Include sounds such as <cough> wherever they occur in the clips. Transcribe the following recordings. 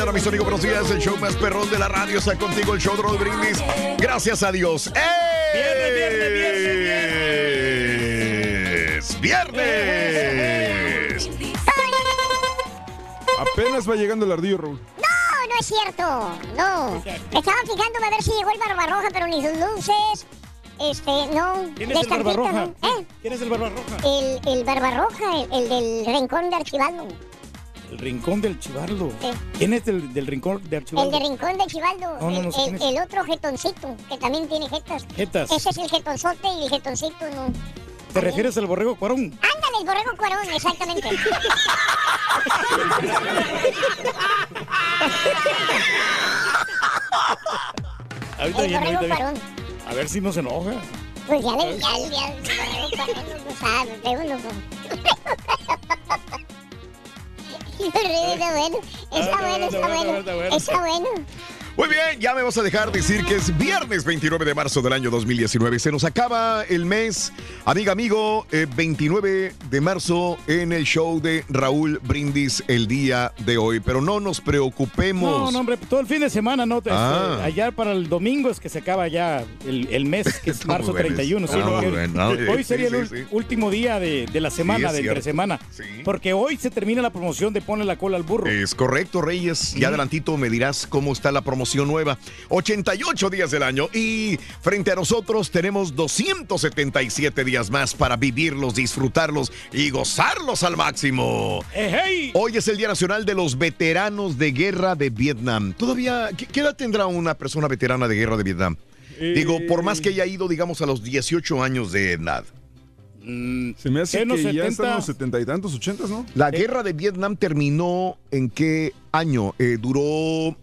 Mañana, mis amigos, buenos días. El show más perrón de la radio está contigo, el show de Brindis. Gracias a Dios. ¡Es viernes! Apenas va llegando el ardillo, Raúl. No, no es cierto. No. Estaba fijándome a ver si llegó el Barbarroja, pero ni sus luces. Este, no. ¿Quién es el Barbarroja? ¿Eh? ¿Quién es el Barbarroja? El, el Barbarroja, el, el del rincón de Archibaldo. El rincón del Chivaldo. ¿Quién es el del rincón de El Archibaldo? de rincón de Archibaldo. No, no, no sé el, el otro jetoncito, que también tiene jetas. Jetas. Ese es el jetonzote y el jetoncito no. ¿Te refieres al borrego Cuarón? Ándale, el borrego cuarón, exactamente. <laughs> Ahorita el borrego cuarón. A ver si no se enoja. Pues ya le, ya, ya, el borrego cuarón no sabe, pero uno. <laughs> Está bueno, está bueno, está bueno, está bueno. Muy bien, ya me vas a dejar decir que es viernes 29 de marzo del año 2019. Se nos acaba el mes, amiga, amigo, eh, 29 de marzo en el show de Raúl Brindis el día de hoy. Pero no nos preocupemos. No, no, hombre, todo el fin de semana, ¿no? Este, Ah. allá para el domingo es que se acaba ya el, el mes, que es <laughs> marzo bueno 31. eso. sí, bueno. Hoy sería sí, el sí. último día de, de la semana, de entre semana. Porque hoy se termina la promoción de Ponle la cola al burro. Es correcto, Reyes. Ya adelantito me dirás cómo está la promoción nueva. 88 días del año y frente a nosotros tenemos 277 días más para vivirlos, disfrutarlos y gozarlos al máximo. Hoy es el Día Nacional de los Veteranos de Guerra de Vietnam. Todavía, ¿qué, qué edad tendrá una persona veterana de guerra de Vietnam? Digo, por más que haya ido, digamos, a los 18 años de edad. Se me hace ¿Qué, que los ya 70? están en los setenta y tantos, ochentas, ¿no? La guerra de Vietnam terminó en qué año? Eh, duró...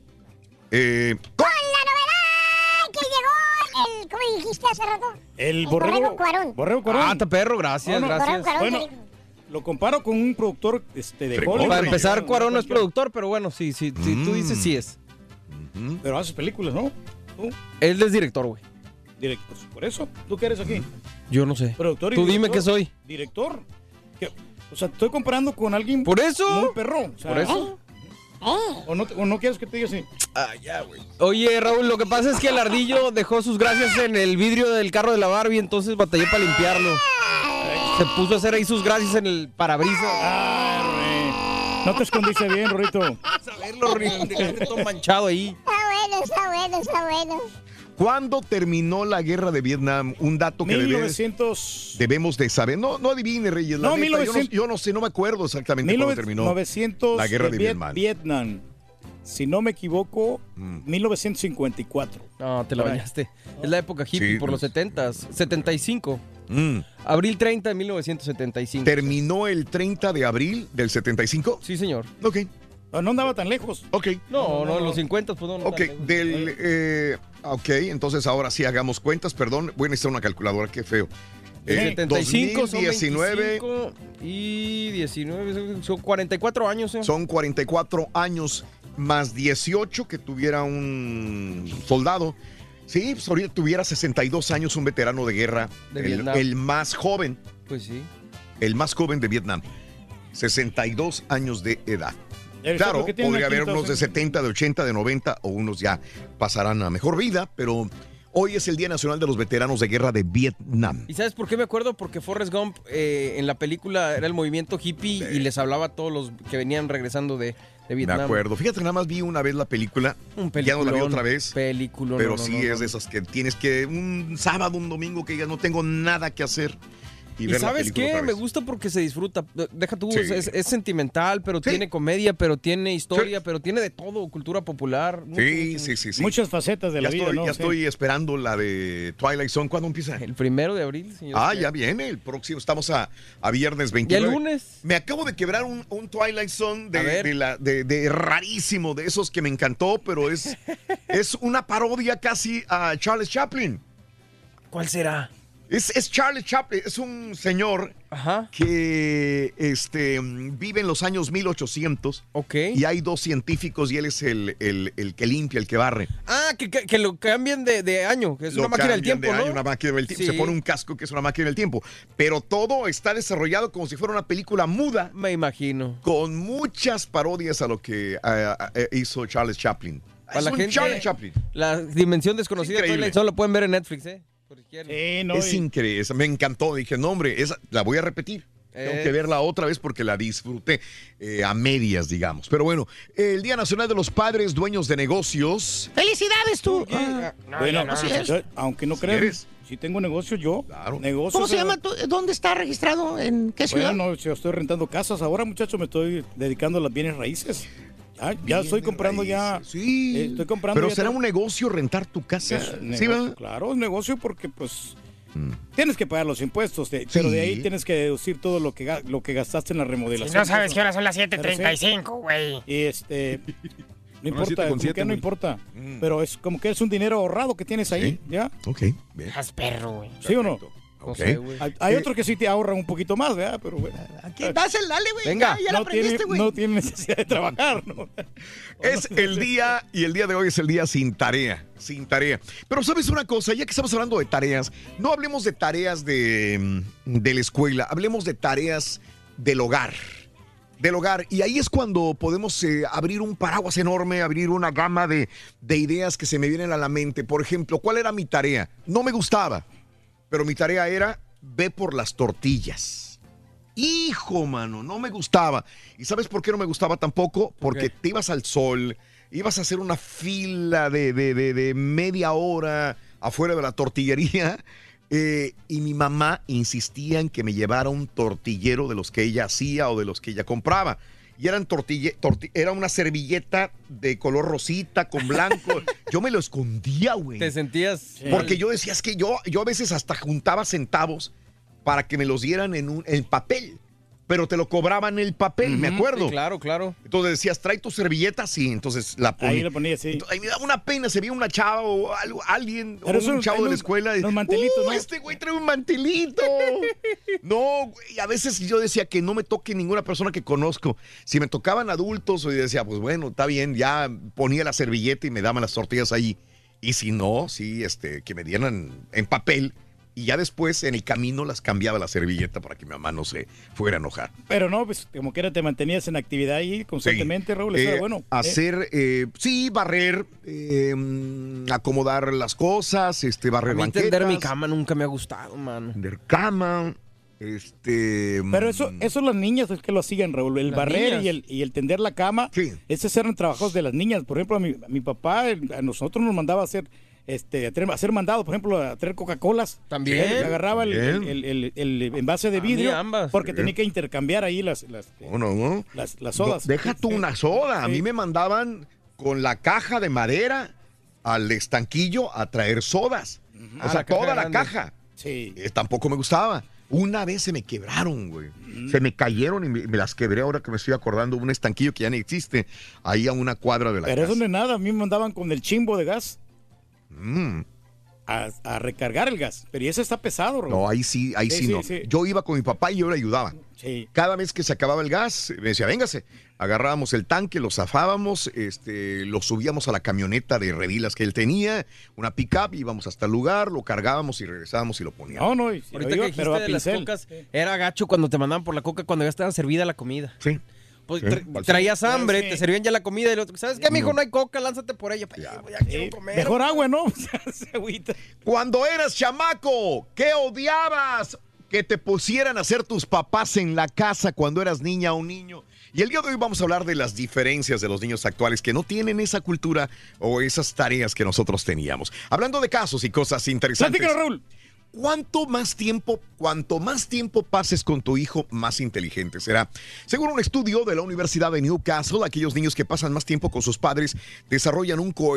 eh, Con la novedad que llegó el, ¿cómo dijiste hace rato? El borrego borrego, Cuarón. borrego Cuarón. Ah, está perro, gracias, gracias. Cuarón, Bueno, lo comparo con un productor este, de Para Hollywood. empezar, Cuarón no es productor, pero bueno, sí, sí, sí, tú dices sí es. Pero haces películas, ¿no? ¿Tú? Él es director, güey. Director. Por eso, ¿tú qué eres aquí? Yo no sé. Productor y Tú dime director. qué soy. Director. ¿Qué? O sea, estoy comparando con alguien. Por eso. Muy perro. o sea, Por eso. ¿O no, o no quieres que te diga así? Ah, ya, güey. Oye, Raúl, lo que pasa es que el ardillo dejó sus gracias en el vidrio del carro de la Barbie, entonces batallé para limpiarlo. Se puso a hacer ahí sus gracias en el parabrisas. No te escondiste bien, Rorito. Dejaste todo manchado ahí. Está bueno, está bueno, está bueno. ¿Cuándo terminó la guerra de Vietnam? Un dato que debes- 1900. debemos de saber. No, no adivine, Reyes. La No, neta, yo, no, 1900 yo no sé, no me acuerdo exactamente cuándo terminó 1900 la guerra de Viet- Vietnam. Vietnam. si no me equivoco, Mm. 1954. No, te la bañaste. Es la época hippie, Sí, por los pues. 70s. 75. Mm. Abril 30 de 1975. ¿Terminó el 30 de abril del 75? Sí, señor. Ok, No andaba tan lejos. ok. No, no, en los 50, pues no. no Ok, tan lejos. del, eh, ok, entonces ahora sí hagamos cuentas, perdón, voy a necesitar una calculadora, qué feo. Eh, 75 son 2019 25 y 19, son 44 años. ¿eh? son 44 años más 18 que tuviera un soldado. Sí, pues ahorita tuviera 62 años un veterano de guerra, De el, el más joven, Pues sí. el más joven de Vietnam. 62 años de edad. ¿Eres Claro, podría haber unos de entonces? 70, de 80, de 90 o unos ya pasarán a mejor vida, pero hoy es el Día Nacional de los Veteranos de Guerra de Vietnam. ¿Y sabes por qué me acuerdo? Porque Forrest Gump eh, en la película era el movimiento hippie y les hablaba a todos los que venían regresando de, de Me Vietnam. acuerdo. Fíjate, nada más vi una vez la película. Un ya no la vi otra vez. Película. pero sí es de esas que tienes que un sábado, un domingo que digas no tengo nada que hacer. Y, ¿Y ver sabes qué? otra Me gusta porque se disfruta. Deja tú, Sí. es, es sentimental, pero Sí. tiene comedia, pero tiene historia, Sí. pero tiene de todo, cultura popular. mucho, Sí, mucho, sí, sí, sí. Muchas facetas de ya la vida, ¿no? ya Sí. estoy esperando la de Twilight Zone. ¿Cuándo empieza? El primero de abril, señor. Ah, ya viene, el próximo. Estamos a, a viernes Y 29. el lunes. Me acabo de quebrar un, un Twilight Zone de, A ver. de la- de- de rarísimo, de esos que me encantó, pero es, <laughs> es una parodia casi a Charles Chaplin. ¿Cuál será? Es, es Charles Chaplin, es un señor Ajá. que este, vive en los años 1800 Ok. y hay dos científicos y él es el, el- el que limpia, el que barre. Ah, que, que- que lo cambian de, de año, que es Lo una máquina del tiempo, de ¿no? año, una máquina del tiempo. Sí. Se pone un casco que es una máquina del tiempo. Pero todo está desarrollado como si fuera una película muda Me imagino. con muchas parodias a lo que hizo Charles Chaplin. Para Es la un gente- Charles Chaplin. La dimensión desconocida Zone lo pueden ver en Netflix, ¿eh? Por si quieren. Sí, no, es y- increíble. Me encantó. Dije, no, hombre, esa la voy a repetir. Tengo Eh. que verla otra vez porque la disfruté eh, a medias, digamos. Pero bueno, el Día Nacional de los Padres Dueños de Negocios. ¡Felicidades tú! Ah, no, bueno, no, yo- aunque no quieres. si tengo negocio yo. Claro. Negocios, ¿Cómo se eh, llama? tu- ¿Dónde está registrado? ¿En qué ciudad? Bueno, no, yo estoy rentando casas. Ahora, muchacho, me estoy dedicando a las bienes raíces. Ya, ya estoy comprando ya. Sí. eh, estoy comprando Pero ya será todo. un negocio rentar tu casa. Es ¿Sí, negocio, claro, es negocio porque pues Mm. tienes que pagar los impuestos, de- pero de ahí tienes que deducir todo lo que lo que gastaste en la Si remodelación. no sabes que ahora son las Pero sí. 7.35, güey. Y este <laughs> no importa, 7 con como que 7, no importa, Mm. pero es como que es un dinero ahorrado que tienes ahí, Sí. ¿ya? Ok, bien. Perro, güey. ¿Sí o no? No sé. Hay, hay Eh, otros que sí te ahorran un poquito más, ¿verdad? Pero bueno, Aquí, dáselo, dale, güey. Venga. Ya, no, tiene, aprendiste, güey. no tiene necesidad de trabajar, ¿no? <laughs> Es el día y el día de hoy es el día sin tarea, sin tarea. Pero sabes una cosa, ya que estamos hablando de tareas, no hablemos de tareas de, mm, de la escuela, hablemos de tareas del hogar. Del hogar. Y ahí es cuando podemos eh, abrir un paraguas enorme, abrir una gama de, de ideas que se me vienen a la mente. Por ejemplo, ¿cuál era mi tarea? No me gustaba, pero mi tarea era ve por las tortillas. Hijo, mano, no me gustaba. ¿Y sabes por qué no me gustaba tampoco? Porque te ibas al sol, ibas a hacer una fila de, de- de- de media hora afuera de la tortillería. <laughs> eh, y mi mamá insistía en que me llevara un tortillero de los que ella hacía o de los que ella compraba. Y eran tortille, torti- era una servilleta de color rosita con blanco. <laughs> Yo me lo escondía, güey. Te sentías. Porque yo decía, es que yo, yo a veces hasta juntaba centavos para que me los dieran en, un, en papel. Pero te lo cobraban en el papel, me acuerdo. sí, claro, claro. Entonces decías, trae tu servilleta, sí. Entonces la ponía. Ahí lo ponía. Entonces, ahí me daba una pena, se veía una chava o algo, alguien, Pero o un chavo de la escuela. y, unos mantelitos, "Uh, ¿no?" Este güey trae un mantelito. <laughs> no, güey, a veces yo decía que no me toque ninguna persona que conozco. Si me tocaban adultos, yo decía, pues bueno, está bien, ya ponía la servilleta y me daban las tortillas ahí. Y si no, sí, este, que me dieran en papel. Y ya después, en el camino, las cambiaba la servilleta para que mi mamá no se fuera a enojar. Pero no, pues como quiera te mantenías en actividad ahí constantemente, Raúl, Eh, bueno. ¿eh? Hacer, eh, sí, barrer, eh, mm, acomodar las cosas, este, A barrer mí banquetas. tender mi cama nunca me ha gustado, mano. Tender cama, este... Pero eso, eso las niñas es que lo hacían, Raúl. El Las barrer niñas. y el, y el tender la cama, Sí. esos eran trabajos de las niñas. Por ejemplo, a mi, a mi papá, a nosotros nos mandaba a hacer, este, a traer- a hacer mandado, por ejemplo, a traer Coca-Colas. También. Él agarraba el, el- el- el- el envase de vidrio ambas. porque Bien. tenía que intercambiar ahí las, las, ¿Cómo no? las, las sodas. Deja tú una soda. A mí Sí. me mandaban con la caja de madera al estanquillo a traer sodas. Ah, o sea, la caja toda la grande. caja. Sí. Eh, tampoco me gustaba. Una vez se me quebraron, güey. Mm. Se me cayeron y me, me las quebré ahora que me estoy acordando. Un estanquillo que ya no existe ahí a una cuadra de la Pero casa. eso no es nada. A mí me mandaban con el chimbo de gas Mm. a, a recargar el gas. Pero y ese está pesado. No, ahí sí, ahí sí, no. sí. Yo iba con mi papá y yo le ayudaba. Sí. Cada vez que se acababa el gas, me decía, véngase. Agarrábamos el tanque, lo zafábamos, este, lo subíamos a la camioneta de redilas que él tenía, una pick-up, íbamos hasta el lugar, lo cargábamos y regresábamos y lo poníamos. No, no. y- Ahorita iba, que dijiste pero a de las cocas, era gacho cuando te mandaban por la coca cuando ya estaba servida la comida. Sí. Pues Sí, tra- ¿cuál sí? traías hambre, Sí. te servían ya la comida y el otro, ¿sabes qué, mijo? No. No hay coca, lánzate por ella. Pues, ya, ya quiero Sí, comer. Mejor agua, ¿no? <laughs> Cuando eras chamaco, ¿qué odiabas que te pusieran a hacer tus papás en la casa cuando eras niña o niño? Y el día de hoy vamos a hablar de las diferencias de los niños actuales que no tienen esa cultura o esas tareas que nosotros teníamos. Hablando de casos y cosas interesantes. Raúl. ¿Cuánto más tiempo, cuanto más tiempo pases con tu hijo, más inteligente será? Según un estudio de la Universidad de Newcastle, aquellos niños que pasan más tiempo con sus padres desarrollan un co-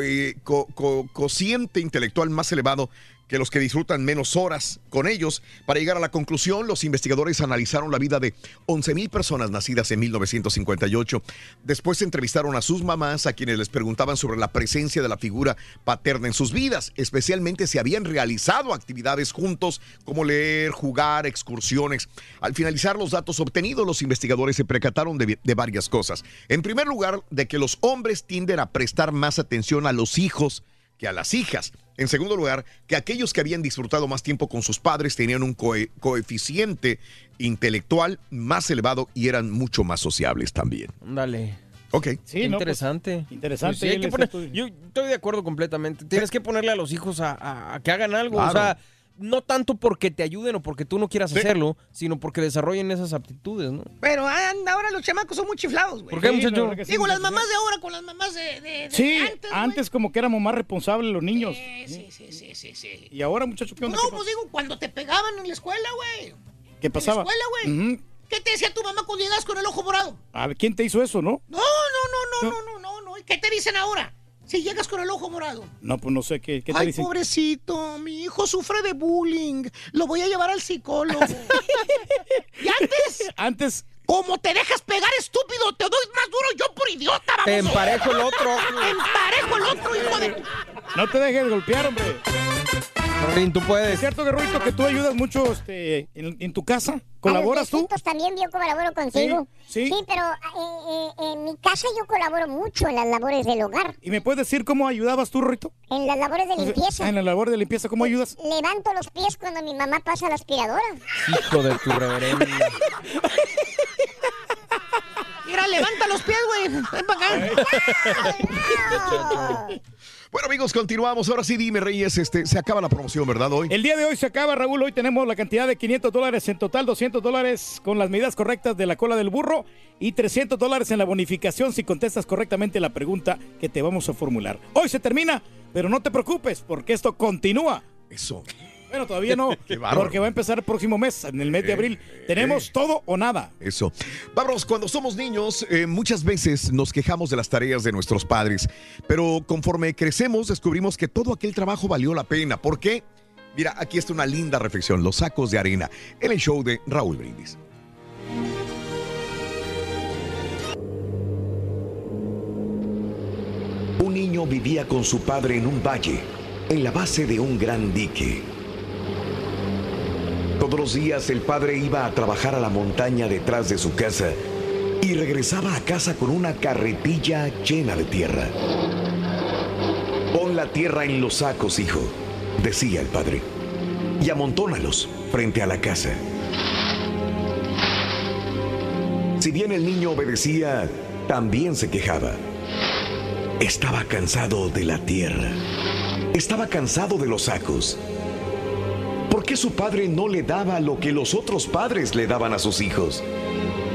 cociente intelectual más elevado que los que disfrutan menos horas con ellos. Para llegar a la conclusión, los investigadores analizaron la vida de 11.000 personas nacidas en 1958. Después entrevistaron a sus mamás, a quienes les preguntaban sobre la presencia de la figura paterna en sus vidas, especialmente si habían realizado actividades juntos como leer, jugar, excursiones. Al finalizar los datos obtenidos, los investigadores se percataron de, de varias cosas. En primer lugar, de que los hombres tienden a prestar más atención a los hijos que a las hijas. En segundo lugar, que aquellos que habían disfrutado más tiempo con sus padres tenían un coe- coeficiente intelectual más elevado y eran mucho más sociables también. Dale. Ok. Sí, no, pues, interesante. interesante Pues sí, hay el que poner- estudio. yo estoy de acuerdo completamente. Tienes que ponerle a los hijos a, a- a que hagan algo. Claro. O sea, no tanto porque te ayuden o porque tú no quieras Sí. hacerlo, sino porque desarrollen esas aptitudes, ¿no? Pero anda, ahora los chamacos son muy chiflados, güey. ¿Por qué, Sí, muchacho? la verdad que sí, Digo, las mamás de ahora con las mamás de, de- de Sí, antes, como que éramos más responsables los niños. Sí, sí, sí, sí, sí. Y ahora, muchachos, ¿qué onda? No, ¿Qué pues digo, cuando te pegaban en la escuela, güey. ¿Qué pasaba? En la escuela, güey. ¿Qué te decía tu mamá cuando llegas con el ojo morado? A ver, ¿quién te hizo eso, no? No, no, no, no, no, no, no, no. ¿Y qué te dicen ahora? Si llegas con el ojo morado. No, pues no sé, ¿qué, qué te Ay, dicen? pobrecito, mi hijo sufre de bullying. Lo voy a llevar al psicólogo. <laughs> y antes, Antes, como te dejas pegar, estúpido, te doy más duro yo por idiota, vamos. Te emparejo el otro. Emparejo el otro, hijo de... no te dejes golpear, hombre. Rin, tú ¿Es puedes. cierto, Guerrito, que tú ayudas mucho este, en, en tu casa? ¿Colaboras A tú? también yo colaboro contigo. Sí, sí. pero eh, eh, en mi casa yo colaboro mucho en las labores del hogar, ¿Y me puedes decir cómo ayudabas tú, Rito? en las labores de limpieza. En la labor de limpieza, ¿cómo ayudas? Levanto los pies cuando mi mamá pasa la aspiradora. Hijo de tu reverenda. Mira, levanta los pies, güey. Ven para acá. Bueno, amigos, continuamos. Ahora sí, dime, Reyes, este, se acaba la promoción, ¿verdad? Hoy. El día de hoy se acaba, Raúl. Hoy tenemos la cantidad de 500 dólares en total, 200 dólares con las medidas correctas de la cola del burro y 300 dólares en la bonificación si contestas correctamente la pregunta que te vamos a formular. Hoy se termina, pero no te preocupes porque esto continúa. Eso. Bueno, todavía no, <laughs> Qué porque va a empezar el próximo mes, en el mes de abril. Tenemos todo o nada. Eso. Vámonos, cuando somos niños, eh, muchas veces nos quejamos de las tareas de nuestros padres, pero conforme crecemos descubrimos que todo aquel trabajo valió la pena. ¿Por qué? Mira, aquí está una linda reflexión, los sacos de arena, en el show de Raúl Brindis. Un niño vivía con su padre en un valle, en la base de un gran dique. Todos los días el padre iba a trabajar a la montaña detrás de su casa y regresaba a casa con una carretilla llena de tierra. Pon la tierra en los sacos, hijo, decía el padre, y amontónalos frente a la casa. Si bien el niño obedecía, también se quejaba. Estaba cansado de la tierra. Estaba cansado de los sacos. ¿Por qué su padre no le daba lo que los otros padres le daban a sus hijos?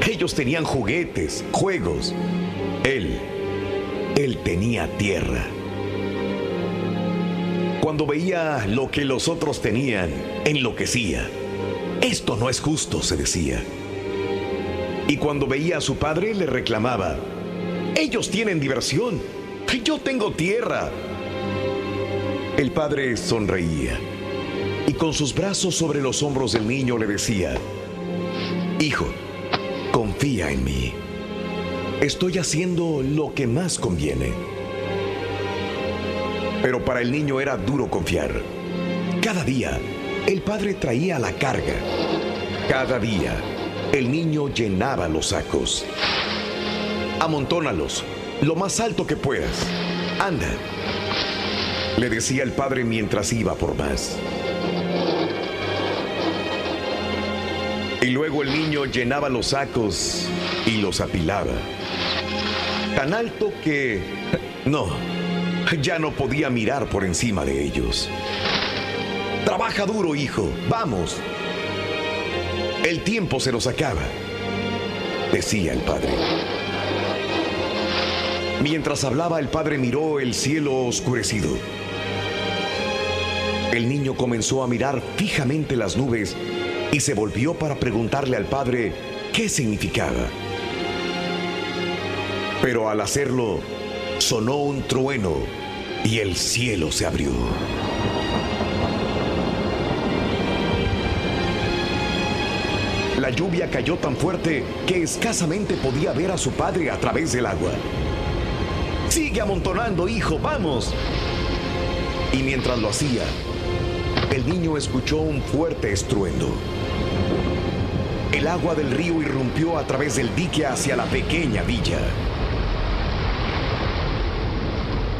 Ellos tenían juguetes, juegos. Él, él tenía tierra. Cuando veía lo que los otros tenían, enloquecía. Esto no es justo, se decía. Y cuando veía a su padre, le reclamaba, ellos tienen diversión Yo tengo tierra. El padre sonreía y con sus brazos sobre los hombros del niño le decía, Hijo, confía en mí. Estoy haciendo lo que más conviene. Pero para el niño era duro confiar. Cada día, el padre traía la carga. Cada día, el niño llenaba los sacos. Amontónalos, lo más alto que puedas. Anda, le decía el padre mientras iba por más. Y luego el niño llenaba los sacos y los apilaba. Tan alto que... No, ya no podía mirar por encima de ellos. Trabaja duro, hijo. Vamos. El tiempo se nos acaba, decía el padre. Mientras hablaba, el padre miró el cielo oscurecido. El niño comenzó a mirar fijamente las nubes y se volvió para preguntarle al padre qué significaba. Pero al hacerlo, sonó un trueno y el cielo se abrió. La lluvia cayó tan fuerte que escasamente podía ver a su padre a través del agua. Sigue amontonando, hijo, vamos. Y mientras lo hacía, el niño escuchó un fuerte estruendo. El agua del río irrumpió a través del dique hacia la pequeña villa.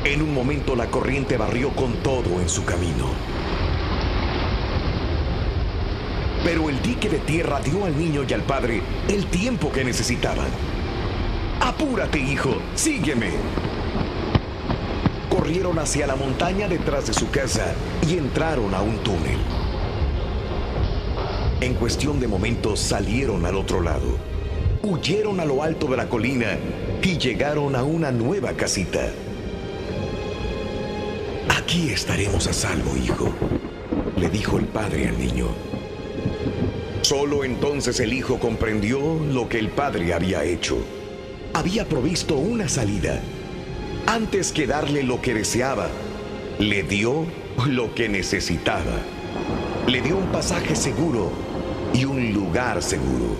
En un momento la corriente barrió con todo en su camino. Pero el dique de tierra dio al niño y al padre el tiempo que necesitaban. Apúrate, hijo, sígueme. Corrieron hacia la montaña detrás de su casa y entraron a un túnel. En cuestión de momentos salieron al otro lado. Huyeron a lo alto de la colina y llegaron a una nueva casita. Aquí estaremos a salvo, hijo, le dijo el padre al niño. Solo entonces el hijo comprendió lo que el padre había hecho. Había provisto una salida. Antes que darle lo que deseaba, le dio lo que necesitaba. Le dio un pasaje seguro y un lugar seguro.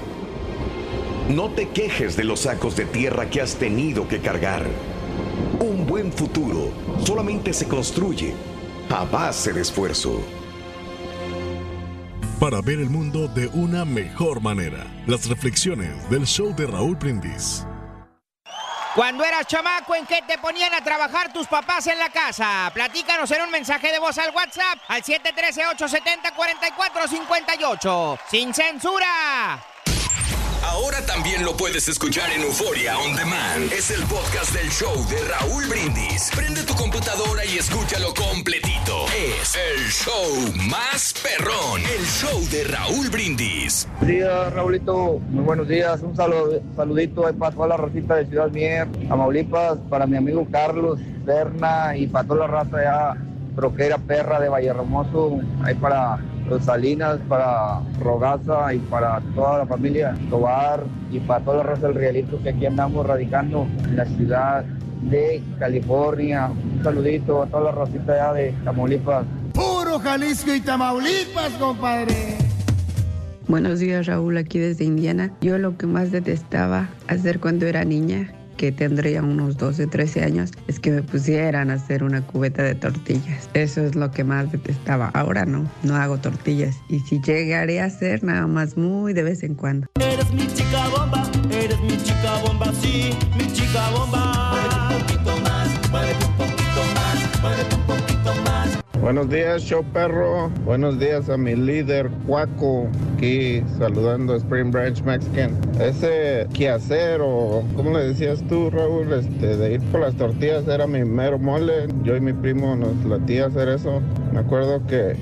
No te quejes de los sacos de tierra que has tenido que cargar. Un buen futuro solamente se construye a base de esfuerzo. Para ver el mundo de una mejor manera, las reflexiones del show de Raúl Brindis. Cuando eras chamaco, ¿en qué te ponían a trabajar tus papás en la casa? Platícanos en un mensaje de voz al WhatsApp al 713-870-4458. ¡Sin censura! Ahora también lo puedes escuchar en Euforia On Demand. Es el podcast del show de Raúl Brindis. Prende tu computadora y escúchalo completito. Es el show más perrón. El show de Raúl Brindis. Buenos días, Raulito. Muy buenos días. Un saludo, saludito para toda la racita de Ciudad Mier, Tamaulipas, para mi amigo Carlos, Berna y para toda la raza ya troquera perra de Valle Hermoso, ahí para los Salinas, para Rogaza y para toda la familia Tobar y para toda la raza del Realito que aquí andamos radicando en la ciudad de California. Un saludito a toda la racita ya de Tamaulipas. Puro Jalisco y Tamaulipas, compadre. Buenos días Raúl, aquí desde Indiana. Yo lo que más detestaba hacer cuando era niña, que tendría unos 12, 13 años, es que me pusieran a hacer una cubeta de tortillas. Eso es lo que más detestaba. Ahora no, no hago tortillas. Y si llegaré a hacer, nada más muy de vez en cuando. Eres mi chica bomba, eres mi chica bomba, sí, mi chica bomba. Buenos días, show perro. Buenos días a mi líder, Cuaco, aquí saludando a Spring Branch Mexican. Ese quehacer, o como le decías tú, Raúl, este, de ir por las tortillas era mi mero mole. Yo y mi primo nos latía hacer eso. Me acuerdo que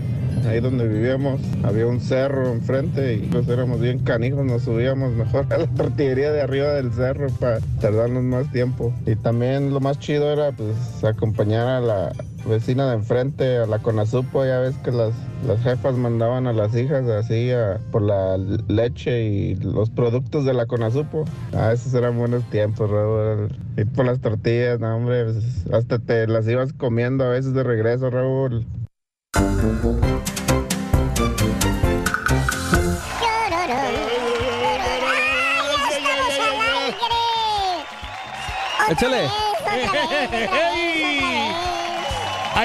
ahí donde vivíamos había un cerro enfrente y nos éramos bien canijos, nos subíamos mejor <laughs> a la tortillería de arriba del cerro para tardarnos más tiempo. Y también lo más chido era pues acompañar a la vecina de enfrente, a la Conasupo, ya ves que las, las jefas mandaban a las hijas así a- por la leche y los productos de la Conasupo. Ah, esos eran buenos tiempos, Raúl. Y por las tortillas, no, hombre, pues, hasta te las ibas comiendo a veces de regreso, Raúl. Échale.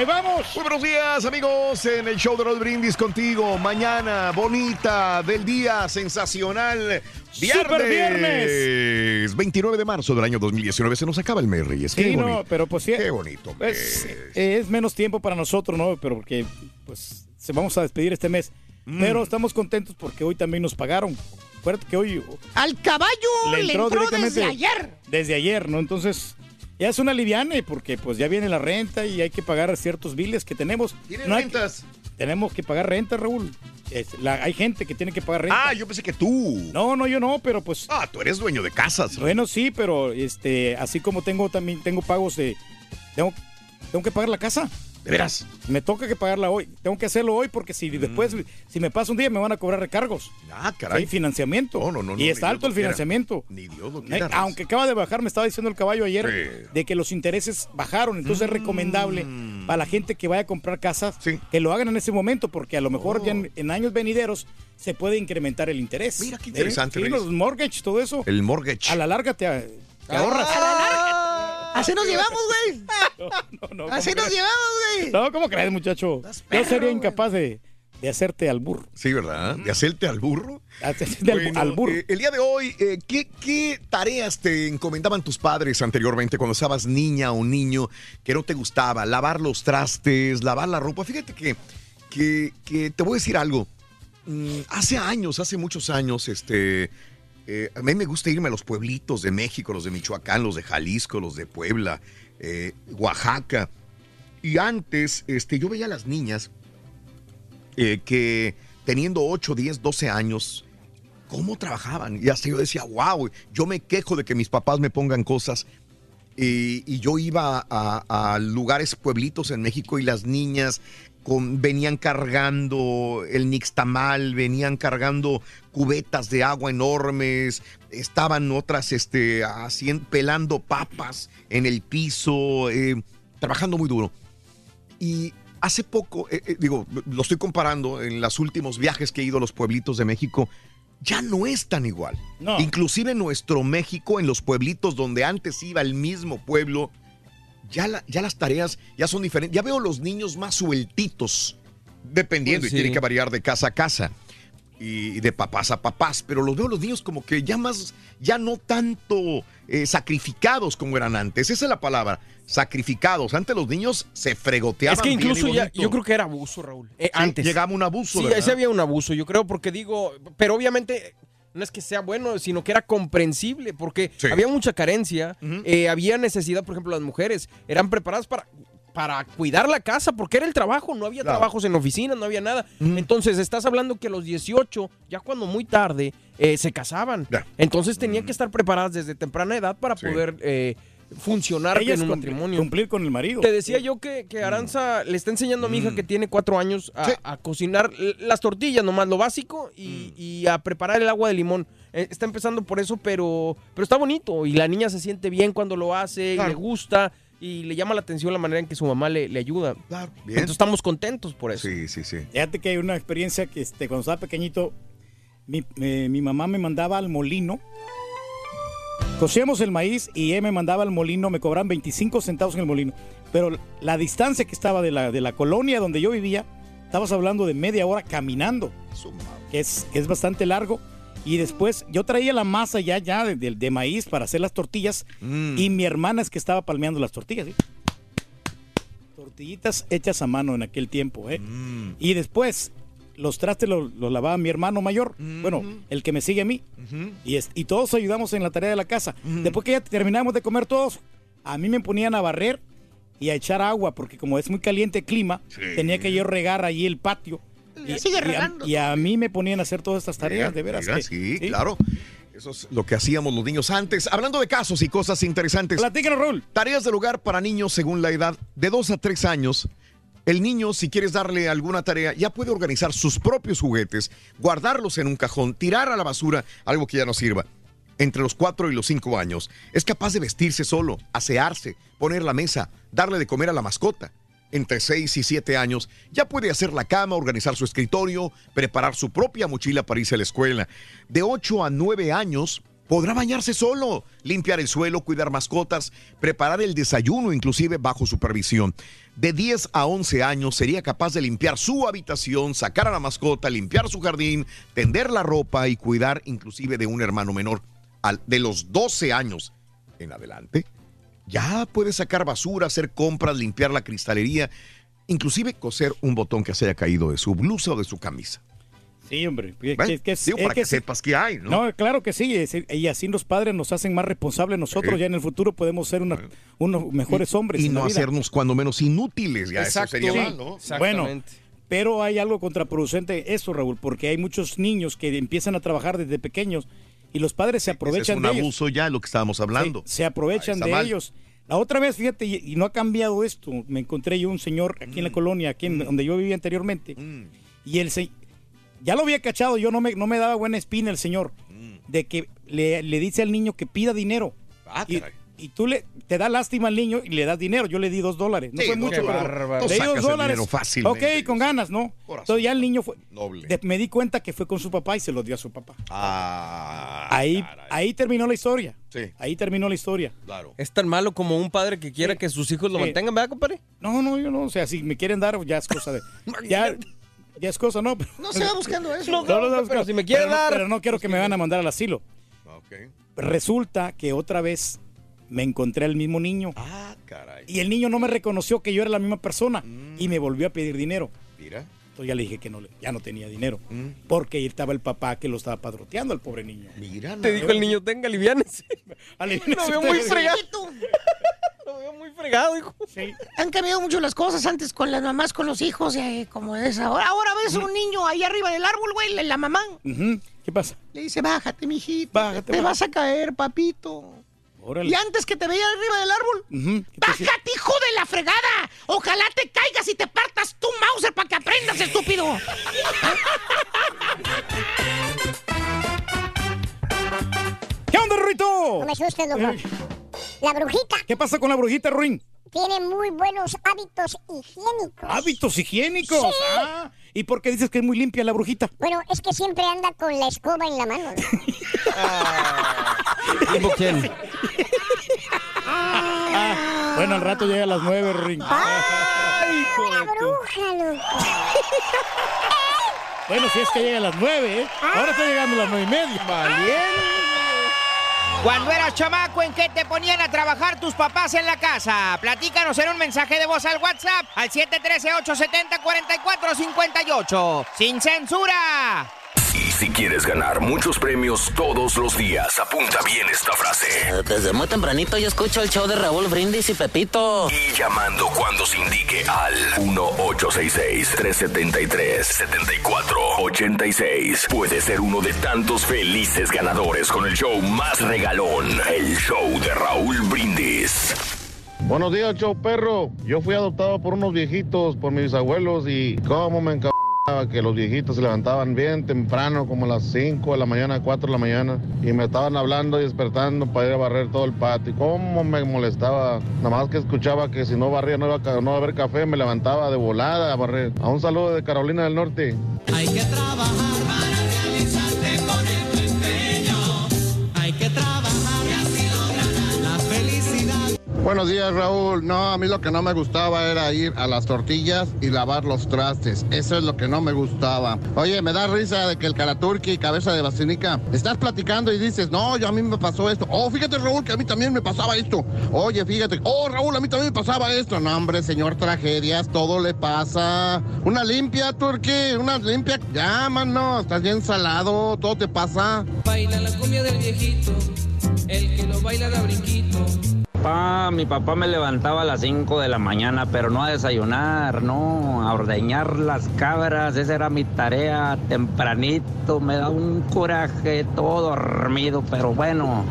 Ahí vamos. Muy buenos días, amigos, en el show de los brindis contigo. Mañana bonita del día, sensacional. Viernes. ¡Super viernes! 29 de marzo del año 2019. Se nos acaba el mes, Reyes. Qué Sí, no, pero pues sí. Qué bonito. Pues, eh, es menos tiempo para nosotros, ¿no? Pero porque, pues, se vamos a despedir este mes. Mm. Pero estamos contentos porque hoy también nos pagaron. Acuérdate que hoy Al caballo le entró, desde ayer. desde ayer, ¿no? Entonces, ya es una liviane porque pues ya viene la renta y hay que pagar ciertos biles que tenemos. ¿Tienes No hay- rentas? tenemos que pagar renta, Raúl. Es- la- hay gente que tiene que pagar renta. Ah, yo pensé que tú. No, no, yo no, pero pues. Ah, tú eres dueño de casas. Bueno, sí, pero este, así como tengo también tengo pagos de. Tengo, tengo que pagar la casa. ¿De veras? Me toca que pagarla hoy. Tengo que hacerlo hoy porque si después, si me pasa un día, me van a cobrar recargos. Ah, caray. Hay financiamiento. No, no, no, y no, está alto el quiera. financiamiento. Ni Dios lo Eh, quiera. Aunque acaba de bajar, me estaba diciendo el caballo ayer Sí. de que los intereses bajaron. Entonces es recomendable Mm. para la gente que vaya a comprar casas que lo hagan en ese momento porque a lo mejor ya en, en años venideros se puede incrementar el interés. Mira qué interesante, Sí, Reyes. los mortgage, todo eso. El mortgage. A la larga te, te ahorras. Así nos <laughs> llevamos, güey. No, Así ¿cómo nos crees? llevamos, güey. No, ¿cómo crees, muchacho? Yo sería incapaz de, de hacerte al burro. Sí, ¿verdad? ¿De hacerte al burro? Del- Bueno, al burro. eh, el día de hoy, eh, ¿qué, qué tareas te encomendaban tus padres anteriormente cuando estabas niña o niño que no te gustaba? Lavar los trastes, lavar la ropa. Fíjate que, que, que te voy a decir algo. Mm, hace años, hace muchos años, este, eh, a mí me gusta irme a los pueblitos de México, los de Michoacán, los de Jalisco, los de Puebla, eh, Oaxaca. Y antes, este, yo veía a las niñas eh, que teniendo 8, 10, 12 años, cómo trabajaban. Y hasta yo decía, wow, yo me quejo de que mis papás me pongan cosas. Y, yo iba a, a lugares, pueblitos en México y las niñas con, venían cargando el nixtamal, venían cargando cubetas de agua enormes, estaban otras este, haciendo, pelando papas en el piso, eh, trabajando muy duro. Y hace poco, eh, eh, digo, lo estoy comparando en los últimos viajes que he ido a los pueblitos de México, ya no es tan igual. No. Inclusive en nuestro México, en los pueblitos donde antes iba el mismo pueblo, ya, la- ya las tareas ya son diferentes. Ya veo los niños más sueltitos, dependiendo, Pues y tiene que variar de casa a casa y de papás a papás, pero los veo los niños como que ya más, ya no tanto eh, sacrificados como eran antes. Esa es la palabra, sacrificados. Antes los niños se fregoteaban. Es que incluso ya, yo creo que era abuso, Raúl. Eh, Sí, antes. llegaba un abuso, Sí, ¿verdad? ese había un abuso, yo creo, porque digo, pero obviamente no es que sea bueno, sino que era comprensible, porque Sí. había mucha carencia, eh, había necesidad, por ejemplo, las mujeres eran preparadas para para cuidar la casa, porque era el trabajo, no había Claro. trabajos en oficinas, no había nada. Entonces, estás hablando que a los 18, ya cuando muy tarde, eh, se casaban. Entonces, tenían que estar preparadas desde temprana edad para poder eh, funcionar Ellas en un matrimonio. Cumplir con el marido. Te decía yo que, que Aranza le está enseñando a mi hija que tiene cuatro años a, a cocinar las tortillas, nomás lo básico, y, y a preparar el agua de limón. Eh, está empezando por eso, pero, pero está bonito. Y la niña se siente bien cuando lo hace, y Claro. le gusta, y le llama la atención la manera en que su mamá le, le ayuda. bien. Entonces estamos contentos por eso. Sí, sí, sí. Fíjate que hay una experiencia que este, cuando estaba pequeñito, mi, eh, mi mamá me mandaba al molino. Cocíamos el maíz y ella me mandaba al molino, me cobraban 25 centavos en el molino. Pero la distancia que estaba de la, de la colonia donde yo vivía, estabas hablando de media hora caminando, que es, que es bastante largo. Y después yo traía la masa ya, ya de, de- de maíz para hacer las tortillas y mi hermana es que estaba palmeando las tortillas. ¿sí? Tortillitas hechas a mano en aquel tiempo. ¿eh? Y después los trastes los los lavaba mi hermano mayor, bueno, el que me sigue a mí. y, es- y todos ayudamos en la tarea de la casa. Después que ya terminamos de comer todos, a mí me ponían a barrer y a echar agua, porque como es muy caliente el clima, tenía que yo regar allí el patio. Y, Sigue y a, regando. y a mí me ponían a hacer todas estas tareas, de veras. Mira, que- sí, claro. Eso es lo que hacíamos los niños antes. Hablando de casos y cosas interesantes. Platícanos, Raúl. Tareas del hogar para niños según la edad de 2 a 3 años. El niño, si quieres darle alguna tarea, ya puede organizar sus propios juguetes, guardarlos en un cajón, tirar a la basura algo que ya no sirva. Entre los 4 y los 5 años, es capaz de vestirse solo, asearse, poner la mesa, darle de comer a la mascota. Entre 6 y 7 años, ya puede hacer la cama, organizar su escritorio, preparar su propia mochila para irse a la escuela. De 8 a 9 años, podrá bañarse solo, limpiar el suelo, cuidar mascotas, preparar el desayuno inclusive bajo supervisión. De 10 a 11 años sería capaz de limpiar su habitación, sacar a la mascota, limpiar su jardín, tender la ropa y cuidar inclusive de un hermano menor. De los 12 años en adelante, ya puede sacar basura, hacer compras, limpiar la cristalería, inclusive coser un botón que se haya caído de su blusa o de su camisa. Sí, hombre. Que- Bueno, que- que es- digo, es para que sepas que hay, ¿no? No, claro que sí. es- Y así los padres nos hacen más responsables nosotros. Sí. Ya en el futuro podemos ser una- unos mejores hombres. y en la no vida. hacernos cuando menos inútiles, ya Exacto. eso sería Sí. mal, ¿no? Bueno, pero hay algo contraproducente eso, Raúl, porque hay muchos niños que empiezan a trabajar desde pequeños y los padres se es aprovechan un de ellos. abuso ya lo que estábamos hablando. Sí, se aprovechan de mal. ellos. La otra vez, fíjate, y, y no ha cambiado esto. Me encontré yo un señor aquí Mm. en la colonia, aquí en, donde yo vivía anteriormente, y el se- ya lo había cachado, yo no me, no me daba buena espina el señor, de que le, le dice al niño que pida dinero. Mm. Ah, y, y tú le te da lástima al niño y le das dinero. Yo le di dos dólares. No Sí, fue mucho, pero le di dos dólares. fácilmente, Ok, con ganas, ¿no? Entonces ya el niño fue. Noble. de- me di cuenta que fue con su papá y se los dio a su papá. Ah, ahí, ahí terminó la historia. Sí. Ahí terminó la historia. Claro. Es tan malo como un padre que quiera que sus hijos lo Sí. mantengan, ¿verdad, compadre? No, no, yo no. O sea, si me quieren dar, ya es cosa de. <laughs> ya, ya es cosa, no. pero- No se va buscando eso. No, no, no, pero si me quiere Pero dar, Pero no quiero que me van a mandar al asilo. Resulta que otra vez me encontré al mismo niño. Ah, caray. Y el niño no me reconoció que yo era la misma persona y me volvió a pedir dinero. Mira. Entonces ya le dije que no, le- ya no tenía dinero. Mm. Porque ahí estaba el papá que lo estaba padroteando al pobre niño. Mira. Te dijo el niño, tenga, aliviánese. <laughs> <laughs> Lo veo muy fregado. <laughs> Lo veo muy fregado, hijo. Han cambiado mucho las cosas antes con las mamás, con los hijos, eh, como es ahora. Ahora ves un niño ahí arriba del árbol, güey, la- mamá. ¿Qué pasa? le dice, bájate, mijito, Bájate, te bájate. vas a caer, papito. Órale. Y antes que te veía arriba del árbol, Ujú. ¿Qué te decía? ¡bájate, hijo de la fregada! Ojalá te caigas y te partas tu Mauser para que aprendas, estúpido. ¿Qué onda, Ruito? No me asustes, loco. La brujita ¿Qué pasa con la brujita, Ruin? Tiene muy buenos hábitos higiénicos. Hábitos higiénicos. Sí. Ah, ¿Y por qué dices que es muy limpia la brujita? Bueno, es que siempre anda con la escoba en la mano. ¿no? <laughs> ¿Tipo quién? Ah, bueno, al rato llega a las nueve, Ruin. ¡Ay, la bruja, loco! <laughs> Bueno, si es que llega a las nueve, ¿eh? Ahora está llegando a las nueve y media. Cuando eras chamaco, ¿en qué te ponían a trabajar tus papás en la casa? Platícanos en un mensaje de voz al WhatsApp al 713-870-4458. ¡Sin censura! Y si quieres ganar muchos premios todos los días, apunta bien esta frase. Desde muy tempranito yo escucho el show de Raúl Brindis y Pepito. Y llamando cuando se indique al 1-866-373-7486. Puede ser uno de tantos felices ganadores con el show más regalón, el show de Raúl Brindis. Buenos días, show perro. Yo fui adoptado por unos viejitos, por mis abuelos, y cómo me encantaba que los viejitos se levantaban bien temprano, como a las 5 de la mañana, 4 de la mañana, y me estaban hablando y despertando para ir a barrer todo el patio. Cómo me molestaba. Nada más que escuchaba que si no barría no iba, a no haber café, me levantaba de volada a barrer. A un saludo de Carolina del Norte. Hay que trabajar para Buenos días, Raúl. No, a mí lo que no me gustaba era ir a las tortillas y lavar los trastes. Eso es lo que no me gustaba. Oye, me da risa de que el Karaturki, cabeza de basinica, estás platicando y dices, no, yo a mí me pasó esto. Oh, fíjate, Raúl, que a mí también me pasaba esto. Oye, fíjate, oh, Raúl, a mí también me pasaba esto. No, hombre, señor, tragedias, todo le pasa. Una limpia, Turki, una limpia. Ya, mano, estás bien salado, todo te pasa. Baila la cumbia del viejito, el que lo baila da brinquito. Papá, mi papá me levantaba a las 5 de la mañana, pero no a desayunar, no, a ordeñar las cabras, esa era mi tarea tempranito, me da un coraje todo dormido, pero bueno,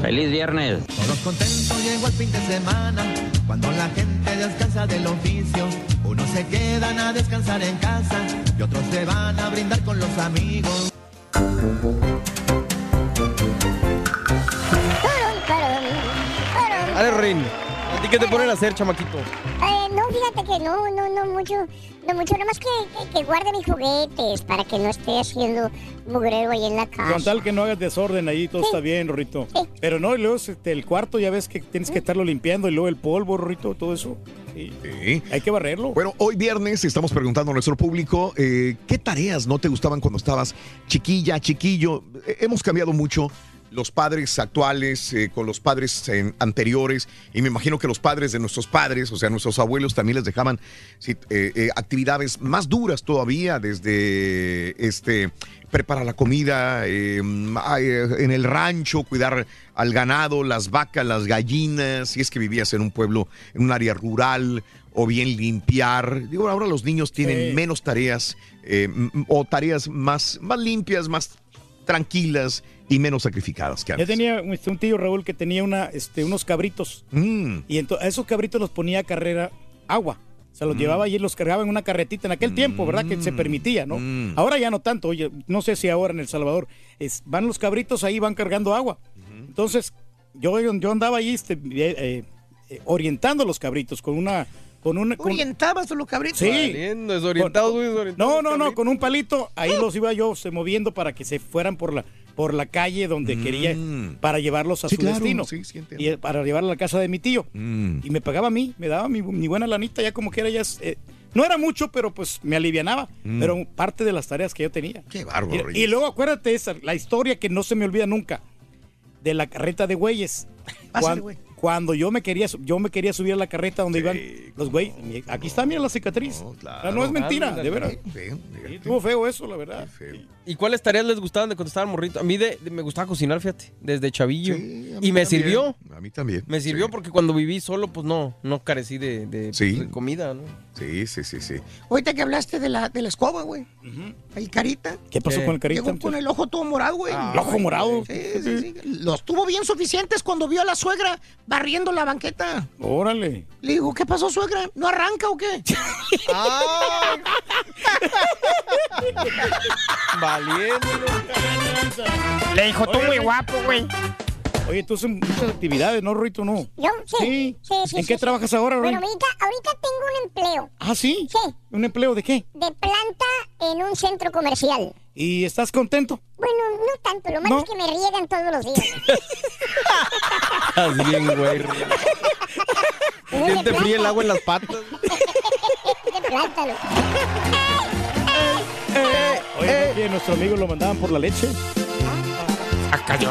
feliz viernes. Todos contentos llegó el fin de semana, cuando la gente descansa del oficio. Unos se quedan a descansar en casa y otros se van a brindar con los amigos. Dale, Rin. ¿A ti qué te ponen a hacer, chamaquito? Eh, no, fíjate que no, no, no mucho, no mucho, nomás que, que, que guarde mis juguetes para que no esté haciendo mugrero ahí en la casa. Con tal que no hagas desorden ahí, todo está bien, Rorrito. Pero no, y luego este, el cuarto ya ves que tienes que estarlo limpiando y luego el polvo, Rorrito, todo eso. Sí. Hay que barrerlo. Bueno, hoy viernes estamos preguntando a nuestro público eh, qué tareas no te gustaban cuando estabas chiquilla, chiquillo. Eh, hemos cambiado mucho los padres actuales eh, con los padres eh, anteriores y me imagino que los padres de nuestros padres, o sea, nuestros abuelos también les dejaban sí, eh, eh, actividades más duras todavía desde este preparar la comida eh, en el rancho, cuidar al ganado, las vacas, las gallinas, si es que vivías en un pueblo, en un área rural o bien limpiar. Digo, ahora los niños tienen Sí. menos tareas o tareas más, más limpias, más tranquilas y menos sacrificadas que Yo antes. tenía este, un tío Raúl que tenía una, este, unos cabritos. Mm. Y a esos cabritos los ponía a carrera agua. Se los llevaba y los cargaba en una carretita en aquel tiempo, ¿verdad? Que se permitía, ¿no? Ahora ya no tanto. Oye, no sé si ahora en El Salvador es- van los cabritos ahí, van cargando agua. Entonces, yo, yo andaba ahí este, eh, eh, orientando los cabritos con una. Con una con- ¿Orientabas a los cabritos? Sí. Valiendo, desorientados, Con- muy desorientados No, no, no, con un palito, ahí los iba yo se, moviendo para que se fueran por la, por la calle donde quería, para llevarlos a Mm. Sí, su claro, destino. sí, sí, y eh, para llevarlos a la casa de mi tío. Mm. Y me pagaba a mí, me daba mi, mi buena lanita, ya como que era ya. eh, no era mucho, pero pues me alivianaba. Mm. Pero parte de las tareas que yo tenía. Qué bárbaro. Y, y luego acuérdate esa, la historia que no se me olvida nunca, de la carreta de güeyes. Pásale, Cuan- güey. Cuando yo me quería yo me quería subir a la carreta donde iban los güeyes. Aquí está, mira la cicatriz. O sea, no es mentira, de verdad. Estuvo feo eso, la verdad. ¿Y cuáles tareas les gustaban de cuando estaban morrito? A mí de, de- me gustaba cocinar, fíjate, desde chavillo. y me también, sirvió. A mí también. Me sirvió porque cuando viví solo, pues no, no carecí de, de- Sí. de comida, ¿no? Sí, sí, sí, sí. Ahorita que hablaste de la, de la escoba, güey. El carita. ¿Qué pasó con el carita? Llegó con el ojo todo morado, güey. Ah, ¿El ojo morado? Sí, sí, sí. Los tuvo bien suficientes cuando vio a la suegra barriendo la banqueta. Órale. Le dijo, ¿qué pasó, suegra? ¿No arranca o qué? <laughs> Valiendo. Le dijo, tú muy guapo, güey. Oye, tú haces muchas actividades, ¿no, Rito? No. Yo, sí. Sí, sí, ¿En sí, qué sí. trabajas ahora, Bueno, Rito? ahorita, ahorita tengo un empleo Ah, ¿sí? Sí. ¿Un empleo de qué? de planta en un centro comercial. ¿Y estás contento? Bueno, no tanto, lo malo ¿No? es que me riegan todos los días. Estás bien, güey. ¿Quién te fríe el agua en las patas? <laughs> de plátano. Oye, ¿no que nuestro amigo lo mandaban por la leche. Acá yo.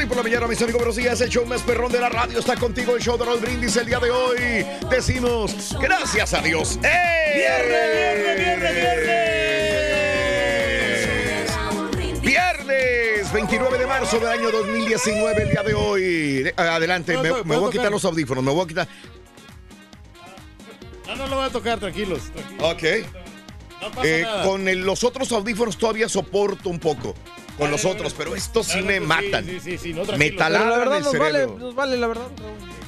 Morning por la mañana, mis amigos. Buenos días. El show más perrón de la radio está contigo. El show de Raúl Brindis el día de hoy. Decimos gracias a Dios. ¡Eh! Viernes, viernes, viernes, viernes. Viernes 29 de marzo del año 2019, el día de hoy. De- Adelante, me, me voy a quitar los audífonos. Me voy a quitar. No, no lo voy a tocar, tranquilos. tranquilos. Ok. No pasa Eh, nada. con el- los otros audífonos todavía soporto un poco. Con los otros, pero estos sí me matan. Sí, sí, sí, no, Me la verdad el nos vale, cerebro. nos vale, la verdad.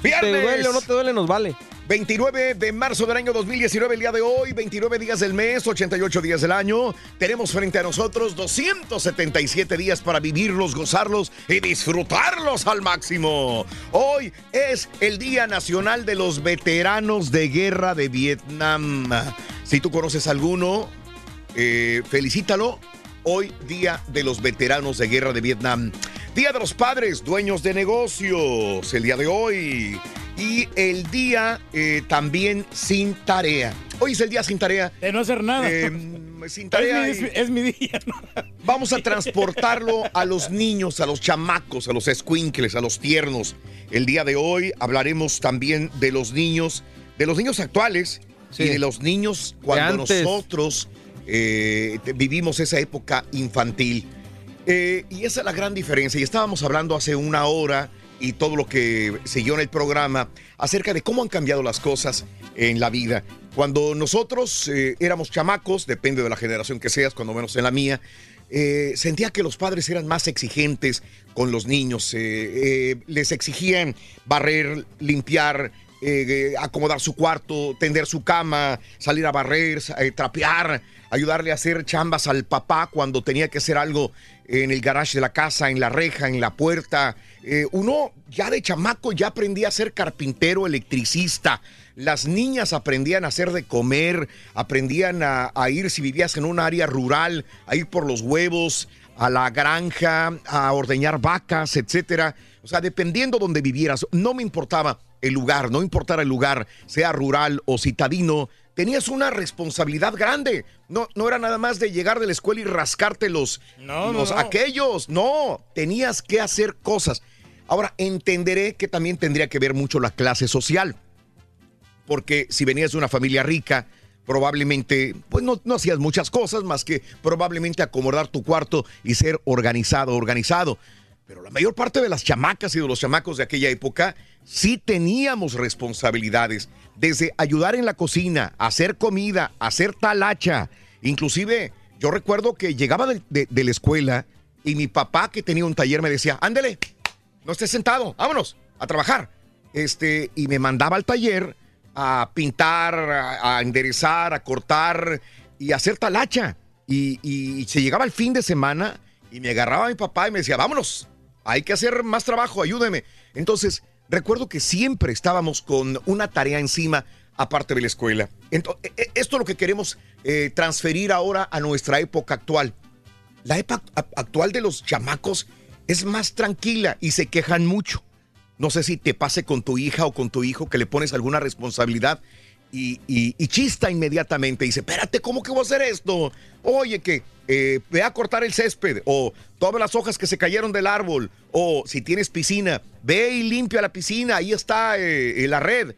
Viernes. ¿Te duele o no te duele? Nos vale. 29 de marzo del año 2019, el día de hoy, 29 días del mes, 88 días del año. Tenemos frente a nosotros 277 días para vivirlos, gozarlos y disfrutarlos al máximo. Hoy es el Día Nacional de los Veteranos de Guerra de Vietnam. Si tú conoces alguno, eh, felicítalo. Hoy, Día de los Veteranos de Guerra de Vietnam. Día de los Padres, Dueños de Negocios, el día de hoy. Y el día eh, también sin tarea. Hoy es el día sin tarea. De no hacer nada. Eh, sin tarea. Es mi- y- es mi día. Vamos a transportarlo a los niños, a los chamacos, a los squinkles, a los tiernos. El día de hoy hablaremos también de los niños, de los niños actuales y de los niños cuando nosotros eh, vivimos esa época infantil. Eh, y esa es la gran diferencia. Y estábamos hablando hace una hora y todo lo que siguió en el programa acerca de cómo han cambiado las cosas en la vida. Cuando nosotros eh, éramos chamacos, depende de la generación que seas, cuando menos en la mía, sentía que los padres eran más exigentes con los niños. les exigían barrer, limpiar, eh, acomodar su cuarto, tender su cama, salir a barrer, eh, trapear, ayudarle a hacer chambas al papá cuando tenía que hacer algo en el garage de la casa, en la reja, en la puerta. Eh, uno ya de chamaco ya aprendía a ser carpintero, electricista. Las niñas aprendían a hacer de comer, aprendían a, a ir, si vivías en un área rural, a ir por los huevos, a la granja, a ordeñar vacas, etcétera. O sea, dependiendo donde vivieras, no me importaba el lugar, no importara el lugar, sea rural o citadino, tenías una responsabilidad grande. No, no era nada más de llegar de la escuela y rascarte los, No, no, los no. aquellos. No, tenías que hacer cosas. Ahora, entenderé que también tendría que ver mucho la clase social. Porque si venías de una familia rica, probablemente, pues no, no hacías muchas cosas más que probablemente acomodar tu cuarto y ser organizado, organizado. Pero la mayor parte de las chamacas y de los chamacos de aquella época sí teníamos responsabilidades, desde ayudar en la cocina, hacer comida, hacer talacha. Inclusive, yo recuerdo que llegaba de, de- la escuela y mi papá que tenía un taller me decía, ándele, no estés sentado, vámonos a trabajar. Este, y me mandaba al taller a pintar, a, a enderezar, a cortar y a hacer talacha. Y, y se llegaba el fin de semana y me agarraba mi papá y me decía, vámonos, hay que hacer más trabajo, ayúdeme. Entonces, recuerdo que siempre estábamos con una tarea encima aparte de la escuela. Ento- e- esto es lo que queremos eh, transferir ahora a nuestra época actual. La época actual de los chamacos es más tranquila y se quejan mucho. No sé si te pase con tu hija o con tu hijo que le pones alguna responsabilidad y, y- chista inmediatamente. Dice, espérate, ¿cómo que voy a hacer esto? Oye, que eh, ve a cortar el césped o todas las hojas que se cayeron del árbol o si tienes piscina, ve y limpia la piscina, ahí está eh, eh, la red.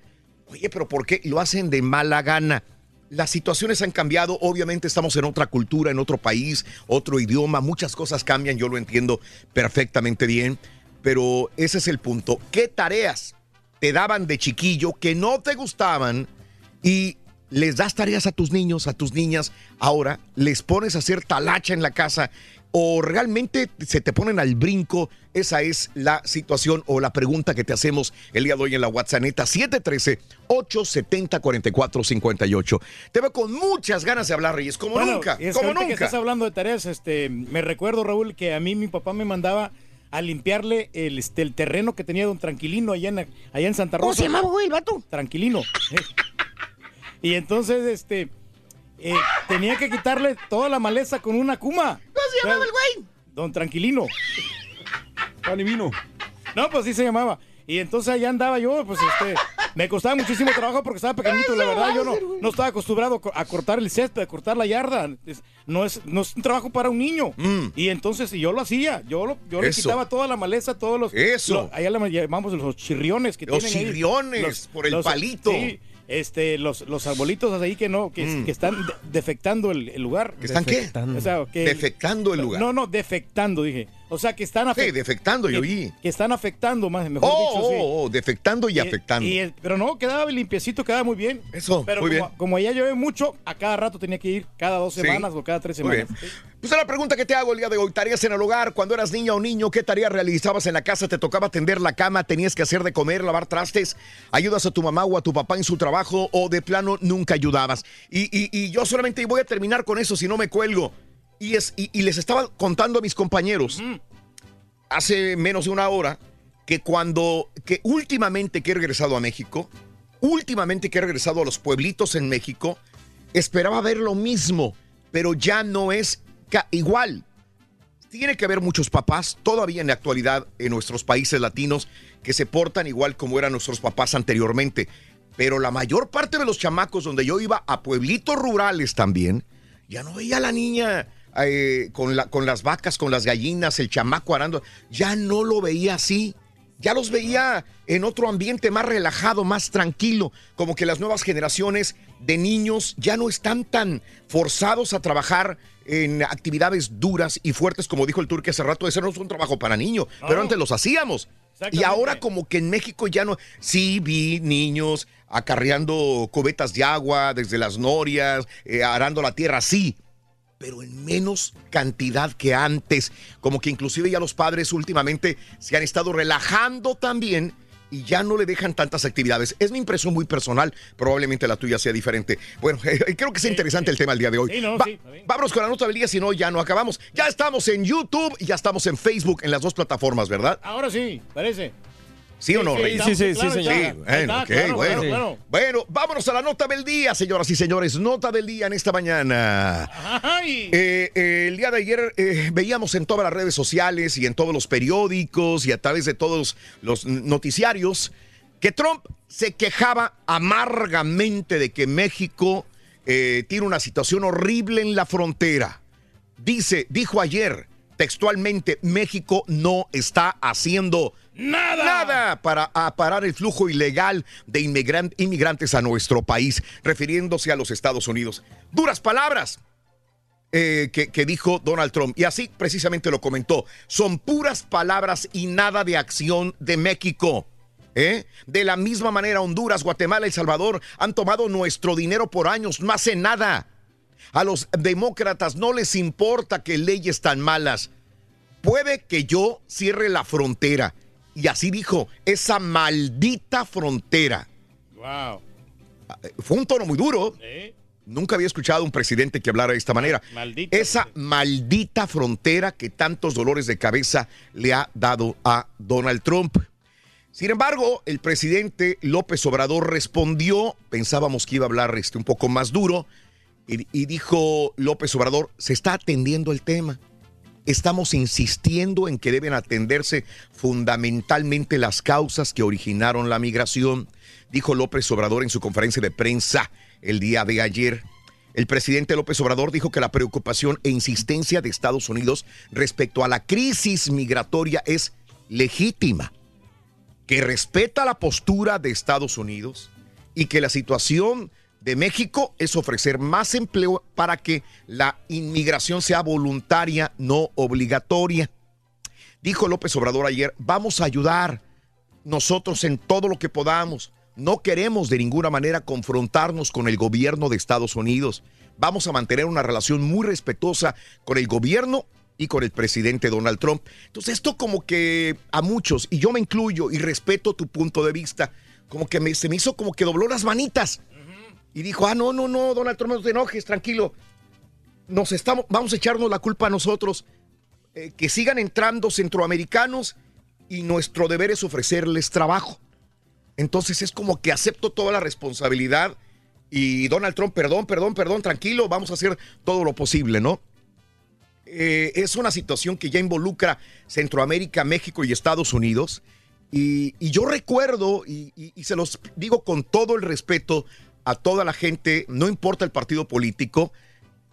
Oye, pero ¿por qué lo hacen de mala gana? Las situaciones han cambiado, obviamente estamos en otra cultura, en otro país, otro idioma, muchas cosas cambian, yo lo entiendo perfectamente bien, pero ese es el punto. ¿Qué tareas te daban de chiquillo que no te gustaban y les das tareas a tus niños, a tus niñas, ahora les pones a hacer talacha en la casa o realmente se te ponen al brinco? Esa es la situación o la pregunta que te hacemos el día de hoy en la WhatsApp 713-870-4458. Te veo con muchas ganas de hablar, Reyes, como Bueno, nunca, es como ahorita que nunca. estás hablando de tareas, este, me recuerdo, Raúl, que a mí mi papá me mandaba a limpiarle el, este, el terreno que tenía don Tranquilino allá en, allá en Santa Rosa. ¿Cómo se llamaba, güey, el vato? Tranquilino. <laughs> Y entonces, este, eh, tenía que quitarle toda la maleza con una cuma. ¿Cómo se llamaba el güey? Don Tranquilino. vino. No, pues sí se llamaba. Y entonces allá andaba yo, pues este, me costaba muchísimo trabajo porque estaba pequeñito, la verdad, yo no, no estaba acostumbrado a cortar el césped, a cortar la yarda. Es- no, es, no es un trabajo para un niño. Y entonces y yo lo hacía, yo, lo, yo le Mm. Quitaba toda la maleza, todos los... Eso. lo- allá le llamamos los chirriones que Los tienen ahí. chirriones, por el palito. Sí, este, los, los arbolitos ahí que no, que, que están de- defectando el, el lugar. Mm. ¿Que están qué? Defectando. O sea, que- Defectando el lugar. No, no, defectando, dije. O sea, que están Sí, afectando. defectando, yo vi. Que están afectando, más mejor Oh, dicho, sí. oh, oh, defectando y, afectando. y el- pero no, quedaba limpiecito, quedaba muy bien. Eso, pero muy como, bien. como allá llueve mucho, a cada rato tenía que ir, cada dos Sí. semanas o cada tres Muy semanas. Pues es la pregunta que te hago el día de hoy. ¿Tareas en el hogar? Cuando eras niña o niño, ¿qué tarea realizabas en la casa? ¿Te tocaba tender la cama? ¿Tenías que hacer de comer, lavar trastes? ¿Ayudas a tu mamá o a tu papá en su trabajo? ¿O de plano nunca ayudabas? Y, y- y yo solamente voy a terminar con eso si no me cuelgo. Y, es, y, y les estaba contando a mis compañeros hace menos de una hora que cuando, que últimamente que he regresado a México, últimamente que he regresado a los pueblitos en México, esperaba ver lo mismo, pero ya no es igual. Tiene que haber muchos papás todavía en la actualidad en nuestros países latinos que se portan igual como eran nuestros papás anteriormente. Pero la mayor parte de los chamacos donde yo iba a pueblitos rurales también, ya no veía a la niña eh, con, la, con las vacas, con las gallinas, el chamaco arando, ya no lo veía así. Ya los veía en otro ambiente más relajado, más tranquilo, como que las nuevas generaciones de niños ya no están tan forzados a trabajar en actividades duras y fuertes, como dijo el turque hace rato, ese no es un trabajo para niños, pero antes los hacíamos. Y ahora como que en México ya no, sí vi niños acarreando cubetas de agua desde las norias, eh, arando la tierra, sí, pero en menos cantidad que antes. Como que inclusive ya los padres últimamente se han estado relajando también y ya no le dejan tantas actividades. Es mi impresión muy personal, probablemente la tuya sea diferente. Bueno, <laughs> creo que es interesante el tema el día de hoy. Sí, no, Va- sí, vámonos con la nota del día, si no ya no acabamos. Ya estamos en YouTube y ya estamos en Facebook, en las dos plataformas, ¿verdad? Ahora sí, parece. ¿Sí o no, Sí, Rey? sí, sí, sí. Ahí bueno, vámonos a la nota del día, señoras y señores. Nota del día en esta mañana. Eh, eh, el día de ayer eh, veíamos en todas las redes sociales y en todos los periódicos y a través de todos los noticiarios que Trump se quejaba amargamente de que México tiene una situación horrible en la frontera. Dice, dijo ayer textualmente, México no está haciendo nada, nada para parar el flujo ilegal de inmigran- inmigrantes a nuestro país, refiriéndose a los Estados Unidos. Duras palabras eh, que, que dijo Donald Trump. Y así precisamente lo comentó. Son puras palabras y nada de acción de México. ¿eh? De la misma manera, Honduras, Guatemala, El Salvador han tomado nuestro dinero por años, no hace nada. A los demócratas no les importa que leyes tan malas. Puede que yo cierre la frontera. Y así dijo, esa maldita frontera. Wow. Fue un tono muy duro. Nunca había escuchado a un presidente que hablara de esta manera. Maldita Esa maldita frontera que tantos dolores de cabeza le ha dado a Donald Trump. Sin embargo, el presidente López Obrador respondió, pensábamos que iba a hablar este, un poco más duro, y, y dijo López Obrador, se está atendiendo el tema. Estamos insistiendo en que deben atenderse fundamentalmente las causas que originaron la migración, dijo López Obrador en su conferencia de prensa el día de ayer. El presidente López Obrador dijo que la preocupación e insistencia de Estados Unidos respecto a la crisis migratoria es legítima, que respeta la postura de Estados Unidos y que la situación de México es ofrecer más empleo para que la inmigración sea voluntaria, no obligatoria. Dijo López Obrador ayer, vamos a ayudar nosotros en todo lo que podamos. No queremos de ninguna manera confrontarnos con el gobierno de Estados Unidos. Vamos a mantener una relación muy respetuosa con el gobierno y con el presidente Donald Trump. Entonces esto como que a muchos, y yo me incluyo y respeto tu punto de vista, como que me- se me hizo como que dobló las manitas y dijo, ah, no, no, no, Donald Trump, no te enojes, tranquilo. Nos estamos, vamos a echarnos la culpa a nosotros. Eh, que sigan entrando centroamericanos y nuestro deber es ofrecerles trabajo. Entonces es como que acepto toda la responsabilidad y Donald Trump, perdón, perdón, perdón, tranquilo, vamos a hacer todo lo posible, ¿no? Eh, es una situación que ya involucra Centroamérica, México y Estados Unidos. Y, yo recuerdo, y se los digo con todo el respeto a toda la gente, no importa el partido político,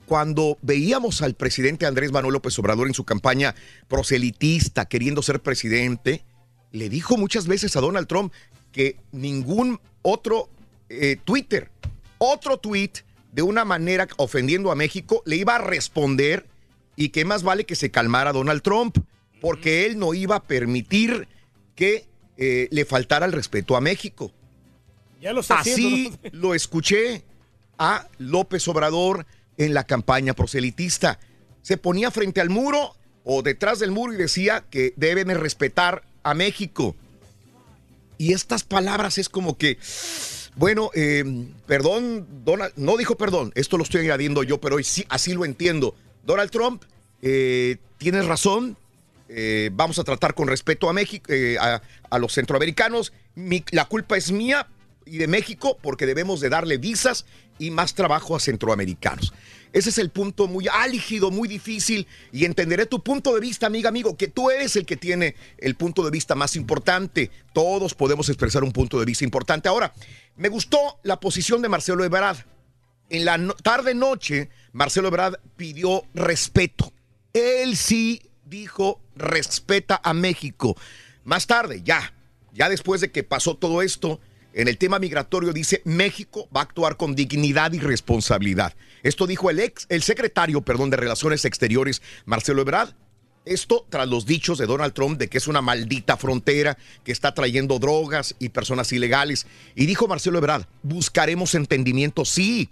cuando veíamos al presidente Andrés Manuel López Obrador en su campaña proselitista, queriendo ser presidente, le dijo muchas veces a Donald Trump que ningún otro eh, Twitter, otro tweet de una manera ofendiendo a México, le iba a responder y que más vale que se calmara Donald Trump, porque él no iba a permitir que eh, le faltara el respeto a México. Ya lo está Así lo escuché a López Obrador en la campaña proselitista. Se ponía frente al muro o detrás del muro y decía que deben de respetar a México. Y estas palabras es como que, bueno, eh, perdón, Donald, no dijo perdón, esto lo estoy añadiendo yo, pero hoy sí, así lo entiendo. Donald Trump, eh, tienes razón, eh, vamos a tratar con respeto a México, eh, a, a los centroamericanos. Mi- la culpa es mía y de México porque debemos de darle visas y más trabajo a centroamericanos. Ese es el punto muy álgido, muy difícil y entenderé tu punto de vista, amiga, amigo, que tú eres el que tiene el punto de vista más importante. Todos podemos expresar un punto de vista importante. Ahora, me gustó la posición de Marcelo Ebrard. en la no- tarde-noche, Marcelo Ebrard pidió respeto. Él sí dijo, respeta a México. Más tarde, ya, ya después de que pasó todo esto, en el tema migratorio dice, México va a actuar con dignidad y responsabilidad. Esto dijo el ex, el secretario, perdón, de Relaciones Exteriores, Marcelo Ebrard, esto tras los dichos de Donald Trump de que es una maldita frontera que está trayendo drogas y personas ilegales. Y dijo Marcelo Ebrard, buscaremos entendimiento, sí,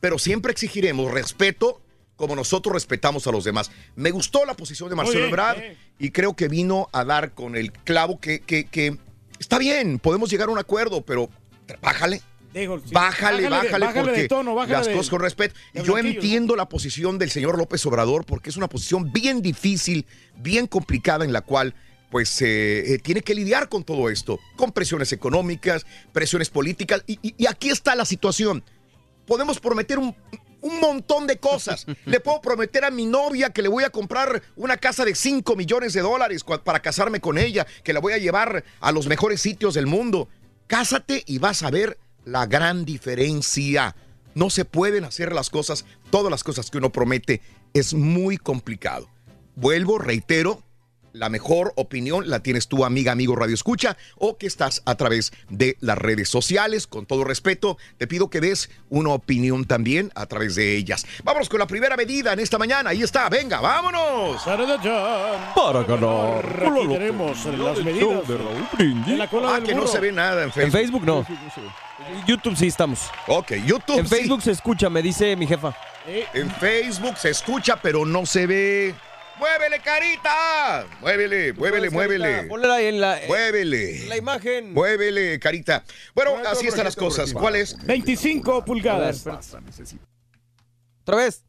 pero siempre exigiremos respeto como nosotros respetamos a los demás. Me gustó la posición de Marcelo bien, Ebrard bien. y creo que vino a dar con el clavo que, que, que está bien, podemos llegar a un acuerdo, pero bájale. Digo, sí. Bájale, bájale, bájale porque de tono, bájale las de- cosas con respeto. Y yo entiendo la posición del señor López Obrador porque es una posición bien difícil, bien complicada en la cual pues eh, eh, tiene que lidiar con todo esto, con presiones económicas, presiones políticas. Y, y- y aquí está la situación. Podemos prometer un, un montón de cosas. <laughs> Le puedo prometer a mi novia que le voy a comprar una casa de 5 millones de dólares para casarme con ella, que la voy a llevar a los mejores sitios del mundo. Cásate y vas a ver la gran diferencia. No se pueden hacer las cosas, todas las cosas que uno promete. Es muy complicado. Vuelvo, reitero, la mejor opinión la tienes tú, amiga, amigo Radio Escucha, o que estás a través de las redes sociales. Con todo respeto, te pido que des una opinión también a través de ellas. Vámonos con la primera medida en esta mañana. Ahí está, venga, vámonos. Para ganar. Aquí tenemos las medidas de la cola Ah, que no se ve nada en En Facebook. Facebook no. En YouTube sí estamos. Ok, YouTube En sí. Facebook se escucha, me dice mi jefa. En Facebook se escucha, pero no se ve. ¡Muévele, carita! Muévele, muévele, muévele. Ponla ahí en la, Muévele. la imagen. Muévele, carita. Bueno, así están las cosas. ¿Cuál es? 25 pulgadas. Otra vez.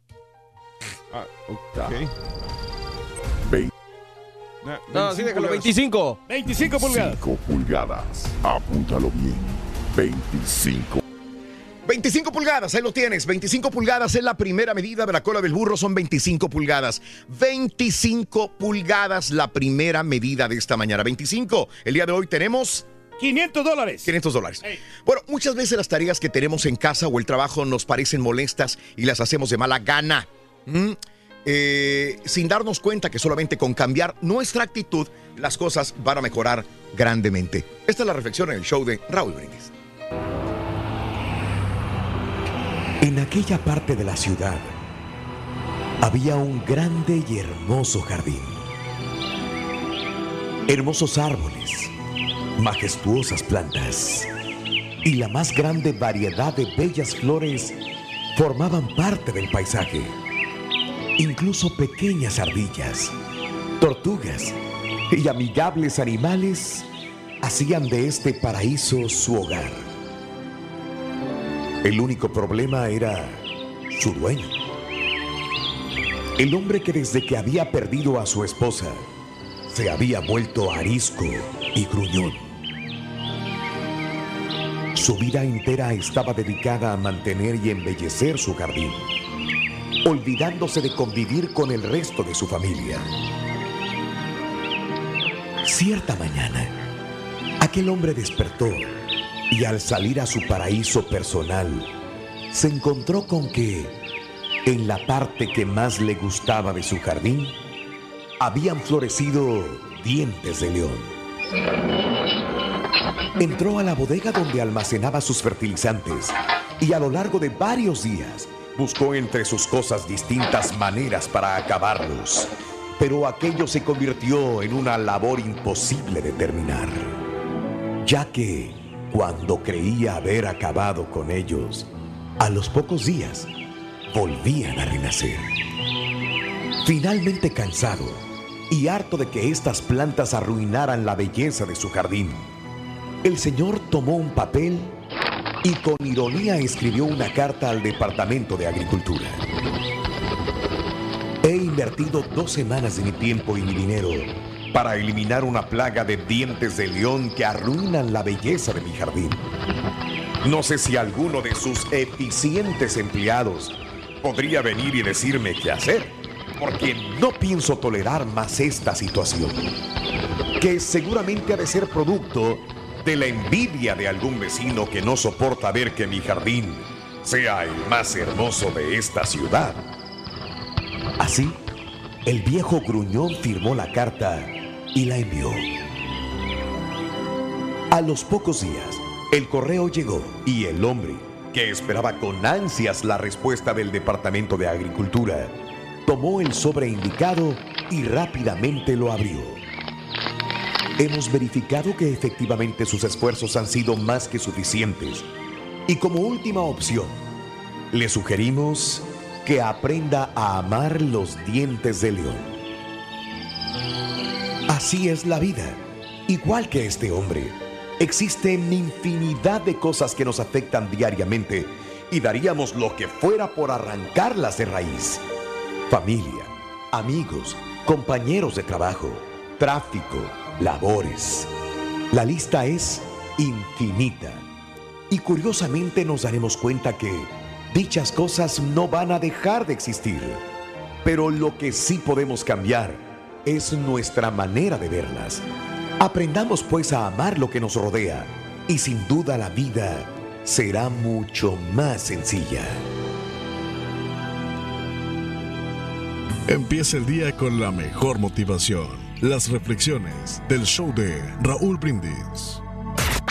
Ah, ok. No, sí, déjalo. 25. 25 pulgadas. 5 pulgadas. Apúntalo bien. 25. 25 pulgadas, ahí lo tienes. 25 pulgadas es la primera medida de la cola del burro, son 25 pulgadas. 25 pulgadas la primera medida de esta mañana. 25. El día de hoy tenemos 500 dólares. 500 dólares. Bueno, muchas veces las tareas que tenemos en casa o el trabajo nos parecen molestas y las hacemos de mala gana. ¿Mm? Eh, sin darnos cuenta que solamente con cambiar nuestra actitud las cosas van a mejorar grandemente. Esta es la reflexión en el show de Raúl Brindis. En aquella parte de la ciudad había un grande y hermoso jardín. Hermosos árboles, majestuosas plantas y la más grande variedad de bellas flores formaban parte del paisaje. Incluso pequeñas ardillas, tortugas y amigables animales hacían de este paraíso su hogar. El único problema era su dueño. El hombre que desde que había perdido a su esposa se había vuelto arisco y gruñón. Su vida entera estaba dedicada a mantener y embellecer su jardín, olvidándose de convivir con el resto de su familia. Cierta mañana, aquel hombre despertó y al salir a su paraíso personal, se encontró con que en la parte que más le gustaba de su jardín, habían florecido dientes de león. Entró a la bodega donde almacenaba sus fertilizantes y a lo largo de varios días buscó entre sus cosas distintas maneras para acabarlos, pero aquello se convirtió en una labor imposible de terminar, ya que cuando creía haber acabado con ellos, a los pocos días volvían a renacer. Finalmente cansado y harto de que estas plantas arruinaran la belleza de su jardín, el señor tomó un papel y con ironía escribió una carta al Departamento de Agricultura. He invertido dos semanas de mi tiempo y mi dinero para eliminar una plaga de dientes de león que arruinan la belleza de mi jardín. No sé si alguno de sus eficientes empleados podría venir y decirme qué hacer, porque no pienso tolerar más esta situación, que seguramente ha de ser producto de la envidia de algún vecino que no soporta ver que mi jardín sea el más hermoso de esta ciudad. Así, el viejo gruñón firmó la carta y la envió. A los pocos días, el correo llegó y el hombre, que esperaba con ansias la respuesta del Departamento de Agricultura, tomó el sobre indicado y rápidamente lo abrió. Hemos verificado que efectivamente sus esfuerzos han sido más que suficientes y como última opción, le sugerimos que aprenda a amar los dientes de león. Así es la vida. Igual que este hombre, existen infinidad de cosas que nos afectan diariamente y daríamos lo que fuera por arrancarlas de raíz. Familia, amigos, compañeros de trabajo, tráfico, labores. La lista es infinita. Y curiosamente nos daremos cuenta que dichas cosas no van a dejar de existir. Pero lo que sí podemos cambiar es nuestra manera de verlas. Aprendamos pues a amar lo que nos rodea y sin duda la vida será mucho más sencilla. Empieza el día con la mejor motivación. Las reflexiones del show de Raúl Brindis.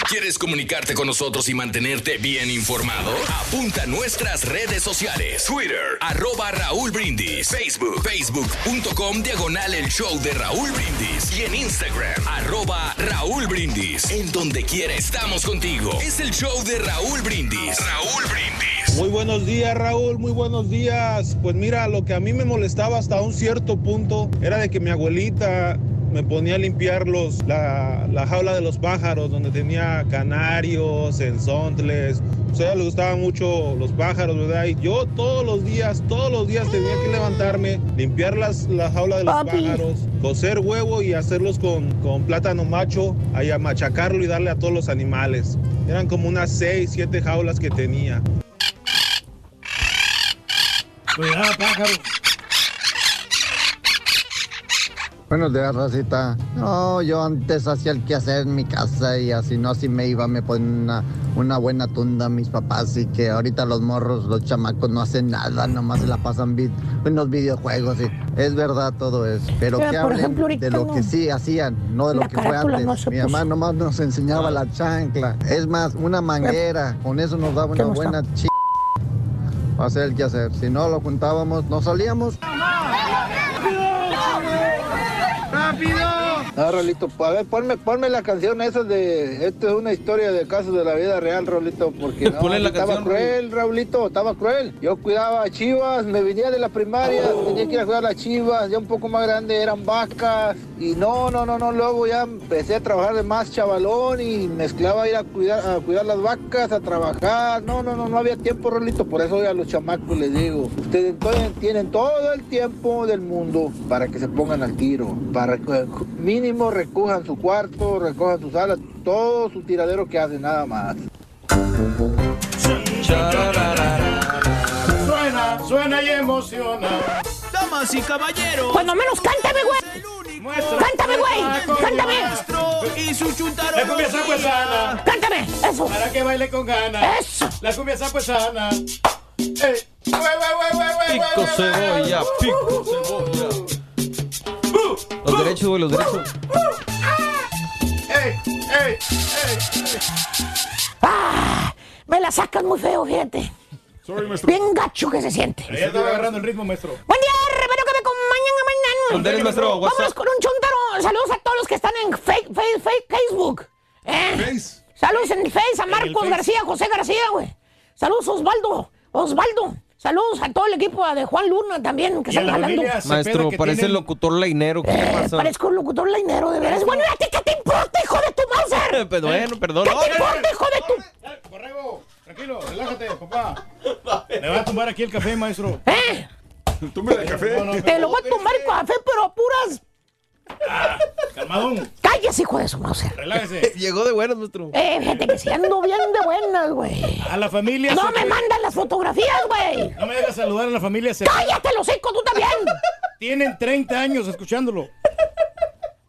¿Quieres comunicarte con nosotros y mantenerte bien informado? Apunta a nuestras redes sociales. Twitter, arroba Raúl Brindis. Facebook, facebook.com, diagonal el show de Raúl Brindis. Y en Instagram, arroba Raúl Brindis. En donde quiera estamos contigo. Es el show de Raúl Brindis. Raúl Brindis. Muy buenos días, Raúl, muy buenos días. Pues mira, lo que a mí me molestaba hasta un cierto punto era de que mi abuelita me ponía a limpiar los, la, la jaula de los pájaros, donde tenía canarios, ensontles. O sea, le gustaban mucho los pájaros, ¿verdad? Y yo todos los días, todos los días tenía que levantarme, limpiar las, la jaula de los pájaros, cocer huevo y hacerlos con, con plátano macho, ahí a machacarlo y darle a todos los animales. Eran como unas 6, 7 jaulas que tenía. Cuidado, pájaro. Buenos días, Rosita. No, yo antes hacía el quehacer en mi casa y así no, así me iba, me ponían una, una buena tunda mis papás y que ahorita los morros, los chamacos no hacen nada, nomás se la pasan vi- en los videojuegos. Y es verdad todo eso. Pero Pero, que por hablen ejemplo, de lo no. que sí hacían, no de lo que fue antes. no Mi mamá nomás nos enseñaba la chancla. Es más, una manguera, con eso nos daba ¿Qué una no buena ch... para hacer el quehacer. Si no lo juntábamos, nos salíamos. ¡Rápido! Ah, Rolito, a ver, ponme, ponme la canción esa de... Esto es una historia de casos de la vida real, Rolito, porque <laughs> no, Ponle la estaba canción, cruel, Raulito, estaba cruel. Yo cuidaba a chivas, me venía de la primaria, tenía que ir a cuidar a las chivas, ya un poco más grande eran vacas, y no, no, no, no, luego ya empecé a trabajar de más chavalón y mezclaba ir a cuidar, a cuidar las vacas, a trabajar, no, no, no, no había tiempo, Rolito, por eso hoy a los chamacos les digo, ustedes entonces tienen todo el tiempo del mundo para que se pongan al tiro, para que mínimo recojan su cuarto, recojan su sala, todo su tiradero que hacen, nada más. Suena, suena y emociona. Damas y caballeros. Cuando menos cántame, güey. Cántame, güey. Cántame. Y su chuntaro. La cumbia sapuesana. Cántame. Eso. Para que baile con ganas. Eso. La cumbia sapuesana. ¡Ey! ¡Güey, güey, güey, güey, güey, Pico cebolla, pico cebolla. Los derechos, güey, los derechos. ¡Ey, ey, ey! Ah, me la sacan muy feo, fíjate. Sorry, maestro. Bien gacho que se siente. Pero ya estaba agarrando el ritmo, maestro. Buen día, repito que me acompañan mañana. ¿Dónde eres, maestro? Vámonos con un chuntaro. Saludos a todos los que están en fake, fake, fake Facebook. ¿eh? Saludos en Face a Marcos Face. García, José García, güey. Saludos Osvaldo, Osvaldo. Saludos a todo el equipo de Juan Luna también, que están la jalando. Maestro, que parece tienen- el locutor leinero. ¿Qué Eh, pasa? parezco un locutor lainero, de veras. Bueno, ¿y a ti qué te importa, hijo de tu Mauser? <laughs> Pero bueno, perdón. ¿Qué te importa, hijo de tu... Borrego, tranquilo, relájate, papá. Me va a tumbar aquí el café, maestro. <laughs> ¿Eh? Tumbe el café. Te lo voy a tomar café, pero a puras... Calmadón, Cállese, hijo de su Mauser. relájese. <laughs> Llegó de buenas, maestro. Eh, fíjate que si ando bien de buenas, güey. A la familia. No se- me mandan las fotografías, güey. No me dejas saludar a la familia. Se... ¡Cállate, los hocico, tú también! Tienen 30 años escuchándolo.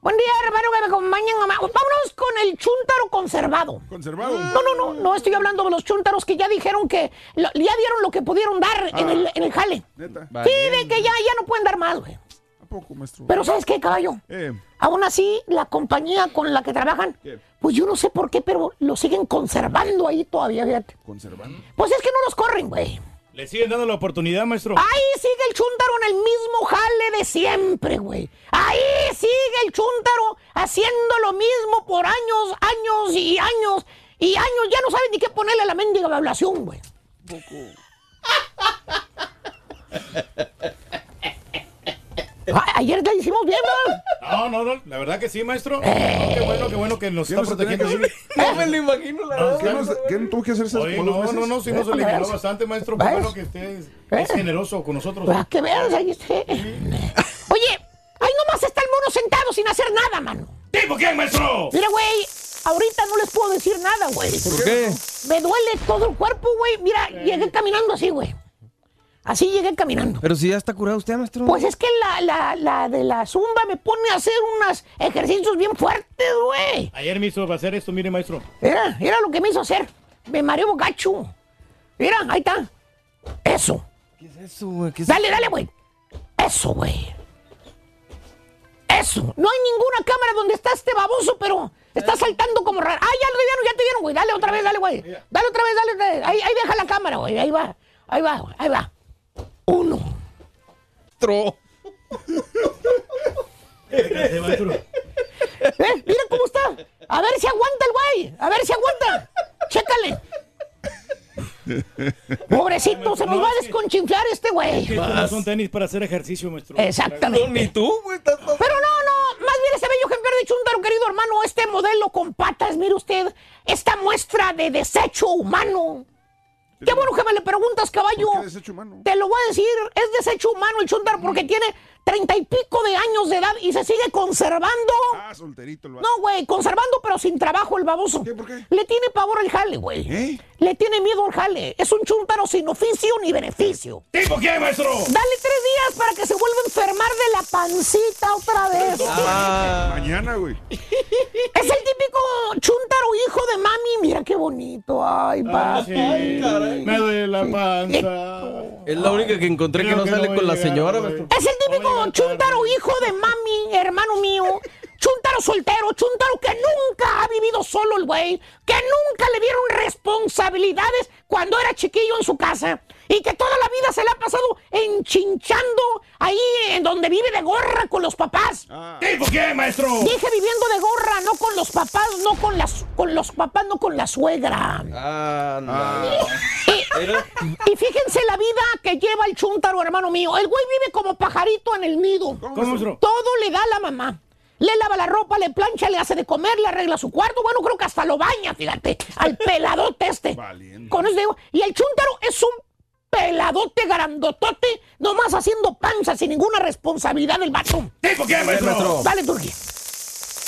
Buen día, hermano, que me acompañan. mamá. Vámonos con el chúntaro conservado. ¿Conservado? No, no, no, no estoy hablando de los chúntaros que ya dijeron que lo- ya dieron lo que pudieron dar en, Ah. el, en el jale. Neta. Sí, de que ya, ya no pueden dar más, güey. ¿A poco, maestro? Pero ¿sabes qué, caballo? Eh, Aún así, la compañía con la que trabajan, ¿Qué? pues yo no sé por qué, pero lo siguen conservando ahí todavía, fíjate. conservando. Pues es que no los corren, güey. Le siguen dando la oportunidad, maestro. Ahí sigue el chúntaro en el mismo jale de siempre, güey. Ahí sigue el chúntaro haciendo lo mismo por años, años y años y años. Ya no saben ni qué ponerle a la mendiga evaluación, güey. <laughs> <laughs> Ayer la hicimos bien, ¿no? No, no, no, la verdad que sí, maestro. Eh. No, qué bueno, qué bueno que nos ¿Qué está no protegiendo. que así. No me lo imagino, la verdad. ¿Qué no, se- qué no tuvo que hacerse Oye, no, veces? no, no, sí nos Eh, eliminó ¿ves? bastante, maestro. Qué ¿Ves? bueno que usted es, ¿Eh? es generoso con nosotros. Para que veas, ahí está. Oye, ahí nomás está el mono sentado sin hacer nada, mano. ¿Tipo quién, maestro? Mira, güey, ahorita no les puedo decir nada, güey. ¿Por qué? Me duele todo el cuerpo, güey. Mira, llegué caminando así, güey. Así llegué caminando. Pero si ya está curado usted, maestro. Pues es que la, la, la de la zumba me pone a hacer unos ejercicios bien fuertes, güey. Ayer me hizo hacer esto, mire, maestro. Era, era lo que me hizo hacer. Me mareo gacho. Mira, ahí está. Eso. ¿Qué es eso, güey? ¿Qué es Dale, dale, güey. Eso, güey. Eso. No hay ninguna cámara donde está este baboso, pero está saltando como raro. Ah, ya lo vieron, ya te vieron, güey. Dale otra vez, dale, güey. Dale otra vez, dale, otra vez. Ahí, ahí deja la cámara, güey. Ahí va. Ahí va, güey. Ahí va. Uno. Tro. ¿Eh? Mira cómo está. A ver si aguanta el güey. A ver si aguanta. Chécale. Pobrecito, se nos va a desconchinflar este güey. No son tenis para hacer ejercicio, maestro. Exactamente. No, ni tú, güey. Pero no, no, más bien ese bello ejemplar de chúntaro, querido hermano, este modelo con patas, mire usted, esta muestra de desecho humano. Qué bueno que me le preguntas, caballo. ¿Por qué desecho humano? Te lo voy a decir, es desecho humano el chúntaro porque tiene treinta y pico de años de edad y se sigue conservando. Ah, solterito el vato. No, güey, conservando pero sin trabajo el baboso. ¿Qué? ¿Por qué? Le tiene pavor al jale, güey. ¿Eh? Le tiene miedo al jale. Es un chúntaro sin oficio ni beneficio. ¿Tipo quién, maestro? Dale tres días para que se vuelva a enfermar de la pancita otra vez. Ah, Mañana, güey. <laughs> Es el típico chúntaro hijo de mami. Mira qué bonito. Ay, Ah, papi. sí. Me duele la panza. es la única que encontré que no que sale no con la llegar, señora, güey. maestro. Es el típico Tarde. hijo de mami, hermano mío. Chúntaro soltero, chúntaro que nunca ha vivido solo el güey, que nunca le dieron responsabilidades cuando era chiquillo en su casa y que toda la vida se le ha pasado enchinchando ahí en donde vive de gorra con los papás. Ah, ¿Tipo quién, maestro? Dije viviendo de gorra, no con los papás, no con las con los papás, no con la suegra. Ah, no. Y, fíjense la vida que lleva el chúntaro, hermano mío. El güey vive como pajarito en el nido. Todo le da a la mamá. Le lava la ropa, le plancha, le hace de comer, le arregla su cuarto. Bueno, creo que hasta lo baña, fíjate. Al <laughs> peladote este. Valiente. Con eso digo. Y el chúntaro es un peladote grandotote, nomás haciendo panza sin ninguna responsabilidad del vato. ¿Tipo quién, maestro? Dale, Turquía.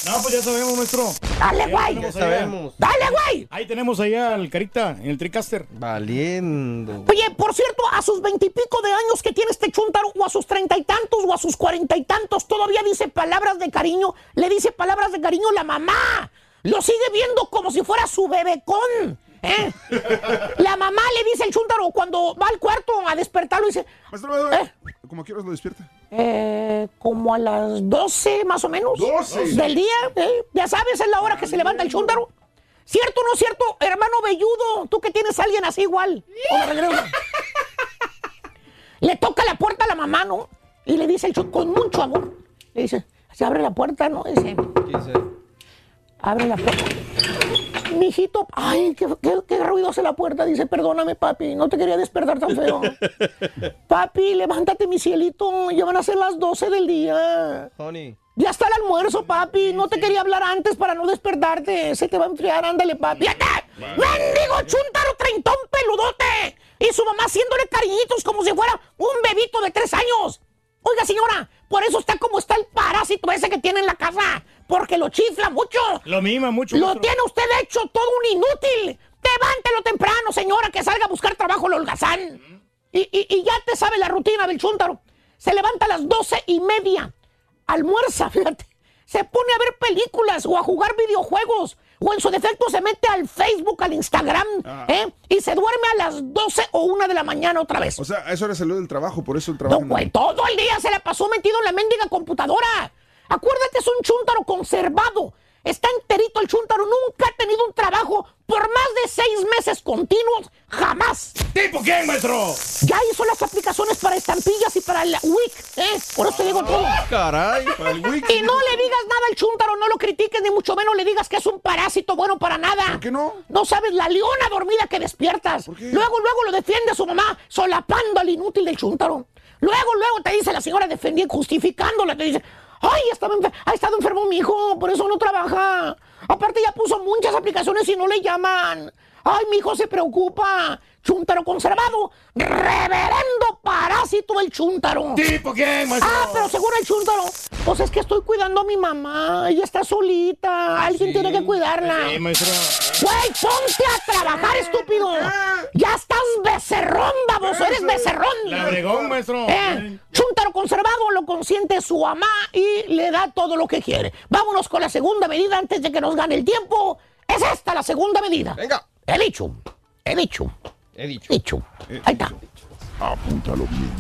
No, pues ya sabemos, maestro. Dale, Ya güey. Ya sabemos. Dale, güey. Ahí tenemos allá al Carita, en el Tricaster. Valiendo. Oye, por cierto, a sus veintipico de años que tiene este chúntaro, o a sus treinta y tantos, o a sus cuarenta y tantos, todavía dice palabras de cariño, le dice palabras de cariño la mamá. Lo sigue viendo como si fuera su bebecón. ¿eh? <laughs> La mamá le dice al chúntaro cuando va al cuarto a despertarlo y dice, Maestro, maestro, ¿Eh? ¿cómo quieres lo despierta? Eh, como a las 12 más o menos 12. del día, ¿eh? ya sabes, es la hora que se levanta el chúntaro. ¿Cierto o no cierto, hermano velludo? Tú que tienes a alguien así igual. Le toca la puerta a la mamá, ¿no? Y le dice el con mucho amor. Le dice, se abre la puerta, ¿no? Dice, abre la puerta. Mijito, ay, qué, qué, qué ruido hace la puerta. Dice, perdóname, papi, no te quería despertar tan feo. <laughs> papi, levántate, mi cielito, ya van a ser las 12 del día. Honey. Ya está el almuerzo, papi. No te quería hablar antes para no despertarte. Se te va a enfriar, ándale, papi. ¡Ya está! ¡Mendigo chuntaro treintón peludote! Y su mamá haciéndole cariñitos como si fuera un bebito de tres años. Oiga, señora, por eso está como está el parásito ese que tiene en la casa. Porque lo chifla mucho. Lo mima mucho. Lo tiene usted hecho todo un inútil. Levántelo temprano, señora, que salga a buscar trabajo el holgazán. Y, y- y ya te sabe la rutina del chúntaro. Se levanta a las doce y media. Almuerza, <laughs> fíjate. se pone a ver películas o a jugar videojuegos. O en su defecto se mete al Facebook, al Instagram, ¿eh? Y se duerme a las 12 o 1 de la mañana otra vez. O sea, eso era salud del trabajo, por eso el trabajo. No, güey, todo el día se la pasó metido en la mendiga computadora. Acuérdate, es un chúntaro conservado. Está enterito el chúntaro, nunca ha tenido un trabajo por más de seis meses continuos, jamás. ¿Tipo quién, maestro? Ya hizo las aplicaciones para estampillas y para el Wix, ¿eh? Por eso te digo todo. Caray, para el Wix. Y no le digas nada al chúntaro, no lo critiques, ni mucho menos le digas que es un parásito bueno para nada. ¿Por qué no? No sabes la leona dormida que despiertas. Luego, luego lo defiende su mamá, solapando al inútil del chúntaro. Luego, luego te dice la señora defendiendo, justificándola, te dice, ay, ha estado enfermo mi hijo, por eso no trabaja. Aparte ya puso muchas aplicaciones y no le llaman. Ay, mi hijo se preocupa. Chúntaro conservado. Reverendo parásito del chúntaro. ¿Tipo quién, maestro? Ah, pero seguro el chúntaro. Pues es que estoy cuidando a mi mamá. Ella está solita. Alguien tiene que cuidarla. Sí, maestro. Güey, ponte a trabajar, estúpido. Ya estás becerrón, baboso. Eres becerrón. Labregón, maestro. Eh, Chúntaro conservado lo consiente su mamá y le da todo lo que quiere. Vámonos con la segunda medida antes de que nos gane el tiempo. Es esta la segunda medida. Venga. He dicho. He dicho. He dicho. He dicho. Ahí está. Apúntalo bien.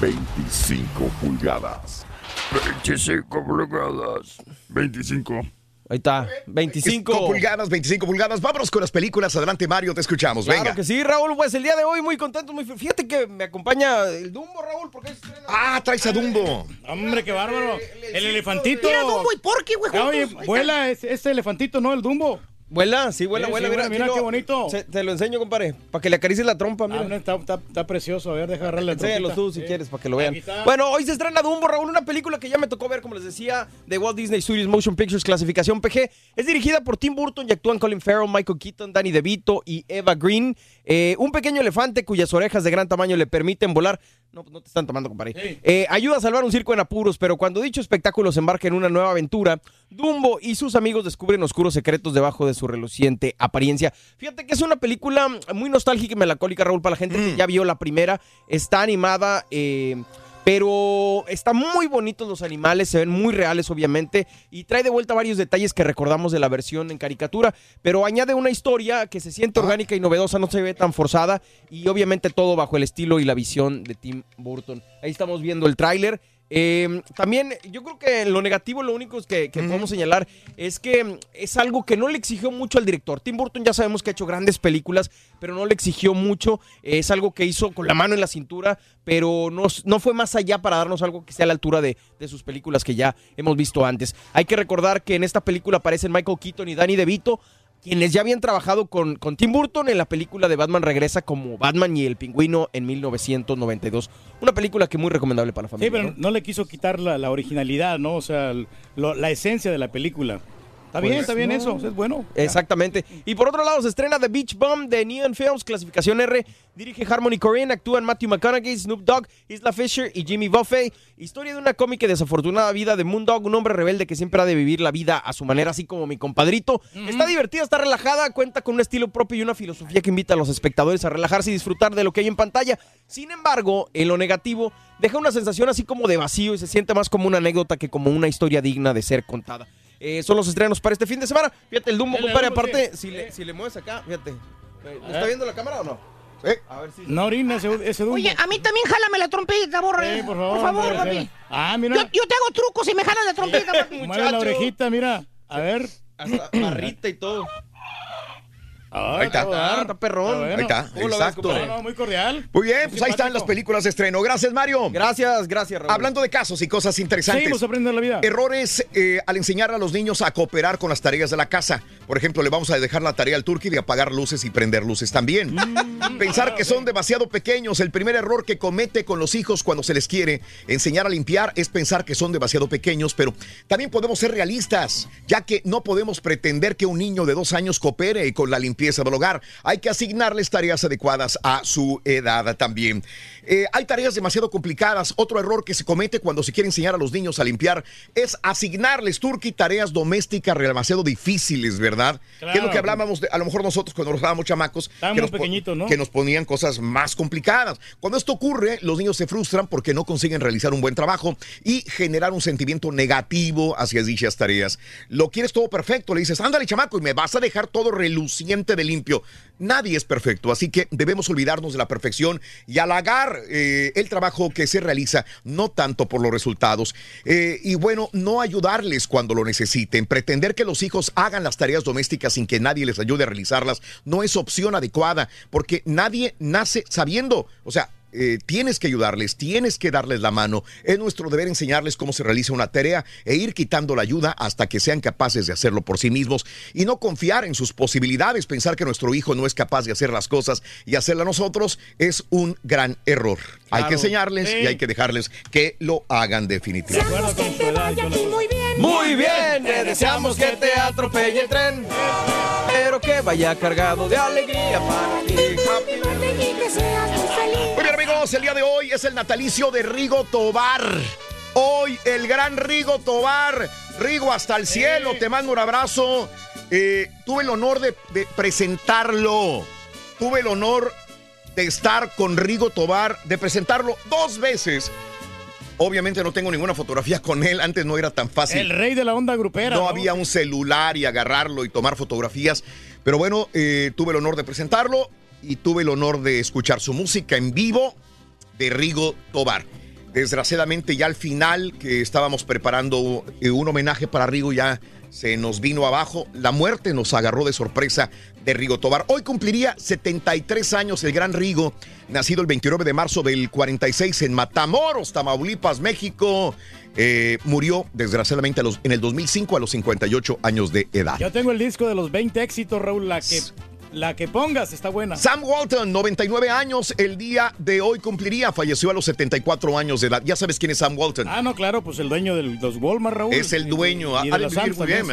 25 pulgadas. 25 pulgadas. 25. Ahí está, 25 25 pulgadas, 25 pulgadas. Vámonos con las películas. Adelante, Mario, te escuchamos. Claro Venga. que sí, Raúl, pues el día de hoy muy contento, muy Fíjate que me acompaña el Dumbo, Raúl, porque es Ah, traes a Dumbo. Hombre, qué bárbaro. El elefantito. Mira, Dumbo y Porky, güey, Ah, Oye, vuela ese, ese elefantito, ¿no? El Dumbo. Vuela, sí, vuela, Sí, vuela. sí, mira, mira qué lo- bonito. se- te lo enseño, compadre, para que le acaricies la trompa, mira. Ah, no, está, está- está precioso. A ver, deja agarrarle la trompita. tú si Sí. quieres para que lo vean. Bueno, hoy se estrena Dumbo, Raúl, una película que ya me tocó ver, como les decía, de Walt Disney Studios Motion Pictures, clasificación PG. Es dirigida por Tim Burton y actúan Colin Farrell, Michael Keaton, Danny DeVito y Eva Green. Eh, un pequeño elefante cuyas orejas de gran tamaño le permiten volar. No, pues no te están tomando, compadre. Eh, ayuda a salvar un circo en apuros, pero cuando dicho espectáculo se embarca en una nueva aventura, Dumbo y sus amigos descubren oscuros secretos debajo de su reluciente apariencia. Fíjate que es una película muy nostálgica y melancólica, Raúl, para la gente que ya vio la primera. Está animada, eh, pero está muy bonitos los animales, se ven muy reales, obviamente, y trae de vuelta varios detalles que recordamos de la versión en caricatura, pero añade una historia que se siente orgánica y novedosa, no se ve tan forzada, y obviamente todo bajo el estilo y la visión de Tim Burton. Ahí estamos viendo el tráiler. Eh, también yo creo que lo negativo, lo único que, podemos señalar es que mm, es algo que no le exigió mucho al director. Tim Burton ya sabemos que ha hecho grandes películas, pero no le exigió mucho. Eh, es algo que hizo con la mano en la cintura, pero no, no fue más allá para darnos algo que esté a la altura de, de sus películas que ya hemos visto antes. Hay que recordar que en esta película aparecen Michael Keaton y Danny DeVito quienes ya habían trabajado con, con Tim Burton en la película de Batman Regresa como Batman y el Pingüino en 1992. Una película que muy recomendable para la Sí, familia. pero ¿no? no le quiso quitar la, la originalidad, ¿no? O sea, lo- la esencia de la película. Está bien, Pues, está bien no. eso, es bueno. Exactamente. Y por otro lado, se estrena The Beach Bum de Neon Films, clasificación R. Dirige Harmony Korine, actúan Matthew McConaughey, Snoop Dogg, Isla Fisher y Jimmy Buffett. Historia de una cómica y desafortunada vida de Moondog, un hombre rebelde que siempre ha de vivir la vida a su manera, así como mi compadrito. Está divertida, está relajada, cuenta con un estilo propio y una filosofía que invita a los espectadores a relajarse y disfrutar de lo que hay en pantalla. Sin embargo, en lo negativo, deja una sensación así como de vacío y se siente más como una anécdota que como una historia digna de ser contada. Eh, son los estrenos para este fin de semana. Fíjate, el Dumbo, compadre, aparte, sí. si, le, si le mueves acá, fíjate. ¿Me está ver. viendo la cámara o no? A ver si. No orina ese, ese Dumbo. Oye, a mí también jálame la trompita, borre. Sí, por favor, Por favor, hombre, papi. Ah, Yo, mira. yo te hago trucos y me jalas la trompita, papi. Mueve la orejita, mira. A ver. Hasta barrita y todo. Ah, Ahí está. dar. Ah, está perrón. Ahí está, ¿Cómo lo ves, exacto. No, muy cordial. Muy bien, pues ahí están las películas de estreno. Gracias, Mario. Gracias, gracias, Raúl. Hablando de casos y cosas interesantes. Seguimos aprendiendo la vida. Errores eh, al enseñar a los niños a cooperar con las tareas de la casa. Por ejemplo, le vamos a dejar la tarea al turqui de apagar luces y prender luces también. Mm. Pensar que son demasiado pequeños. El primer error que comete con los hijos cuando se les quiere enseñar a limpiar es pensar que son demasiado pequeños, pero también podemos ser realistas, ya que no podemos pretender que un niño de dos años coopere con la limpieza limpieza del. Hay que asignarles tareas adecuadas a su edad también. Eh, hay tareas demasiado complicadas. Otro error que se comete cuando se quiere enseñar a los niños a limpiar es asignarles, Turki, tareas domésticas demasiado difíciles, ¿verdad? Que es lo que hablábamos, de- a lo mejor nosotros cuando nos dábamos chamacos, que nos ponían cosas más complicadas. Cuando esto ocurre, los niños se frustran porque no consiguen realizar un buen trabajo y generar un sentimiento negativo hacia dichas tareas. Lo quieres todo perfecto, le dices, ándale chamaco, y me vas a dejar todo reluciente de limpio. Nadie es perfecto, así que debemos olvidarnos de la perfección y halagar eh, el trabajo que se realiza, no tanto por los resultados. Eh, y bueno, no ayudarles cuando lo necesiten. Pretender que los hijos hagan las tareas domésticas sin que nadie les ayude a realizarlas no es opción adecuada, porque nadie nace sabiendo. O sea, eh, tienes que ayudarles, tienes que darles la mano. Es nuestro deber enseñarles cómo se realiza una tarea e ir quitando la ayuda hasta que sean capaces de hacerlo por sí mismos y no confiar en sus posibilidades. Pensar que nuestro hijo no es capaz de hacer las cosas y hacerla nosotros es un gran error. Hay que enseñarles Sí. y hay que dejarles que lo hagan definitivamente. muy bien. Muy bien, le deseamos que te atropelle el tren, pero que vaya cargado de alegría para ti. Muy bien amigos, el día de hoy es el natalicio de Rigo Tobar. Hoy el gran Rigo Tobar. Rigo hasta el cielo, te mando un abrazo. Eh, tuve el honor de, de presentarlo. Tuve el honor de estar con Rigo Tobar, de presentarlo dos veces. Obviamente no tengo ninguna fotografía con él, antes no era tan fácil. El rey de la onda grupera. No había un celular y agarrarlo y tomar fotografías. Pero bueno, eh, tuve el honor de presentarlo y tuve el honor de escuchar su música en vivo de Rigo Tobar. Desgraciadamente ya al final que estábamos preparando eh, un homenaje para Rigo ya se nos vino abajo. La muerte nos agarró de sorpresa de Rigo Tobar. Hoy cumpliría 73 años el gran Rigo, nacido el 29 de marzo del 46 en Matamoros, Tamaulipas, México. Eh, murió desgraciadamente a los- en el 2005 a los 58 años de edad. Yo tengo el disco de los 20 éxitos, Raúl. La que, la que pongas está buena. Sam Walton, 99 años, el día de hoy cumpliría, falleció a los 74 años de edad. Ya sabes quién es Sam Walton. Ah, no, claro, pues el dueño de los Walmart, Raúl. Es el dueño, Y, de de Sam's muy bien, sí.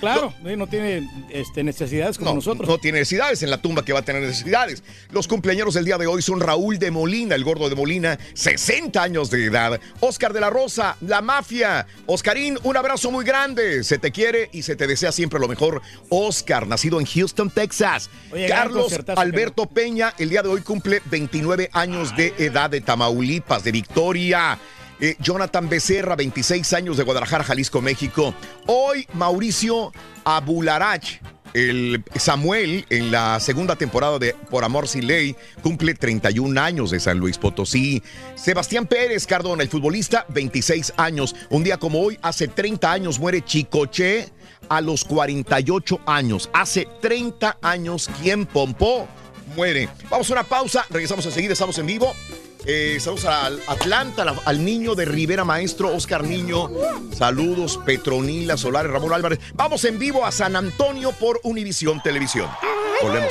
Claro, no tiene este, necesidades como No, nosotros. no tiene necesidades en la tumba que va a tener necesidades. Los cumpleaños del día de hoy son Raúl de Molina, el gordo de Molina, 60 años de edad. Oscar de la Rosa, la mafia. Oscarín, un abrazo muy grande. Se te quiere y se te desea siempre lo mejor. Oscar, nacido en Houston, Texas. Oye, Carlos Alberto Peña, el día de hoy cumple 29 años de edad de Tamaulipas, de Victoria. Eh, Jonathan Becerra, 26 años de Guadalajara, Jalisco, México. Hoy Mauricio Abularach, el Samuel, en la segunda temporada de Por Amor Sin Ley, cumple 31 años de San Luis Potosí. Sebastián Pérez Cardona, el futbolista, 26 años. Un día como hoy, hace 30 años, muere Chicoche a los 48 años. Hace 30 años, quien pompó muere. Vamos a una pausa, regresamos enseguida, estamos en vivo. Eh, saludos al Atlanta, al, al niño de Rivera Maestro, Oscar Niño. Saludos, Petronila Solares, Ramón Álvarez. Vamos en vivo a San Antonio por Univisión Televisión. Volvemos.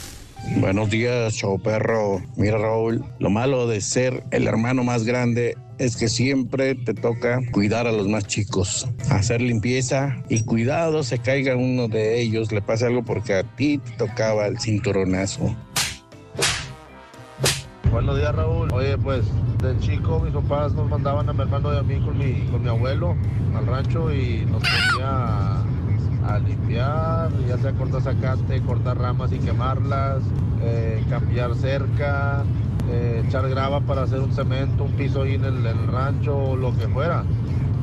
Buenos días, show perro. Mira, Raúl, lo malo de ser el hermano más grande es que siempre te toca cuidar a los más chicos, hacer limpieza y cuidado se caiga uno de ellos, le pasa algo porque a ti te tocaba el cinturonazo. Buenos días, Raúl. Oye, pues, de chico mis papás nos mandaban a mi hermano y a mí con mi, con mi abuelo al rancho y nos ponía a, limpiar, ya sea cortar zacate, cortar ramas y quemarlas, eh, cambiar cerca, eh, echar grava para hacer un cemento, un piso ahí en el, rancho, o lo que fuera,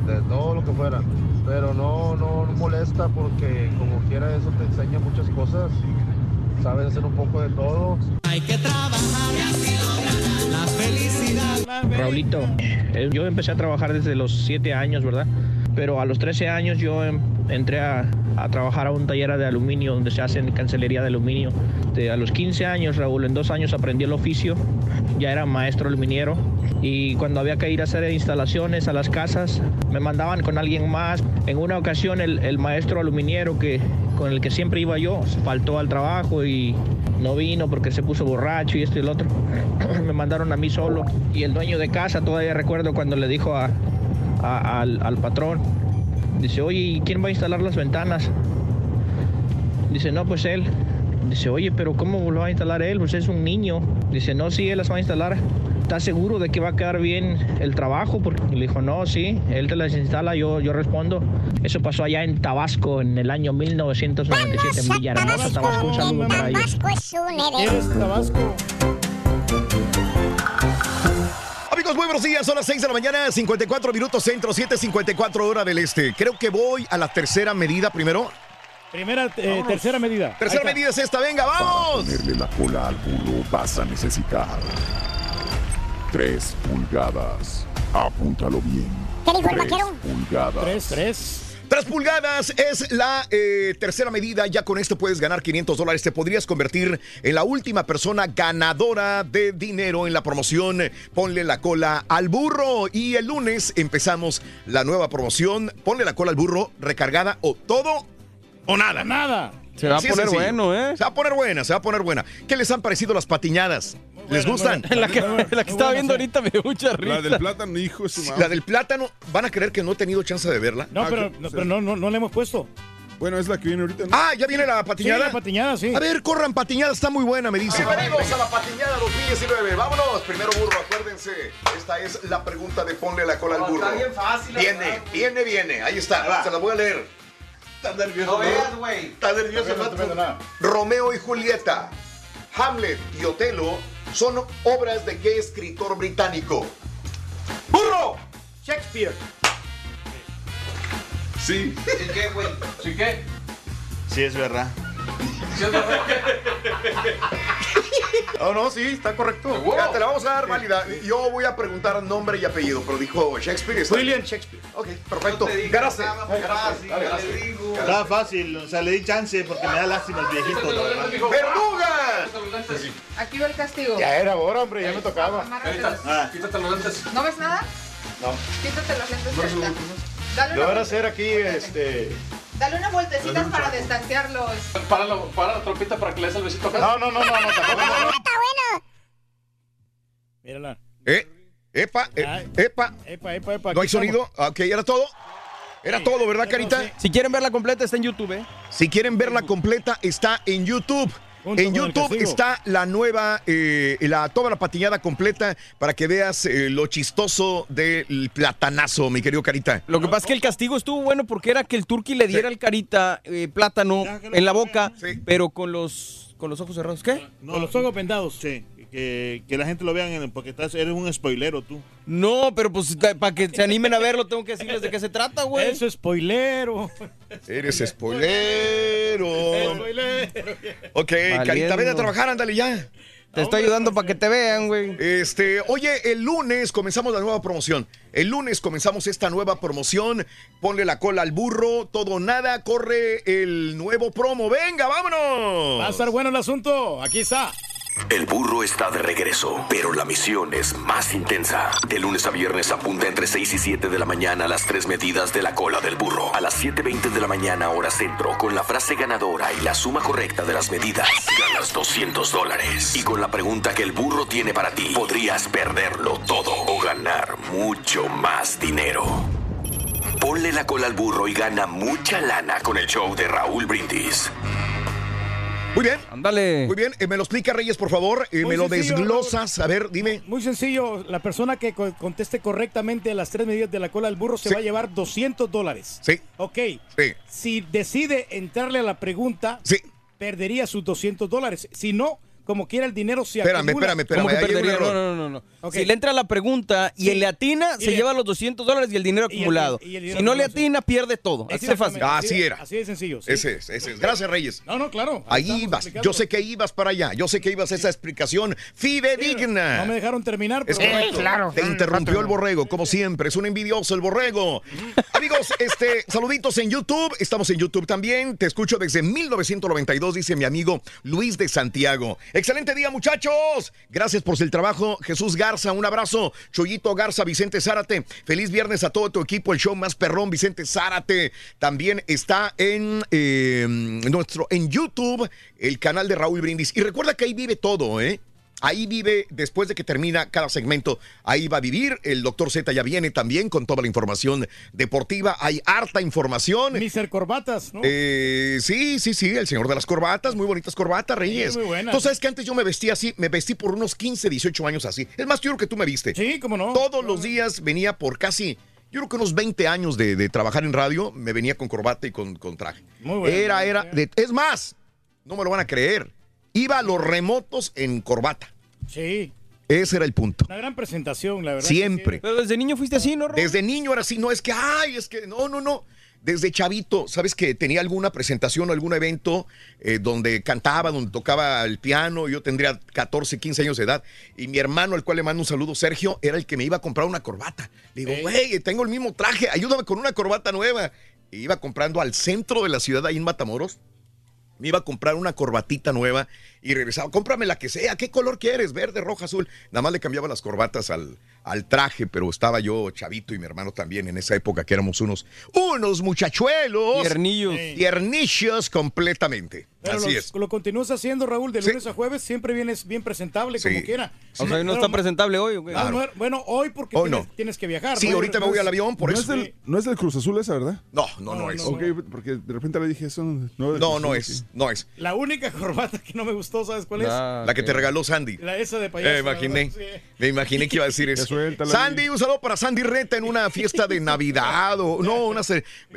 de todo lo que fuera. Pero no, no, no molesta porque como quiera eso te enseña muchas cosas. Sabes hacer un poco de todo. Hay que trabajar la felicidad. Raulito, eh, yo empecé a trabajar desde los siete años, ¿verdad? Pero a los 13 años yo em- entré a, trabajar a un taller de aluminio donde se hace cancelería de aluminio. A los 15 años, Raúl, en dos años aprendí el oficio, ya era maestro aluminiero y cuando había que ir a hacer instalaciones a las casas, me mandaban con alguien más. En una ocasión el, el maestro aluminiero que, con el que siempre iba yo faltó al trabajo y no vino porque se puso borracho y esto y el otro. <clears throat> me mandaron a mí solo y el dueño de casa todavía recuerdo cuando le dijo a, a- al, al patrón, dice, oye, ¿y quién va a instalar las ventanas? Dice, no, pues él. Dice, oye, pero ¿cómo lo va a instalar él? Pues es un niño. Dice, no, sí, él las va a instalar. ¿Estás seguro de que va a quedar bien el trabajo? Porque le dijo, no, sí, él te las instala, yo, yo respondo. Eso pasó allá en Tabasco en el año 1997 en Villahermosa, Tabasco. Un saludo para ellos. Tabasco Amigos, muy buenos días. Son las 6 de la mañana, 54 minutos centro, 7:54 hora del este. Creo que voy a la tercera medida primero. Primera, eh, tercera medida. Tercera medida es esta, venga, Para vamos. ponerle la cola al burro vas a necesitar 3 pulgadas. Apúntalo bien. ¿Qué dijo el Tres vaquero? pulgadas. Tres, tres. Tres pulgadas es la eh, tercera medida. Ya con esto puedes ganar 500 dólares. Te podrías convertir en la última persona ganadora de dinero en la promoción. Ponle la cola al burro. Y el lunes empezamos la nueva promoción. Ponle la cola al burro recargada o todo o nada. Nada. Se va a Así poner bueno, ¿eh? Se va a poner buena, se va a poner buena. ¿Qué les han parecido las patiñadas? ¿Les gustan? La que, la que estaba viendo ahorita me dio mucha risa. La del plátano, hijo de su Sí, madre. La del plátano, ¿van a creer que no he tenido chance de verla? No, Ah, pero, no, pero no, no, no le hemos puesto. Bueno, es la que viene ahorita. ¿no? Ah, ya viene la Sí, patiñada. la patiñada, sí. A ver, corran patiñada, está muy buena, me dice. Bienvenidos a la patiñada 2019. Vámonos. Primero burro, acuérdense. Esta es la pregunta de ponle la cola al burro. está bien fácil, Viene, verdad. viene, viene. Ahí está. Se la voy a leer. Está nervioso. No veas, güey. Está nervioso. No, no, no, no, no. Romeo y Julieta, Hamlet y Otelo son obras de qué escritor británico? ¡Burro! Shakespeare. Sí. ¿Sí qué, güey? ¿Sí qué? Sí, es verdad. Oh, <laughs> <laughs> no, sí, está correcto. Ya, te la vamos a dar válida. Yo voy a preguntar nombre y apellido, pero dijo Shakespeare. está William. Shakespeare. Ok, perfecto. Ganaste. Estaba fácil, o sea, le di chance porque me da lástima el viejito, verdad. ¡Verduga! Aquí va el castigo. Ya era hora, hombre, ya me tocaba. Ah, Quítate los lentes. ¿No ves nada? No. Quítate los lentes Yo una, ahora hacer aquí, este... dale una vueltecita para distanciarlos. Para la, para la trompita para que le des el besito acá. No, no, no, no, no. Ah, está bueno. Mírala. Eh, epa, eh, epa. Epa, epa, epa. ¿No hay sonido? Ok, ¿era todo? Era todo, ¿verdad, Carita? Si quieren verla completa, está en YouTube, ¿eh? Si quieren verla completa, está en YouTube. En YouTube está la nueva, eh, la, toda la patiñada completa para que veas eh, lo chistoso del platanazo, mi querido Carita. Lo que pasa es que el castigo estuvo bueno porque era que el turqui le diera al carita eh, plátano en la boca, Sí. pero con los, con los ojos cerrados. ¿Qué? no, Con los ojos vendados. Sí, que, que la gente lo vean en- porque estás, eres un spoilero tú. No, pero pues para que se animen a verlo tengo que decirles de qué se trata, güey. Eso es spoilero. Eres spoilero. Spoilero. Ok, Carita, Valiendo. ven a trabajar, ándale ya. Te estoy ayudando para que te vean, güey. Este, oye, el lunes comenzamos la nueva promoción. El lunes comenzamos esta nueva promoción. Ponle la cola al burro, todo nada, corre el nuevo promo. Venga, vámonos. Va a estar bueno el asunto. Aquí está. El burro está de regreso, pero la misión es más intensa. De lunes a viernes apunta entre 6 y 7 de la mañana las tres medidas de la cola del burro. A las 7.20 de la mañana hora centro, con la frase ganadora y la suma correcta de las medidas, ganas 200 dólares. Y con la pregunta que el burro tiene para ti, podrías perderlo todo o ganar mucho más dinero. Ponle la cola al burro y gana mucha lana con el show de Raúl Brindis. Muy bien. Ándale. Muy bien, eh, me lo explica Reyes, por favor. Eh, me lo sencillo, desglosas. A ver, dime. Muy sencillo. La persona que co- conteste correctamente las tres medidas de la cola del burro se Sí. va a llevar 200 dólares. Sí, Ok. sí, Si decide entrarle a la pregunta, sí. perdería sus 200 dólares. Si no, como quiera el dinero se Espérame, acumula. espérame, espérame. Error. No, no, no, no. Ok. Si le entra la pregunta y Sí. le atina, Y se le- lleva los 200 dólares y el dinero Y el- acumulado. y el dinero si no le sí. atina, pierde todo. Así de fácil. Así era. Así de sencillo. sí. Ese es, ese es. Gracias, Reyes. No, no, claro. ahí ibas. explicando. Yo sé que ibas para allá. Yo sé que ibas a esa explicación fidedigna. No me dejaron terminar. Es pero correcto. bueno. Te interrumpió el borrego, como siempre. Es un envidioso el borrego. <laughs> Amigos, este, saluditos en YouTube. Estamos en YouTube también. Te escucho desde 1992, dice mi amigo Luis de Santiago. Excelente día, muchachos. Gracias por el trabajo. Jesús Garza, un abrazo. Choyito Garza, Vicente Zárate. Feliz viernes a todo tu equipo. El show más perrón, Vicente Zárate. También está en eh, nuestro, en YouTube, el canal de Raúl Brindis. Y recuerda que ahí vive todo, ¿eh? Ahí vive, después de que termina cada segmento, ahí va a vivir. El doctor Z ya viene también con toda la información deportiva. Hay harta información. Mister Corbatas, ¿no? Eh, sí, sí, sí, el señor de las corbatas, muy bonitas corbatas, Reyes. muy buenas. Tú sabes que antes yo me vestía así, me vestí por unos 15, 18 años así. Es más, yo creo que tú me viste. Sí, cómo no. Todos los días venía por casi, yo creo que unos 20 años de, de trabajar en radio, me venía con corbata y con, con traje. Muy bueno, Era, era, de- es más, no me lo van a creer. Iba a los remotos en corbata. Sí. Ese era el punto. Una gran presentación, la verdad. Siempre. Pero desde niño fuiste así, ¿no? Desde niño era así, no es que, ay, es que, no, no, no. Desde chavito, ¿sabes que tenía alguna presentación o algún evento eh, donde cantaba, donde tocaba el piano? Yo tendría 14, 15 años de edad. Y mi hermano, al cual le mando un saludo, Sergio, era el que me iba a comprar una corbata. Le digo, güey, tengo el mismo traje, ayúdame con una corbata nueva. Iba comprando al centro de la ciudad, ahí en Matamoros. Me iba a comprar una corbatita nueva y regresaba. Cómprame la que sea. ¿Qué color quieres? Verde, roja, azul. Nada más le cambiaba las corbatas al, al traje, pero estaba yo chavito y mi hermano también en esa época que éramos unos, unos muchachuelos. Tiernillos. Tiernillos completamente. Pero Así lo, es. lo continúas haciendo, Raúl, de Sí. lunes a jueves. Siempre vienes bien presentable, como Sí. quiera. O sea, no Pero- está presentable hoy, ¿o qué? No, no, bueno, hoy porque Hoy tienes, no. tienes que viajar. Sí, ¿no? ahorita me voy al avión, por no, eso. Es del, no es del Cruz Azul esa, ¿verdad? No, no, no, es. Ok, porque de repente le dije eso. No, No, no es. sí. No es. La única corbata que no me gustó, ¿sabes cuál es? Ah, La que te regaló Sandy. La esa de payaso. Eh, la imaginé, sí. me imaginé que iba a decir eso. Sandy, un saludo para Sandy Reta en una fiesta de Navidad o <laughs> no, una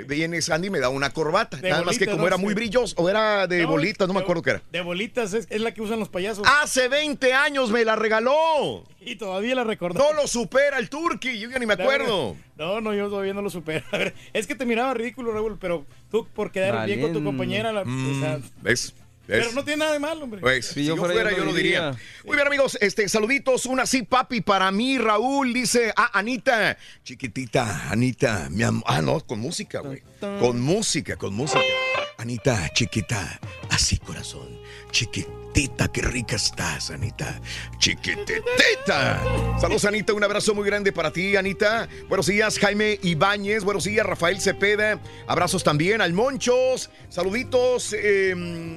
viene Sandy y me da una corbata, De nada más que como ¿no? era muy brilloso o era de No, bolitas, no me acuerdo qué era. De bolitas es, es la que usan los payasos. Hace 20 años me la regaló. <laughs> Y todavía la recordó. No lo supera el Turkey, yo ya ni me acuerdo. No, no, yo todavía no lo supero. A ver, es que te miraba ridículo, Raúl, pero tú por quedar bien con tu compañera, la- o sea, Mm, ¿Ves? Pero no tiene nada de malo, hombre. Pues, si yo fuera, yo lo diría. Muy bien, amigos, este, saluditos, una sí, papi, para mí, Raúl, dice, ah, Anita, chiquitita, Anita, mi amor, ah, no, con música, güey, con música, con música. Anita, chiquita, así corazón, chiquitita, qué rica estás, Anita, chiquitita. Saludos, Anita, un abrazo muy grande para ti, Anita. Buenos días, Jaime Ibáñez, buenos días, Rafael Cepeda, abrazos también al Monchos, saluditos, eh,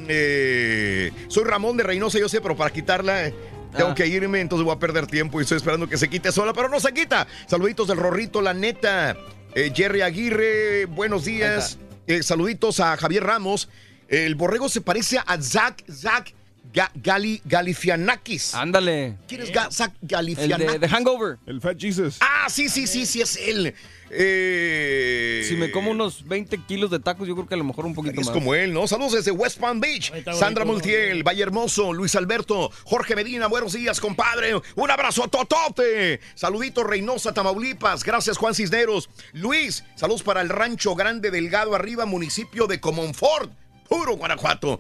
eh, soy Ramón de Reynosa, yo sé, pero para quitarla... eh, Tengo Ah. que irme, entonces voy a perder tiempo y estoy esperando que se quite sola, pero no se quita. Saluditos del Rorrito, la neta. Eh, Jerry Aguirre, buenos días. Eh, saluditos a Javier Ramos. El borrego se parece a Zach, Zach Ga- Gali, Galifianakis. Ándale. ¿Quién es Ga- Zach El Galifianakis? de, de Hangover. El Fat Jesus. Ah, sí, sí, sí, sí, es él. Eh, Si me como unos 20 kilos de tacos, yo creo que a lo mejor un poquito Es más. como él, ¿no? Saludos desde West Palm Beach. Sandra bonito, Multiel, Valle Hermoso, Luis Alberto, Jorge Medina, buenos días, compadre. Un abrazo a Totote. Saludito, Reynosa, Tamaulipas. Gracias, Juan Cisneros. Luis, saludos para el Rancho Grande Delgado Arriba, municipio de Comonfort. Puro Guanajuato.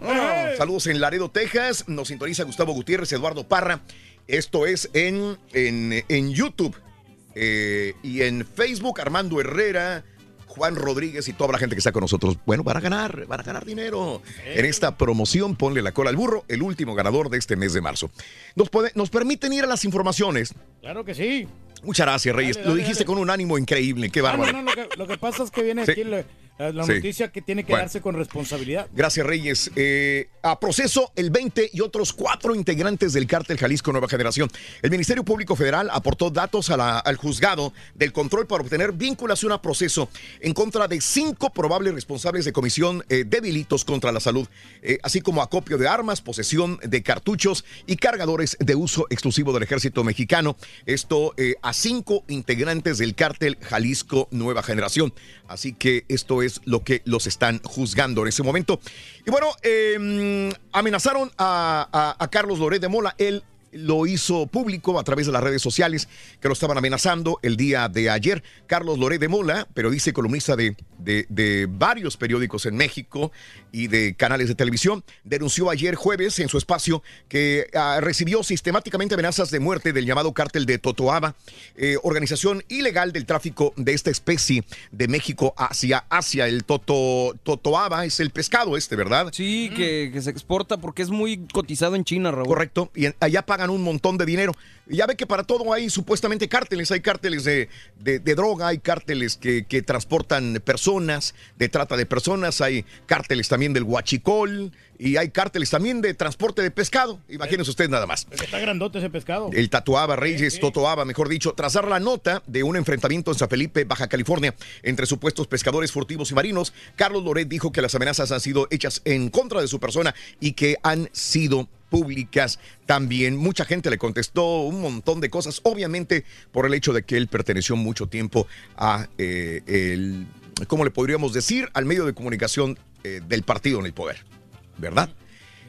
Saludos en Laredo, Texas. Nos sintoniza Gustavo Gutiérrez, Eduardo Parra. Esto es en, en, en YouTube. Eh, y en Facebook, Armando Herrera, Juan Rodríguez y toda la gente que está con nosotros. Bueno, van a ganar, van a ganar dinero. En esta promoción, ponle la cola al burro, el último ganador de este mes de marzo. Nos, puede- nos permiten ir a las informaciones. Claro que sí. Muchas gracias, Reyes. Dale, Lo dijiste dale. con un ánimo increíble. Qué Ah, no, bárbaro. no, lo, que, lo que pasa es que viene Sí. aquí la, la- Sí. noticia que tiene que Bueno. darse con responsabilidad. Gracias, Reyes. Eh, a proceso el 20 y otros cuatro integrantes del cártel Jalisco Nueva Generación. El Ministerio Público Federal aportó datos a la- al juzgado del control para obtener vinculación a proceso en contra de cinco probables responsables de comisión eh, de delitos contra la salud, eh, así como acopio de armas, posesión de cartuchos y cargadores de uso exclusivo del ejército mexicano. Esto eh, a cinco integrantes del cártel Jalisco Nueva Generación. Así que esto es lo que los están juzgando en ese momento. Y bueno, eh, amenazaron a, Carlos Loret de Mola. Él lo hizo público a través de las redes sociales que lo estaban amenazando el día de ayer. Carlos Loret de Mola, periodista y columnista de, de- de varios periódicos en México y de canales de televisión, denunció ayer jueves en su espacio que ah, recibió sistemáticamente amenazas de muerte del llamado cártel de Totoaba, eh, organización ilegal del tráfico de esta especie de México hacia Asia. El Toto, Totoaba es el pescado este, ¿verdad? Sí, que, que se exporta porque es muy cotizado en China, Raúl. Correcto, y en- allá pagan un montón de dinero. Ya ve que para todo hay supuestamente cárteles, hay cárteles de, de- de droga, hay cárteles que, que transportan personas, de trata de personas, hay cárteles también del huachicol y hay cárteles también de transporte de pescado. Imagínense ustedes nada más. Porque está grandote ese pescado. El Tatuaba Reyes, Totoaba, mejor dicho, tras dar la nota de un enfrentamiento en San Felipe, Baja California, entre supuestos pescadores furtivos y marinos, Carlos Loret dijo que las amenazas han sido hechas en contra de su persona y que han sido públicas también. Mucha gente le contestó un montón de cosas, obviamente por el hecho de que él perteneció mucho tiempo a eh, el, ¿cómo le podríamos decir? Al medio de comunicación eh, del partido en el poder, ¿verdad?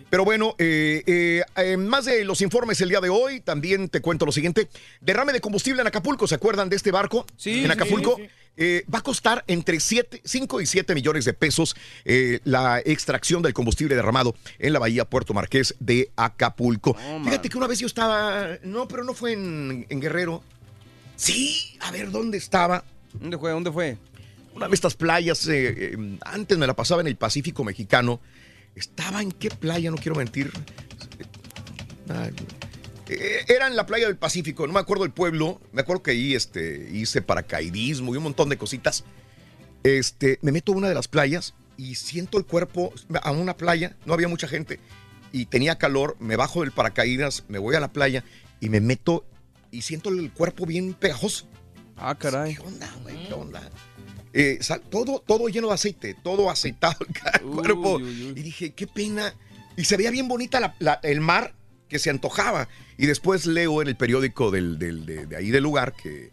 Pero bueno, eh, eh, más de los informes el día de hoy, también te cuento lo siguiente. Derrame de combustible en Acapulco, ¿se acuerdan de este barco? Sí, En Acapulco. sí, sí. Eh, va a costar entre 5 y 7 millones de pesos eh, la extracción del combustible derramado en la bahía Puerto Marqués de Acapulco. Fíjate que una vez yo estaba, no, pero no fue en, en Guerrero. Sí, a ver dónde estaba. ¿Dónde fue? ¿Dónde fue? Una de estas playas, eh, antes me la pasaba en el Pacífico mexicano. ¿Estaba en qué playa? No quiero mentir. Ay, Era en la playa del Pacífico, no me acuerdo el pueblo. Me acuerdo que ahí este, hice paracaidismo y un montón de cositas. Este, me meto a una de las playas y siento el cuerpo a una playa, no había mucha gente y tenía calor, me bajo del paracaídas, me voy a la playa y me meto y siento el cuerpo bien pegajoso. Ah, caray. ¿Qué onda, güey? ¿Qué onda? Eh, sal- todo, todo lleno de aceite, todo aceitado <laughs> el cuerpo. Y dije, qué pena. Y se veía bien bonita la- la- el mar que se antojaba. Y después leo en el periódico del, del- de, de ahí del lugar que,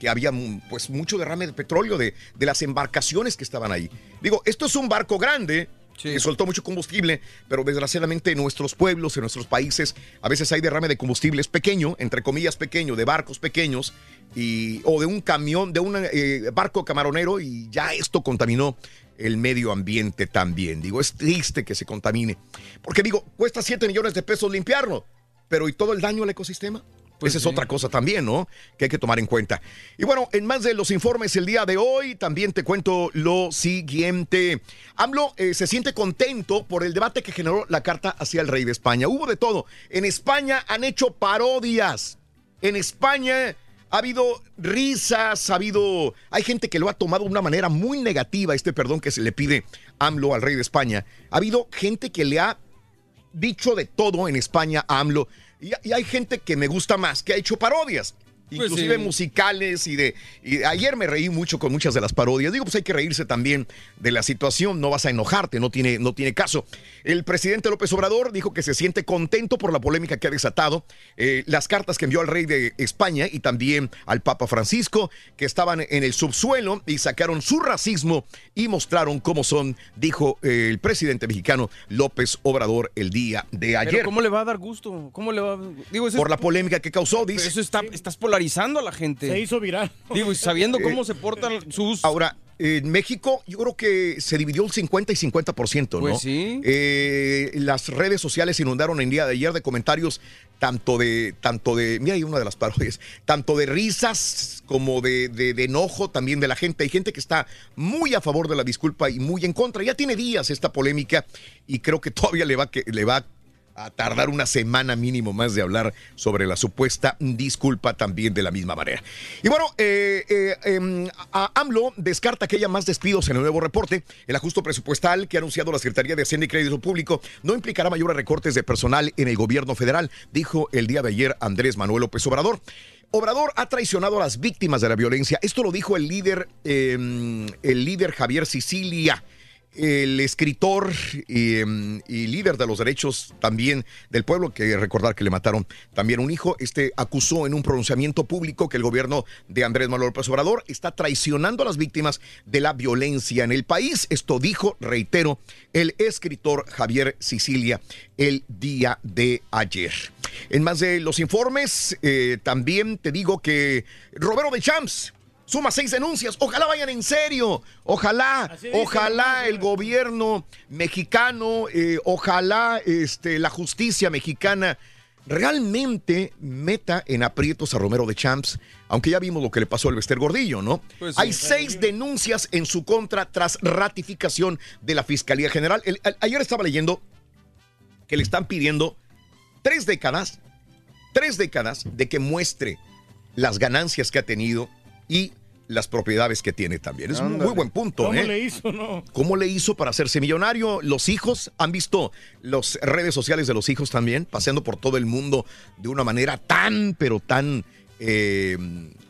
que había mm, pues mucho derrame de petróleo de, de las embarcaciones que estaban ahí. Digo, esto es un barco grande. Que soltó mucho combustible, pero desgraciadamente en nuestros pueblos, en nuestros países, a veces hay derrame de combustible, es pequeño, entre comillas pequeño, de barcos pequeños, y, o de un camión, de un eh, barco camaronero, y ya esto contaminó el medio ambiente también. Digo, es triste que se contamine, porque digo, cuesta 7 millones de pesos limpiarlo, pero ¿y todo el daño al ecosistema? Pues Esa es otra cosa también, ¿no? Que hay que tomar en cuenta. Y bueno, en más de los informes el día de hoy, también te cuento lo siguiente. AMLO eh, se siente contento por el debate que generó la carta hacia el rey de España. Hubo de todo. En España han hecho parodias. En España ha habido risas, ha habido... Hay gente que lo ha tomado de una manera muy negativa, este perdón que se le pide AMLO al rey de España. Ha habido gente que le ha dicho de todo en España a AMLO. Y, y hay gente que me gusta más, que ha hecho parodias. Pues Inclusive sí. musicales y de... y ayer me reí mucho con muchas de las parodias. Digo, pues hay que reírse también de la situación. No vas a enojarte, no tiene, no tiene caso. El presidente López Obrador dijo que se siente contento por la polémica que ha desatado. eh, las cartas que envió al rey de España y también al Papa Francisco, que estaban en el subsuelo y sacaron su racismo y mostraron cómo son, dijo eh, el presidente mexicano López Obrador el día de ayer. Pero ¿cómo le va a dar gusto? ¿Cómo le va a... Digo, Por es- la polémica que causó, dice. eso está, estás polarizando a la gente. Se hizo viral. Digo, y sabiendo <laughs> cómo Eh, se portan sus... Ahora, en México yo creo que se dividió el 50 y 50%, ¿no? Pues sí. Eh, las redes sociales inundaron el día de ayer de comentarios tanto de, tanto de, mira, hay una de las parodias, tanto de risas como de, de- de enojo también de la gente. Hay gente que está muy a favor de la disculpa y muy en contra. Ya tiene días esta polémica y creo que todavía le va, que, le va a tardar una semana mínimo más de hablar sobre la supuesta disculpa también de la misma manera. Y bueno, eh, eh, em, a- AMLO descarta que haya más despidos en el nuevo reporte. El ajuste presupuestal que ha anunciado la Secretaría de Hacienda y Crédito Público no implicará mayores recortes de personal en el gobierno federal, dijo el día de ayer Andrés Manuel López Obrador. Obrador ha traicionado a las víctimas de la violencia. Esto lo dijo el líder, em, el líder Javier Sicilia. El escritor y, em, y líder de los derechos también del pueblo, que recordar que le mataron también un hijo, este acusó en un pronunciamiento público que el gobierno de Andrés Manuel López Obrador está traicionando a las víctimas de la violencia en el país. Esto dijo, reitero, el escritor Javier Sicilia el día de ayer. En más de los informes, eh, también te digo que Roberto de Champs suma seis denuncias. Ojalá vayan en serio. Ojalá, ojalá el gobierno mexicano, eh, ojalá este, la justicia mexicana realmente meta en aprietos a Romero de Champs, aunque ya vimos lo que le pasó al Bester Gordillo, ¿no? Pues sí. Hay seis denuncias en su contra tras ratificación de la Fiscalía General. El- ayer estaba leyendo que le están pidiendo tres décadas, tres décadas de que muestre las ganancias que ha tenido y las propiedades que tiene también. Es un muy buen punto, ¿Cómo ¿eh? le hizo, no? ¿Cómo le hizo para hacerse millonario? Los hijos han visto las redes sociales de los hijos también, paseando por todo el mundo de una manera tan, pero tan eh,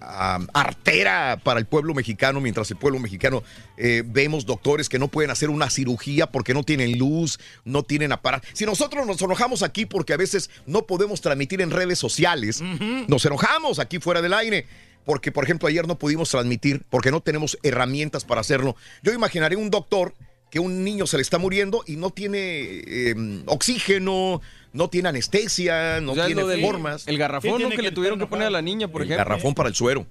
artera para el pueblo mexicano, mientras el pueblo mexicano eh, vemos doctores que no pueden hacer una cirugía porque no tienen luz, no tienen aparato. Si nosotros nos enojamos aquí porque a veces no podemos transmitir en redes sociales, nos enojamos aquí fuera del aire. Porque, por ejemplo, ayer no pudimos transmitir porque no tenemos herramientas para hacerlo. Yo imaginaré un doctor que un niño se le está muriendo y no tiene eh, oxígeno, no tiene anestesia, no O sea, tiene formas. El garrafón ¿no? que, le tuvieron que poner a la niña, por El ejemplo. garrafón para el suero.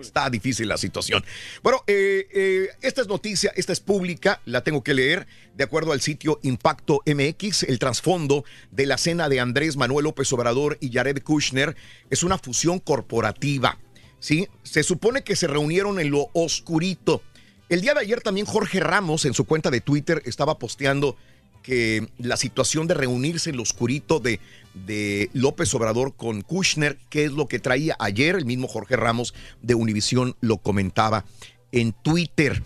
Está difícil la situación. Bueno, eh, eh, esta es noticia, esta es pública, la tengo que leer. De acuerdo al sitio Impacto MX, el trasfondo de la cena de Andrés Manuel López Obrador y Jared Kushner es una fusión corporativa. ¿Sí? Se supone que se reunieron en lo oscurito. El día de ayer también Jorge Ramos en su cuenta de Twitter estaba posteando que la situación de reunirse en lo oscurito de, de López Obrador con Kushner, que es lo que traía ayer, el mismo Jorge Ramos de Univisión lo comentaba en Twitter.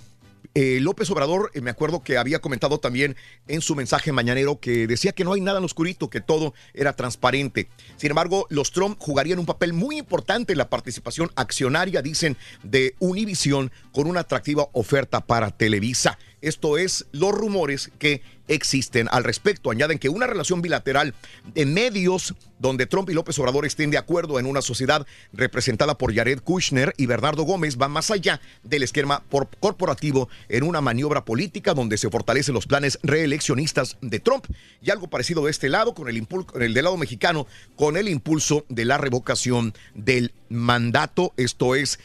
Eh, López Obrador, eh, me acuerdo que había comentado también en su mensaje mañanero que decía que no hay nada en lo oscurito, que todo era transparente. Sin embargo, los Trump jugarían un papel muy importante en la participación accionaria, dicen, de Univisión con una atractiva oferta para Televisa. Esto es los rumores que existen al respecto. Añaden que una relación bilateral de medios donde Trump y López Obrador estén de acuerdo en una sociedad representada por Jared Kushner y Bernardo Gómez va más allá del esquema por- corporativo en una maniobra política donde se fortalecen los planes reeleccionistas de Trump y algo parecido de este lado con el, con el del lado mexicano con el impulso de la revocación del mandato. Esto es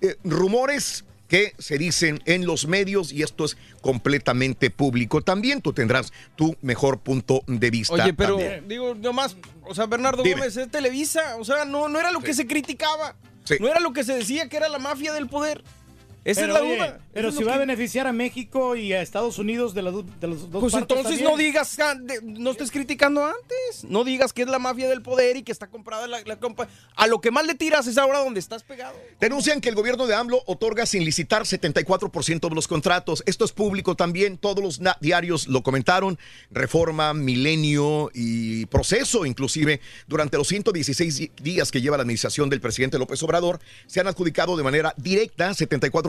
eh, rumores que se dicen en los medios y esto es completamente público. También tú tendrás tu mejor punto de vista. Oye, pero también. digo, nomás, o sea, Bernardo Dime. Gómez es Televisa, o sea, no, no era lo que se criticaba, Sí. no era lo que se decía que era la mafia del poder. Esa Pero, es la oye, duda. Pero si va a beneficiar a México y a Estados Unidos de, la de los dos Pues partes entonces también. no digas, ah, de- no estés criticando antes. No digas que es la mafia del poder y que está comprada la, la compa. A lo que más le tiras es ahora donde estás pegado. Denuncian que el gobierno de AMLO otorga sin licitar 74% de los contratos. Esto es público también, todos los diarios lo comentaron. Reforma, Milenio y Proceso, inclusive, durante los 116 di- días que lleva la administración del presidente López Obrador, se han adjudicado de manera directa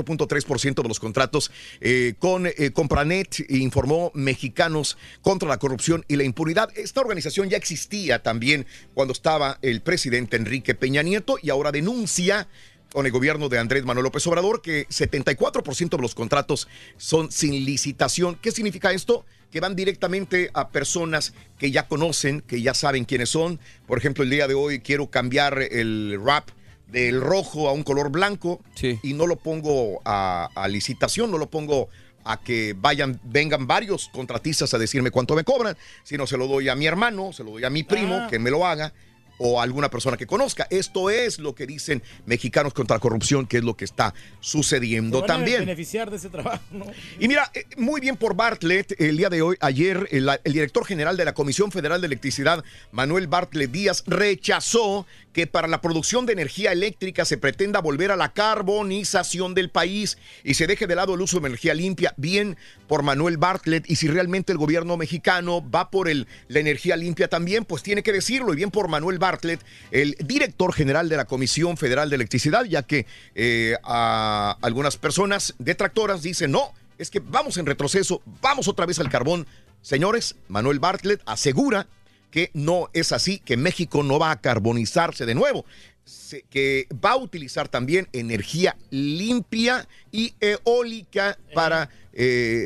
74.3% de los contratos eh, con eh, Compranet, informó Mexicanos contra la corrupción y la impunidad. Esta organización ya existía también cuando estaba el presidente Enrique Peña Nieto y ahora denuncia con el gobierno de Andrés Manuel López Obrador que 74% de los contratos son sin licitación. ¿Qué significa esto? Que van directamente a personas que ya conocen, que ya saben quiénes son. Por ejemplo, el día de hoy quiero cambiar el rap del rojo a un color blanco y no lo pongo a, a licitación, no lo pongo a que vayan, vengan varios contratistas a decirme cuánto me cobran, sino se lo doy a mi hermano, se lo doy a mi primo Ah. que me lo haga o a alguna persona que conozca. Esto es lo que dicen mexicanos contra la corrupción, que es lo que está sucediendo van a también. beneficiar de ese trabajo, ¿no? Y mira, eh, muy bien por Bartlett, el día de hoy, ayer, el, el director general de la Comisión Federal de Electricidad, Manuel Bartlett Díaz, rechazó que para la producción de energía eléctrica se pretenda volver a la carbonización del país y se deje de lado el uso de energía limpia. Bien por Manuel Bartlett, y si realmente el gobierno mexicano va por el, la energía limpia también, pues tiene que decirlo. Y bien por Manuel Bartlett, el director general de la Comisión Federal de Electricidad, ya que eh, a algunas personas detractoras dicen no es que vamos en retroceso, vamos otra vez al carbón. Señores, Manuel Bartlett asegura que no es así, que México no va a carbonizarse de nuevo, que va a utilizar también energía limpia y eólica para, eh,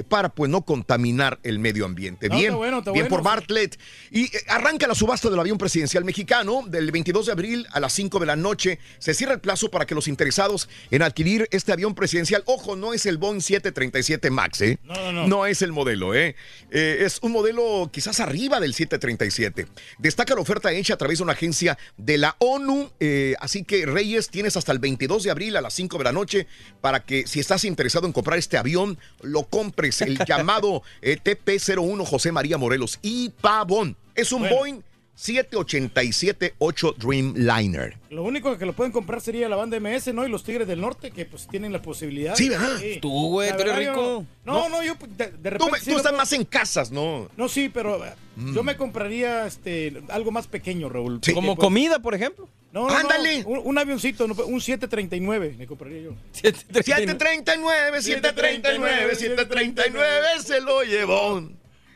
para pues no contaminar el medio ambiente. No, bien, bueno, bien bueno, por. Bartlett. Y eh, arranca la subasta del avión presidencial mexicano del 22 de abril a las 5 de la noche. Se cierra el plazo para que los interesados en adquirir este avión presidencial, ojo, no es el Boeing 737 MAX, ¿eh? No, no, no. No es el modelo, ¿eh? Eh, es un modelo quizás arriba del 737. Destaca la oferta hecha a través de una agencia de la ONU. eh, así que, Reyes, tienes hasta el 22 de abril a las 5 de la noche para que, si estás interesado en comprar este avión, lo compres. El <laughs> llamado eh, TP-01 José María Morelos y Pavón. Es un Bueno. Boeing 787-8 Dreamliner. Lo único que lo pueden comprar sería la banda MS, ¿no? Y los Tigres del Norte, que pues tienen la posibilidad. Sí, ¿verdad? Tú, güey, tú eres rico. No, no, yo pues, de, repente. sí tú estás puedo- más en casas, ¿no? No, sí, pero eh, Mm. yo me compraría este algo más pequeño, Raúl. Sí. Como pues, comida, por ejemplo. No, no, no, ¡Ándale! un, un avioncito, no, un 739 me compraría yo. 739, 739, 739 se lo llevó.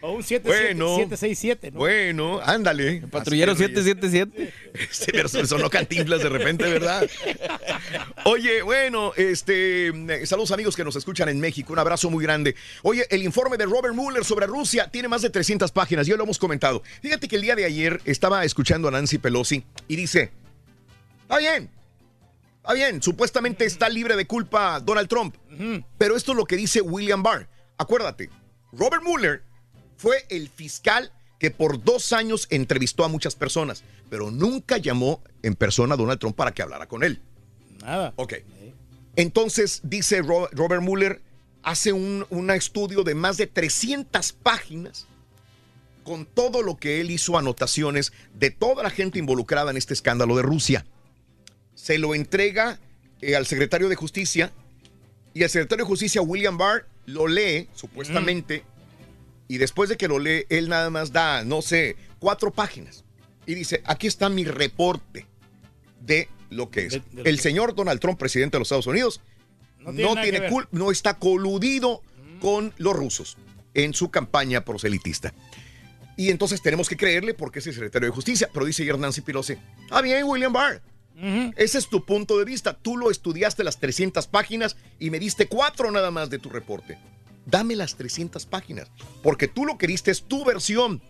O un 7, Bueno. 767, ¿no? Bueno, ándale. Patrullero es, Reyes. <laughs> 777. Este verso sonó cantinflas de repente, ¿verdad? Oye, bueno, este, saludos amigos que nos escuchan en México, un abrazo muy grande. Oye, el informe de Robert Mueller sobre Rusia tiene más de 300 páginas, ya lo hemos comentado. Fíjate que el día de ayer estaba escuchando a Nancy Pelosi y dice, está bien, está bien, supuestamente está libre de culpa Donald Trump, pero esto es lo que dice William Barr. Acuérdate, Robert Mueller fue el fiscal que por dos años entrevistó a muchas personas, pero nunca llamó en persona a Donald Trump para que hablara con él. Nada. Ok. Entonces, dice Ro- Robert Mueller, hace un, un estudio de más de 300 páginas con todo lo que él hizo anotaciones de toda la gente involucrada en este escándalo de Rusia. Se lo entrega eh, al secretario de Justicia y el secretario de Justicia, William Barr, lo lee, supuestamente, y después de que lo lee, él nada más da, no sé, cuatro páginas. Y dice, aquí está mi reporte de lo que es. De- de lo el que- señor Donald Trump, presidente de los Estados Unidos, No no tiene culpa, no está coludido con los rusos en su campaña proselitista. Y entonces tenemos que creerle porque es el secretario de Justicia. Pero dice ayer Nancy Pelosi, ah bien, William Barr, ese es tu punto de vista. Tú lo estudiaste las 300 páginas y me diste cuatro nada más de tu reporte. Dame las 300 páginas, porque tú lo que diste es tu versión.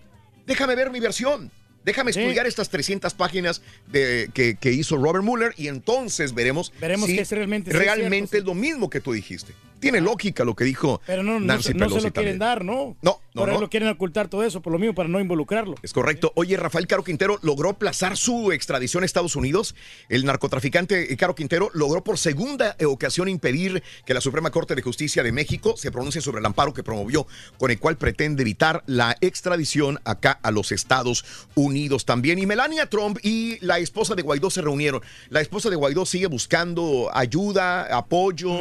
Déjame ver mi versión. Déjame estudiar estas 300 páginas de, que, que hizo Robert Mueller y entonces veremos, Veremos si que es realmente- es lo mismo que tú dijiste. Tiene lógica lo que dijo Pero no, no, Nancy no Pelosi se lo quieren también. dar, ¿no? No, no, Por no. lo quieren ocultar todo eso, por lo mismo, para no involucrarlo. Es correcto. Oye, Rafael Caro Quintero logró aplazar su extradición a Estados Unidos. El narcotraficante Caro Quintero logró por segunda ocasión impedir que la Suprema Corte de Justicia de México se pronuncie sobre el amparo que promovió, con el cual pretende evitar la extradición acá a los Estados Unidos también. Y Melania Trump y la esposa de Guaidó se reunieron. La esposa de Guaidó sigue buscando ayuda, apoyo.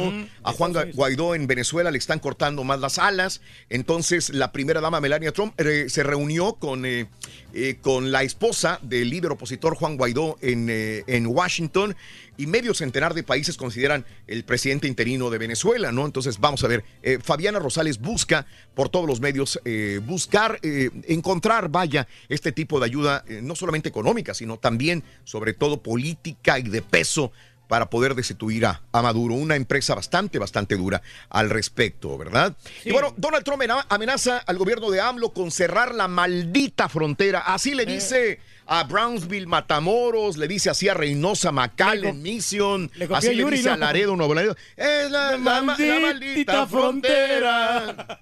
a Juan Ga- En Venezuela le están cortando más las alas. Entonces, la primera dama Melania Trump eh, se reunió con, eh, eh, con la esposa del líder opositor Juan Guaidó en, en Washington. Y medio centenar de países consideran el presidente interino de Venezuela, ¿no? Entonces, vamos a ver. Fabiana Rosales busca por todos los medios buscar, encontrar, vaya, este tipo de ayuda, no solamente económica, sino también, sobre todo, política y de peso para poder destituir a, a Maduro, una empresa bastante, bastante dura al respecto, ¿verdad? Y bueno, Donald Trump amena- amenaza al gobierno de AMLO con cerrar la maldita frontera. Así Eh. le dice a Brownsville, Matamoros, le dice así a Reynosa, McAllen, Mission, le así le Yuri, dice a. Laredo, Nuevo Laredo. Es la, la ma- la maldita, maldita frontera. frontera.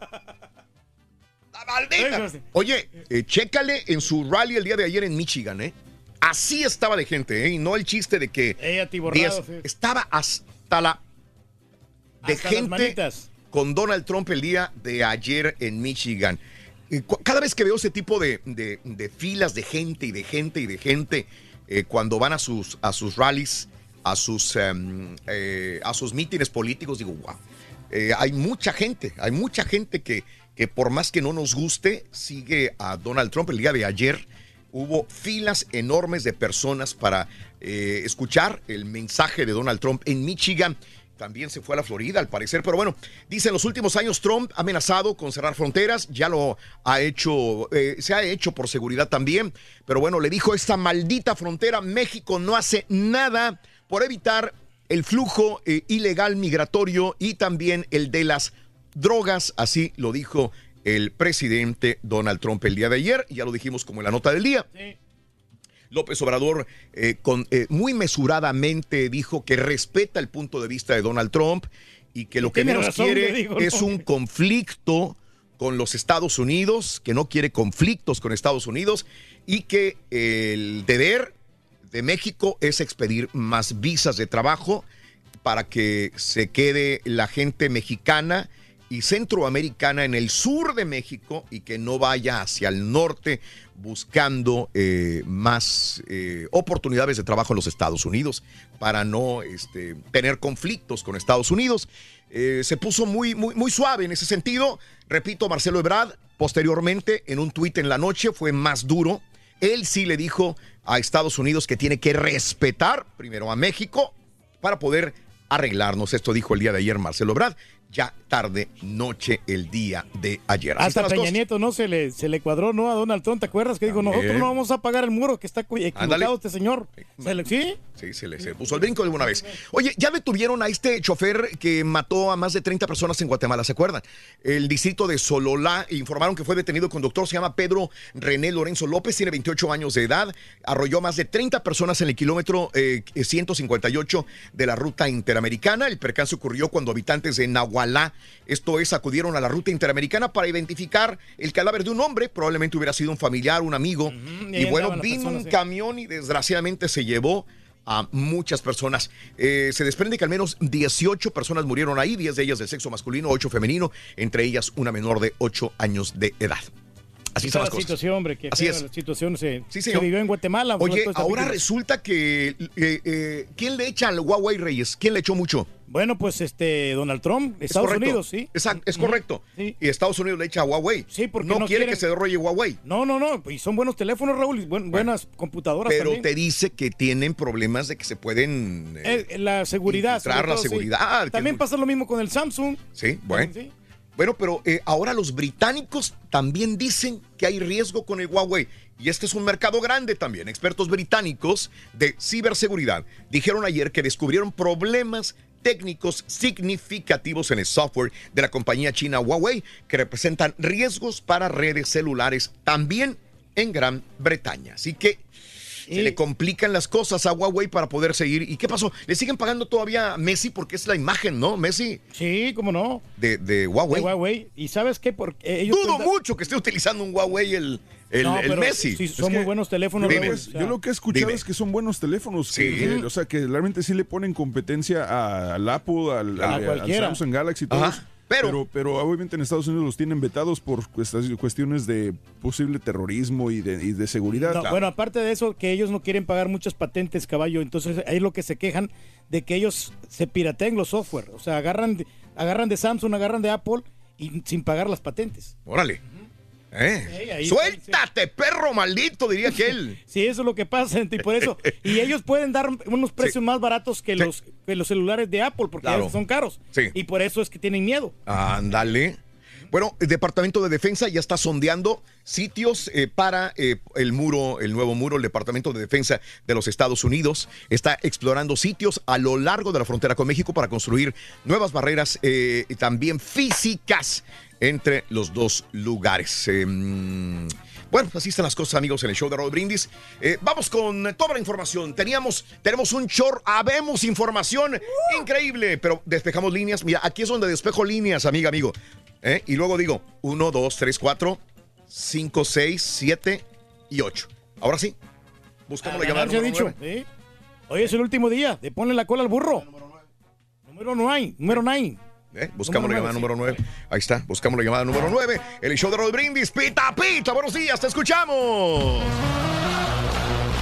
La maldita. Oye, eh, chécale en su rally el día de ayer en Michigan, ¿eh? Así estaba de gente, ¿eh? Y no el chiste de que... Diez-. Estaba hasta la... De Hasta gente con Donald Trump el día de ayer en Michigan. Cada vez que veo ese tipo de, de- de filas de gente y de gente y de gente eh, cuando van a sus, a sus rallies, a sus, em, eh, a sus mítines políticos, digo, wow. Eh, hay mucha gente, hay mucha gente que, que por más que no nos guste, sigue a Donald Trump. El día de ayer hubo filas enormes de personas para eh, escuchar el mensaje de Donald Trump en Michigan. también se fue a la Florida, al parecer. Pero bueno, dice en los últimos años Trump ha amenazado con cerrar fronteras, ya lo ha hecho, eh, se ha hecho por seguridad también. Pero bueno, le dijo esta maldita frontera, México no hace nada por evitar el flujo eh, ilegal migratorio y también el de las drogas, así lo dijo el presidente Donald Trump el día de ayer, ya lo dijimos como en la nota del día. López Obrador eh, con, eh, muy mesuradamente dijo que respeta el punto de vista de Donald Trump y que lo que menos razón, quiere es un conflicto con los Estados Unidos, que no quiere conflictos con Estados Unidos y que el deber de México es expedir más visas de trabajo para que se quede la gente mexicana y centroamericana en el sur de México y que no vaya hacia el norte buscando eh, más eh, oportunidades de trabajo en los Estados Unidos para no este, tener conflictos con Estados Unidos. Eh, se puso muy, muy, muy suave en ese sentido. Repito, Marcelo Ebrard, posteriormente, en un tuit en la noche, fue más duro. Él sí le dijo a Estados Unidos que tiene que respetar primero a México para poder arreglarnos. Esto dijo el día de ayer Marcelo Ebrard, ya tarde, noche, el día de ayer. Así Hasta Peña. Nieto no se le, se le cuadró ¿no? a Donald Trump, ¿te acuerdas? Que dijo, También. nosotros no vamos a pagar el muro, que está equivocado Ándale. este señor. Se le- ¿Sí? Sí, se le se puso el brinco de alguna vez. Oye, ya detuvieron a este chofer que mató a más de 30 personas en Guatemala, ¿se acuerdan? El distrito de Sololá informaron que fue detenido el conductor, se llama Pedro René Lorenzo López, tiene 28 años de edad, arrolló más de 30 personas en el kilómetro eh, 158 de la ruta interamericana. El percance ocurrió cuando habitantes de Nahualá, esto es, acudieron a la ruta interamericana para identificar el cadáver de un hombre, probablemente hubiera sido un familiar, un amigo. y bueno, vino un sí. camión y desgraciadamente se llevó a muchas personas. Eh, se desprende que al menos 18 personas murieron ahí, 10 de ellas de sexo masculino, 8 femenino, entre ellas una menor de 8 años de edad. Así Está la cosas. situación, hombre, que Así es. la situación se, Sí, se vivió en Guatemala. Oye, ahora resulta que eh, eh, ¿quién le echa al Huawei Reyes? ¿Quién le echó mucho? Bueno, pues este Donald Trump, Es Estados. Unidos, sí. Exacto, es correcto. Y Estados Unidos le echa a Huawei. Sí, porque no, no quiere quieren- que se derrolle Huawei. No, no, no, y son buenos teléfonos, Raúl, y buen- buenas computadoras Pero también. te dice que tienen problemas de que se pueden. eh, la seguridad. sobre la sí. seguridad, También pasa lo mismo con el Samsung. Sí, bueno. Sí. Bueno, pero eh, ahora los británicos también dicen que hay riesgo con el Huawei. Y este es un mercado grande también. Expertos británicos de ciberseguridad dijeron ayer que descubrieron problemas técnicos significativos en el software de la compañía china Huawei que representan riesgos para redes celulares también en Gran Bretaña. Así que se le complican las cosas a Huawei para poder seguir. ¿Y qué pasó? ¿Le siguen pagando todavía a Messi porque es la imagen, ¿no? Messi. Sí, cómo no. De, de Huawei. De Huawei. ¿Y sabes qué? Porque ellos Dudo cuentan- mucho que esté utilizando un Huawei el, el, No, el pero Messi. sí, son muy buenos teléfonos. Dime. Raúl, o sea, yo lo que he escuchado Dime. es que son buenos teléfonos. que- Sí. que- o sea, que realmente sí le ponen competencia al Apple, al, A. Samsung Galaxy y todo. Ajá, pero- pero, obviamente en Estados Unidos los tienen vetados por cuestiones de posible terrorismo y de, y de seguridad. No, Bueno, aparte de eso, que ellos no quieren pagar muchas patentes, caballo. Entonces, ahí es lo que se quejan de que ellos se pirateen los software. O sea, agarran de, agarran de Samsung, agarran de Apple y sin pagar las patentes. Órale. ¿Eh? Ahí- Suéltate, perro maldito, diría aquel. <laughs> Sí, eso es lo que pasa, y por eso. Y ellos pueden dar unos precios más baratos que, los, que los celulares de Apple, porque Claro. son caros. Sí. Y por eso es que tienen miedo. Ándale. Bueno, el Departamento de Defensa ya está sondeando sitios eh, para eh, el muro, el nuevo muro. El Departamento de Defensa de los Estados Unidos está explorando sitios a lo largo de la frontera con México para construir nuevas barreras eh, también físicas entre los dos lugares. Bueno, así están las cosas, amigos, en el show de Raúl Brindis. Eh, vamos con toda la información. Teníamos, tenemos un short, habemos información increíble, pero despejamos líneas. Mira, aquí es donde despejo líneas, amiga, amigo. ¿Eh? Y luego digo, 1, 2, 3, 4, 5, 6, 7 y 8. Ahora sí, buscamos la llamada se ha número dicho. nueve. ¿sí? Hoy es el último día de ponle la cola al burro. Número 9. Número 9. ¿Eh? Buscamos Número la llamada número 9. Ahí está, buscamos la llamada número 9. El show de Raúl Brindis, pita, pita. Buenos días, te escuchamos.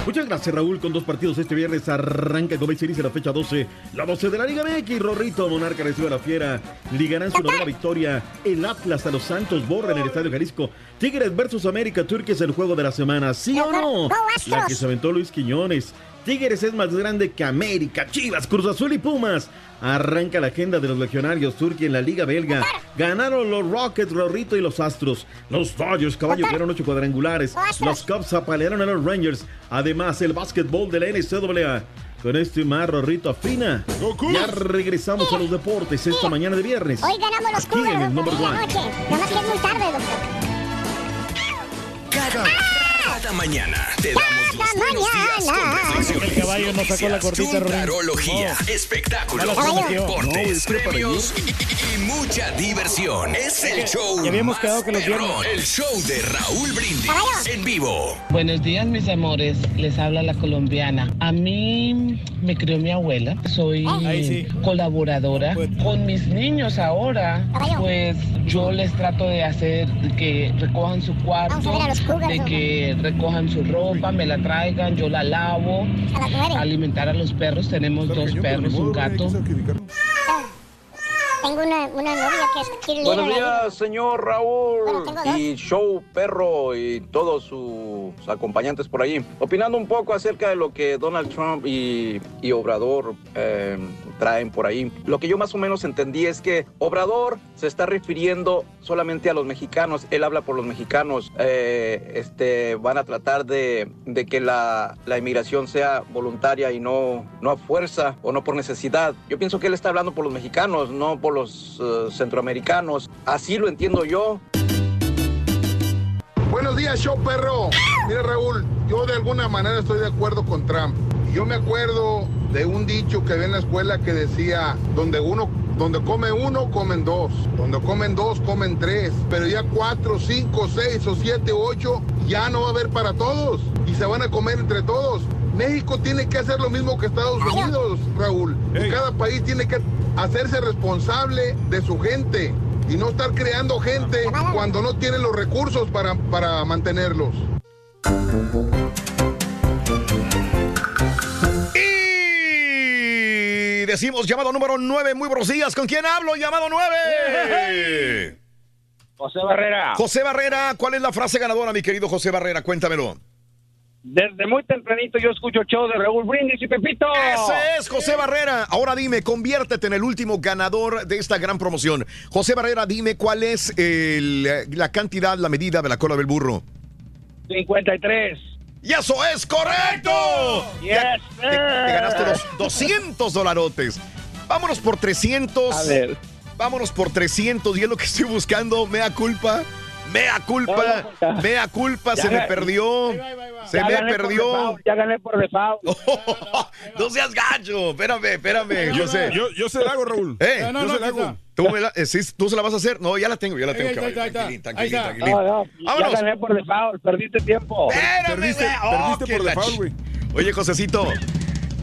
Muchas gracias, Raúl. Con dos partidos este viernes arranca con Series en la fecha 12. La 12 de la Liga MX. Rorrito Monarca recibe a la Fiera. Ligarán su nueva victoria. El Atlas a los Santos borra en el Estadio Jalisco. Tigres versus América Turques el juego de la semana. ¿Sí o no? La que se aventó Luis Quiñones. Tigres es más grande que América, Chivas, Cruz Azul y Pumas. Arranca la agenda de los legionarios turquía en la Liga Belga. Ganaron los Rockets, Rorrito y los Astros. Los Dodgers, caballo, tuvieron ocho cuadrangulares. Los Cubs apalearon a los Rangers. Además, el básquetbol de la NCAA. Con esto y más, Rorrito afina. Ya regresamos a los deportes esta mañana de viernes. Hoy ganamos los noche. Nada más que es muy tarde, doctor. Cada, mañana te damos los Cada buenos días con reflexiones, El caballo no sacó la noticias, cortita, Rorín. chuntarología, No. espectáculos, deportes, premios y, y mucha diversión. Es el show ya habíamos más quedado que los viernes. El show de Raúl Brindis en vivo. Buenos días, mis amores. Les habla la colombiana. A mí me crió mi abuela. Soy sí. colaboradora con mis niños ahora. Pues yo les trato de hacer que recojan su cuarto, Vamos a ver a los Cougars, de ¿no? Que recojan su ropa, me la traigan, yo la lavo, A alimentar a los perros. Tenemos dos perros, un gato. Tengo una, una novia que es cheerleader. Buenos días, señor Raúl Bueno, y Show Perro y todos sus acompañantes por ahí. Opinando un poco acerca de lo que Donald Trump y, y Obrador eh, traen por ahí. Lo que yo más o menos entendí es que Obrador se está refiriendo solamente a los mexicanos. Él habla por los mexicanos. Eh, este, van a tratar de, de que la, la inmigración sea voluntaria y no, no a fuerza o no por necesidad. Yo pienso que él está hablando por los mexicanos, no por los eh, centroamericanos. Así lo entiendo yo. Buenos días, show perro. Mira, Raúl, yo de alguna manera estoy de acuerdo con Trump. Yo me acuerdo de un dicho que había en la escuela que decía, donde uno, donde come uno, comen dos. Donde comen dos, comen tres. Pero ya cuatro, cinco, seis o siete, ocho, ya no va a haber para todos. Y se van a comer entre todos. México tiene que hacer lo mismo que Estados Unidos, Raúl. Y cada país tiene que hacerse responsable de su gente y no estar creando gente cuando no tienen los recursos para, para mantenerlos. Decimos llamado número 9, muy buenos días. ¿Con quién hablo? Llamado 9. José Barrera. José Barrera, ¿cuál es la frase ganadora, mi querido José Barrera? Cuéntamelo. Desde muy tempranito yo escucho el show de Raúl Brindis y Pepito. Ese es José Barrera. Ahora dime, conviértete en el último ganador de esta gran promoción. José Barrera, dime cuál es el- la cantidad, la medida de la cola del burro. 53. ¡Y eso es correcto! Yes, te, te ganaste los 200 dolarotes. Vámonos por 300. A ver. Vámonos por 300 y es lo que estoy buscando. Mea culpa. Mea culpa. No, no, Mea culpa. Ya Se me perdió. Se Ya me perdió. Ya gané por default. <laughs> No seas gacho. Espérame, espérame. Yo, José. yo, yo se la hago, Raúl. ¿Eh? yo se la hago. ¿Tú, me la, eh, sí, ¿Tú se la vas a hacer? No, ya la tengo, ya la tengo. Ahí ahí está, Tranquilín, ahí está. tranquilín, tranquilín. ya Vámonos. gané por default. Perdiste tiempo. Espérame, Perdiste- güey. Oh, perdiste por la default, güey. Oye, Josecito.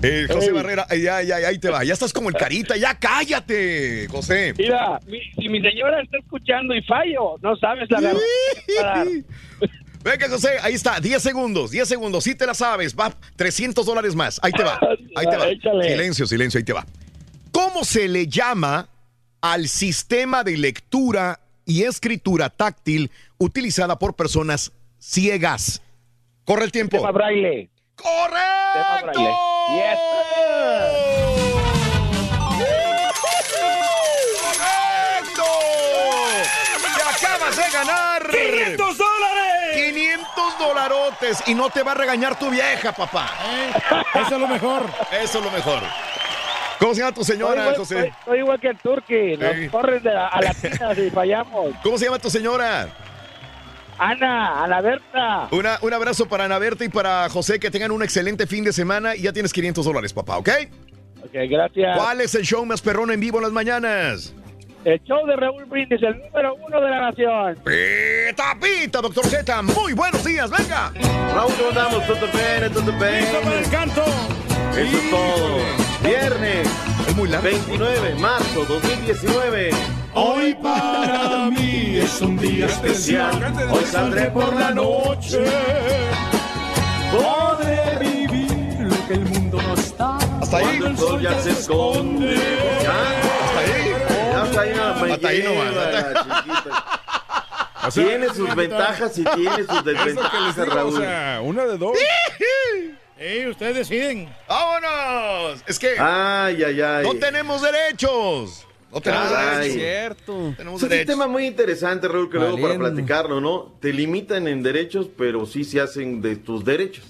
Eh, José Ey. Barrera, eh, ya, ya, ya, ahí te va. Ya estás como el carita, ya cállate, José. Mira, mi- si mi señora está escuchando y fallo, no sabes la verdad. <laughs> Venga, José, ahí está, 10 segundos, 10 segundos. Si te la sabes, va 300 dólares más. Ahí te va, <laughs> ahí te va. Échale. Silencio, silencio, ahí te va. ¿Cómo se le llama al sistema de lectura y escritura táctil utilizada por personas ciegas? Corre el tiempo. Tema braille. Tema ¡Correcto! braille. Yes. ¡Correcto! ¡Te acabas de ganar! ¡500 dólares! 500 dolarotes y no te va a regañar tu vieja, papá. Eso es lo mejor. Eso es lo mejor. ¿Cómo se llama tu Soy señora, igual, José? soy- soy igual que el turqui. Nos corres de la- a la tina si fallamos. ¿Cómo se llama tu señora? Ana, Ana Berta. Una, un abrazo para Ana Berta y para José, que tengan un excelente fin de semana y ya tienes 500 dólares, papá, ¿ok? Ok, gracias. ¿Cuál es el show más perrón en vivo en las mañanas? El show de Raúl Brindis, el número uno de la nación. Pita, pita, doctor Z. Muy buenos días, venga. Raúl, ¿cómo andamos? ¿Todo bien? ¿Todo bien? ¡Listo para el canto! Eso es todo. Viernes. Es muy largo. 29 de marzo 2019. Hoy para mí es un día especial. Hoy saldré por la noche. Podré vivir lo que el mundo no está. Hasta ahí. Cuando el sol ya se esconde. Hasta ahí. Hasta ahí, no, Hasta ahí nomás, <laughs> tiene sus ventajas y tiene sus <laughs> desventajas, Raúl. o sea, una de dos. Sí, ustedes deciden. ¡Vámonos! Es que Ay, ay, ay. no tenemos derechos. No tenemos. Cierto. Tenemos Es un tema muy interesante, Raúl, que luego para platicarlo, ¿no? Te limitan en derechos, pero sí se hacen de tus derechos.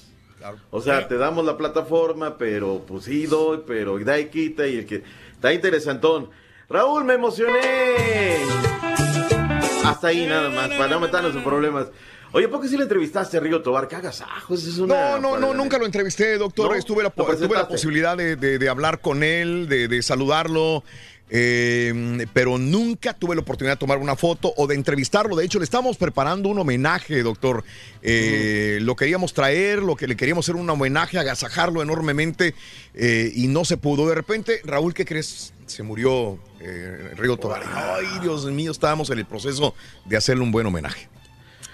O sea, te damos la plataforma, pero pues sí doy, pero da y quita y el que... Está interesantón. Raúl, me emocioné. Hasta ahí nada más, para no meternos en problemas. Oye, ¿por qué si le entrevistaste a Río Tobar? ¿Qué agasajos? Es una... No, no, no, nunca lo entrevisté, doctor. ¿No? Estuve la, ¿Lo tuve la posibilidad de, de- de hablar con él, de, de saludarlo, eh, pero nunca tuve la oportunidad de tomar una foto o de entrevistarlo. De hecho, le estábamos preparando un homenaje, doctor. Eh, Lo queríamos traer, lo que le queríamos hacer un homenaje, agasajarlo enormemente eh, y no se pudo. De repente, Raúl, ¿qué crees? Se murió eh, Río Tobar. Ay, Dios mío, estábamos en el proceso de hacerle un buen homenaje.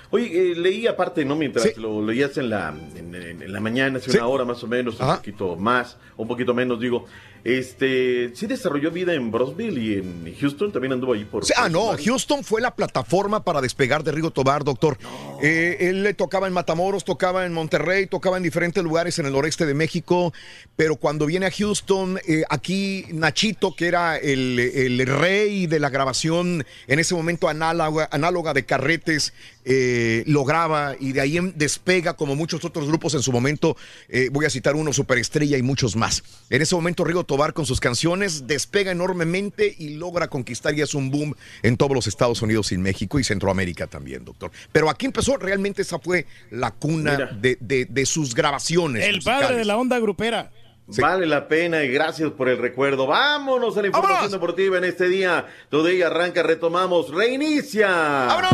Oye, leí aparte, ¿no? Mientras lo leías en la, en, en- en la mañana, hace una hora más o menos, un poquito más, un poquito menos, digo. Este, sí desarrolló vida en Brosville y en Houston, también anduvo ahí por... Ah, no, Houston fue la plataforma para despegar de Rigo Tobar, doctor. Eh, él le tocaba en Matamoros, tocaba en Monterrey, tocaba en diferentes lugares en el noreste de México, pero cuando viene a Houston, eh, aquí Nachito, que era el, el rey de la grabación en ese momento análoga, análoga de carretes, eh, lo graba y de ahí despega como muchos otros grupos en su momento. eh, voy a citar uno, Superestrella y muchos más. En ese momento Rigo Tobar con sus canciones despega enormemente y logra conquistar y es un boom en todos los Estados Unidos y México y Centroamérica también, doctor. Pero aquí empezó, realmente esa fue la cuna de, de- de sus grabaciones. El padre de la onda grupera. Vale la pena y gracias por el recuerdo. Vámonos a la información deportiva en este día. Today arranca, retomamos, reinicia. ¡Vámonos!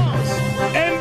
En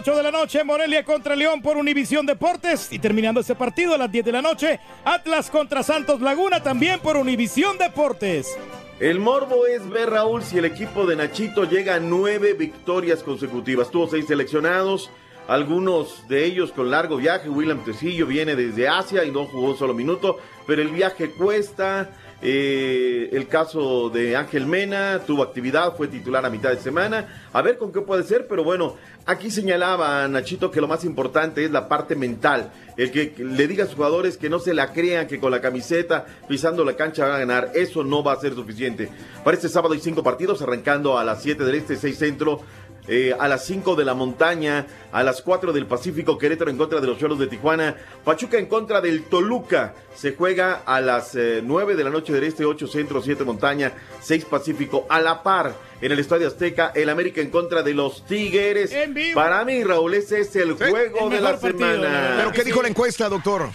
8 de la noche, Morelia contra León por Univisión Deportes. Y terminando este partido a las 10 de la noche, Atlas contra Santos Laguna también por Univisión Deportes. El morbo es ver, Raúl, si el equipo de Nachito llega a nueve victorias consecutivas. Tuvo seis seleccionados, algunos de ellos con largo viaje. William Tecillo viene desde Asia y no jugó un solo minuto, pero el viaje cuesta. Eh, el caso de Ángel Mena tuvo actividad, fue titular a mitad de semana. A ver con qué puede ser, pero bueno, aquí señalaba Nachito que lo más importante es la parte mental. El que le diga a sus jugadores que no se la crean, que con la camiseta pisando la cancha van a ganar. Eso no va a ser suficiente. Para este sábado hay cinco partidos, arrancando a las 7 del Este, 6 Centro. Eh, a las 5 de la montaña, a las 4 del Pacífico, Querétaro en contra de los Cholos de Tijuana, Pachuca en contra del Toluca, se juega a las eh, 9 de la noche del Este, 8 Centro, 7 Montaña, 6 Pacífico, a la par en el Estadio Azteca, el América en contra de los Tigres. Para mí, Raúl, ese es el juego el de la partido, semana. ¿Pero qué dijo la encuesta, doctor?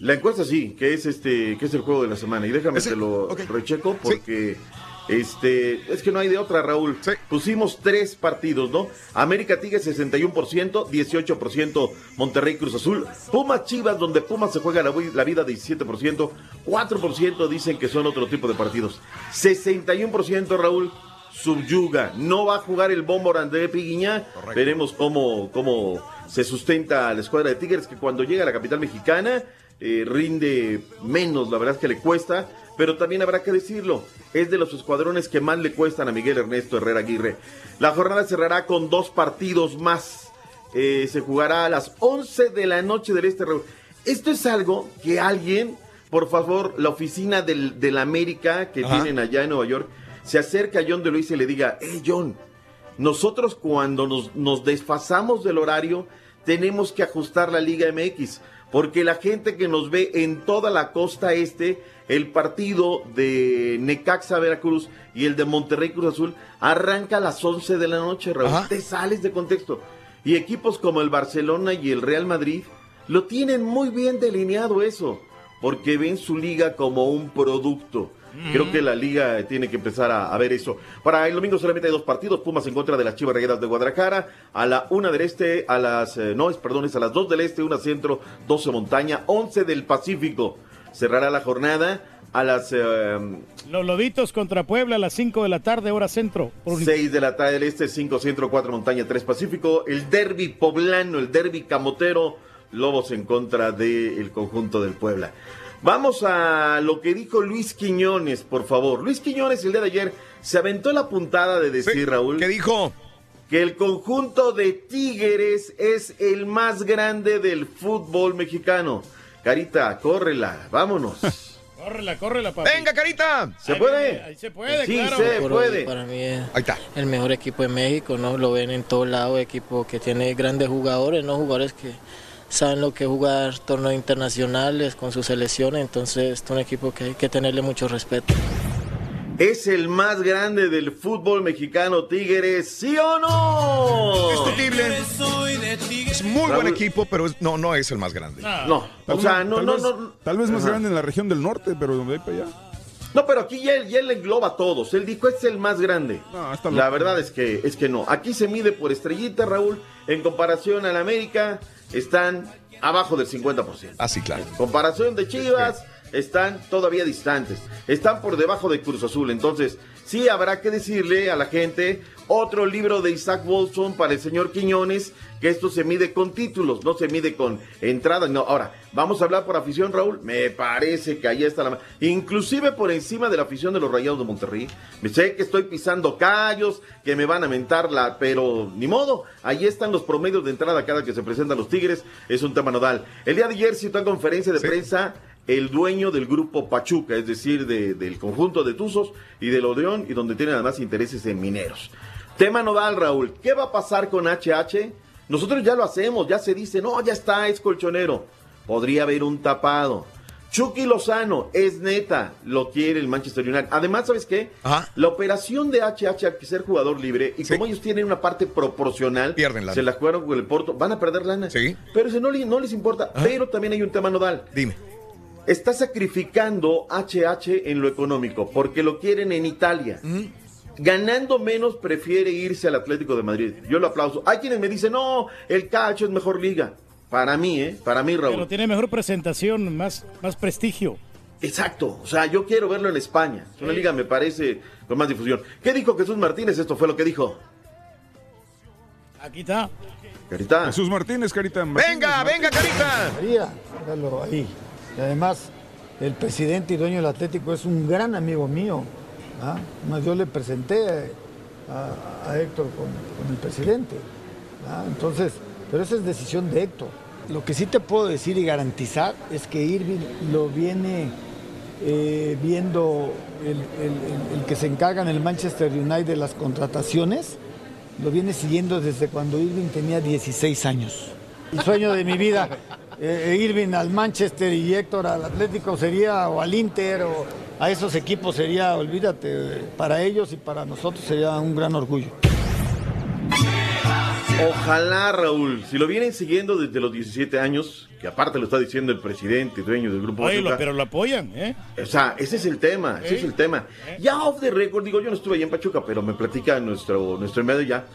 La encuesta sí, que es este, que es el juego de la semana. Y déjame que lo recheco porque este es que no hay de otra, Raúl. Pusimos tres partidos, ¿no? América Tigres 61%, 18% Monterrey Cruz Azul, Pumas Chivas, donde Pumas se juega la, vi- la vida 17%, 4% dicen que son otro tipo de partidos. 61% Raúl subyuga. No va a jugar el bombo André Piguiñá. Veremos cómo, cómo se sustenta la escuadra de Tigres, que cuando llega a la capital mexicana eh, rinde menos, la verdad es que le cuesta. Pero también habrá que decirlo, es de los escuadrones que más le cuestan a Miguel Ernesto Herrera Aguirre. La jornada cerrará con dos partidos más. Eh, se jugará a las 11 de la noche del este. Esto es algo que alguien, por favor, la oficina del, del América que Ajá. tienen allá en Nueva York, se acerca a John de Luis y le diga, hey John, nosotros cuando nos, nos desfasamos del horario, tenemos que ajustar la Liga MX, porque la gente que nos ve en toda la costa este, el partido de Necaxa Veracruz y el de Monterrey Cruz Azul arranca a las 11 de la noche, Raúl. Ajá. Te sales de contexto. Y equipos como el Barcelona y el Real Madrid lo tienen muy bien delineado eso, porque ven su liga como un producto. Creo que la liga tiene que empezar a, a ver eso. Para el domingo solamente hay dos partidos. Pumas en contra de las Chivas Regueras de Guadalajara. A la una del este, a las, eh, no, es, perdón, es a las dos del este, una centro, 12 montaña, 11 del Pacífico. Cerrará la jornada a las eh, Los Loditos contra Puebla a las 5 de la tarde, hora centro. Por 6 de la tarde del este, 5 centro, 4 montaña, 3 pacífico. El derby poblano, el derby camotero. Lobos en contra del conjunto del Puebla. Vamos a lo que dijo Luis Quiñones, por favor. Luis Quiñones el día de ayer se aventó la puntada de decir, Raúl. ¿Qué dijo? Que el conjunto de Tigres es el más grande del fútbol mexicano. Carita, córrela, vámonos. <laughs> Córrela, córrela, papi. Venga, Carita. ¿Se Ahí puede? viene, ahí se puede, Sí, claro. se puede. para mí es Ahí está. el mejor equipo de México, ¿no? Lo ven en todos lados, equipo que tiene grandes jugadores, ¿no? Jugadores que saben lo que es jugar torneos internacionales con sus selecciones, entonces es un equipo que hay que tenerle mucho respeto. ¿Es el más grande del fútbol mexicano Tigres, sí o no? Discutible. Es muy buen equipo, pero es- no, no es el más grande. No, Tal o sea, vez- no, tal no, vez- no. Tal vez más Ajá. grande en la región del norte, pero de ahí para allá. No, pero aquí ya él, ya él engloba a todos. Él dijo, es el más grande. está la verdad es que, es que no. Aquí se mide por estrellita, Raúl. En comparación al América, están abajo del 50%. Ah, sí, claro. Comparación de Chivas, están todavía distantes. Están por debajo de Cruz Azul. Entonces, sí habrá que decirle a la gente otro libro de Isaac Wilson para el señor Quiñones, que esto se mide con títulos, no se mide con entradas. No, ahora, vamos a hablar por afición, Raúl. Me parece que ahí está la... Inclusive por encima de la afición de los Rayados de Monterrey. Me sé que estoy pisando callos, que me van a mentar la... Pero ni modo, ahí están los promedios de entrada cada que se presentan los Tigres. Es un tema nodal. El día de ayer citó en conferencia de prensa el dueño del grupo Pachuca, es decir, de- del conjunto de Tuzos y del Odeón, y donde tiene además intereses en mineros. Tema nodal, Raúl. ¿Qué va a pasar con HH? Nosotros ya lo hacemos, ya se dice, no, ya está, es colchonero. Podría haber un tapado. Chucky Lozano es neta, lo quiere el Manchester United. Además, ¿sabes qué? La operación de HH al ser jugador libre, y como ellos tienen una parte proporcional, Pierden lana. se la jugaron con el Porto, van a perder lana. Pero eso no les importa. Pero también hay un tema nodal. Dime. Está sacrificando HH en lo económico porque lo quieren en Italia. Ganando menos prefiere irse al Atlético de Madrid. Yo lo aplauso. Hay quienes me dicen, no, el Cacho es mejor liga. Para mí, ¿eh? Para mí, Raúl. Pero tiene mejor presentación, más, más prestigio. Exacto. O sea, yo quiero verlo en España. Es una liga, me parece, con más difusión. ¿Qué dijo Jesús Martínez? Esto fue lo que dijo. Aquí está. Carita. Jesús Martínez, Carita. Venga, venga, Carita. María, ahí. Y además, el presidente y dueño del Atlético es un gran amigo mío. ¿Ah? Yo le presenté a, Héctor con, el presidente. ¿ah? Entonces, pero esa es decisión de Héctor. Lo que sí te puedo decir y garantizar es que Irving lo viene eh, viendo el, que se encarga en el Manchester United de las contrataciones, lo viene siguiendo desde cuando Irving tenía 16 años. El sueño de mi vida, eh, Irving al Manchester y Héctor al Atlético sería, o al Inter, o a esos equipos sería, olvídate, para ellos y para nosotros sería un gran orgullo. Ojalá, Raúl, si lo vienen siguiendo desde los 17 años, que aparte lo está diciendo el presidente y dueño del grupo Oye, pero lo apoyan, ¿eh? O sea, ese es el tema, ese ¿Eh? es el tema. Ya off the record, digo, yo no estuve allá en Pachuca, pero me platica nuestro, nuestro medio ya,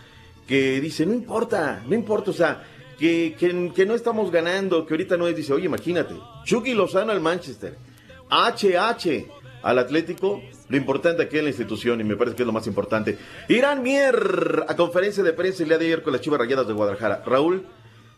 que dice, no importa, no importa, o sea, que, que, que no estamos ganando, que ahorita no es, dice, oye, imagínate, Chucky Lozano al Manchester, HH al Atlético, lo importante aquí es la institución y me parece que es lo más importante. Irán Mier, a conferencia de prensa el día de ayer con las Chivas Rayadas de Guadalajara. Raúl,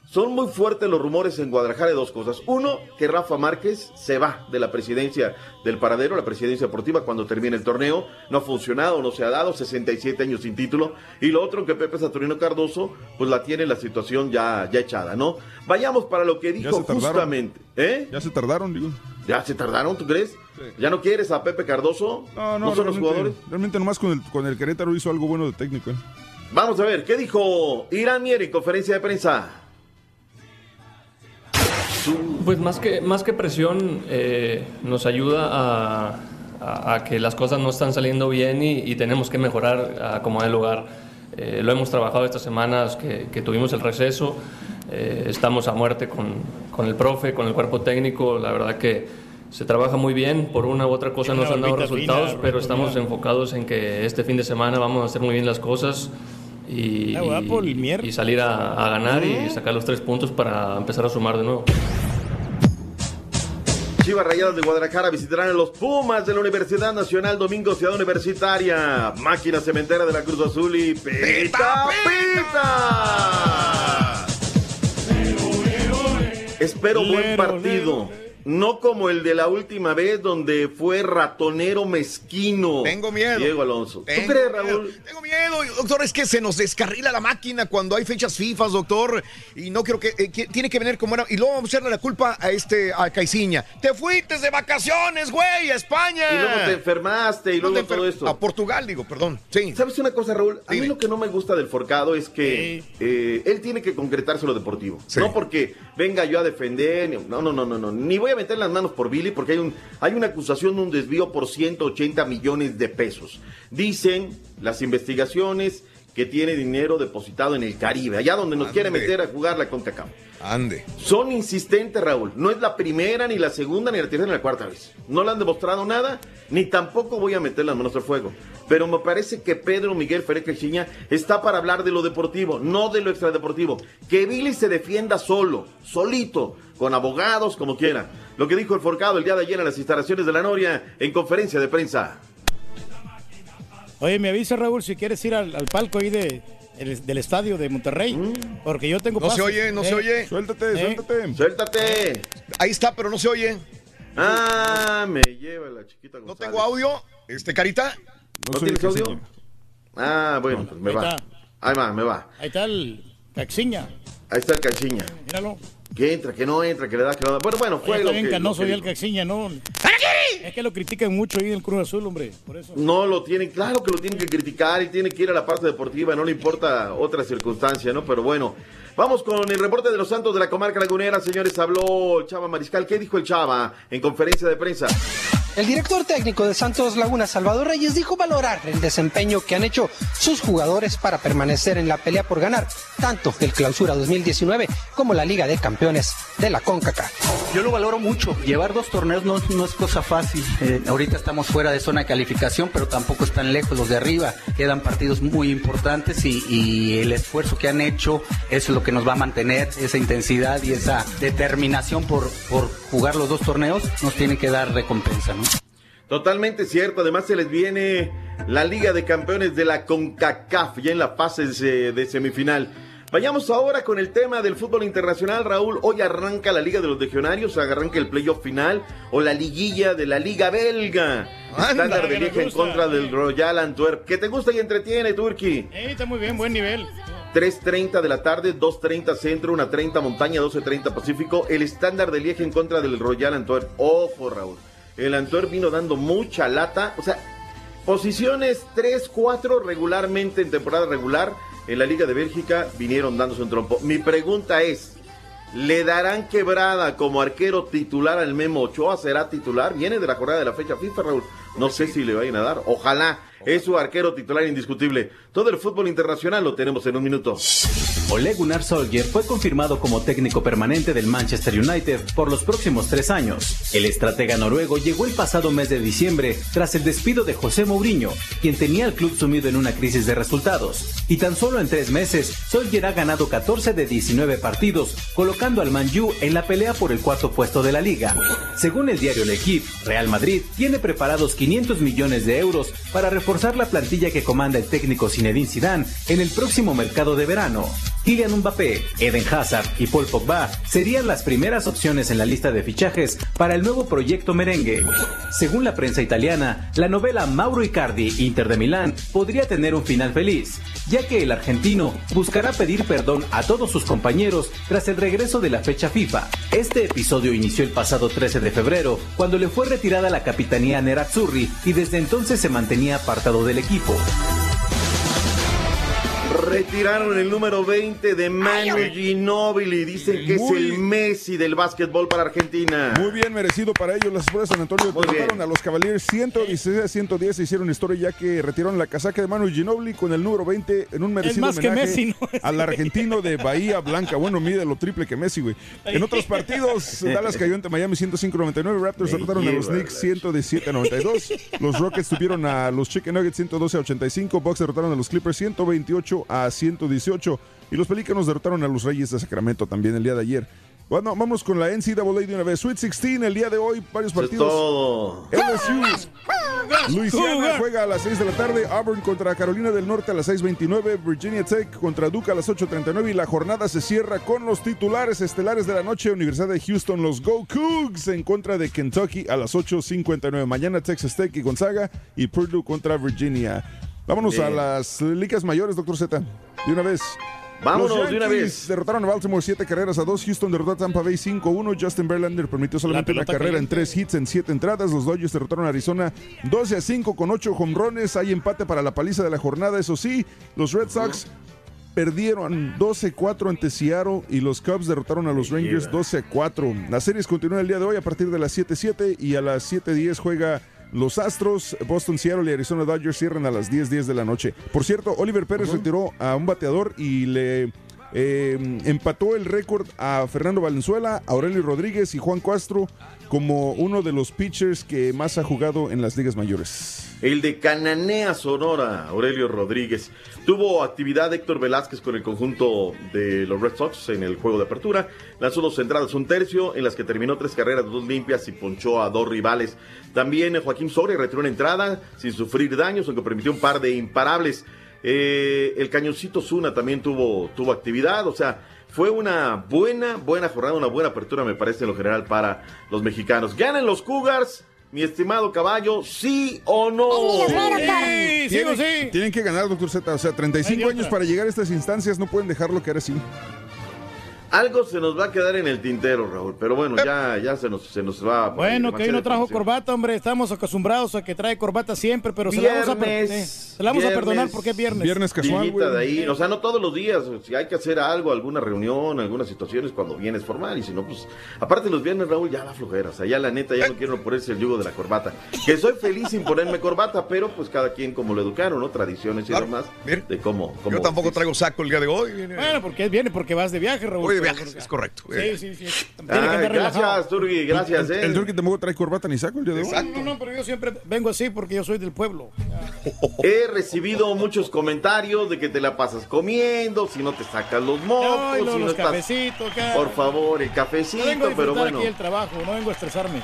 son muy fuertes los rumores en Guadalajara de dos cosas. Uno, que Rafa Márquez se va de la presidencia del paradero, la presidencia deportiva, cuando termine el torneo. No ha funcionado, no se ha dado, 67 años sin título. Y lo otro, que Pepe Saturnino Cardoso, pues la tiene la situación ya, ya echada, ¿no? Vayamos para lo que Ya dijo se tardaron. justamente. ¿Eh? Ya se tardaron, digo. ¿Ya se tardaron, tú crees? ¿Ya no quieres a Pepe Cardoso? No, no, son los realmente- jugadores? Realmente nomás con el, con el Querétaro hizo algo bueno de técnico. ¿eh? Vamos a ver, ¿qué dijo Irán Mier en conferencia de prensa? Pues más que, más que presión, eh, nos ayuda a, a- a que las cosas no están saliendo bien y, y tenemos que mejorar a como el lugar. Eh, lo hemos trabajado estas semanas que, que tuvimos el receso. Eh, estamos a muerte con, con el profe, con el cuerpo técnico. La verdad que se trabaja muy bien. Por una u otra cosa no Una se han dado resultados, fina, pero estamos enfocados en que este fin de semana vamos a hacer muy bien las cosas. Y, Ah, Mier. y salir a, a ganar y sacar los tres puntos para empezar a sumar de nuevo. Chivas Rayadas de Guadalajara visitarán a los Pumas de la Universidad Nacional Domingo Ciudad Universitaria. Máquina cementera de la Cruz Azul y Pita Pita. Espero buen partido. No como el de la última vez donde fue ratonero mezquino. Tengo miedo. Diego Alonso. ¿Tú Tengo crees, miedo, Raúl? Tengo miedo, doctor, es que se nos descarrila la máquina cuando hay fechas FIFA, doctor, y no creo que, eh, que- tiene que venir como era, y luego vamos a echarle la culpa a este, a Caiciña. Te fuiste de vacaciones, güey, a España. Y luego te enfermaste y No luego todo esto. A Portugal, digo, perdón. Sí. ¿Sabes una cosa, Raúl? A mí lo que no me gusta del Forcado es que eh, él tiene que concretarse lo deportivo. No porque venga yo a defender, no, no, no, no, no. Ni voy a meter las manos por Billy porque hay, un, hay una acusación de un desvío por 180 millones de pesos. Dicen las investigaciones que tiene dinero depositado en el Caribe, allá donde nos quiere meter a jugar la CONCACAF. Ande. Son insistentes, Raúl. No es la primera, ni la segunda, ni la tercera, ni la cuarta vez. No le han demostrado nada, ni tampoco voy a meter las manos al fuego. Pero me parece que Pedro Miguel Ferrer Caixinha está para hablar de lo deportivo, no de lo extradeportivo. Que Billy se defienda solo, solito, con abogados, como quiera. Lo que dijo el Forcado el día de ayer en las instalaciones de la Noria en conferencia de prensa. Oye, me avisa Raúl si quieres ir al, al palco ahí de, el- del estadio de Monterrey. Porque yo tengo No se oye, no Eh, se oye. Suéltate, suéltate. Suéltate. Ahí está, pero no se oye. Ah, me lleva la chiquita No tengo audio. Este, Carita. ¿No, tienes audio? Ah, bueno, pues me ahí va. está. Ahí va, me va. Ahí está el Caxiña. Ahí está el Caixinha. Míralo. Que entra, que no entra, que le da, que no da. Bueno, bueno, fue Está lo bien que, lo canoso que ya el. Caxiña, ¿no? Es que lo critican mucho ahí en el Cruz Azul, hombre. Por eso. No lo tienen, claro que lo tienen que criticar y tiene que ir a la parte deportiva, no le importa otra circunstancia, ¿no? Pero bueno, vamos con el reporte de los Santos de la comarca lagunera, señores. Habló el Chava Mariscal. ¿Qué dijo el Chava en conferencia de prensa? El director técnico de Santos Laguna, Salvador Reyes, dijo valorar el desempeño que han hecho sus jugadores para permanecer en la pelea por ganar tanto el Clausura 2019 como la Liga de Campeones de la CONCACAF. Yo lo valoro mucho. Llevar dos torneos no, no es cosa fácil. Eh, ahorita estamos fuera de zona de calificación, pero tampoco están lejos los de arriba. Quedan partidos muy importantes y, el esfuerzo que han hecho es lo que nos va a mantener. Esa intensidad y esa determinación por, por jugar los dos torneos nos tienen que dar recompensa. ¿no? Totalmente cierto, además se les viene la Liga de Campeones de la CONCACAF ya en la fase de, semifinal. Vayamos ahora con el tema del fútbol internacional, Raúl. Hoy arranca la Liga de los Legionarios, arranca el playoff final o la liguilla de la Liga Belga. Estándar de que Lieja en contra del Royal Antwerp. ¿Qué te gusta y entretiene, Turki? Eh, está muy bien, buen nivel. 3.30 de la tarde, 2.30 centro, 1.30 montaña, 12.30 pacífico. El estándar de Lieja en contra del Royal Antwerp. Ojo, Raúl. El Antwerp vino dando mucha lata. O sea, posiciones 3, 4 regularmente en temporada regular. En la Liga de Bélgica vinieron dándose un trompo. Mi pregunta es, ¿le darán quebrada como arquero titular al Memo Ochoa? ¿Será titular? Viene de la jornada de la fecha FIFA, Raúl. No sé si le vayan a dar. Ojalá. Es su arquero titular indiscutible. Todo el fútbol internacional lo tenemos en un minuto. Ole Gunnar Solskjaer fue confirmado como técnico permanente del Manchester United por los próximos tres años. El estratega noruego llegó el pasado mes de diciembre tras el despido de José Mourinho, quien tenía al club sumido en una crisis de resultados. Y tan solo en tres meses, Solskjaer ha ganado 14 de 19 partidos, colocando al Man U en la pelea por el cuarto puesto de la liga. Según el diario Le Equipe, Real Madrid tiene preparados 500 millones de euros para reforzar la plantilla que comanda el técnico Zinedine Zidane en el próximo mercado de verano. Kylian Mbappé, Eden Hazard y Paul Pogba serían las primeras opciones en la lista de fichajes para el nuevo proyecto merengue. Según la prensa italiana, la novela Mauro Icardi, Inter de Milán, podría tener un final feliz, ya que el argentino buscará pedir perdón a todos sus compañeros tras el regreso de la fecha FIFA. Este episodio inició el pasado 13 de febrero, cuando le fue retirada la capitanía a Nerazzurri y desde entonces se mantenía apartado del equipo. Retiraron el número 20 de Manu Ginóbili. Dicen que Muy- es el Messi del básquetbol para Argentina. Muy bien merecido para ellos. Las Espuelas de San Antonio derrotaron a los Cavaliers 116 a 110. Hicieron historia ya que retiraron la casaca de Manu Ginobili con el número 20 en un merecido más que homenaje Messi, ¿no? al argentino de Bahía Blanca. Bueno, mide lo triple que Messi, güey. En otros partidos, <laughs> Dallas cayó ante Miami 105-99. Raptors derrotaron a los Knicks 117-92. Los Rockets tuvieron a los Chicken Nuggets 112-85. Bucks derrotaron a los Clippers 128 a 118. Y los Pelícanos derrotaron a los Reyes de Sacramento también el día de ayer. Bueno, vamos con la NCAA de una vez. Sweet 16 el día de hoy, varios partidos. todo. LSU, Luisiana juega a las 6 de la tarde, Auburn contra Carolina del Norte a las 6.29, Virginia Tech contra Duke a las 8.39 y la jornada se cierra con los titulares estelares de la noche, Universidad de Houston, los Go Cougs en contra de Kentucky a las 8.59, mañana Texas Tech y Gonzaga y Purdue contra Virginia. Vámonos a Bien. las ligas mayores, doctor Z, de una vez. Vámonos Los de una vez. Derrotaron a Baltimore 7 carreras a 2. Houston derrotó a Tampa Bay 5-1. Justin Verlander permitió solamente La una carrera en caliente. 3 hits en 7 entradas. Los Dodgers derrotaron a Arizona 12 a 5 con 8 hombrones. Hay empate para la paliza de la jornada. Eso sí, los Red Sox perdieron 12-4 ante Seattle y los Cubs derrotaron a los Rangers 12-4. Las series continúan el día de hoy a partir de las 7-7 y a las 7-10 juega los Astros, Boston, Seattle y Arizona Dodgers cierran a las 10-10 de la noche. Por cierto, Oliver Pérez retiró a un bateador y le eh, empató el récord a Fernando Valenzuela, Aurelio Rodríguez y Juan Castro como uno de los pitchers que más ha jugado en las ligas mayores. El de Cananea Sonora, Aurelio Rodríguez. Tuvo actividad Héctor Velázquez con el conjunto de los Red Sox en el juego de apertura. Lanzó dos entradas, un tercio, en las que terminó tres carreras, dos limpias y ponchó a dos rivales. También Joaquín Soria retiró una entrada sin sufrir daños, aunque permitió un par de imparables. Eh, el cañoncito Zuna también tuvo, tuvo actividad, o sea, fue una buena, buena jornada, una buena apertura, me parece, en lo general para los mexicanos. ¿Ganan los Cougars, mi estimado caballo? ¿Sí o no? tienen, tienen que ganar, doctor Z. O sea, 35 años para llegar a estas instancias no pueden dejarlo quedar así. Algo se nos va a quedar en el tintero, Raúl, pero bueno, ya, ya se, nos, se nos va. Bueno, a que hoy no trajo corbata, hombre. Estamos acostumbrados a que trae corbata siempre, pero se la vamos a, Viernes, eh, se la vamos a viernes. perdonar porque es viernes. Dillita de ahí, o sea, no todos los días, si hay que hacer algo, alguna reunión, algunas situaciones, cuando vienes formal, y si no, pues, aparte los viernes, Raúl, ya la flojera, o sea, ya la neta, ya no quiero ponerse el yugo de la corbata, que soy feliz sin ponerme corbata, pero pues cada quien como lo educaron, ¿no? Tradiciones y demás, de cómo, cómo Yo tampoco traigo saco el día de hoy. Bueno, porque viene porque vas de viaje, Raúl. De Pero- viaje, es correcto. Sí, sí, sí. Tiene que relajado. gracias, Turgi, gracias, El, eh. el Turqui tampoco trae corbata ni saco el día de hoy. No, no, pero yo siempre vengo así porque yo soy del pueblo. He recibido muchos comentarios de que te la pasas comiendo, si no te sacas los mocos, Ay, luego si no los estás... cafecitos. Por favor, el No cafecito, vengo a pero bueno. aquí el trabajo, no vengo a estresarme.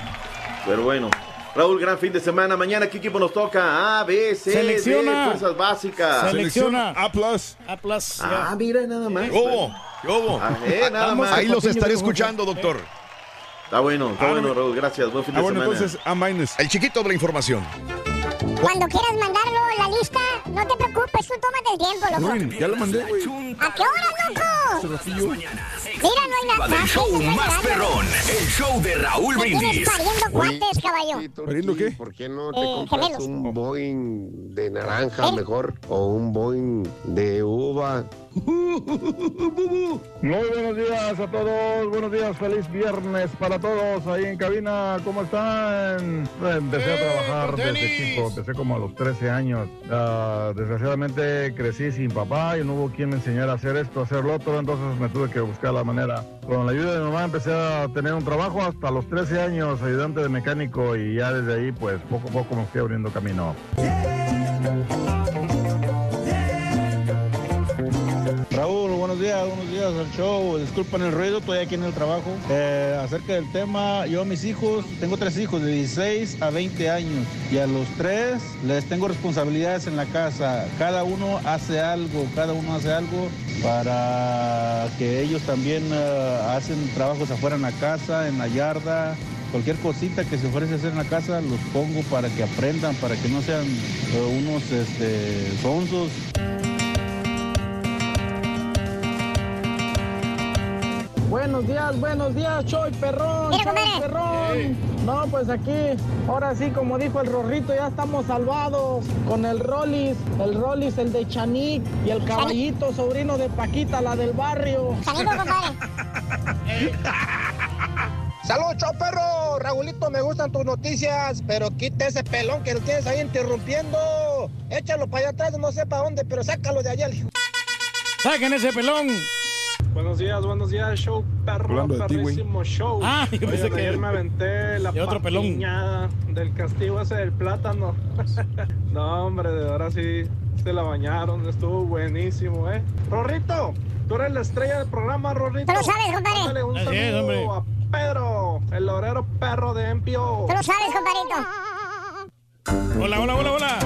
Pero bueno. Raúl, gran fin de semana. Mañana, ¿qué equipo nos toca? A, B, C, Selecciona. D, fuerzas básicas. Selecciona. A plus. A plus. Ah, mira, nada más. ¿Qué hubo? ¿Qué hubo? Ah, eh, nada más. Ahí los estaré escuchando, doctor. Está bueno, está Ah, bueno, Raúl. Gracias. Buen fin Ah, de bueno, semana. entonces, A minus. El chiquito de la información. Cuando quieras mandarlo, la lista, no te preocupes, tú tómate el tiempo, loco. Ruin, ya lo mandé, güey. ¿A qué hora, loco? Mira, no hay nada. del show más perrón, el show de Raúl ¿Qué tienes Brindis. pariendo cuates, caballo? ¿Pariendo qué? ¿Por qué no te Eh, compras gemelos. un Boeing de naranja ¿Eh? mejor o un Boeing de uva? Muy buenos días a todos, buenos días, feliz viernes para todos ahí en cabina, ¿cómo están? Eh, Empecé a trabajar desde chico, empecé como a los 13 años. Ah, desgraciadamente crecí sin papá y no hubo quien me enseñara a hacer esto, a hacer lo otro, entonces me tuve que buscar la manera. Con la ayuda de mi mamá empecé a tener un trabajo hasta los 13 años, ayudante de mecánico y ya desde ahí pues poco a poco me fui abriendo camino. Raúl, buenos días, buenos días al show. Disculpen el ruido, estoy aquí en el trabajo. Eh, acerca del tema, yo a mis hijos, tengo tres hijos de 16 a 20 años y a los tres les tengo responsabilidades en la casa. Cada uno hace algo, cada uno hace algo para que ellos también eh, hacen trabajos afuera en la casa, en la yarda. Cualquier cosita que se ofrece hacer en la casa los pongo para que aprendan, para que no sean eh, unos este, sonsos. Buenos días, buenos días, Choy Perrón, Mira, Choy. Perrón. No, pues aquí, ahora sí, como dijo el Rorrito, ya estamos salvados con el Rollis, el Rollis, el de Chanik y el caballito sobrino de Paquita, la del barrio. Chanico, compadre. <laughs> Salud, Choy Perro. Raulito, me gustan tus noticias, pero quita ese pelón que lo tienes ahí interrumpiendo. Échalo para allá atrás, no sé para dónde, pero sácalo de allá. Saquen ese pelón. Buenos días, buenos días, show perro, Hablando de ti, güey. perrísimo show. Ah, yo pensé que- ayer me aventé la y otro pelón. del castigo ese del plátano. <laughs> no, hombre, de ahora sí se la bañaron, estuvo buenísimo, ¿eh? Rorrito, tú eres la estrella del programa, Rorrito. Tú lo sabes, compadre. Mándale un Así saludo es, hombre. a Pedro, el orero perro de Empio. Tú lo sabes, compadrito. Hola, hola, hola, hola.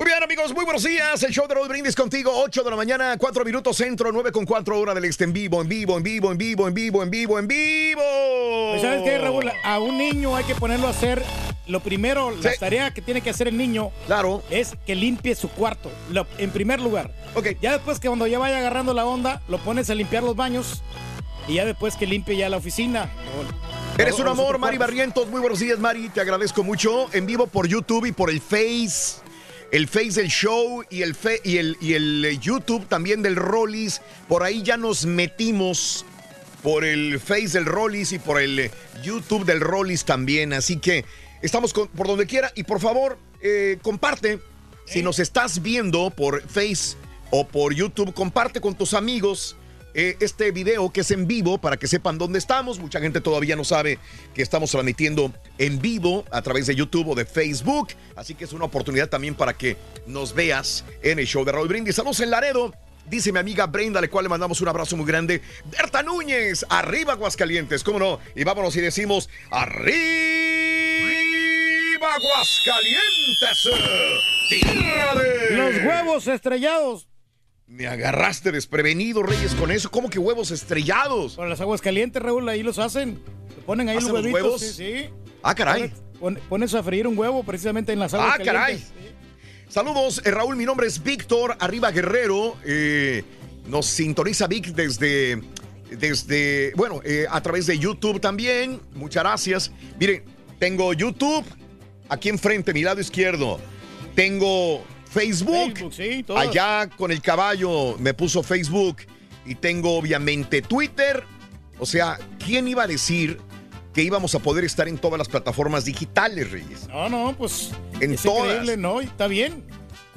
Muy bien, amigos, muy buenos días. El show de Raúl Brindis contigo, 8 de la mañana, 4 minutos centro, 9 con 4 hora del este en vivo, en vivo, en vivo, en vivo, en vivo, en vivo, en vivo. Pues, ¿Sabes qué, Raúl? A un niño hay que ponerlo a hacer. Lo primero, la tarea que tiene que hacer el niño claro. es que limpie su cuarto. Lo- en primer lugar. Ok. Ya después que cuando ya vaya agarrando la onda, lo pones a limpiar los baños. Y ya después que limpie ya la oficina. Eres O- un amor, Mari. Barrientos. Muy buenos días, Mari. Te agradezco mucho. En vivo por YouTube y por el Face. El Face del show y el, fe- y el, y el eh, YouTube también del Rollis. Por ahí ya nos metimos por el Face del Rollis y por el eh, YouTube del Rollis también. Así que estamos con- por donde quiera. Y por favor, eh, comparte. Si nos estás viendo por Face o por YouTube, comparte con tus amigos eh, este video que es en vivo para que sepan dónde estamos. Mucha gente todavía no sabe que estamos transmitiendo en vivo a través de YouTube o de Facebook. Así que es una oportunidad también para que nos veas en el show de Raúl Brindis. Saludos en Laredo. Dice mi amiga Brenda, a la cual le mandamos un abrazo muy grande. Berta Núñez, arriba Aguascalientes, ¿cómo no? Y vámonos y decimos, arriba Aguascalientes. Tierra de... Los huevos estrellados. Me agarraste desprevenido, Reyes, con eso. ¿Cómo que huevos estrellados? Con las aguas calientes, Raúl, ahí los hacen. Le ponen ahí los ¿Hacen los huevitos. huevos? Sí, sí. Ah, caray. Pon- Pones a freír un huevo precisamente en las aguas Ah, caray. calientes. Saludos, eh, Raúl. Mi nombre es Víctor Arriba Guerrero. Eh, nos sintoniza Vic desde, desde bueno, eh, a través de YouTube también. Muchas gracias. Miren, tengo YouTube aquí enfrente, mi lado izquierdo. Tengo Facebook. Facebook, sí, todas. Allá con el caballo me puso Facebook. Y tengo obviamente Twitter. O sea, ¿quién iba a decir que íbamos a poder estar en todas las plataformas digitales, Reyes? No, no, pues. En es todas. increíble, ¿no? Está bien.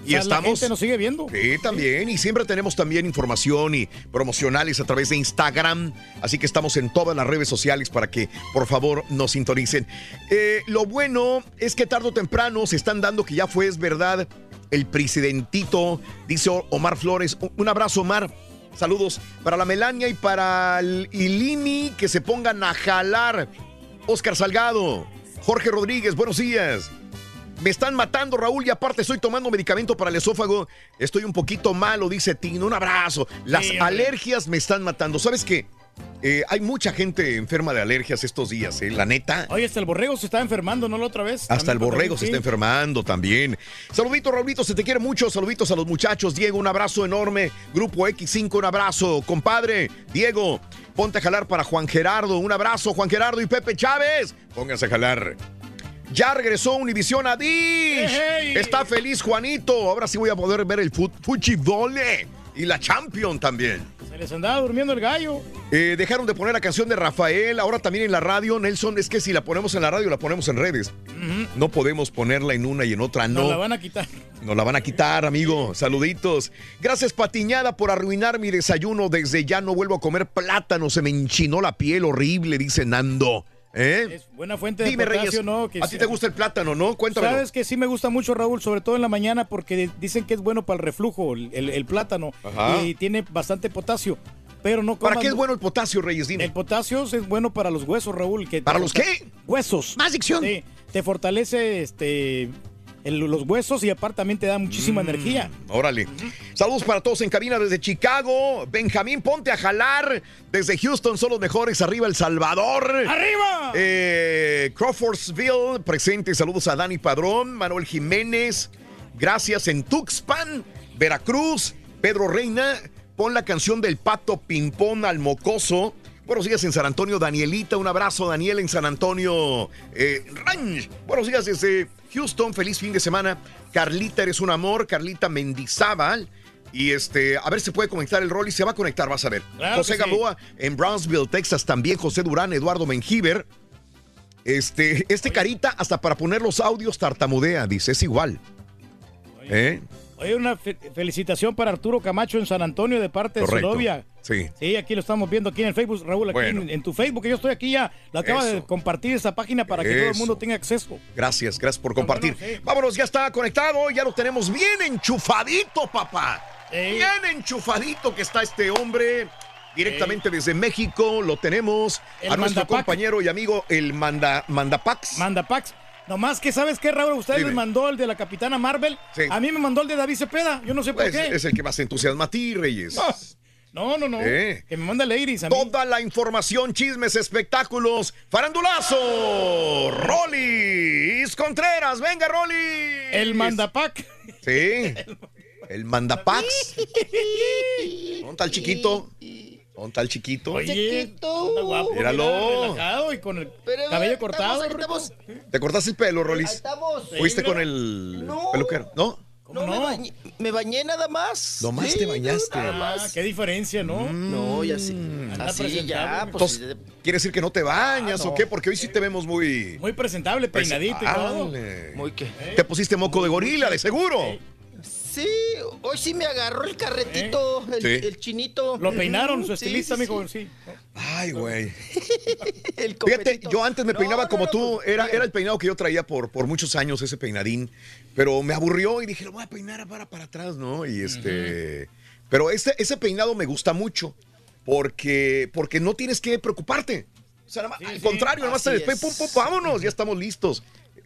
Y O sea, estamos. La gente nos sigue viendo. Sí, también. Y siempre tenemos también información y promocionales a través de Instagram. Así que estamos en todas las redes sociales para que por favor nos sintonicen. Eh, lo bueno es que tarde o temprano se están dando que ya fue, es verdad, el presidentito, dice Omar Flores. Un- abrazo, Omar. Saludos para la Melania y para el Ilimi que se pongan a jalar. Oscar Salgado, Jorge Rodríguez, buenos días. Me están matando, Raúl, y aparte estoy tomando medicamento para el esófago. Estoy un poquito malo, dice Tino. Un abrazo. Las Sí, alergias me están matando. ¿Sabes qué? Eh, hay mucha gente enferma de alergias estos días, ¿eh? La neta. Oye, hasta el borrego se está enfermando, ¿no? La otra vez. Hasta el borrego se está enfermando también. Saludito, Raulito, se te quiere mucho. Saluditos a los muchachos. Diego, un abrazo enorme. Grupo X5, un abrazo. Compadre, Diego, ponte a jalar para Juan Gerardo. Un abrazo, Juan Gerardo y Pepe Chávez. Pónganse a jalar. Ya regresó Univisión a Dish. Está feliz Juanito. Ahora sí voy a poder ver el fut fútbol y la Champion también. Se les andaba durmiendo el gallo. Eh, dejaron de poner la canción de Rafael, ahora también en la radio. Nelson, es que si la ponemos en la radio, la ponemos en redes. No podemos ponerla en una y en otra, no. Nos la van a quitar. Nos la van a quitar, amigo. Saluditos. Gracias, Patiñada, por arruinar mi desayuno. Desde ya no vuelvo a comer plátano. Se me enchinó la piel horrible, dice Nando. ¿Eh? Es buena fuente de Dime, potasio, Reyes, ¿no? Que a sí- ti te gusta el plátano, ¿no? Cuéntame. Sabes que sí me gusta mucho, Raúl, sobre todo en la mañana, porque dicen que es bueno para el reflujo, el, el- el plátano. Ajá. Y tiene bastante potasio. Pero no ¿Para comas qué es bueno el potasio, Reyes? Dime. El potasio es bueno para los huesos, Raúl. Que ¿Para los qué? Huesos. Más dicción. Sí, te fortalece este, el- los huesos y aparte también te da muchísima Mm. energía. Órale. Saludos para todos en cabina desde Chicago. Benjamín, ponte a jalar. Desde Houston son los mejores. Arriba El Salvador. ¡Arriba! Eh, Crawfordsville, presente. Saludos a Dani Padrón, Manuel Jiménez. Gracias en Tuxpan, Veracruz. Pedro Reina, pon la canción del pato Pimpón al mocoso. Buenos días en San Antonio, Danielita. Un abrazo, Daniel, en San Antonio eh, Ranch. Buenos días desde Houston. Feliz fin de semana. Carlita, eres un amor. Carlita Mendizábal. Y este, a ver si puede conectar el rol y se va a conectar, vas a ver. Claro José sí. Gamboa en Brownsville, Texas, también José Durán, Eduardo Menjiver. Este, este carita, hasta para poner los audios tartamudea, dice, es igual. ¿Eh? Oye, una fe- felicitación para Arturo Camacho en San Antonio de parte de su novia. Sí. Sí, aquí lo estamos viendo aquí en el Facebook, Raúl, aquí Bueno. en, en tu Facebook. Yo estoy aquí ya. Lo acaba de compartir esa página para que todo el mundo tenga acceso. Gracias, gracias por compartir. bueno, sí. Vámonos, ya está conectado, ya lo tenemos bien enchufadito, papá. Sí. Bien enchufadito que está este hombre. directamente desde México. Lo tenemos El a nuestro Mandapac. compañero y amigo, el Manda, Mandapax. Mandapax. Nomás que, ¿sabes qué, Raúl? Usted Dime. les mandó el de la Capitana Marvel. Sí. A mí me mandó el de David Cepeda. Yo no sé por Pues, qué. es el que más entusiasma a ti, Reyes. No, no, no. Eh. Que me manda Ladies a mí. Toda la información, chismes, espectáculos. ¡Farandulazo! ¡Rolis! Contreras, venga, Rolis. El Mandapac. Sí. <laughs> El Mandapax. <laughs> ¿Dónde está el chiquito? ¿Dónde está el chiquito? Oye, anda guapo. Míralo. mira, y con el cabello cortado. ¿Te cortaste el pelo, Rolis? estamos. ¿Fuiste Sí, con el No. peluquero? ¿No? No, Me, bañé, me bañé nada más. Nomás Sí, te bañaste. nada Ah, qué diferencia, ¿no? No, ya sí. Anda Así ya, pues. Entonces, ¿quiere decir que no te bañas Ah, no. o qué? Porque hoy sí te vemos muy... Muy presentable, peinadito y todo. Muy qué. Te pusiste moco de gorila, de seguro. Sí, hoy sí me agarró el carretito, el, Sí. el chinito. Lo peinaron, su Sí, estilista, sí, mijo, sí. Ay, güey. <laughs> El Fíjate, yo antes me peinaba como tú, era, era el peinado que yo traía por, por muchos años, ese peinadín, pero me aburrió y dije, lo voy a peinar para, para atrás, ¿no? Y este... Pero este, ese peinado me gusta mucho, porque, porque no tienes que preocuparte. O sea, nada más- al contrario, nada más te después, pum, pum, vámonos, ya estamos listos.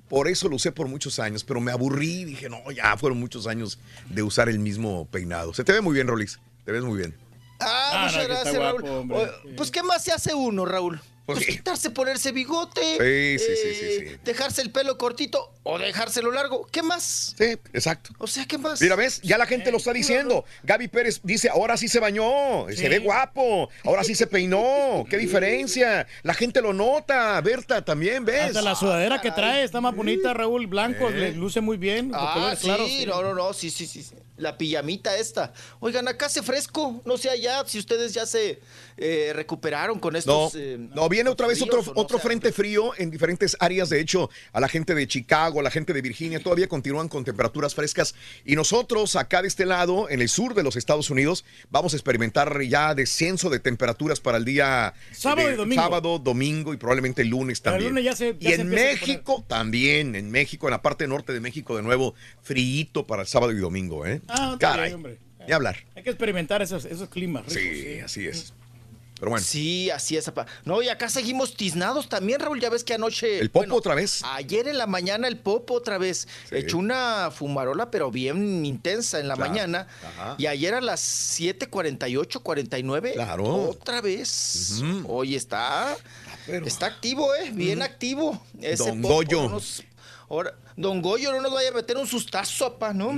Por eso lo usé por muchos años, pero me aburrí, dije, no, ya fueron muchos años de usar el mismo peinado. Se te ve muy bien, Rolis, te ves muy bien. Ah, Ah, muchas no, gracias, guapo, Raúl. hombre. Pues, ¿qué más se hace uno, Raúl? Pues Pues sí. quitarse, ponerse bigote. eh, Sí, sí, sí, sí, sí. Dejarse el pelo cortito o dejárselo largo. ¿Qué más? Sí, exacto. O sea, ¿qué más? Mira, ¿ves? Ya la gente lo está diciendo. Gaby Pérez dice, ahora sí se bañó, se ve guapo, ahora sí se peinó. ¿Qué diferencia? La gente lo nota. Berta, también, ¿ves? Hasta la sudadera que trae está más bonita, Raúl, blanco, le luce muy bien. Ah, sí, no, no, no, sí, sí, sí. sí. La pijamita esta. Oigan, acá hace fresco. No sé allá si ustedes ya se eh, recuperaron con No, estos. eh, no, viene otra vez otro, no otro frente frío en diferentes áreas. De hecho, a la gente de Chicago, a la gente de Virginia, todavía continúan con temperaturas frescas. Y nosotros, acá de este lado, en el sur de los Estados Unidos, vamos a experimentar ya descenso de temperaturas para el día Sábado de- y domingo. sábado, domingo y probablemente el lunes el también. lunes ya se- ya y en México también, en México, en la parte norte de México, de nuevo, frío para el sábado y domingo, ¿eh? Ah, Caray, bien, hombre. ni hablar. Hay que experimentar esos, esos climas. ricos, Sí, así es. Pero bueno. Sí, así es. No, y acá seguimos tiznados también, Raúl. Ya ves que anoche. ¿El Popo otra vez? Ayer en la mañana el Popo otra vez. Echó una fumarola, pero bien intensa en la Claro. mañana. Ajá. Y ayer a las 7:48, 49. Claro. Otra vez. Hoy está. Está activo, ¿eh? Bien activo. Ese Don Popo, Goyo. ahora, Don Goyo no nos vaya a meter un sustazo, papá, ¿no?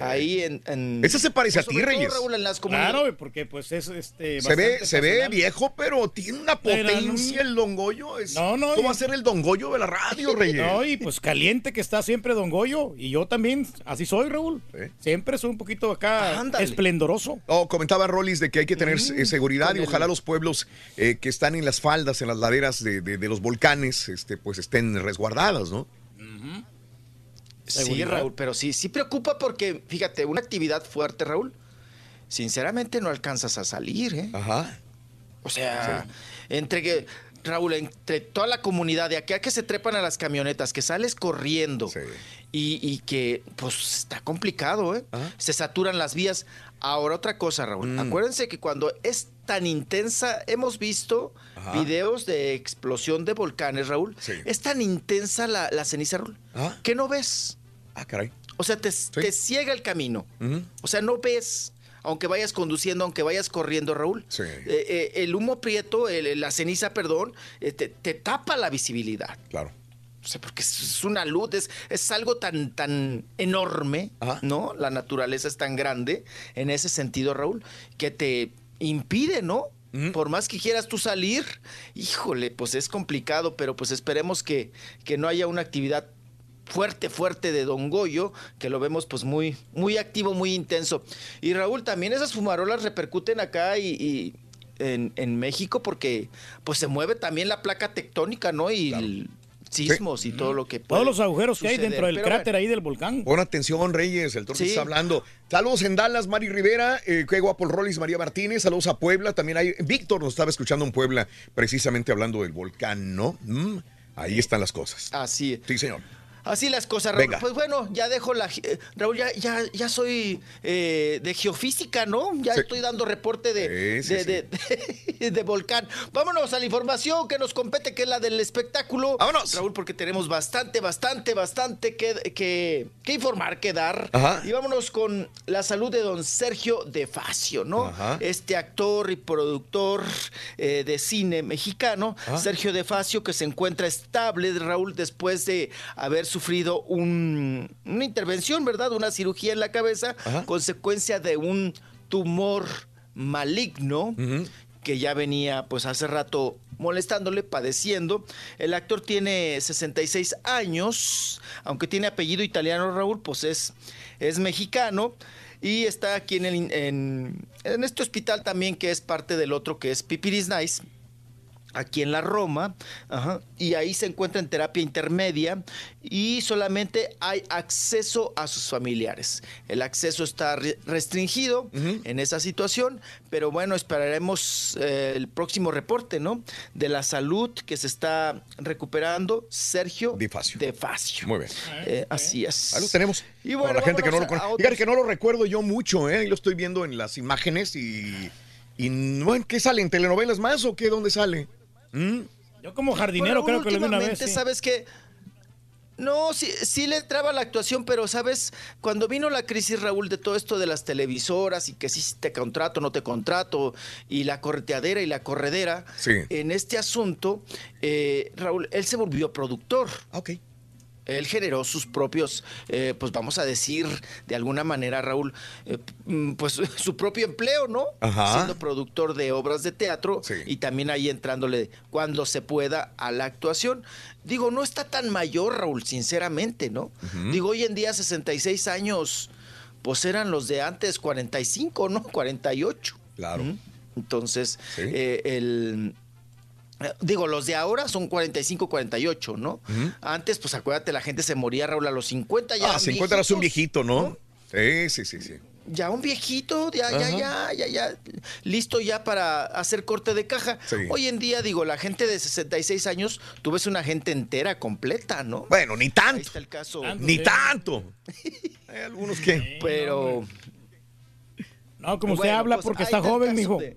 Ahí en, en- Ese se parece a ti, todo, Reyes. Raúl, en las comunidades. Claro, porque pues es este. Se ve, se ve viejo, pero tiene una Pero potencia el Don Goyo. Es, No, no, ¿Cómo y- va a ser el Don Goyo de la radio, <laughs> Reyes? No, y pues caliente que está siempre Don Goyo. Y yo también, así soy, Raúl. Siempre soy un poquito acá esplendoroso. Oh, comentaba Rollis de que hay que tener Mm, eh, seguridad y ojalá los pueblos eh, que están en las faldas, en las laderas de, de- de los volcanes, este, pues estén resguardadas, ¿no? Sí. Raúl, pero sí, sí preocupa porque, fíjate, una actividad fuerte, Raúl, sinceramente no alcanzas a salir, ¿eh? Ajá. O sea, entre que, Raúl, entre toda la comunidad de aquí a que se trepan a las camionetas, que sales corriendo y, y que, pues, está complicado, ¿eh? Se saturan las vías. Ahora, otra cosa, Raúl, Mm. acuérdense que cuando es tan intensa, hemos visto Ajá. videos de explosión de volcanes, Raúl. Es tan intensa la, la ceniza, Raúl, Ah. que no ves. Ah, caray. O sea, te, te ciega el camino. O sea, no ves, aunque vayas conduciendo, aunque vayas corriendo, Raúl. Sí. Eh, eh, el humo prieto, el- la ceniza, perdón, eh, te, te tapa la visibilidad. Claro. O sea, porque es, es una luz, es, es algo tan, tan enorme, ¿no? La naturaleza es tan grande en ese sentido, Raúl, que te impide, ¿no? Por más que quieras tú salir, híjole, pues es complicado, pero pues esperemos que, que no haya una actividad fuerte, fuerte de Don Goyo, que lo vemos pues muy, muy activo, muy intenso. Y Raúl, también esas fumarolas repercuten acá y, y en, en México porque pues se mueve también la placa tectónica, ¿no? Y el sismos y todo lo que puede Todos los agujeros que hay dentro del Pero cráter ahí del volcán. Pon atención, Reyes, el torpe Sí. está hablando. Saludos en Dallas, Mari Rivera, eh, qué guapo el Rollis, María Martínez, saludos a Puebla, también hay, Víctor nos estaba escuchando en Puebla, precisamente hablando del volcán, ¿no? Mm, ahí están las cosas. Así. Sí, señor. Así las cosas, Raúl. Venga. Pues bueno, ya dejo la... eh, Raúl, ya, ya, ya soy eh, de geofísica, ¿no? Ya Sí. estoy dando reporte de, Sí, sí, de, de- <laughs> de volcán. Vámonos a la información que nos compete, que es la del espectáculo. Vámonos. Raúl, porque tenemos bastante, bastante, bastante que, que, que informar, que dar. Ajá. Y vámonos con la salud de don Sergio De Facio, ¿no? Ajá. Este actor y productor eh, de cine mexicano. Sergio De Facio, que se encuentra estable, Raúl, después de haber sufrido un- una intervención, ¿verdad? Una cirugía en la cabeza, consecuencia de un tumor maligno que ya venía pues hace rato molestándole, padeciendo. El actor tiene 66 años, aunque tiene apellido italiano Raúl, pues es, es mexicano y está aquí en, el, en, en este hospital también que es parte del otro que es Pipiris Nice aquí en la Roma, ajá, y ahí se encuentra en terapia intermedia y solamente hay acceso a sus familiares. El acceso está re- restringido en esa situación, pero bueno, esperaremos eh, el próximo reporte, ¿no? De la salud que se está recuperando Sergio De Facio. De Facio. Muy bien. Eh, así es. Ahí lo tenemos. Y Para bueno, la gente que no lo conoce. Fíjate que no lo recuerdo yo mucho, ¿eh? Lo estoy viendo en las imágenes y. y no, ¿en ¿Qué sale? ¿En telenovelas más o qué? ¿Dónde sale? ¿Mm? Yo como jardinero Bueno, creo que lo vi una vez. sí. ¿sabes qué? No, sí, sí le traba la actuación, pero sabes, cuando vino la crisis, Raúl, de todo esto de las televisoras y que si te contrato, no te contrato, y la correteadera y la corredera, Sí. en este asunto, eh, Raúl, él se volvió productor. Ok. Él generó sus propios, eh, pues vamos a decir, de alguna manera, Raúl, eh, mm, pues <laughs> su propio empleo, ¿no? Ajá. Siendo productor de obras de teatro y también ahí entrándole cuando se pueda a la actuación. Digo, no está tan mayor, Raúl, sinceramente, ¿no? Digo, hoy en día 66 años, pues eran los de antes 45, ¿no? 48. Claro. Entonces, eh, el... eh, Digo, los de ahora son 45, 48, ¿no? Antes, pues acuérdate, la gente se moría, Raúl, a los 50 ya. Ah, eran 50 eras un viejito, ¿no? Sí, sí, sí, sí. Ya un viejito, ya, ya, Ajá. ya, ya, ya, listo ya para hacer corte de caja. Sí. Hoy en día, digo, la gente de 66 años, tú ves una gente entera, completa, ¿no? Bueno, ni tanto. Ahí está el caso. Ni tanto. <laughs> Hay algunos que. Pero. No, como usted Bueno, habla pues, porque está joven, mijo. de-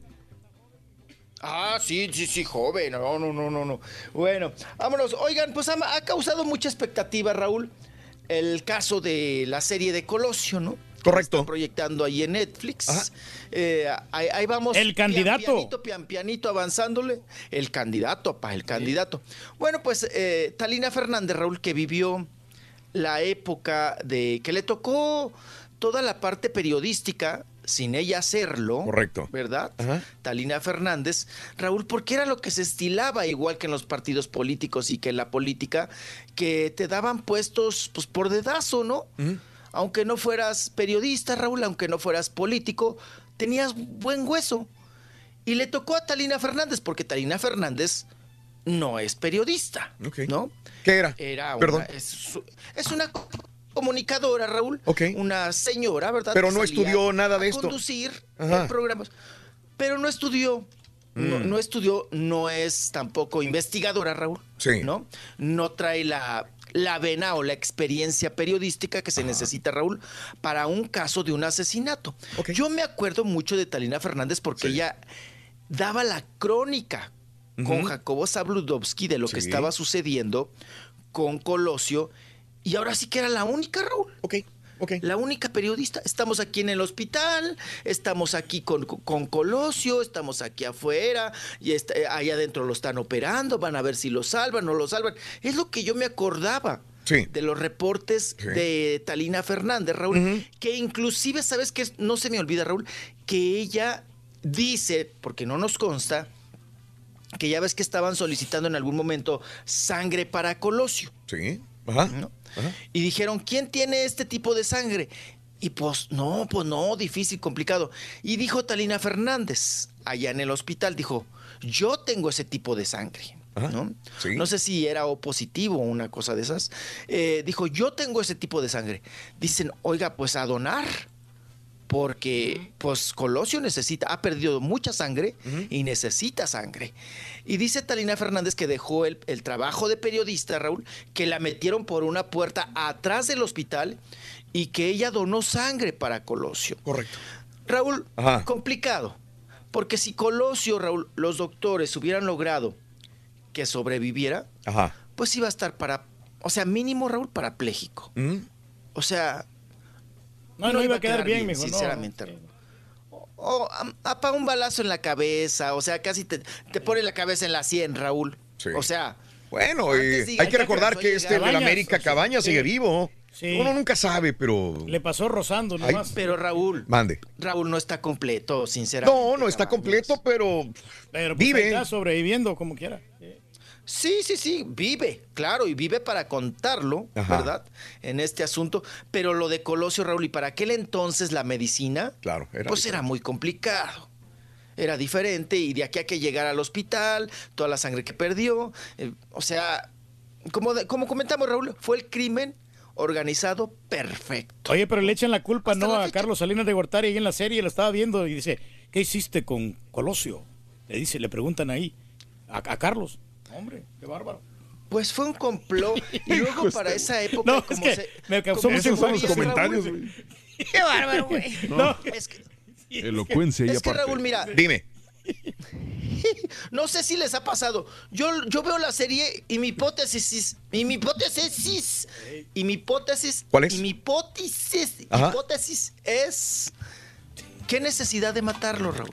Ah, sí, sí, sí, joven. No, no, no, no, no. Bueno, vámonos. Oigan, pues ha, ha causado mucha expectativa, Raúl, el caso de la serie de Colosio, ¿no? Correcto. Está proyectando ahí en Netflix. Eh, ahí, ahí vamos. El candidato. Pian, pianito, pian, pianito, avanzándole. El candidato, pa, el candidato. Bueno, pues eh, Talina Fernández, Raúl, que vivió la época de que le tocó toda la parte periodística sin ella hacerlo. Correcto. ¿Verdad? Talina Fernández. Raúl, porque era lo que se estilaba igual que en los partidos políticos y que en la política, que te daban puestos pues por dedazo, ¿no? Aunque no fueras periodista, Raúl, aunque no fueras político, tenías buen hueso. Y le tocó a Talina Fernández, porque Talina Fernández no es periodista, ¿no? ¿Qué era? Era una, Perdón. es, es una comunicadora, Raúl. Una señora, ¿verdad? Pero que no estudió nada de a esto. conducir Ajá. programas. Pero no estudió. No, Mm. no estudió, no es tampoco investigadora, Raúl. Sí. ¿No? No trae la, la vena o la experiencia periodística que se necesita, Raúl, para un caso de un asesinato. Yo me acuerdo mucho de Talina Fernández porque ella daba la crónica con. Jacobo Zabludovsky de lo que estaba sucediendo con Colosio. Y ahora sí que era la única, Raúl. Ok, ok. La única periodista. Estamos aquí en el hospital, estamos aquí con, con Colosio, estamos aquí afuera, y está- eh, ahí adentro lo están operando, van a ver si lo salvan o no lo salvan. Es lo que yo me acordaba. Sí. De los reportes Sí. de Talina Fernández, Raúl, que inclusive, ¿sabes qué? No se me olvida, Raúl, que ella dice, porque no nos consta, que ya ves que estaban solicitando en algún momento sangre para Colosio. Sí. Ajá. ¿no? Y dijeron, ¿quién tiene este tipo de sangre? Y pues no, pues no, difícil, complicado. Y dijo Talina Fernández, allá en el hospital, dijo, yo tengo ese tipo de sangre. ¿no? Sí. no sé si era O positivo o una cosa de esas. Eh, dijo, yo tengo ese tipo de sangre. Dicen, oiga, pues a donar. Porque pues Colosio necesita, ha perdido mucha sangre y necesita sangre. Y dice Talina Fernández que dejó el, el trabajo de periodista, Raúl, que la metieron por una puerta atrás del hospital y que ella donó sangre para Colosio. Correcto. Raúl, Ajá. complicado. Porque si Colosio, Raúl, los doctores hubieran logrado que sobreviviera, Ajá. pues iba a estar para, o sea, mínimo Raúl parapléjico. ¿Mm? O sea, No, no iba a quedar bien, mijo, no. Sinceramente. O a- a- pa' un balazo en la cabeza, o sea, casi te, te pone la cabeza en la 100, Raúl. O sea, Bueno, eh, hay que recordar que este llegar. del Cabañas, América Cabaña sí. sigue vivo. Sí. Uno nunca sabe, pero Le pasó rozando Ay, nomás. pero Raúl, mande. Raúl no está completo, sinceramente. No, no está completo, pero Pero pues, vive. está sobreviviendo como quiera. Sí, sí, sí, vive, claro, y vive para contarlo, Ajá. ¿verdad? En este asunto. Pero lo de Colosio, Raúl, y para aquel entonces la medicina, Claro, era pues era muy complicado. Era diferente, y de aquí a que llegara al hospital, toda la sangre que perdió, eh, o sea, como, de- como comentamos, Raúl, fue el crimen organizado perfecto. Oye, pero le echan la culpa no a Carlos Salinas de Gortari ahí en la serie, lo estaba viendo y dice, ¿qué hiciste con Colosio? Le dice, le preguntan ahí a, a Carlos. Hombre, qué bárbaro. Pues fue un complot. <laughs> Y luego para esa época, No, es como que se- me causó son los comentarios, Raúl, güey. <laughs> Qué bárbaro, güey. No. Es que, Elocuencia y es que. Raúl, mira, Dime. <laughs> no sé si les ha pasado. Yo, yo veo la serie y mi hipótesis, es- y mi hipótesis, y mi hipótesis, ¿Cuál es? Y mi hipótesis, Ajá. hipótesis es qué necesidad de matarlo, Raúl.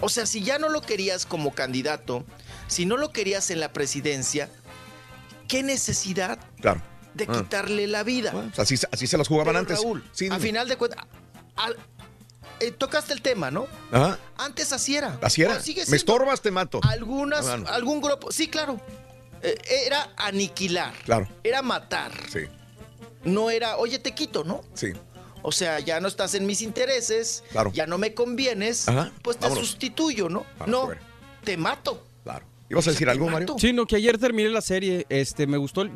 O sea, si ya no lo querías como candidato, si no lo querías en la presidencia, ¿qué necesidad Claro. de Ah. quitarle la vida? Pues así, así se las jugaban Pero, antes. Raúl, Sí, a final de cuentas, eh, tocaste el tema, ¿no? Ajá. Antes así era. Así Me estorbas, te mato. Algunas, Ah, algún grupo, sí, claro. Eh, era aniquilar, Claro. era matar. Sí, No era, oye, te quito, ¿no? sí. O sea, ya no estás en mis intereses, Claro. ya no me convienes, Ajá, pues te vámonos. sustituyo, ¿no? Para no, te mato. Claro. ¿Ibas a decir algo, Mario? Sí, no, que ayer terminé la serie, este, me gustó, el-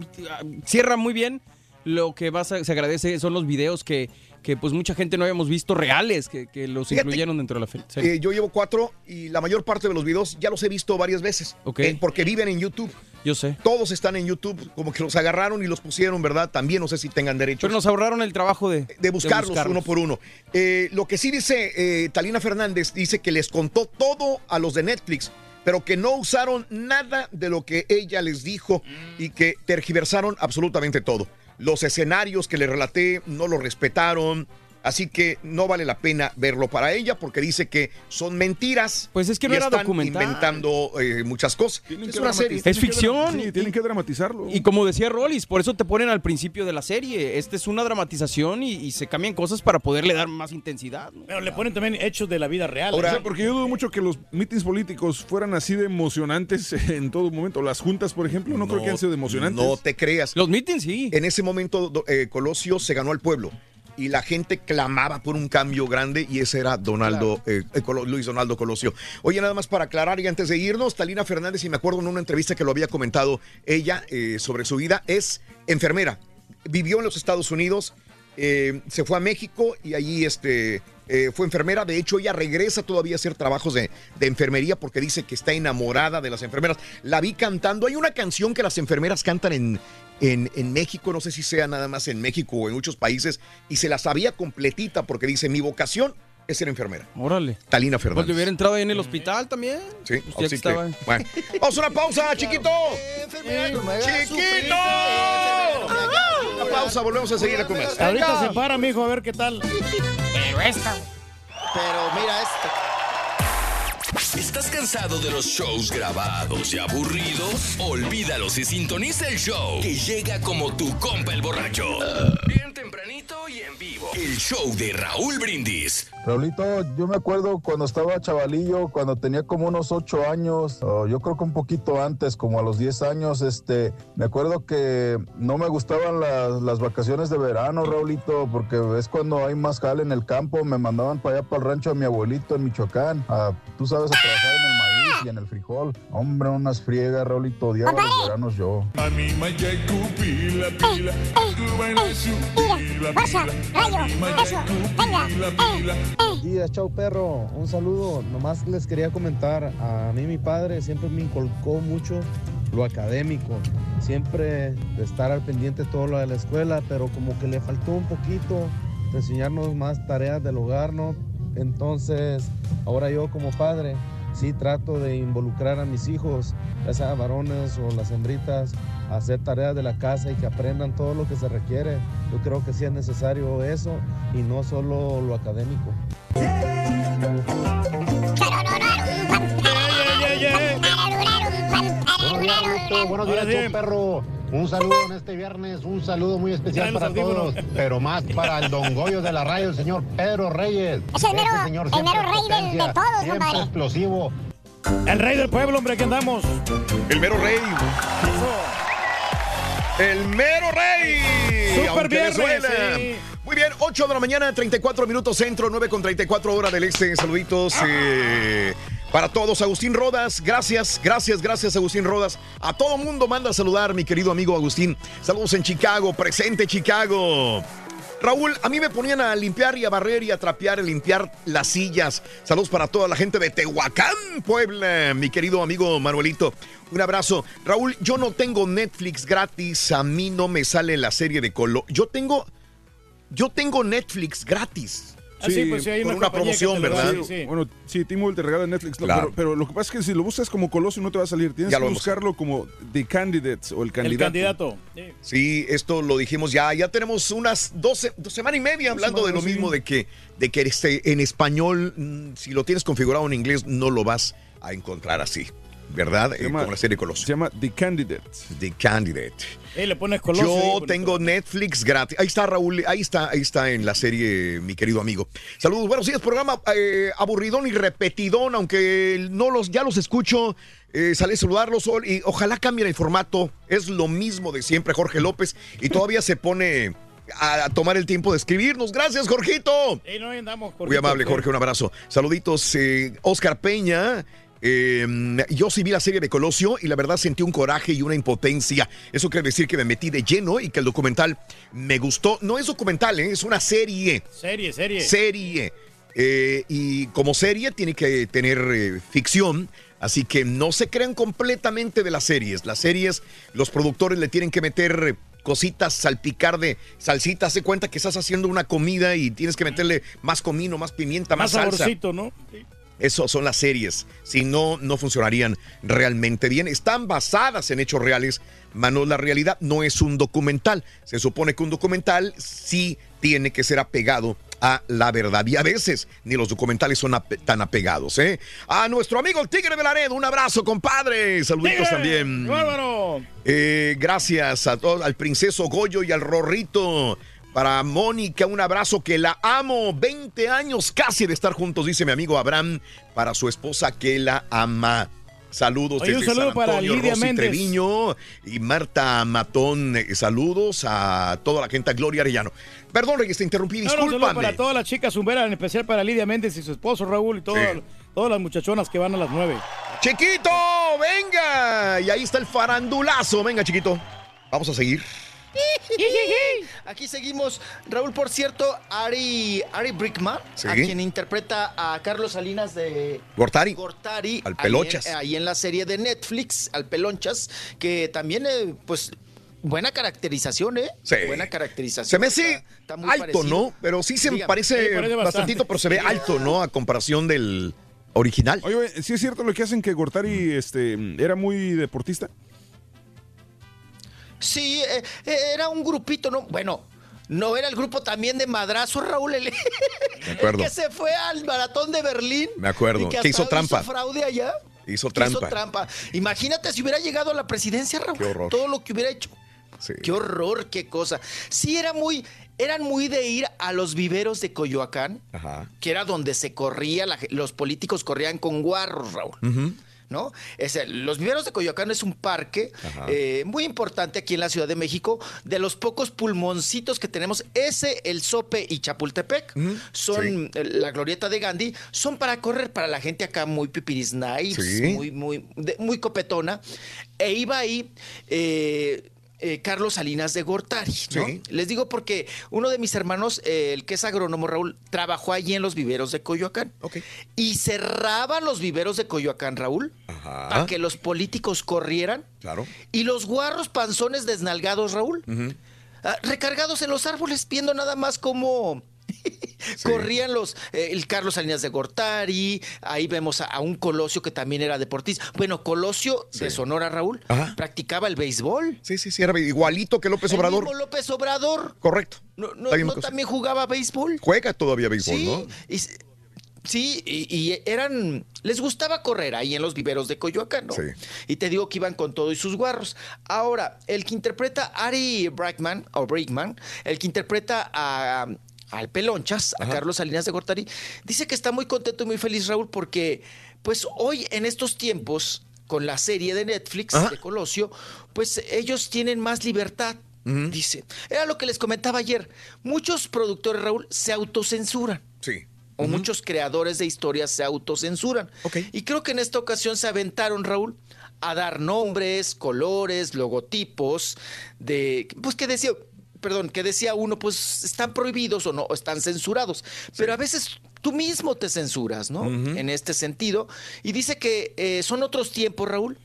cierra muy bien, lo que más se agradece son los videos que, que pues mucha gente no habíamos visto reales, que, que los Fíjate, incluyeron dentro de la fe- serie. Eh, yo llevo cuatro y la mayor parte de los videos ya los he visto varias veces. Ok. Eh, porque viven en YouTube. Yo sé. Todos están en YouTube, como que los agarraron y los pusieron, ¿verdad? También no sé si tengan derecho. Pero nos ahorraron el trabajo de, de buscarlos, uno por uno. Eh, lo que sí dice eh, Talina Fernández, dice que les contó todo a los de Netflix, pero que no usaron nada de lo que ella les dijo y que tergiversaron absolutamente todo. Los escenarios que le relaté no lo respetaron. Así que no vale la pena verlo para ella porque dice que son mentiras. Pues es que no y era están documental. inventando eh, muchas cosas. Tienen Es una serie. Es ficción. Sí, tienen que dramatizarlo. Y como decía Rollis, por eso te ponen al principio de la serie. Esta es una dramatización y, y se cambian cosas para poderle dar más intensidad. ¿no? Pero le ponen también hechos de la vida real. O ¿eh? sea, porque yo dudo mucho que los mítines políticos fueran así de emocionantes <laughs> en todo momento. Las juntas, por ejemplo, no, creo que han sido de emocionantes. No te creas. Los meetings sí. En ese momento eh, Colosio se ganó al pueblo y la gente clamaba por un cambio grande y ese era Donaldo, eh, eh, Colo- Luis Donaldo Colosio. Oye, nada más para aclarar y antes de irnos, Talina Fernández, y me acuerdo en una entrevista que lo había comentado ella eh, sobre su vida, es enfermera. Vivió en los Estados Unidos, eh, se fue a México y allí este, eh, fue enfermera. De hecho, ella regresa todavía a hacer trabajos de, de enfermería porque dice que está enamorada de las enfermeras. La vi cantando. Hay una canción que las enfermeras cantan en, en, en México, no sé si sea nada más en México o en muchos países, y se la sabía completita porque dice, mi vocación es ser enfermera. Órale. Talina Pues Fernández. le hubiera entrado ahí en el hospital también. Sí, Pues que así que, estaba. bueno. Vamos a una pausa, chiquito. ¡Chiquito! Una pausa, volvemos a seguir con más. Ahorita se para, mijo, a ver qué tal. Pero esta. Pero mira esta. ¿Estás cansado de los shows grabados y aburridos? Olvídalos y sintoniza el show que llega como tu compa el borracho. Bien tempranito y en vivo. El show de Raúl Brindis. Raulito, yo me acuerdo cuando estaba chavalillo, cuando tenía como unos ocho años, o yo creo que un poquito antes, como a los 10 años, este, me acuerdo que no me gustaban las, vacaciones de verano, Raulito, porque es cuando hay más jale en el campo, me mandaban para allá para el rancho de mi abuelito en Michoacán, tú sabes, a trabajar en el maíz, y en el frijol. Hombre, unas friegas, Raulito, odiaba los veranos yo. Eh, eh, Mira, pasa, rayo, eso, venga, eh, eh. Buenos días, chau perro. Un saludo. Nomás les quería comentar. A mí mi padre siempre me inculcó mucho lo académico. Siempre de estar al pendiente todo lo de la escuela, pero como que le faltó un poquito de enseñarnos más tareas del hogar, ¿no? Entonces, ahora yo como padre, sí trato de involucrar a mis hijos, ya sea varones o las hembritas, a hacer tareas de la casa y que aprendan todo lo que se requiere. Yo creo que sí es necesario eso y no solo lo académico. Buenos días, perro. Un saludo en este viernes, un saludo muy especial para todos, pero más para el don Goyo de la radio, el señor Pedro Reyes. Es el mero- señor el mero rey del- de todos, siempre compadre. explosivo. El rey del pueblo, hombre, aquí andamos. El mero rey. El mero rey. Super viernes, sí. Muy bien, 8 de la mañana, 34 minutos centro, 9 con 34 hora del este. Saluditos eh, para todos. Agustín Rodas, gracias, gracias, gracias, Agustín Rodas. A todo mundo manda a saludar, mi querido amigo Agustín. Saludos en Chicago, presente Chicago. Raúl, a mí me ponían a limpiar y a barrer y a trapear y limpiar las sillas. Saludos para toda la gente de Tehuacán, Puebla, mi querido amigo Manuelito. Un abrazo. Raúl, yo no tengo Netflix gratis, a mí no me sale la serie de Colo. Yo tengo, yo tengo Netflix gratis. Ah, sí, pues sí, hay por una promoción, lo da, ¿verdad? sí, sí. Bueno, sí, T-Mobile te regala Netflix, Claro. pero, pero lo que pasa es que si lo buscas como Colosio no te va a salir. Tienes Ya que buscarlo como The Candidates o el El candidato. candidato. Sí, esto lo dijimos ya. Ya tenemos unas dos, se- dos semanas y media hablando de lo mismo, de que, de que este, en español, mm, si lo tienes configurado en inglés, no lo vas a encontrar así. ¿Verdad? Eh, llama- como la serie Colosio. Se llama The Candidates. The Candidate. Eh, le pones colosio. Yo tengo Netflix gratis. Ahí está Raúl, ahí está, ahí está en la serie, mi querido amigo. Saludos, buenos días, programa eh, aburridón y repetidón, aunque no los, ya los escucho. Eh, salí a saludarlos y ojalá cambien el formato. Es lo mismo de siempre, Jorge López, y todavía se pone a, a tomar el tiempo de escribirnos. Gracias, Jorgito. Eh, no, Muy amable, Jorge, un abrazo. Saluditos, eh, Oscar Peña. Eh, yo sí vi la serie de Colosio y la verdad sentí un coraje y una impotencia. Eso quiere decir que me metí de lleno y que el documental me gustó. No es documental, ¿eh? es una serie. Serie, serie. Serie. Eh, y como serie tiene que tener eh, ficción. Así que no se crean completamente de las series. Las series, los productores le tienen que meter eh, cositas, salpicar de salsita. Hace cuenta que estás haciendo una comida y tienes que meterle más comino, más pimienta, más, Más salsa. saborcito, ¿no? Eso son las series. Si no, no funcionarían realmente bien. Están basadas en hechos reales, mano. La realidad no es un documental. Se supone que un documental sí tiene que ser apegado a la verdad. Y a veces ni los documentales son ape- tan apegados. ¿eh? A nuestro amigo el Tigre de Laredo, un abrazo, compadre. Saluditos también. Eh, gracias a todos, al princeso Goyo y al Rorrito. Para Mónica, un abrazo que la amo. 20 años casi de estar juntos, dice mi amigo Abraham, para su esposa que la ama. Saludos Oye, un desde saludo San para Antonio, Lidia Rosy. Treviño y Marta Matón. Eh, Saludos a toda la gente, a Gloria Arellano. Perdón, Reyes, te interrumpí, No, no, un saludo discúlpame. para todas las chicas zumberas, en especial para Lidia Méndez y su esposo Raúl y Sí. todas las muchachonas que van a las nueve. Chiquito, venga. Y ahí está el farandulazo. Venga, chiquito. Vamos a seguir. <laughs> Aquí seguimos. Raúl, por cierto, Ari, Ari Brickman, Sí. a quien interpreta a Carlos Salinas de Gortari. Gortari. Al ahí Pelochas. en- Ahí en, la serie de Netflix, al Pelonchas, que también, eh, pues, buena caracterización, ¿eh? Sí. Buena caracterización. Se me hace Está- está muy alto, parecido. ¿no? Pero sí se me Dígame. parece, Sí, parece bastante. bastantito, pero se ve alto, ¿no? A comparación del original. Oye, ¿sí es cierto lo que hacen que Gortari este, era muy deportista? Sí, eh, eh, era un grupito, ¿no? Bueno, no era el grupo también de Madrazo, Raúl, <laughs> el, Me acuerdo. el que se fue al maratón de Berlín. Me acuerdo. y que Que hizo trampa. fraude allá. Hizo trampa. Hizo trampa. Imagínate si hubiera llegado a la presidencia, Raúl. Qué horror. Todo lo que hubiera hecho. Sí. Qué horror, qué cosa. Sí, era muy, eran muy de ir a los viveros de Coyoacán, Ajá. que era donde se corría, la los políticos corrían con guarros, Raúl. Ujú. ¿No? Es el- los viveros de Coyoacán es un parque eh, muy importante aquí en la Ciudad de México. De los pocos pulmoncitos que tenemos, ese, el Sope y Chapultepec, son la glorieta de Gandhi, son para correr para la gente acá muy pipiris Sí. muy, muy, de- muy copetona. E iba ahí. eh, eh, Carlos Salinas de Gortari, ¿no? Les digo porque uno de mis hermanos, eh, el que es agrónomo Raúl, trabajó allí en los viveros de Coyoacán. Y cerraban los viveros de Coyoacán, Raúl, para que los políticos corrieran. Claro. Y los guarros panzones desnalgados, Raúl, ah, recargados en los árboles, viendo nada más cómo corrían los eh, el Carlos Salinas de Gortari, ahí vemos a, a un Colosio que también era deportista. Bueno, Colosio de Sonora, Raúl, practicaba el béisbol. Sí, sí, sí, era igualito que López El Obrador. mismo López Obrador. Correcto. ¿No, no- no también jugaba béisbol? Juega todavía béisbol, Sí, ¿no? y sí, y, y eran, les gustaba correr ahí en los viveros de Coyoacán, ¿no? Y te digo que iban con todo y sus guarros. Ahora, el que interpreta a Ari Brackman, o Brickman, el que interpreta a al Pelonchas, a Carlos Salinas de Gortari, dice que está muy contento y muy feliz, Raúl, porque pues hoy en estos tiempos, con la serie de Netflix de Colosio, pues ellos tienen más libertad. Dice, era lo que les comentaba ayer. Muchos productores, Raúl, se autocensuran. Sí. O muchos creadores de historias se autocensuran. Y creo que en esta ocasión se aventaron, Raúl, a dar nombres, colores, logotipos de. Pues que decía. Perdón, que decía uno, pues están prohibidos o no, o están censurados. Pero a veces tú mismo te censuras, ¿no? En este sentido. Y dice que eh, son otros tiempos, Raúl,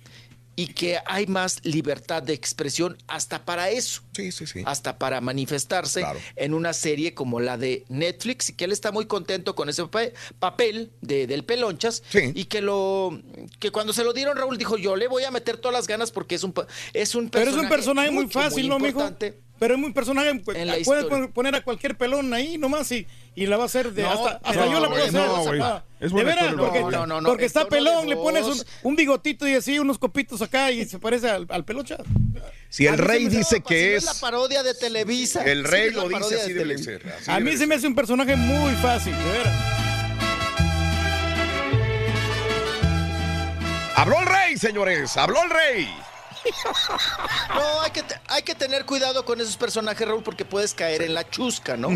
y que hay más libertad de expresión hasta para eso. Sí, sí, sí. Hasta para manifestarse en una serie como la de Netflix y que él está muy contento con ese pa- papel de, del Pelonchas y que lo que cuando se lo dieron Raúl dijo yo le voy a meter todas las ganas porque es un es un Pero personaje es un personaje muy fácil, ¿no, mijo? Pero es muy personaje. pues, En la Puedes historia. poner a cualquier pelón ahí nomás y, y la va a hacer de. No, hasta hasta no, yo la puedo hacer. no, Es de veras, porque, no, no, no, no, porque está pelón, le pones un, un bigotito y así, unos copitos acá y se parece al, al pelocha. Si el rey dice Si que no es. la parodia de Televisa. El rey es lo dice así de debe Televisa. ser. así A mí se me hace un personaje muy fácil, de veras. Habló el rey, señores. Habló el rey. <laughs> No, hay que, hay que tener cuidado con esos personajes, Raúl, porque puedes caer en la chusca, ¿no?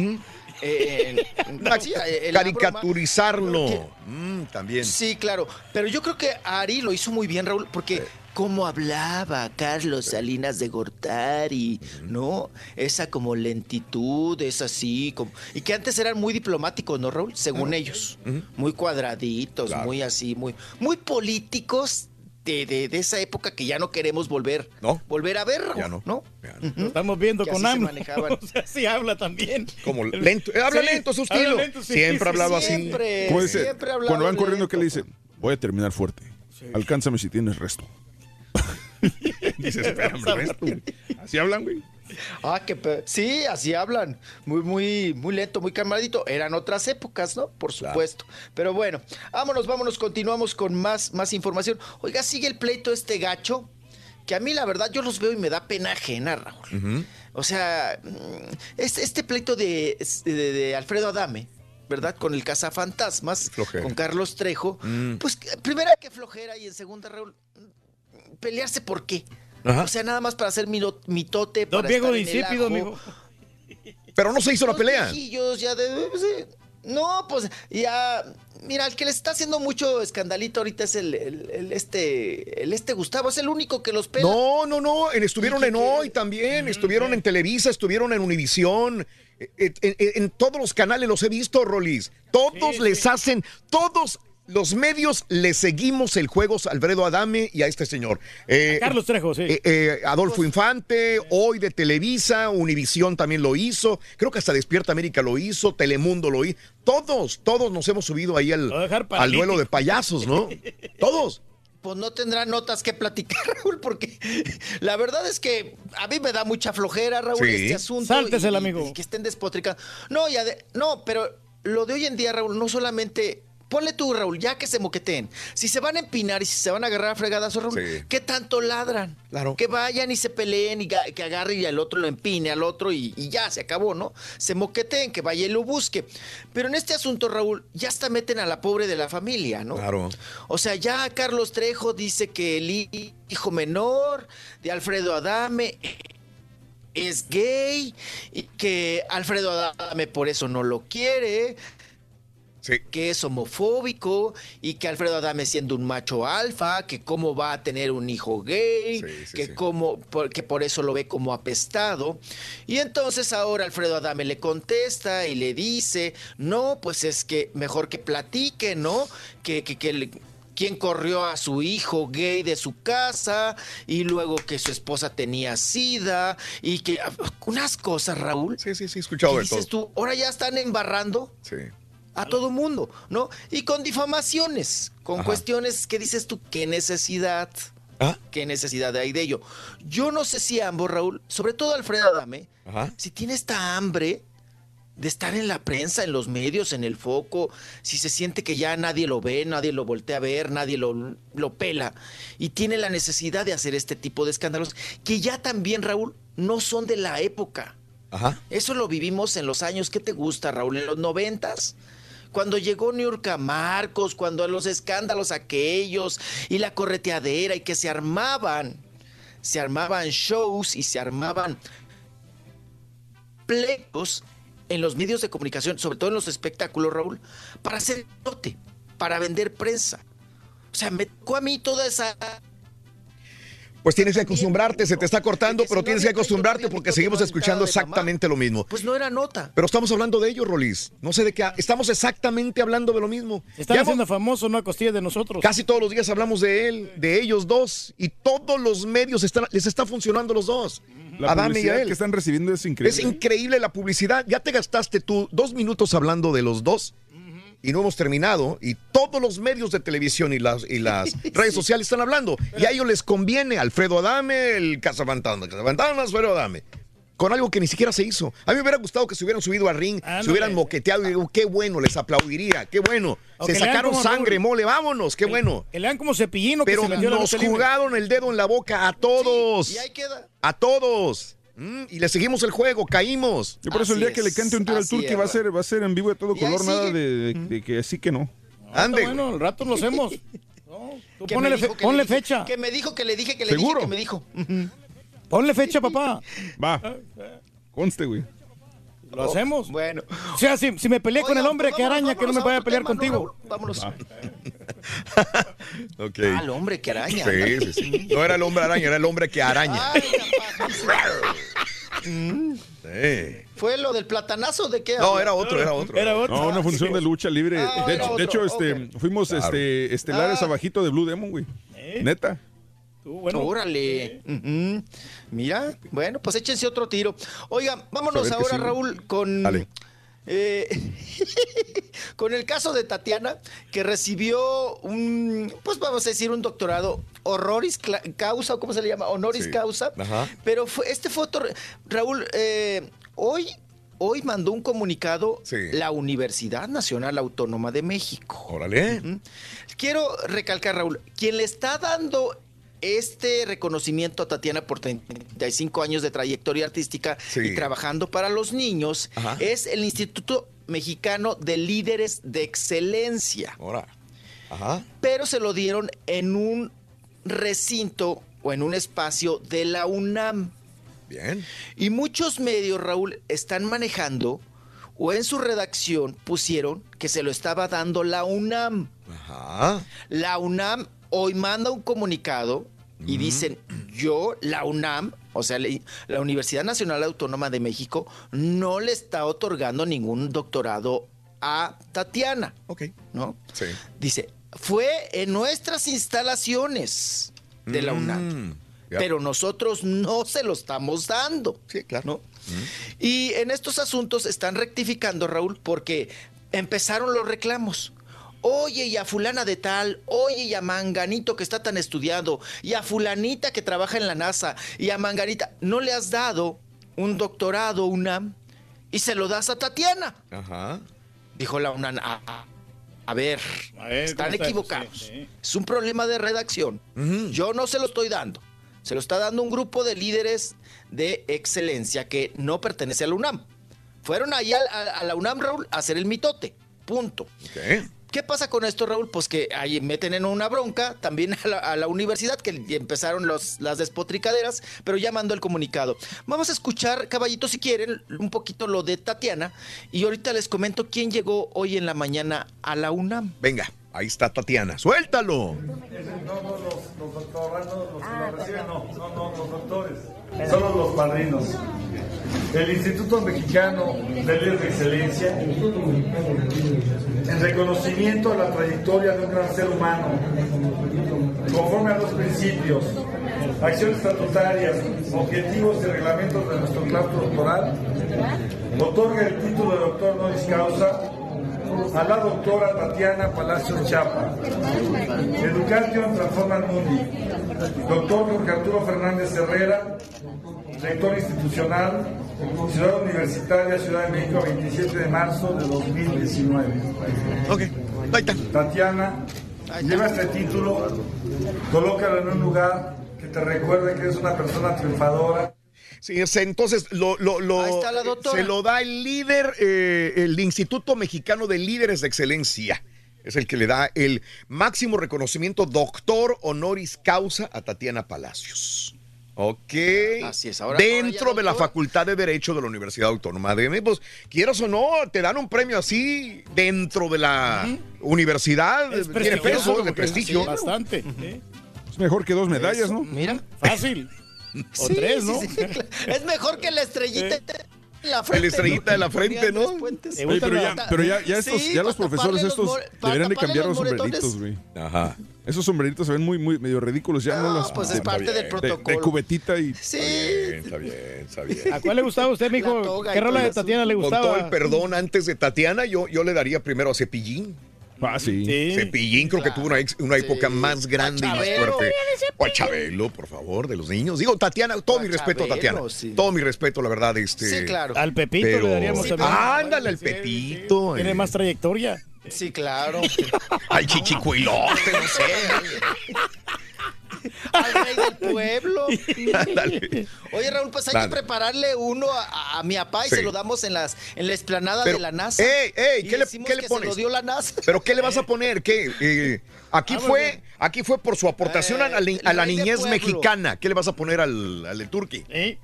Eh, en- en- <laughs> sí, en la broma. Caricaturizarlo. Mm, también. Sí, claro. Pero yo creo que Ari lo hizo muy bien, Raúl, porque cómo hablaba Carlos Salinas de Gortari, ¿no? Esa como lentitud, es así, como... y que antes eran muy diplomáticos, ¿no, Raúl? Según ellos. Muy cuadraditos, muy así, muy, muy políticos de, de- de esa época que ya no queremos volver, volver a ver, Raúl, ¿no? Lo estamos viendo Que con así se AMLO. manejaban. <laughs> O sea, sí habla también. Como lento. eh, habla Sí, lento, su estilo. lento, sí, Siempre sí, hablaba sí. así. Siempre, ¿Cómo dice? siempre hablaba Cuando van corriendo, lento. ¿qué le dice? Voy a terminar fuerte. Alcánzame si tienes resto. <laughs> <laughs> Dice, espera, hombre, resto. Así hablan, güey. <laughs> Ah, que sí, así hablan. Muy, muy, muy lento, muy calmadito. Eran otras épocas, ¿no? Por supuesto. Pero bueno, vámonos, vámonos, continuamos con más, más información. Oiga, sigue el pleito este gacho, que a mí la verdad yo los veo y me da pena ajena, Raúl. O sea, mm, este, este pleito de, de- de Alfredo Adame, ¿verdad? Con el cazafantasmas, Flojera. con Carlos Trejo. Mm. Pues primera que flojera y en segunda, Raúl, mm, pelearse por qué. Ajá. O sea, nada más para hacer milo- mitote, Don para Diego estar en el insípido, ajo. amigo. Pero no se hizo la pelea. ya de... sí. No, pues ya... Mira, el que le está haciendo mucho escandalito ahorita es el, el- el este el este Gustavo, es el único que los pela. No, no, no. estuvieron en hoy también. Estuvieron en Televisa, estuvieron en Univisión. eh, eh, En, en- en todos los canales los he visto, Rolis. Todos les hacen, todos los medios le seguimos el juego a Alfredo Adame y a este señor. Eh, Carlos Trejo, sí. eh, eh, Adolfo Infante, hoy de Televisa, Univisión también lo hizo, creo que hasta Despierta América lo hizo, Telemundo lo hizo. Todos, todos nos hemos subido ahí al, duelo de payasos, ¿no? <laughs> Todos. Pues no tendrá notas que platicar, <laughs> Raúl, porque la verdad es que a mí me da mucha flojera, Raúl, Sí. este asunto. Sáltesela, y- amigo. y que estén despotricando. No, ya de- no, pero lo de hoy en día, Raúl, no solamente ponle tú, Raúl, ya que se moqueteen. Si se van a empinar y si se van a agarrar a fregadazos, Raúl, Sí. ¿qué tanto ladran? Claro. Que vayan y se peleen y que agarre y al otro lo empine al otro y, y ya, se acabó, ¿no? Se moqueteen, que vaya y lo busque. Pero en este asunto, Raúl, ya hasta meten a la pobre de la familia, ¿no? Claro. O sea, ya Carlos Trejo dice que el hi- hijo menor de Alfredo Adame es gay y que Alfredo Adame por eso no lo quiere. Que es homofóbico y que Alfredo Adame siendo un macho alfa, que cómo va a tener un hijo gay, que cómo, por- que por eso lo ve como apestado. Y entonces ahora Alfredo Adame le contesta y le dice, no, pues es que mejor que platique, ¿no? Que, que, que le- quién corrió a su hijo gay de su casa y luego que su esposa tenía sida y que unas cosas, Raúl. Sí, sí, sí, escuchado de dices tú, ahora ya están embarrando Sí. A todo mundo, ¿no? Y con difamaciones, con Ajá. cuestiones que dices tú, qué necesidad, ¿Ah? qué necesidad hay de ello. Yo no sé si ambos, Raúl, sobre todo Alfredo Adame, Ajá. si tiene esta hambre de estar en la prensa, en los medios, en el foco, si se siente que ya nadie lo ve, nadie lo voltea a ver, nadie lo, lo pela, y tiene la necesidad de hacer este tipo de escándalos, que ya también, Raúl, no son de la época. Ajá. Eso lo vivimos en los años, ¿qué te gusta, Raúl? En los noventas. Cuando llegó Niurka Marcos, cuando los escándalos aquellos y la correteadera y que se armaban, se armaban shows y se armaban pleitos en los medios de comunicación, sobre todo en los espectáculos, Raúl, para hacer note, para vender prensa. O sea, me tocó a mí toda esa Pues tienes que acostumbrarte, se te está cortando, pero tienes que acostumbrarte porque seguimos escuchando exactamente lo mismo. Pues no era nota. Pero estamos hablando de ellos, Rolis. No sé de qué. Estamos exactamente hablando de lo mismo. Están haciendo famoso, no a costilla de nosotros. Casi todos los días hablamos de él, de ellos dos, y todos los medios están, les está funcionando los dos. La Adame y a publicidad él. que están recibiendo es increíble. Es increíble la publicidad. Ya te gastaste tú dos minutos hablando de los dos y no hemos terminado. Y todos los medios de televisión y las, y las <laughs> redes sociales están hablando. Y a ellos les conviene Alfredo Adame, el Cazafantasma, Cazafantasma, Alfredo Adame. Con algo que ni siquiera se hizo. A mí me hubiera gustado que se hubieran subido al ring, Ándale. se hubieran moqueteado y digo, qué bueno, les aplaudiría, qué bueno. Se que sacaron sangre, mole, vámonos, qué bueno. Que le dan como cepillino que Pero se a la nos jugaron el dedo en la boca a todos. y ahí queda. A todos. Mm, y le seguimos el juego, caímos. Yo por eso el día que le cante un tiro al Turqui va a ser va a ser en vivo de todo color, nada de, de- de que sí que no. Ande. Bueno, al rato lo hacemos. <laughs> No, tú ponle, fe- dije- fecha. Que me dijo, que le dije, que le ¿Seguro? dije, que me dijo. <laughs> Ponle fecha, papá. Va. Conste, güey. Lo hacemos. Bueno. O sea, si, si me peleé con el hombre pues que vámonos, araña, que no me vaya a pelear tema, ¿no, contigo. Vámonos. <laughs> Ok. Ah, el hombre que araña. Sí, sí, sí. No era el hombre araña, era el hombre que araña. Ay. Mm, Sí. ¿Fue lo del platanazo de qué? No, era otro, era otro. Era otro. No, una función de lucha libre. Ah, de, hecho, de otro, hecho, este, fuimos Claro. este, estelares Ah. abajito de Blue Demon, güey. ¿Eh? Neta. Tú, bueno. Órale. Mira, bueno, pues échense otro tiro. Oigan, vámonos ahora, sí. Raúl, con. Dale. Eh, <laughs> con el caso de Tatiana, que recibió un, pues vamos a decir, un doctorado honoris causa, o cómo se le llama, honoris Sí. causa. Ajá. Pero fue, este fue otro, Raúl, eh, hoy, hoy mandó un comunicado Sí. la Universidad Nacional Autónoma de México. Órale. Quiero recalcar, Raúl, quien le está dando este reconocimiento a Tatiana por 35 años de trayectoria artística Sí. y trabajando para los niños Ajá. es el Instituto Mexicano de Líderes de Excelencia. Ahora. Ajá. Pero se lo dieron en un recinto o en un espacio de la UNAM. Bien. Y muchos medios, Raúl, están manejando o en su redacción pusieron que se lo estaba dando la UNAM. Ajá. La UNAM hoy manda un comunicado y dicen, yo, la UNAM, o sea, la Universidad Nacional Autónoma de México, no le está otorgando ningún doctorado a Tatiana, Ok. ¿no? Sí. Dice, fue en nuestras instalaciones de la UNAM. Mm, ya. Pero nosotros no se lo estamos dando. Sí, claro. ¿no? Y en estos asuntos están rectificando, Raúl, porque empezaron los reclamos. Oye, y a fulana de tal, oye, y a Manganito que está tan estudiado, y a fulanita que trabaja en la NASA, y a Manganita, no le has dado un doctorado, UNAM, y se lo das a Tatiana. Ajá. Dijo la UNAM, "Ah, ah, A ver, están equivocados. Sí, sí. Es un problema de redacción. Yo no se lo estoy dando. Se lo está dando un grupo de líderes de excelencia que no pertenece a la UNAM. Fueron ahí a, a- a la UNAM, Raúl, a hacer el mitote. Punto. ¿Qué pasa con esto, Raúl? Pues que ahí meten en una bronca también a la, a la universidad, que empezaron las despotricaderas, pero ya mandó el comunicado. Vamos a escuchar, caballito, si quieren, un poquito lo de Tatiana. Y ahorita les comento quién llegó hoy en la mañana a la UNAM. Venga, ahí está Tatiana. ¡Suéltalo! No, no, los, los doctorandos, los que lo reciben, no, no, no, los doctores. Solo los padrinos. El Instituto Mexicano de Líderes de Excelencia, en reconocimiento a la trayectoria de un gran ser humano, conforme a los principios, acciones estatutarias, objetivos y reglamentos de nuestro claustro doctoral, otorga el título de doctor honoris causa a la doctora Tatiana Palacios Chapa, Education Transforma el Mundi, doctor Jorge Arturo Fernández Herrera, rector institucional, Ciudad Universitaria, Ciudad de México, 27 de marzo de 2019. Ok, Tatiana, lleva este título, colócalo en un lugar que te recuerde que eres una persona triunfadora. Sí, es- entonces lo, lo- lo- Ahí está la doctora. se lo da el líder, eh, el Instituto Mexicano de Líderes de Excelencia. Es el que le da el máximo reconocimiento doctor honoris causa a Tatiana Palacios. Ok. Así es, ahora- Dentro ahora de la Facultad de Derecho de la Universidad Autónoma de México. Pues, quieras o no, te dan un premio así dentro de la universidad. Es Tiene peso, de prestigio. sí, Bastante. Es mejor que dos medallas, ¿no? Mira. Fácil. O Sí, tres, ¿no? sí, claro. Es mejor que la estrellita en la frente. La estrellita de la frente, ¿no? Oye, pero ya, pero ya, ya estos, Sí, ya los profesores estos los deberían de cambiar los sombreritos, güey. Ajá. Esos sombreritos se ven muy, muy medio ridículos. Ya no, los. pues es parte del de- De, protocolo. cubetita y. Sí. Está bien, está bien. ¿A cuál le gustaba a usted, mijo? ¿Qué rola de. Tatiana le Con gustaba? todo el perdón antes de Tatiana, yo, yo le daría primero a Cepillín. Ah, sí. Sí. Cepillín creo que tuvo una, ex- una época más grande y más fuerte. O a Chabelo, por favor, de los niños. Digo, Tatiana, todo mi respeto a Tatiana. Sí. Todo mi respeto, la verdad. Este, Sí, claro. Al Pepito pero- le daríamos también. Ándale al Pepito. Tiene eh. más trayectoria. Sí, claro. Al chichicuilote, no sé. <laughs> Al rey del pueblo. <laughs> Ándale. Oye, Raúl, pues hay Dale. que prepararle uno a, a mi papá y Sí. se lo damos en las en la explanada Pero, de la NASA. ey, ey, ¿qué le- pones? Se lo dio la NASA. ¿Pero qué le vas a <laughs> poner? ¿Qué? Eh, aquí, Ah, fue, aquí fue por su aportación a la, Eh, a la niñez mexicana. ¿Qué le vas a poner al, al de Turqui? ¿Eh?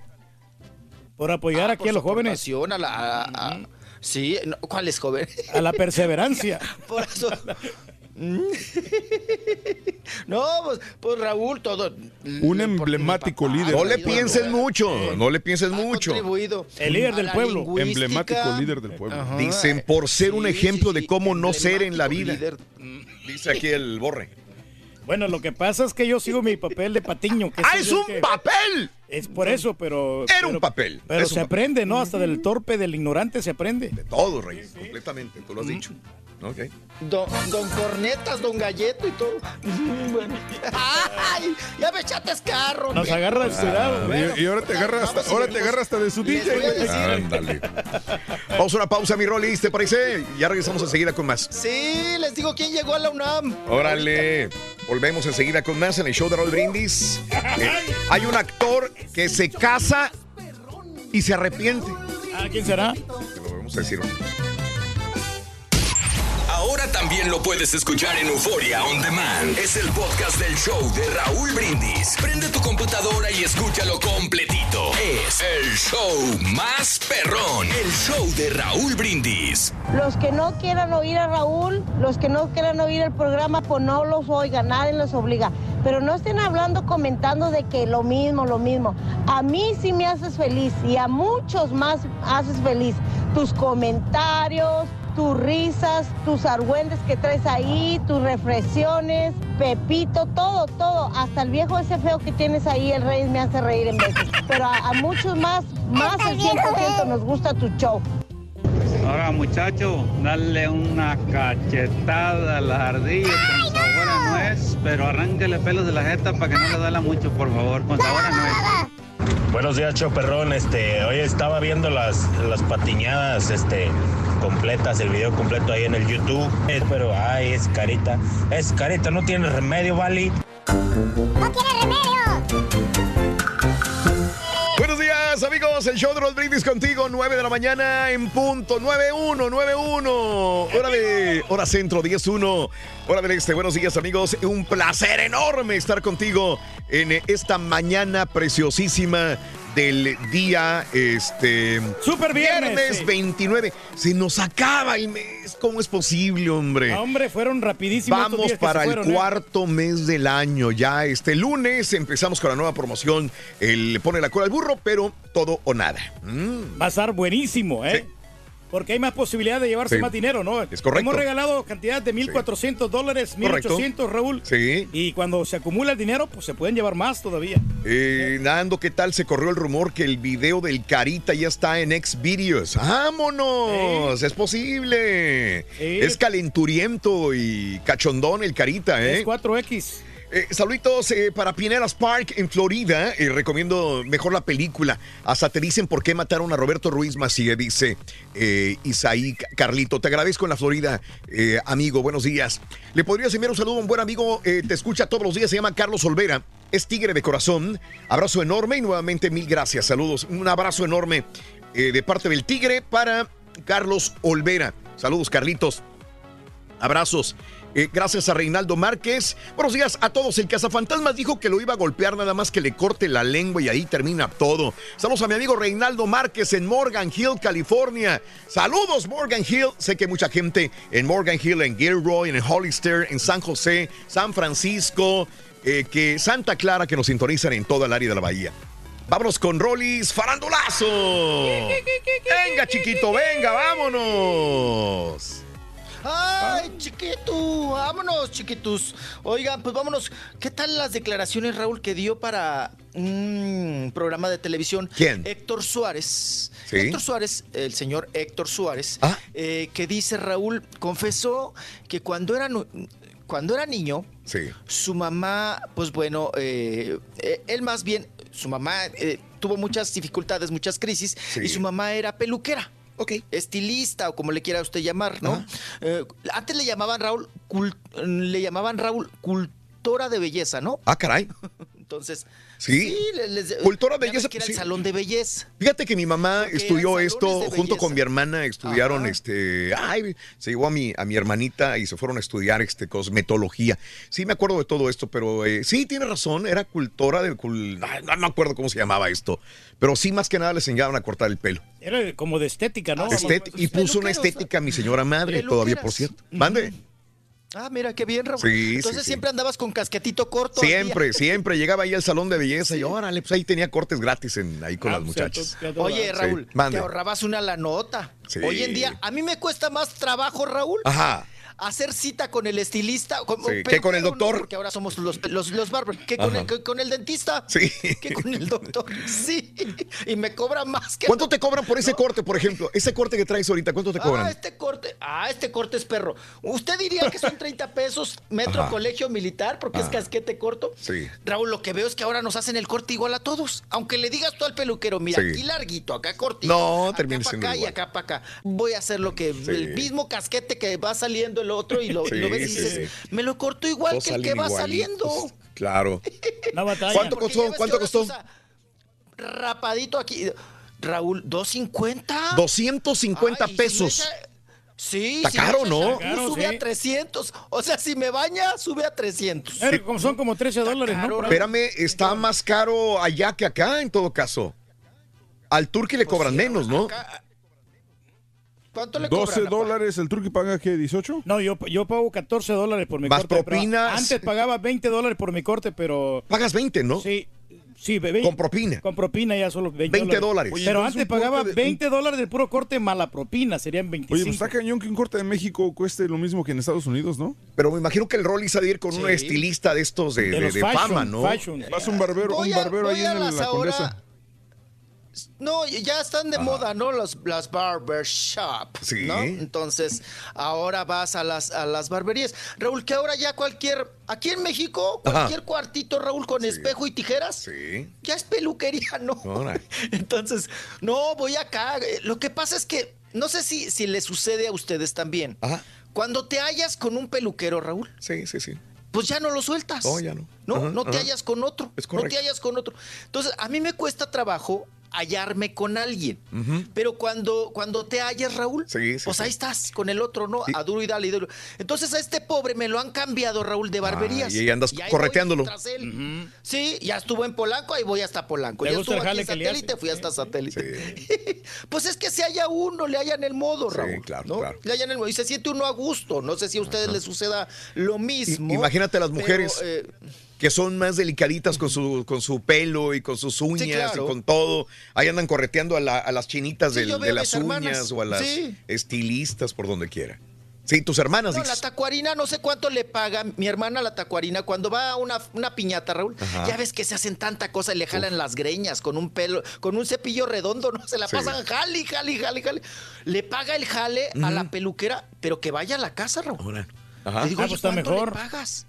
Por apoyar Ah, aquí por a los jóvenes. A la, a- a- sí, no, ¿cuál es joven? A la perseverancia. <laughs> Por eso. <laughs> no, pues, pues Raúl, todo. Un emblemático líder. No le pienses mucho, no le pienses mucho. contribuido El líder del pueblo. Emblemático líder del pueblo. Ajá. Dicen por ser un ejemplo sí, de sí, cómo no ser en la vida. Dice aquí el borre. Bueno, lo que pasa es que yo sigo mi papel de patiño. Que ¡Ah, es un que- papel! Es por eso, pero... Era pero- un papel. Pero se papel. aprende, ¿no? Hasta del torpe, del ignorante se aprende. De todo, Rey, completamente, tú lo has dicho. Ok. Don, don Cornetas, Don Galleto y todo. <laughs> Bueno. ¡Ay! Ya me echaste carro. Nos agarra descuidado. Ah, Y, y ahora te agarra hasta, ahora te agarra hasta de su DJ, Ándale. Vamos a una pausa, mi Rolis, ¿te parece? Ya regresamos enseguida con más. Sí, les digo quién llegó a la UNAM. Órale. Volvemos enseguida con más en el show de Raúl Brindis. Eh, hay un actor que se casa y se arrepiente. Ah, ¿quién será? Te lo vamos a decir. Ahora también lo puedes escuchar en Euforia On Demand. Es el podcast del show de Raúl Brindis. Prende tu computadora y escúchalo completito. Es el show más perrón. El show de Raúl Brindis. Los que no quieran oír a Raúl, los que no quieran oír el programa, pues no los oigan, nadie los obliga. Pero no estén hablando, comentando de que lo mismo, lo mismo. A mí sí me haces feliz y a muchos más haces feliz. Tus comentarios, tus risas, tus argüendes que traes ahí, tus reflexiones, Pepito, todo, todo. Hasta el viejo ese feo que tienes ahí, el rey, me hace reír en veces. Pero a, a muchos más, más el 100% nos gusta tu show. Ahora muchacho, dale una cachetada a la ardilla con sabor a nuez, pero arránquele pelos de la jeta para que no le duela mucho, por favor, con sabor a nuez. Buenos días, Choperrón. Este, hoy estaba viendo las, las patiñadas este, completas, el video completo ahí en el YouTube. Eh, Pero, ay, es carita. Es carita, no tiene remedio, ¿vale? ¡No tiene remedio! Días, amigos. El show de los brindis contigo, 9 de la mañana en punto. 91, 91. Hora de hora centro, 10-1. Hora del este. Buenos días, amigos. Un placer enorme estar contigo en esta mañana preciosísima del día este Super viernes, sí. 29. Se nos acaba el mes. ¿Cómo es posible, hombre? No, hombre, fueron rapidísimos. Vamos para el fueron, ¿eh? cuarto mes del año. Ya este lunes empezamos con la nueva promoción. El pone la cola al burro, pero todo o nada. Mm. Va a estar buenísimo, ¿eh? Porque hay más posibilidad de llevarse Sí. más dinero, ¿no? Es correcto. Hemos regalado cantidad de 1.400 dólares, Correcto. 1.800, Raúl. Sí. Y cuando se acumula el dinero, pues se pueden llevar más todavía. Eh, Nando, ¿qué tal? Se corrió el rumor que el video del Carita ya está en Xvideos. ¡Vámonos! ¡Es posible! Es calenturiento y cachondón el Carita, ¿eh? Es 4X. Eh, saluditos eh, para Pineras Park en Florida. Eh, recomiendo mejor la película. Hasta te dicen por qué mataron a Roberto Ruiz Macié, dice eh, Isaí Ca- Carlito. Te agradezco en la Florida, eh, amigo. Buenos días. Le podrías enviar un saludo a un buen amigo. te escucha todos los días. Se llama Carlos Olvera. Es tigre de corazón. Abrazo enorme y nuevamente mil gracias. Saludos. Un abrazo enorme de parte del tigre para Carlos Olvera. Saludos, Carlitos. Abrazos. Eh, gracias a Reinaldo Márquez. Buenos días a todos. El cazafantasmas dijo que lo iba a golpear nada más que le corte la lengua y ahí termina todo. Saludos a mi amigo Reinaldo Márquez en Morgan Hill, California. Saludos, Morgan Hill. Sé que hay mucha gente en Morgan Hill, en Gilroy, en Hollister, en San José, San Francisco, eh, que Santa Clara, que nos sintonizan en toda el área de la bahía. Vámonos con Rollis Farandulazo. Venga, chiquito, venga, vámonos. Vámonos, chiquitos. Oigan, pues vámonos. ¿Qué tal las declaraciones, Raúl, que dio para un programa de televisión? ¿Quién? Héctor Suárez. Sí. Héctor Suárez, el señor Héctor Suárez, Ah. eh, que dice, Raúl, confesó que cuando era, cuando era niño, Sí. su mamá, pues bueno, eh, eh, él más bien, su mamá eh, tuvo muchas dificultades, muchas crisis, Sí. y su mamá era peluquera. Estilista o como le quiera usted llamar, ¿no? Eh, antes le llamaban Raúl, cul- le llamaban Raúl cultora de belleza, ¿no? Ah, caray. <laughs> Entonces, Sí. le- les- Cultora de ya ves belleza, que era sí. el salón de belleza. Fíjate que mi mamá Porque estudió esto junto con mi hermana, estudiaron Ajá. este, ay, se llevó a mi a mi hermanita y se fueron a estudiar este cosmetología. Sí me acuerdo de todo esto, pero eh, sí tiene razón, era cultora de cul- ay, no, me acuerdo cómo se llamaba esto, pero sí más que nada les enseñaban a cortar el pelo. Era como de estética, ¿no? Estet- y puso una estética a mi señora madre todavía, por cierto. Mande. Ah, mira, qué bien, Raúl. Sí, Entonces sí, sí. siempre andabas con casquetito corto. Siempre, <laughs> siempre llegaba ahí al salón de belleza y órale, pues ahí tenía cortes gratis en, ahí con Ah, las pues, muchachas. Oye, Sí, Raúl, te ahorrabas una la nota. Sí. Hoy en día, a mí me cuesta más trabajo, Raúl, Ajá. Hacer cita con el estilista. Con, Sí, pero- ¿qué con el pero no, doctor? porque ahora somos los, los, los barbers. ¿Qué con el, que con el dentista? Sí. ¿Qué con el doctor? Sí. Y me cobra más que. ¿Cuánto te cobran por ese corte, por ejemplo? Ese corte que traes ahorita, ¿cuánto te Ah, cobran? este corte. Ah, este corte es perro. Usted diría que son 30 pesos metro Ajá. colegio militar porque es Ah. casquete corto. Sí. Raúl, lo que veo es que ahora nos hacen el corte igual a todos. Aunque le digas tú al peluquero, mira, Sí. aquí larguito, acá cortito. No, termina siendo acá y acá para acá. Voy a hacer lo que el mismo casquete que va saliendo el otro y lo, y lo Sí, ves y sí, dices, sí. me lo corto igual Todos que el que va igualitos. saliendo. Claro. <laughs> No batalla. ¿Cuánto costó? ¿Cuánto costó? Rapadito aquí. Raúl, 250. 250 Ay, si pesos. echa- Sí, Está si caro, echa ¿no? shampoo, Caro, sube sí. a 300. O sea, si me baña, sube a 300. Eh, como son como 13 dólares, ¿no? Por ahí. Espérame, está más caro allá que acá, en todo caso. Al turqui le Pues cobran menos, ¿no? ¿Cuánto le 12 cobran? dólares, ¿el turqui paga qué? ¿18? No, yo, yo pago 14 dólares por mi Más corte. pero propinas. Antes pagaba 20 dólares por mi corte, pero... Pagas 20, ¿no? Sí, sí, bebé. Con propina. Con propina ya solo 20, 20 dólares. Oye, Pero antes un pagaba de- 20 dólares del puro corte más la propina, serían 25. Oye, pues está cañón que un corte de México cueste lo mismo que en Estados Unidos, ¿no? Pero me imagino que el Rollis ha de ir con un Sí. estilista de estos de, de de- de fashion, fama, ¿no? fashion. Vas a un barbero, Voy un a- barbero voy ahí a en la ahora- Condesa. No, ya están de moda, ¿no? Los, las barbershop. Sí. ¿no? Entonces, ahora vas a las, a las barberías. Raúl, que ahora ya cualquier. Aquí en México, Ajá. cualquier cuartito, Raúl, con espejo y tijeras. Sí. Ya es peluquería, ¿no? Órale. <laughs> Entonces, no, voy acá. Eh, Lo que pasa es que no sé si, si le sucede a ustedes también. Cuando te hallas con un peluquero, Raúl. Sí, sí, sí. Pues ya no lo sueltas. No, ya no. No, Ajá, no te ajá. hallas con otro. Es no te hallas con otro. Entonces, a mí me cuesta trabajo hallarme con alguien. Pero cuando, cuando te hallas, Raúl, Sí, sí, pues sí. ahí estás con el otro, ¿no? A duro y dale y duro. Entonces a este pobre me lo han cambiado, Raúl, de barberías. y ahí andas voy correteándolo. tras él. Sí, ya estuvo en Polanco, ahí voy hasta Polanco. Ya estuvo el aquí en satélite, fui hasta satélite. <laughs> pues es que se halla uno, le hallan el modo, Raúl. claro, ¿no? claro. Le hallan el modo. Y se siente uno a gusto. No sé si a ustedes les suceda lo mismo. Imagínate las pero, mujeres eh, que son más delicaditas con su, con su pelo y con sus uñas claro. y con todo. Ahí andan correteando a, la- a las chinitas Sí, del- yo de las hermanas. uñas o a las Sí. estilistas por donde quiera. Sí, tus hermanas. No, la tacuarina, no sé cuánto le paga mi hermana la tacuarina cuando va a una, una piñata, Raúl. Ajá. Ya ves que se hacen tanta cosa y le jalan las greñas con un pelo, con un cepillo redondo, ¿no? Se la Sí. pasan jale, jale, jale, jale. Le paga el jale a la peluquera, pero que vaya a la casa, Raúl. Ajá. Le digo, Ah, oye, pues está ¿cuánto mejor. le pagas?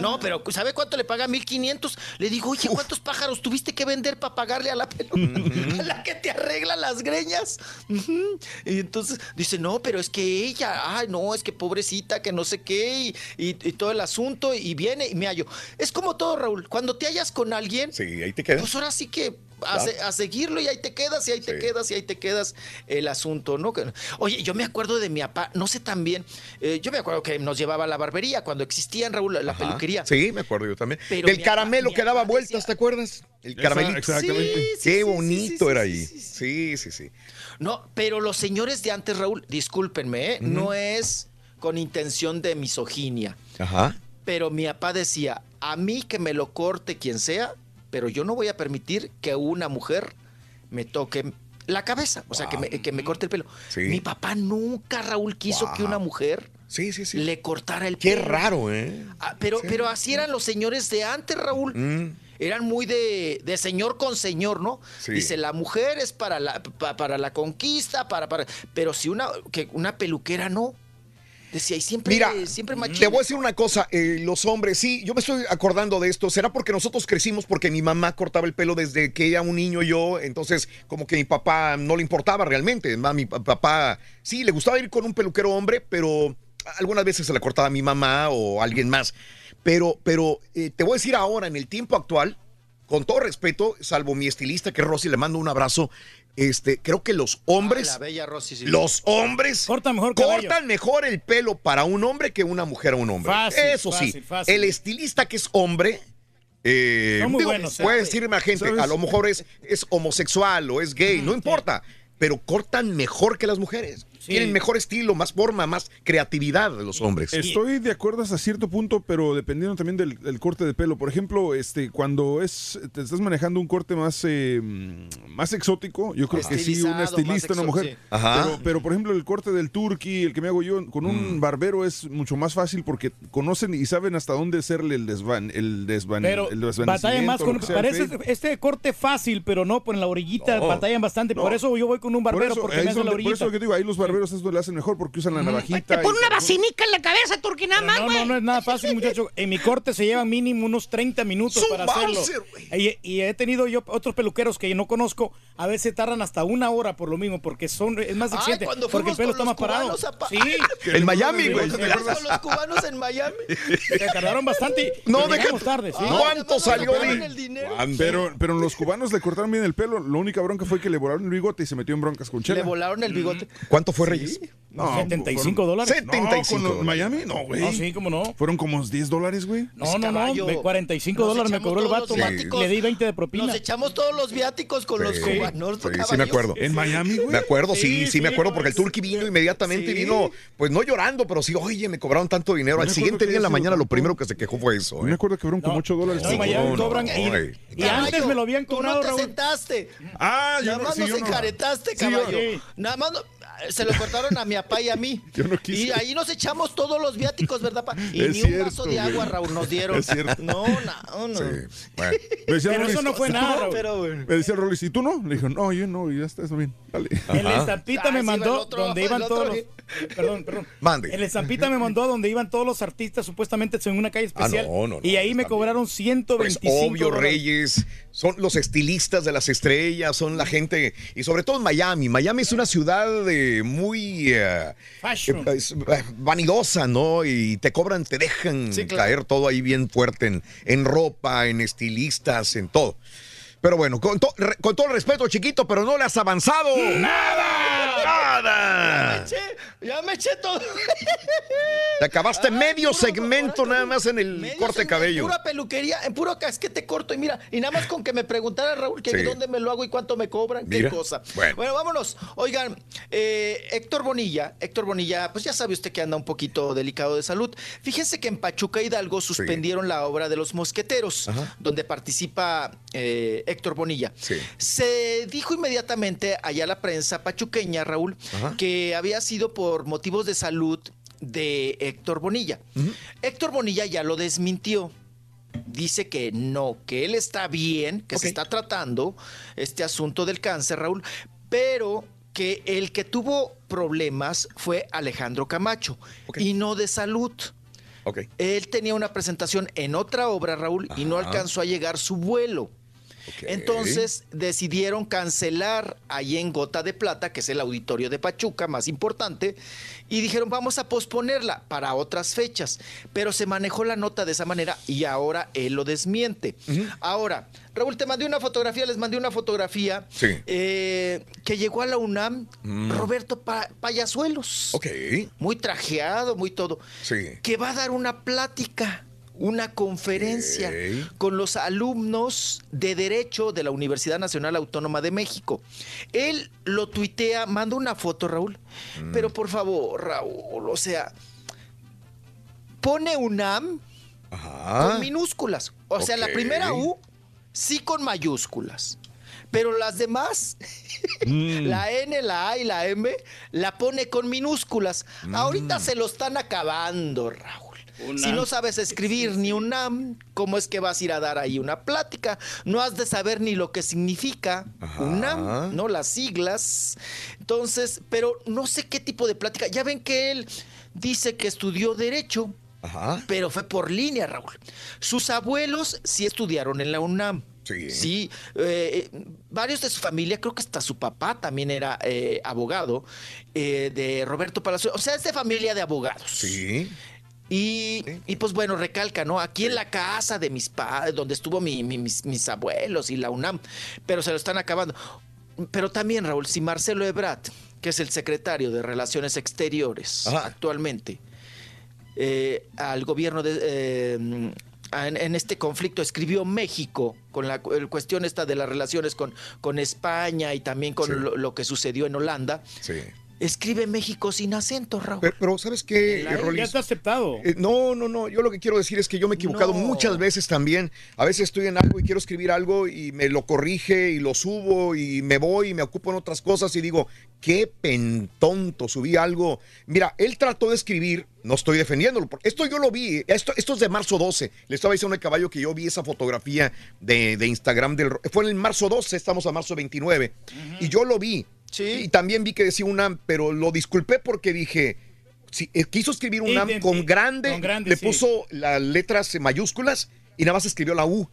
No, pero ¿sabe cuánto le paga? 1500. Le digo, oye, ¿cuántos pájaros tuviste que vender para pagarle a la peluquera? <laughs> A la que te arregla las greñas. Y entonces dice, no, pero es que ella, ay, no, es que pobrecita, que no sé qué, y, y- y todo el asunto, y viene y me hallo. Es como todo, Raúl. Cuando te hallas con alguien, Sí, ahí te quedas. pues ahora sí que a, Claro. se- a seguirlo y ahí te quedas y ahí te quedas y ahí te quedas el asunto, ¿no? Que- Oye, yo me acuerdo de mi papá, no sé también, eh, yo me acuerdo que nos llevaba a la barbería cuando existía en Raúl la, Ajá. peluquería. Sí, me acuerdo yo también. Pero Del caramelo que daba vueltas, ¿te acuerdas? El caramelito. exactamente. Sí, sí, Qué bonito sí, era sí, ahí. sí, Sí, sí, sí. No, pero los señores de antes, Raúl, discúlpenme, ¿eh? no es con intención de misoginia, Ajá. pero mi papá decía, a mí que me lo corte quien sea, pero yo no voy a permitir que una mujer me toque la cabeza, o sea, que me, que me corte el pelo. Sí. Mi papá nunca, Raúl, quiso que una mujer Sí, sí, sí. le cortara el Qué pelo. raro, ¿eh? Ah, pero, pero así eran los señores de antes, Raúl. Mm. Eran muy de, de señor con señor, ¿no? Dice, la mujer es para la, pa- para la conquista, para, para. Pero si una, que una peluquera no. Decía, y siempre, Mira, siempre machín. Te voy a decir una cosa, eh, los hombres, sí, yo me estoy acordando de esto, será porque nosotros crecimos porque mi mamá cortaba el pelo desde que era un niño yo, entonces como que mi papá no le importaba realmente, más mi pa- papá sí le gustaba ir con un peluquero hombre, pero algunas veces se la cortaba mi mamá o alguien más, pero, pero eh, te voy a decir ahora, en el tiempo actual, con todo respeto, salvo mi estilista que es Rosy, le mando un abrazo, este, creo que los hombres... Ay, la bella Rosy, sí. Los hombres Cortan mejor cortan mejor el pelo para un hombre que una mujer a un hombre. Fácil, Eso sí, fácil, el estilista que es hombre. eh, muy digo, buenos, puede ¿eh? decirme a gente, ¿Sabes? a lo mejor es, es homosexual o es gay, no importa, pero cortan mejor que las mujeres. Sí. Tienen mejor estilo, más forma, más creatividad de los hombres. Estoy de acuerdo hasta cierto punto, pero dependiendo también del, del corte de pelo. Por ejemplo, este, cuando es, te estás manejando un corte más, eh, más exótico, yo creo que sí, una estilista, una mujer. sí. Pero, pero, por ejemplo, el corte del turkey, el que me hago yo con un barbero es mucho más fácil porque conocen y saben hasta dónde hacerle el desvan, el desvan, Pero el batalla más con... lo que sea, Parece este corte fácil, pero no, por en la orillita No. batallan bastante. No. Por eso yo voy con un Por barbero, eso, porque me hace la donde- por orillita. eso que digo, ahí los barberos esto lo hacen mejor porque usan la navajita. Te pone una vacinica en la cabeza, Turki, nada más, No, güey. no, no es nada fácil, muchacho. En mi corte se lleva mínimo unos 30 minutos para hacerlo. Y, y he tenido yo otros peluqueros que no conozco, a veces tardan hasta una hora por lo mismo, porque son es más Ay, exigente, cuando porque el pelo está más parado. apa- Sí, <laughs> En Miami, güey. ¿Te acuerdas con los cubanos en Miami? se tardaron bastante. y No, llegamos deja- tarde, sí. ¿Cuánto Ay, salió. Pero, pero los cubanos le cortaron bien el pelo. La única bronca fue que le volaron el bigote y se metió en broncas con Chela. Le volaron el bigote. ¿Cuánto fue Reyes? No, 75 fueron- dólares. No, 75 con los- dólares. Miami, no, güey. No, sí, cómo no. Fueron como 10 dólares, güey. No, no, no, caballo. me- 45 Nos dólares me cobró el vato, viáticos. le di 20 de propina. Nos echamos todos los viáticos con los cubanos. Sí, sí me acuerdo. En Miami, güey. Me acuerdo, sí, sí, Sí, me acuerdo, no, porque el Turqui vino inmediatamente y vino, pues no llorando, pero sí, oye, me cobraron tanto dinero. No Al siguiente día en la mañana lo primero que se quejó fue eso. Me ¿eh? acuerdo que fueron como No. 8 dólares. No, Miami no, cobran no, y, antes me lo habían cobrado, no te Raúl. sentaste. Ah, yo Nada no, más nos no. encaretaste, caballo. Nada más no- se lo cortaron a mi papá y a mí. <laughs> Yo no quise. Y ahí nos echamos todos los viáticos, ¿verdad? pa? Y Es ni un vaso de agua, güey. Raúl, nos dieron. Es cierto. No, no, no. Sí, bueno. Me decía Pero Rolis, eso no fue ¿tú nada, Raúl. Pero bueno. Me decía Rolis, ¿y tú no? Le dijo, no, yo no, y ya está, eso bien. Dale. En la Ajá. estampita Ah, me sí, el mandó otro, donde <laughs> iban todos los... Perdón, perdón. Mande. En la estampita me mandó a donde iban todos los artistas supuestamente en una calle Ah, especial. no, no, no, y ahí me cobraron Pues 125 obvio, dólares. Reyes, son los estilistas de las estrellas, son la gente, y sobre todo en Miami. Miami es una ciudad de, gente muy eh, Fashion. eh, eh, vanidosa, ¿no? Y te cobran, te dejan Sí, claro. caer todo ahí bien fuerte en, en ropa, en estilistas, en todo. Pero bueno, con, to- re- con todo el respeto, chiquito, pero no le has avanzado. ¡Nada! Ya me ¡Nada! eché, ya me eché todo. Te acabaste medio segmento nada más en el corte segmento, cabello. En pura peluquería, en puro casquete corto. Y mira, y nada más con que me preguntara Raúl que Sí. dónde me lo hago y cuánto me cobran, Mira, qué cosa. bueno. vámonos. Oigan, eh, Héctor Bonilla, Héctor Bonilla, pues ya sabe usted que anda un poquito delicado de salud. Fíjense que en Pachuca Hidalgo suspendieron la obra de los mosqueteros, donde participa eh, Héctor Bonilla. Sí. Se dijo inmediatamente allá a la prensa pachuqueña, Raúl, Ajá. que había sido por motivos de salud de Héctor Bonilla. Héctor Bonilla ya lo desmintió. Dice que no, que él está bien, que se está tratando este asunto del cáncer, Raúl, pero que el que tuvo problemas fue Alejandro Camacho y no de salud. Él tenía una presentación en otra obra, Raúl, y no alcanzó a llegar su vuelo. Entonces decidieron cancelar ahí en Gota de Plata, que es el auditorio de Pachuca más importante, y dijeron vamos a posponerla para otras fechas. Pero se manejó la nota de esa manera y ahora él lo desmiente. Ahora, Raúl, te mandé una fotografía, les mandé una fotografía Sí. eh, que llegó a la UNAM Mm. Roberto Pa- Payasuelos. Ok. Muy trajeado, muy todo. Sí. Que va a dar una plática, una conferencia con los alumnos de Derecho de la Universidad Nacional Autónoma de México. Él lo tuitea, manda una foto, Raúl. Mm. Pero por favor, Raúl, o sea, pone UNAM Ajá. con minúsculas. O sea, la primera U sí con mayúsculas. Pero las demás, <laughs> Mm. la N, la A y la M, la pone con minúsculas. Mm. Ahorita se lo están acabando, Raúl. Si no sabes escribir ni UNAM, ¿cómo es que vas a ir a dar ahí una plática? No has de saber ni lo que significa UNAM, ¿no? Las siglas. Entonces, pero no sé qué tipo de plática. Ya ven que él dice que estudió Derecho, pero fue por línea, Raúl. Sus abuelos sí estudiaron en la UNAM. Sí. eh, varios de su familia, creo que hasta su papá también era eh, abogado eh, de Roberto Palacio. O sea, es de familia de abogados. Sí. Y, y, pues bueno, recalca, ¿no? Aquí en la casa de mis padres, donde estuvo mi- mi- mis, mis abuelos y la UNAM, pero se lo están acabando. Pero también, Raúl, si Marcelo Ebrard, que es el secretario de Relaciones Exteriores actualmente, eh, al gobierno de... eh, en, en este conflicto escribió México con la cuestión esta de las relaciones con, con España y también con Sí. lo, lo que sucedió en Holanda. Sí. Escribe México sin acento, Raúl. Pero, pero, ¿sabes qué, La- Rolis? ya está aceptado. Eh, no, no, no. Yo lo que quiero decir es que yo me he equivocado No. muchas veces también. A veces estoy en algo y quiero escribir algo y me lo corrige y lo subo y me voy y me ocupo en otras cosas y digo, qué pentonto, subí algo. Mira, él trató de escribir, no estoy defendiéndolo, porque esto yo lo vi, esto, esto es de marzo 12. Le estaba diciendo al caballo que yo vi esa fotografía de, de Instagram del... Fue en el marzo 12, estamos a marzo 29. Y yo lo vi. Y también vi que decía UNAM, pero lo disculpé porque dije, si eh, quiso escribir UNAM con grande, con grande, le sí. puso las letras mayúsculas y nada más escribió la U.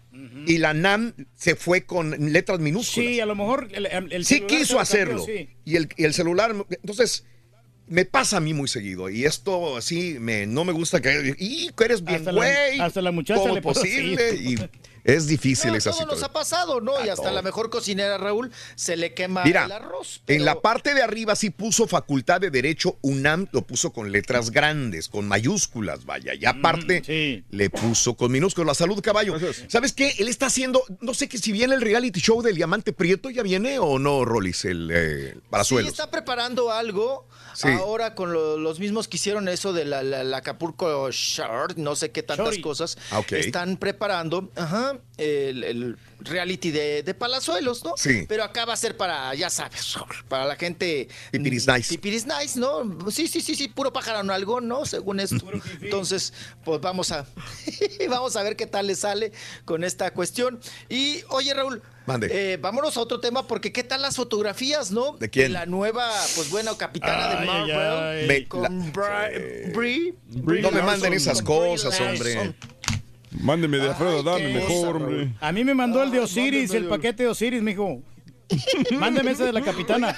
Y la NAM se fue con letras minúsculas. Sí, a lo mejor el, el sí quiso lo hacerlo. cambió, sí. y, el, y el celular, entonces, me pasa a mí muy seguido. Y esto así, me, no me gusta que... Y que eres bien güey. hasta la muchacha ¿Cómo le <laughs> posible? Y es difícil esa todo nos situación. ha pasado, ¿no? y hasta todo. la mejor cocinera, Raúl, se le quema Mira, el arroz. en la parte de arriba sí puso Facultad de Derecho UNAM, lo puso con letras grandes, con mayúsculas, vaya. Y aparte le puso con minúsculas. La salud, caballo. ¿Sabes qué? Él está haciendo, no sé que si viene el reality show del Diamante Prieto, ¿ya viene o no, Rolis, el eh, Sí, Palazuelos? está preparando algo Sí. ahora con lo- los mismos que hicieron eso de la, la- la Acapulco Short, no sé qué tantas Shorty. cosas. Ah. Están preparando ajá, el, el reality de, de Palazuelos, ¿no? Sí. Pero acá va a ser para, ya sabes, para la gente. Pipiris nice. Pipiris nice, ¿no? Sí, sí, sí, sí, puro pájaro no algo, ¿no? Según esto. Entonces, pues vamos a, <laughs> vamos a ver qué tal le sale con esta cuestión. Y, oye, Raúl. Mande. eh, vámonos a otro tema, porque qué tal las fotografías, ¿no? ¿De quién? la nueva, pues bueno, capitana de Marvel. ay, ay. Me- con la- Bri- Brie. no me manden esas cosas, hombre. Mándeme de Alfredo Adame qué mejor, hombre. A mí me mandó el de Osiris, el paquete de Osiris, mijo. <laughs> Mándeme ese de la capitana.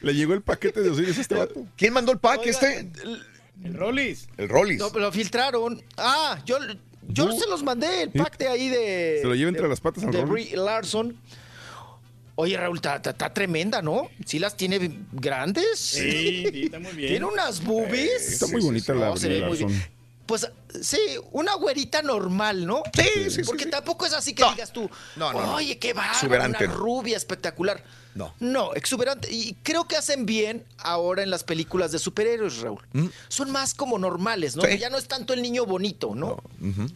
Le llegó el paquete de Osiris a este vato. ¿Quién mandó el pack Oiga, este? El Rollis. El Rollis. No, lo filtraron. Ah, yo, yo se los mandé, el pack de ahí de. Se lo lleva entre de- las patas al De Rollis. Brie Larson. Oye, Raúl, está tremenda, ¿no? Sí las tiene grandes. Sí, <laughs> sí, está muy bien. Tiene unas boobies. Está muy bonita la No, se ve Brie muy bien. Larson. Pues sí, una güerita normal, ¿no? Sí, sí, Porque sí, sí. tampoco es así que digas tú, No, no, oye, qué bárbaro, Exuberante, una rubia espectacular. No. No, exuberante. Y creo que hacen bien ahora en las películas de superhéroes, Raúl. Son más como normales, ¿no? Mm. Sí. Ya no es tanto el niño bonito, ¿no?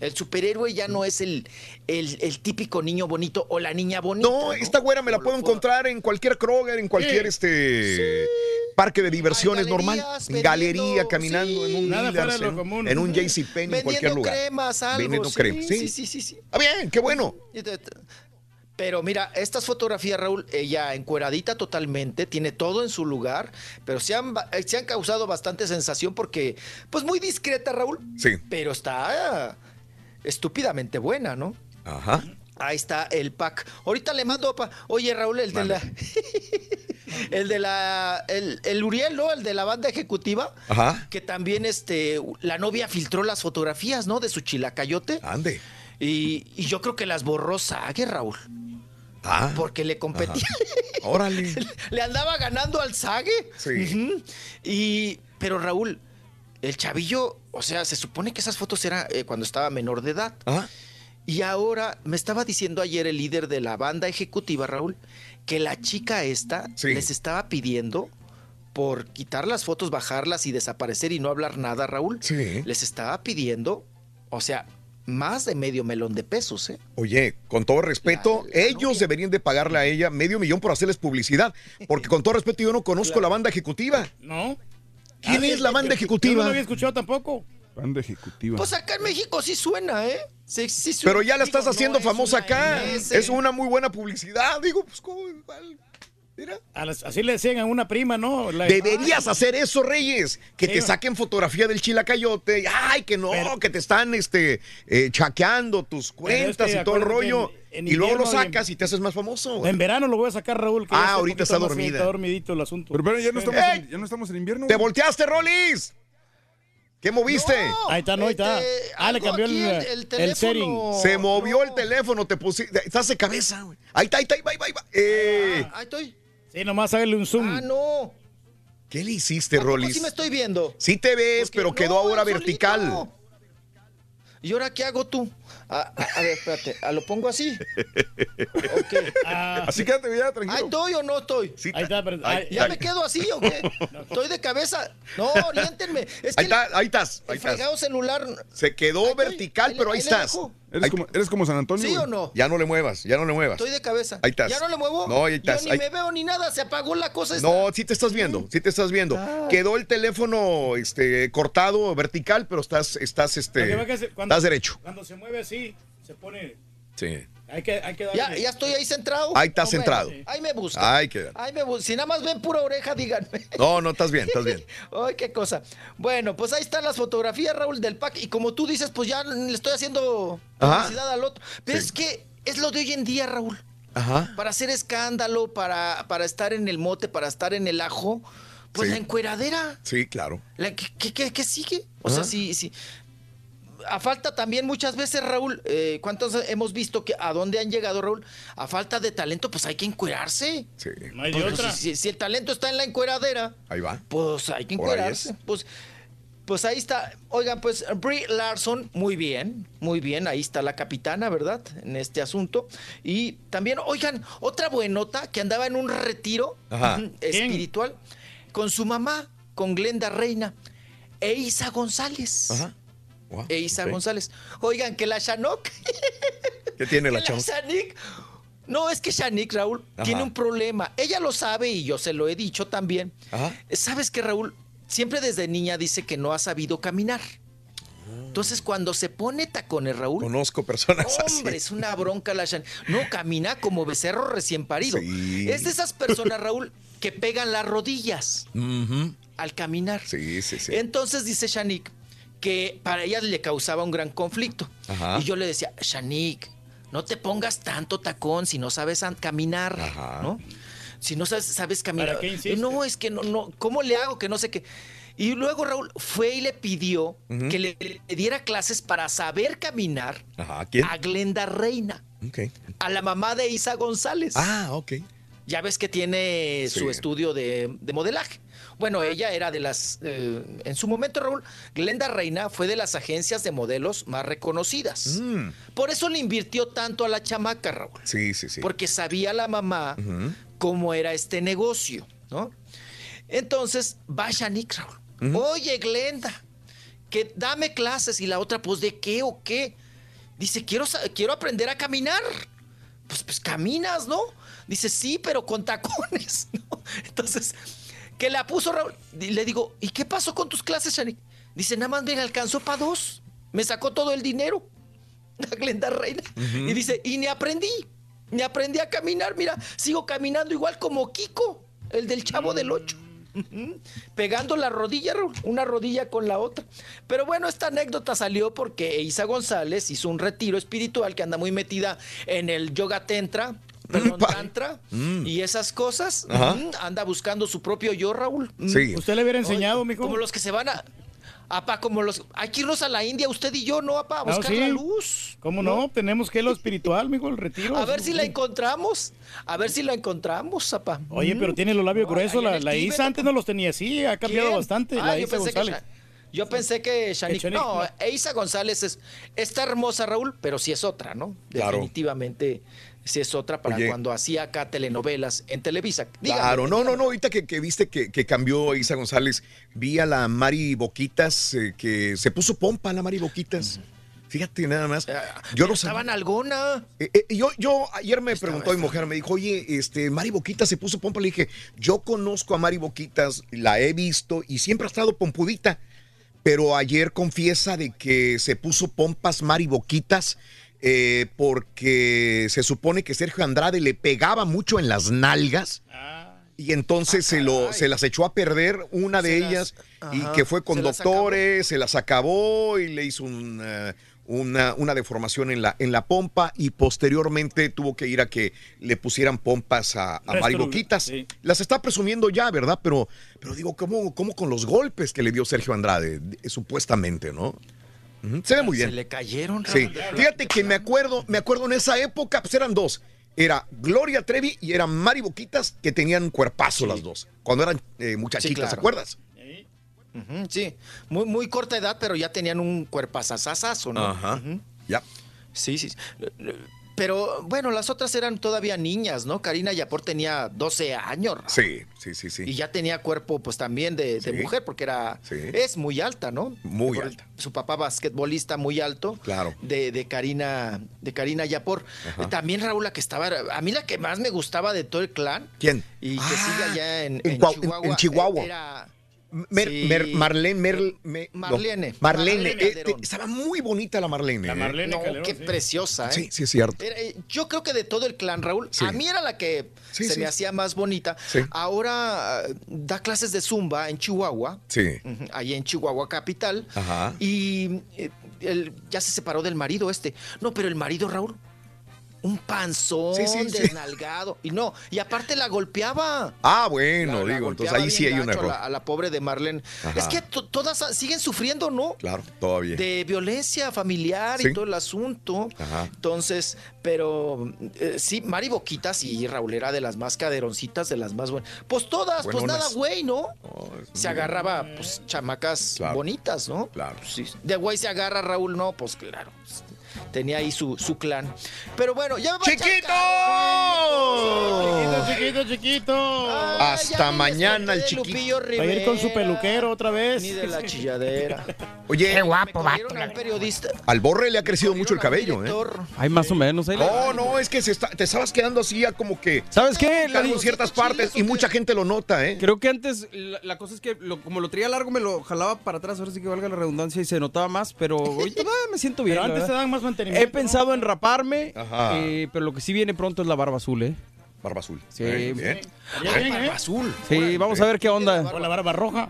El superhéroe ya no es el, el, el típico niño bonito o la niña bonita. No, esta güera me la puedo encontrar en cualquier Kroger, en cualquier este parque de diversiones normal, galerías vendiendo, galería, caminando en un Nada en, común. en un JCPenney, en cualquier Vendiendo lugar. cremas, algo. Vendiendo sí, cremas, sí. sí, sí, sí, sí. Está bien, qué bueno. Pero mira, estas fotografías, Raúl, ella encueradita totalmente, tiene todo en su lugar, pero se han, se han causado bastante sensación porque, pues muy discreta, Raúl, Sí. pero está estúpidamente buena, ¿no? Ajá. Ahí está el pack. Ahorita le mando pa. Oye, Raúl, el de la. <laughs> el de la. El, el Uriel, ¿no? El de la banda ejecutiva. Ajá. Que también este. La novia filtró las fotografías, ¿no? De su chilacayote. Ande. Y, y yo creo que las borró Sague, Raúl. Ah. Porque le competía. Órale. <laughs> le andaba ganando al Sague. Sí. Y. Pero Raúl, el chavillo, o sea, se supone que esas fotos eran eh, cuando estaba menor de edad. Ajá. Y ahora me estaba diciendo ayer el líder de la banda ejecutiva, Raúl, que la chica esta Sí. les estaba pidiendo por quitar las fotos, bajarlas y desaparecer y no hablar nada, Raúl. Sí. Les estaba pidiendo, o sea, más de medio melón de pesos, ¿eh? Oye, con todo respeto, ellos deberían de pagarle a ella medio millón por hacerles publicidad, porque con todo respeto yo no conozco la banda ejecutiva. No. ¿Quién es la banda Yo no ejecutiva? lo había escuchado tampoco. Banda ejecutiva. Pues acá en México sí suena, ¿eh? Sí, sí suena. Pero ya la estás Digo, haciendo famosa acá. MS. Es una muy buena publicidad. Digo, pues, ¿cómo? Mira. Así le decían a una prima, ¿no? La- Deberías hacer eso, Reyes. Que Sí, te saquen fotografía del chilacayote. Ay, que no, que te están este, eh, chaqueando tus cuentas que y todo el rollo. en- en y luego lo en- sacas y te haces más famoso. güey. En verano lo voy a sacar, Raúl. que Ah, ahorita está más- dormida. Está dormidito el asunto. Pero, pero ya, no estamos en, ya no estamos en invierno. ¡Te güey. volteaste, Rolis! ¿Qué moviste? Ahí está, no, ahí está. Este, Ah, le cambió el, el, teléfono. setting. Se movió el teléfono, te pusiste. Estás de cabeza, güey. Ahí está, ahí está, ahí va, ahí va, ahí va. Eh, Ahí estoy. Sí, nomás hágale un zoom. Ah, no. ¿Qué le hiciste, ¿A poco Rolis? sí me estoy viendo? Sí te ves, Porque- pero quedó ahora solito. vertical. ¿Y ahora qué hago tú? A ver, espérate. ¿Lo pongo así? Ok. Ah, Así quédate ya, ¿Ahí tranquilo. estoy o no estoy? Sí, ahí está, pero- Ahí- ahí- ¿Ya ahí- me quedo así o qué? ¿Estoy de cabeza? No, <laughs> oriéntenme. Es que Ahí, está, ahí estás, ahí el estás. fregado celular... Se quedó Ahí vertical, ahí pero ahí ahí le estás. dejo. Eres, como, eres como San Antonio. ¿Sí güey. o no? Ya no le muevas, ya no le muevas. Estoy de cabeza. Ahí estás. ¿Ya no le muevo? No, ahí estás, Yo ni ahí- me veo ni nada. Se apagó la cosa esta. No, sí te estás viendo, sí te estás viendo. Ah. Quedó el teléfono este, cortado vertical, pero estás, estás, este, cuando- estás derecho. Cuando se mueve así, se pone. Sí. Hay que, hay que darle. Ya, ya estoy ahí centrado. Ahí estás No, bueno, centrado. Ahí me busca. Ay, qué. Ahí me busca. Si nada más ven pura oreja, díganme. No, no, estás bien, estás bien. <laughs> Ay, qué cosa. Bueno, pues ahí están las fotografías, Raúl, del pack. Y como tú dices, pues ya le estoy haciendo Ajá. publicidad al otro. Pero Sí. es que es lo de hoy en día, Raúl. Ajá. Para hacer escándalo, para, para estar en el mote, para estar en el ajo. Pues Sí. la encueradera. Sí, claro. La- ¿qué, qué- qué- qué sigue? O Ajá. sea, sí, sí. A falta también muchas veces, Raúl, eh, ¿cuántos hemos visto que a dónde han llegado, Raúl? A falta de talento, pues hay que encuerarse. Sí. No hay de Pues, otra. si, si el talento está en la encueradera, Ahí va. pues hay que encuerarse. es. Pues, pues ahí está. Oigan, pues Brie Larson, muy bien, muy bien. Ahí está la capitana, ¿verdad? En este asunto. Y también, oigan, otra buenota que andaba en un retiro Ajá. <laughs> espiritual con su mamá, con Glenda Reina, e Isa González. Ajá. Wow, E Isa. González. Oigan, que la Shanok <laughs> ¿Qué tiene la? Shanik- No, es que Shanik, Raúl, Ajá. tiene un problema. Ella lo sabe y yo se lo he dicho también. Ajá. ¿Sabes que Raúl? Siempre desde niña dice que no ha sabido caminar. Entonces, cuando se pone tacones, Raúl, Conozco personas hombre, así. es una bronca la Shan. No, camina como becerro recién parido. Sí. Es de esas personas, Raúl, que pegan las rodillas al caminar. Sí, sí, sí. Entonces dice Shanik que para ella le causaba un gran conflicto. Ajá. Y yo le decía, Shanik, no te pongas tanto tacón si no sabes caminar, Ajá. ¿no? Si no sabes, sabes caminar. ¿Para qué? No, es que no, no, ¿cómo le hago? Que no sé qué. Y luego Raúl fue y le pidió que le, le diera clases para saber caminar Ajá, ¿quién? a Glenda Reina, a la mamá de Isa González. Ah, ok. Ya ves que tiene Sí. su estudio de, de modelaje. Bueno, ella era de las... eh, en su momento, Raúl, Glenda Reina fue de las agencias de modelos más reconocidas. Mm. Por eso le invirtió tanto a la chamaca, Raúl. Sí, sí, sí. Porque sabía la mamá cómo era este negocio, ¿no? Entonces, va Shanique, Raúl. Oye, Glenda, que dame clases. Y la otra, pues, ¿de qué o qué? Dice, quiero, quiero aprender a caminar. Pues, pues caminas, ¿no? Dice, sí, pero con tacones, <laughs> ¿no? Entonces, que la puso Raúl. Y le digo, ¿y qué pasó con tus clases, Shanique? Dice, nada más me alcanzó para dos. Me sacó todo el dinero. <laughs> La Glenda Reina. Y dice, y ni aprendí. Ni aprendí a caminar. Mira, sigo caminando igual como Kiko, el del chavo del 8. <laughs> Pegando la rodilla, Raúl, una rodilla con la otra. Pero bueno, esta anécdota salió porque Isa González hizo un retiro espiritual que anda muy metida en el yoga tantra, perdón, tantra Mm. y esas cosas. Ajá. Ujú, Anda buscando su propio yo, Raúl. Sí. ¿Usted le hubiera enseñado, Oye, mijo? Como los que se van a... Apa, como los... Hay que irnos a la India, usted y yo, ¿no, apa? A Ah, buscar sí. la luz. ¿Cómo no? Tenemos que lo espiritual, mijo, el retiro. A ver si la encontramos. A ver si la encontramos, apa. Oye, pero tiene los labios gruesos. La, la Isa antes no los tenía así, ha cambiado ¿Quién? bastante. Ah, la yo Isa pensé que González. Sha- Yo pensé que Shanique. No, no. Isa González es, está hermosa, Raúl, pero sí es otra, ¿no? Claro. Sí es otra para Oye. cuando hacía acá telenovelas en Televisa. Dígame, Claro, no, no, no, ahorita que, que viste que, que cambió Isa González, vi a la Mari Boquitas, eh, que se puso pompa la Mari Boquitas. Fíjate nada más. Yo no Estaba sabía. en alguna. Eh, eh, yo, yo ayer me preguntó mi mujer, me dijo, oye, este, Mari Boquitas se puso pompa. Le dije, yo conozco a Mari Boquitas, la he visto y siempre ha estado pompudita. Pero ayer confiesa de que se puso pompas Mari Boquitas eh, porque se supone que Sergio Andrade le pegaba mucho en las nalgas. Y entonces se, lo, se las echó a perder una de las- ellas y ajá, que fue con se las doctores, se las acabó y le hizo un, eh, una, una deformación en la, en la pompa y posteriormente tuvo que ir a que le pusieran pompas a, a sí. Las está presumiendo ya, ¿verdad? Pero, pero digo, ¿cómo, ¿cómo con los golpes que le dio Sergio Andrade? Supuestamente, ¿no? Se ve muy bien. Se le cayeron, Sí, fíjate que me acuerdo, me acuerdo en esa época, pues eran dos. Era Gloria Trevi y era Mari Boquitas que tenían cuerpazo las dos. Cuando eran eh, muchachitas, claro. ¿se acuerdas? Ujú, sí, muy, muy corta edad, pero ya tenían un cuerpazazazazo, ¿no? Ajá. Ya. Sí, sí. Pero bueno, las otras eran todavía niñas, ¿no? Karina Yapor tenía 12 años. Sí, sí, sí, sí. Y ya tenía cuerpo, pues también de, de Sí. mujer, porque era. Sí. Es muy alta, ¿no? Muy Por- alta. Su papá basquetbolista muy alto. Claro. De, de Karina, de Karina Yapor. Ajá. También Raúl, la que estaba. A mí la que más me gustaba de todo el clan. ¿Quién? Y que Ah, sigue allá en, en- Chihuahua. en Chihuahua. Era. Mer- Sí. Mer- Marlene, me- no, Marlene. Marlene. Marlene eh, te- estaba muy bonita la Marlene. La eh. Marlene No, Calderón, qué sí. preciosa, ¿eh? Sí, sí, es cierto. Era, eh, yo creo que de todo el clan, Raúl, Sí. a mí era la que Sí, se sí. me hacía más bonita. Sí. Ahora eh, da clases de zumba en Chihuahua, Sí. ahí en Chihuahua capital, Ajá. y eh, él ya se separó del marido este. No, pero el marido, Raúl, un panzón Sí, sí, sí. desnalgado. Y no, y aparte la golpeaba. Ah, bueno, La- la digo, entonces ahí sí hay bien un gacho a error. la- A la, pobre de Marlene. Ajá. Es que to- todas siguen sufriendo, ¿no? Claro, todavía. de violencia familiar y todo el asunto. Ajá. Entonces, pero eh, sí, Mari Boquitas y Raúl era de las más caderoncitas, de las más buenas. Pues todas, pues nada, güey, ¿no? Se agarraba, pues, chamacas Claro. bonitas, ¿no? Claro. Sí, de güey se agarra Raúl, no, pues claro. pues, tenía ahí su, su clan. Pero bueno, ya me ¡Chiquito! Chiquito, chiquito, chiquito. Ah, Hasta mañana el chiquito. Va a ir con su peluquero otra vez. Ni de la chilladera. Oye, Qué guapo, vato. periodista. al Borre le ha crecido mucho el cabello, ¿eh? Hay más o menos. ahí le- No, no, es que se está- te estabas quedando así ya como que ¿Sabes qué? En ciertas partes y mucha gente lo nota, ¿eh? Creo que antes la, la cosa es que lo- como lo traía largo me lo jalaba para atrás, ahora sí que valga la redundancia y se notaba más, pero ah, <laughs> me siento bien. Pero antes te dan más mantenimiento. He pensado en raparme, Ajá. eh, pero lo que sí viene pronto es la barba azul, ¿eh? Barba azul. Sí. Bien. Estaría bien, ¿eh? azul. Sí, vamos a ver qué onda. O la barba roja.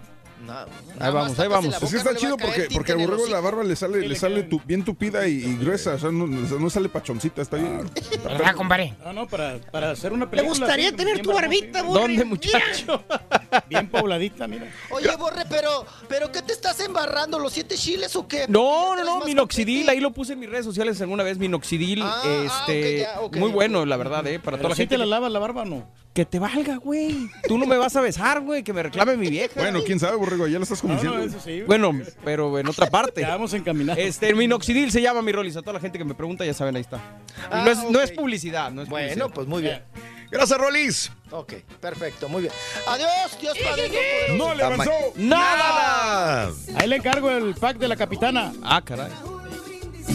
Ahí vamos, ahí vamos. Es que está chido porque, porque al borrego la barba le sale, le sale tu- bien tupida y, y gruesa. O sea, no, no sale pachoncita, está bien. ¿Verdad, compadre? No, no, para, para hacer una ¿Te película. gustaría así, tener tu barbita, Borre? ¿Dónde, muchacho? <laughs> Bien pobladita, mira. Oye, Borre, pero, pero ¿qué te estás embarrando? ¿Los siete chiles o qué? No, no, no, minoxidil, ahí lo puse en mis redes sociales alguna vez, minoxidil, Ah, este, ya, ok, muy bueno, la verdad, eh, para Pero toda la ¿sí gente. te la que- lavas la barba o no? Que te valga, güey. Tú no me vas a besar, güey, que me reclame mi vieja. Bueno, quién sabe, ya lo estás convenciendo. No, no, eso sí, güey. Bueno, pero en otra parte. <laughs> Ya vamos encaminados. Este, minoxidil se llama mi rolis. A toda la gente que me pregunta, ya saben, ahí está. Y no, es, no es publicidad, no es Bueno, publicidad. pues muy bien. Gracias, Rolis. Ok, perfecto, muy bien. Adiós, Dios Padre. No le avanzó. ¡Nada! Ahí le encargo el pack de la capitana. Ah, caray. Y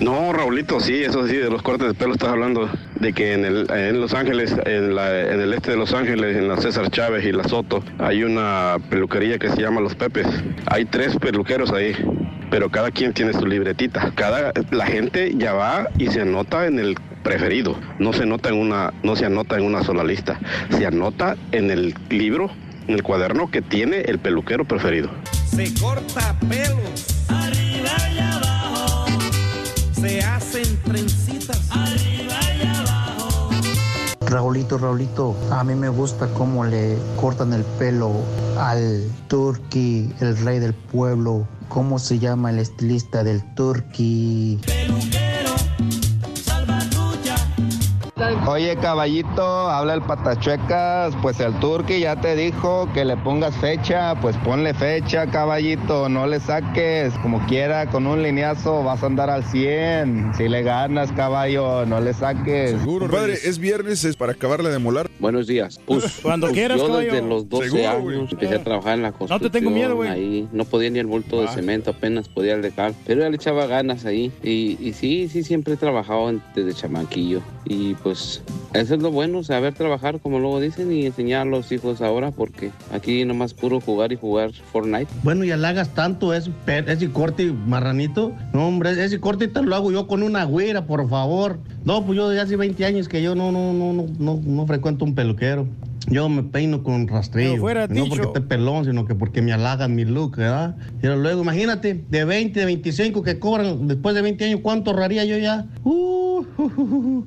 No, Raulito, sí, eso sí, de los cortes de pelo estás hablando. De que en, el, en Los Ángeles, en, la- en el este de Los Ángeles, en la César Chávez y la Soto, hay una peluquería que se llama Los Pepes. Hay tres peluqueros ahí, pero cada quien tiene su libretita. Cada, la gente ya va y se anota en el preferido. No se nota en una, no se anota en una sola lista. Se anota en el libro, en el cuaderno que tiene el peluquero preferido. Se corta pelos. Arriba y abajo. Hacen trencitas. Arriba y abajo. Raulito, Raulito, a mí me gusta cómo le cortan el pelo al Turkey, el rey del pueblo. ¿Cómo se llama el estilista del Turkey? Oye, caballito, habla el patachuecas. Pues el turqui ya te dijo que le pongas fecha. Pues ponle fecha, caballito. No le saques. Como quiera, con un lineazo vas a andar al 100. Si le ganas, caballo, no le saques. Seguro, Padre, es viernes, es para acabarla de molar. Buenos días. Pues, <laughs> Cuando pues, quieras, yo caballo. desde los 12 Seguro, años empecé a trabajar en la te construcción. tengo miedo, güey. Ahí no podía ni el bulto de Ah. cemento, apenas podía dejar. Pero ya le echaba ganas ahí. Y, y sí, sí, siempre he trabajado desde chamaquillo. Y pues eso es lo bueno, saber trabajar, como luego dicen, y enseñar a los hijos ahora, porque aquí nomás puro jugar y jugar Fortnite. Bueno, y halagas tanto ese, ese corte marranito. No, hombre, ese corte te lo hago yo con una güera, por favor. No, pues yo de hace 20 años que yo no, no, no, no, no, no frecuento un peluquero. Yo me peino con rastrillo. Fuera no dicho. porque esté pelón, sino que porque me halagan mi look, ¿verdad? Pero luego, imagínate, de 20, de 25 que cobran después de 20 años, ¿cuánto ahorraría yo ya? Uh, uh, uh, uh.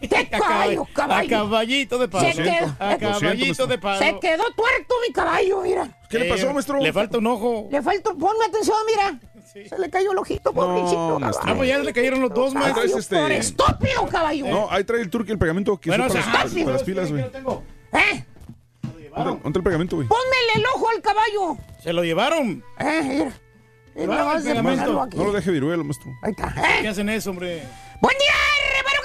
¡Qué caballo, A caballo! caballito de palo. Se quedó, A caballito de palo. se quedó tuerto mi caballo, mira. ¿Qué le pasó, maestro? Le falta un ojo. Le falta, ponme atención, mira. Se le cayó el ojito, pobrecito. maestro. Ah, pues ya le cayeron los dos, maestro. traes este- Por estúpido, caballo. No, ahí trae el turqui el pegamento que Bueno, para, las, sí, para las pilas, güey. ¿Eh? ¿Dónde el pegamento, güey? Pónmele el ojo al caballo. Se lo llevaron. Eh, mira. El pegamento. No lo deje viruelo, maestro. Ahí está. ¿Qué ¿eh? hacen eso, hombre? Buen día, espero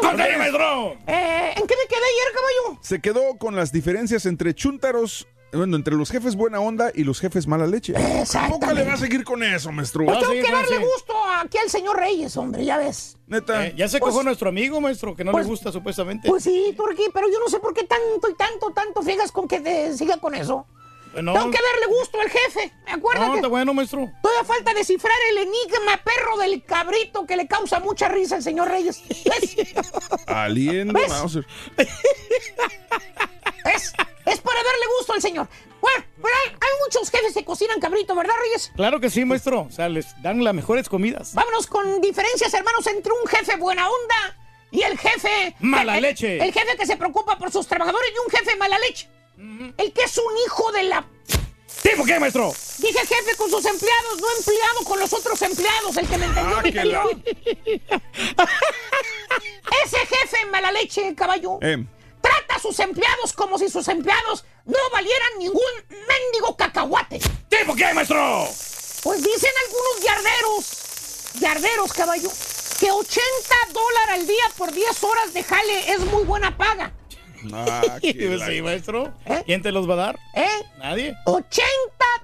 ¡Corte, maestro! Eh, ¿En qué me quedé ayer, caballo? Se quedó con las diferencias entre chúntaros, bueno, entre los jefes buena onda y los jefes mala leche. ¿Cómo le va a seguir con eso, maestro? Pues tengo que darle gusto aquí al señor Reyes, hombre, ya ves. Neta. Eh, ya se Pues- cojó nuestro amigo, maestro, que no pues- le gusta supuestamente. Pues sí, Turquí, pero yo no sé por qué tanto y tanto, tanto fijas con que te siga con eso. Tengo que darle gusto al jefe, no, acuérdate. está bueno, maestro. Todavía falta descifrar el enigma perro del cabrito que le causa mucha risa al señor Reyes. ¿Ves? <laughs> Aliendo ¿Ves? Mauser. <laughs> Es, es para darle gusto al señor. Bueno, pero hay, hay muchos jefes que cocinan cabrito, ¿verdad, Reyes? Claro que sí, maestro. O sea, les dan las mejores comidas. Vámonos con diferencias, hermanos, entre un jefe buena onda y el jefe... Mala el- leche. El jefe que se preocupa por sus trabajadores y un jefe mala leche. El que es un hijo de la... ¿Tipo qué, maestro? Dije jefe con sus empleados, no empleado con los otros empleados. El que me entendió, Ah, me la-. <laughs> Ese jefe mala leche, caballo, Eh, trata a sus empleados como si sus empleados no valieran ningún mendigo cacahuate. ¿Tipo qué, maestro? Pues dicen algunos yarderos, yarderos, caballo, que 80 dólares al día por 10 horas de jale es muy buena paga. <laughs> ah, <laughs> sí, maestro. ¿Quién te los va a dar? ¿Eh? Nadie. 80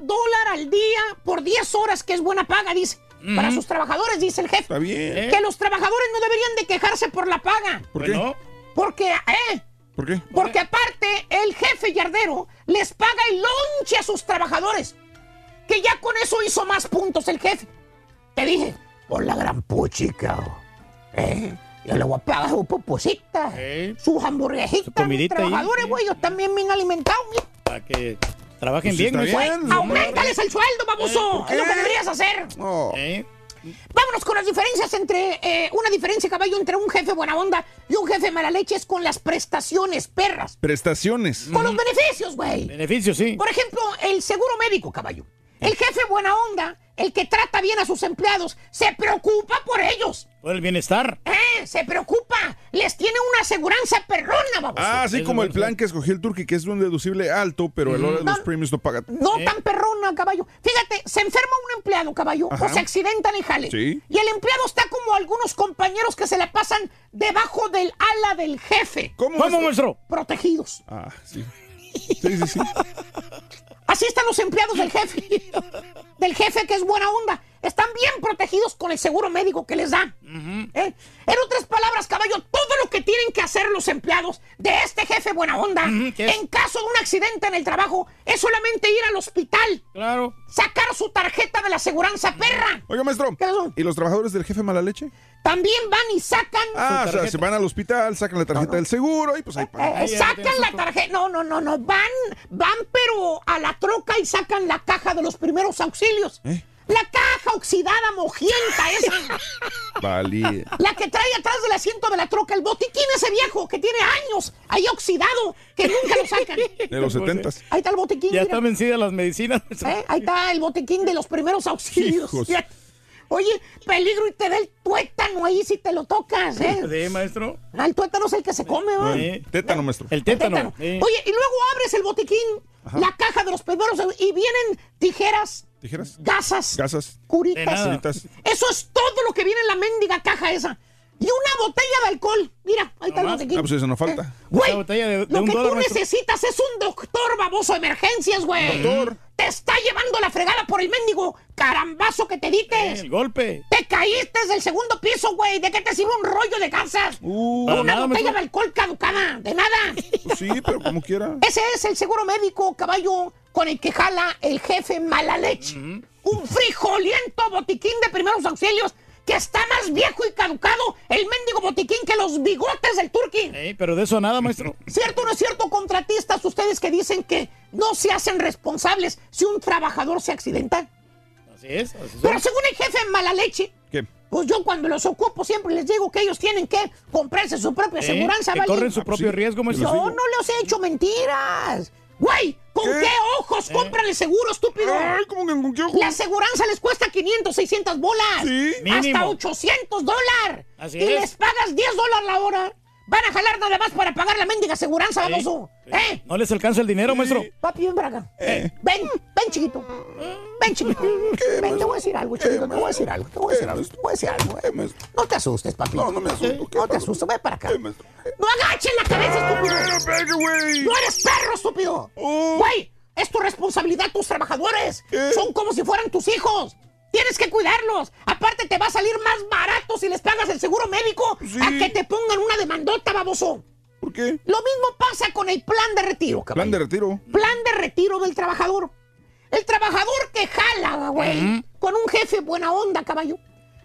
dólares al día por 10 horas, que es buena paga, dice. Para sus trabajadores, dice el jefe. Está bien. Que los trabajadores no deberían de quejarse por la paga. ¿Por qué? Bueno, Porque, ¿eh? ¿Por qué? Porque aparte, el jefe yardero les paga el lonche a sus trabajadores. Que ya con eso hizo más puntos el jefe. Te dije, por la gran puchica. ¿Eh? Yo le voy a pagar su pupucita, Eh. sus hamburguesitas. Su Mis trabajadores, eh. güey, ellos también bien alimentados. mira. para que trabajen Pues bien. Güey, aumentales el sueldo, baboso. es lo que deberías hacer. Oh, Eh, Vámonos con las diferencias entre eh, una diferencia, caballo, entre un jefe buena onda y un jefe mala leche es con las prestaciones, perras. prestaciones. Con los beneficios, güey. Beneficios, sí. Por ejemplo, el seguro médico, caballo. El jefe buena onda, el que trata bien a sus empleados, se preocupa por ellos. Por el bienestar. ¿Eh? Se preocupa. Les tiene una aseguranza perrona, baboso. Ah, así como el plan que escogió el Turkey, que es un deducible alto, pero a la hora de los premios no paga. No ¿Eh? tan perrona, caballo. Fíjate, se enferma un empleado, caballo, Ajá. o se accidentan y jale. Sí. Y el empleado está como algunos compañeros que se la pasan debajo del ala del jefe. ¿Cómo? ¿Cómo, maestro? Protegidos. Ah, sí. Sí, sí, sí. <laughs> Así están los empleados del jefe. <laughs> Del jefe que es buena onda. Están bien protegidos con el seguro médico que les da. ¿Eh? En otras palabras, caballo, todo lo que tienen que hacer los empleados de este jefe buena onda, en caso de un accidente en el trabajo, es solamente ir al hospital, Claro. sacar su tarjeta de la aseguranza perra. Oiga, maestro. ¿Y los trabajadores del jefe mala leche? También van y sacan. Ah, o sea, tarjeta. se van al hospital, sacan la tarjeta del seguro y pues ahí eh. Ahí ya sacan la tarjeta. No, no, no, no. Van, van, pero a la troca y sacan la caja de los primeros auxilios. ¿Eh? La caja oxidada, mojienta esa. <laughs> La que trae atrás del asiento de la troca, el botiquín ese viejo que tiene años ahí oxidado, que nunca lo sacan. De los setentas. Ahí está el botiquín. Ya mira. están vencidas las medicinas. ¿Eh? Ahí está el botiquín de los primeros auxilios. Hijos. Oye, peligro y te da el tuétano ahí si te lo tocas, ¿eh? Sí, maestro. Ah, el tuétano es el que se come, ¿va? Sí. Tétano, maestro. El tétano. Tétano. Sí. Oye, y luego abres el botiquín, la caja de los primeros y vienen tijeras, ¿Tijeras? gasas, Gasas. Curitas. Curitas. Eso es todo lo que viene en la mendiga caja esa. Y una botella de alcohol. Mira, ahí está el más. botiquín. Ah, pues eso no falta. Güey, Una botella de- de lo que dólar, tú maestro. necesitas es un doctor baboso de emergencias, güey. Doctor. Te está llevando la fregada por el mendigo carambazo que te dites. El golpe. Te caíste del segundo piso, güey. ¿De qué te sirve un rollo de gasas? Uh, Una nada, botella de alcohol caducada. De nada. pues sí, pero como quiera. Ese es el seguro médico, caballo, con el que jala el jefe mala leche. Un frijoliento botiquín de primeros auxilios que está más viejo y caducado el mendigo botiquín que los bigotes del turqui. Eh, pero de eso nada, maestro. <laughs> ¿Cierto o no es cierto, contratistas, ustedes que dicen que no se hacen responsables si un trabajador se accidenta? Así es. Así. Pero según el jefe mala leche, ¿Qué? pues yo cuando los ocupo siempre les digo que ellos tienen que comprarse su propia Eh, aseguranza, que ¿vale? corren su Ah, propio riesgo, maestro. Yo no les he hecho mentiras. Güey, ¿con ¿Qué? qué, ojos compran el seguro, estúpido? Ay, ¿cómo que con qué ojo? La aseguranza les cuesta 500, 600 bolas. Sí. Hasta Mínimo. 800 dólares. Así y es. les pagas 10 dólares la hora. Van a jalar nada más para pagar la mendiga aseguranza, baboso. ¿Eh? No les alcanza el dinero, maestro. Papi, ven para acá. Eh. Ven, ven, chiquito. Ven, chiquito. <laughs> Ven, te voy a decir algo, chiquito. Te voy a decir algo. Te voy a decir algo. Te voy a decir algo. ¿Qué, maestro? No te asustes, papi. No, no me asusto. ¿Qué No te asustes. Ven para acá. ¿Qué, maestro? No agaches la cabeza, estúpido. ¡No eres perro, estúpido! Oh. ¡Güey! Es tu responsabilidad tus trabajadores. Son como si fueran tus hijos. Tienes que cuidarlos. Aparte, te va a salir más barato si les pagas el seguro médico Sí. a que te pongan una demandota, baboso. ¿Por qué? Lo mismo pasa con el plan de retiro, caballo. Plan de retiro. Plan de retiro del trabajador. El trabajador que jala, güey, con un jefe buena onda, caballo,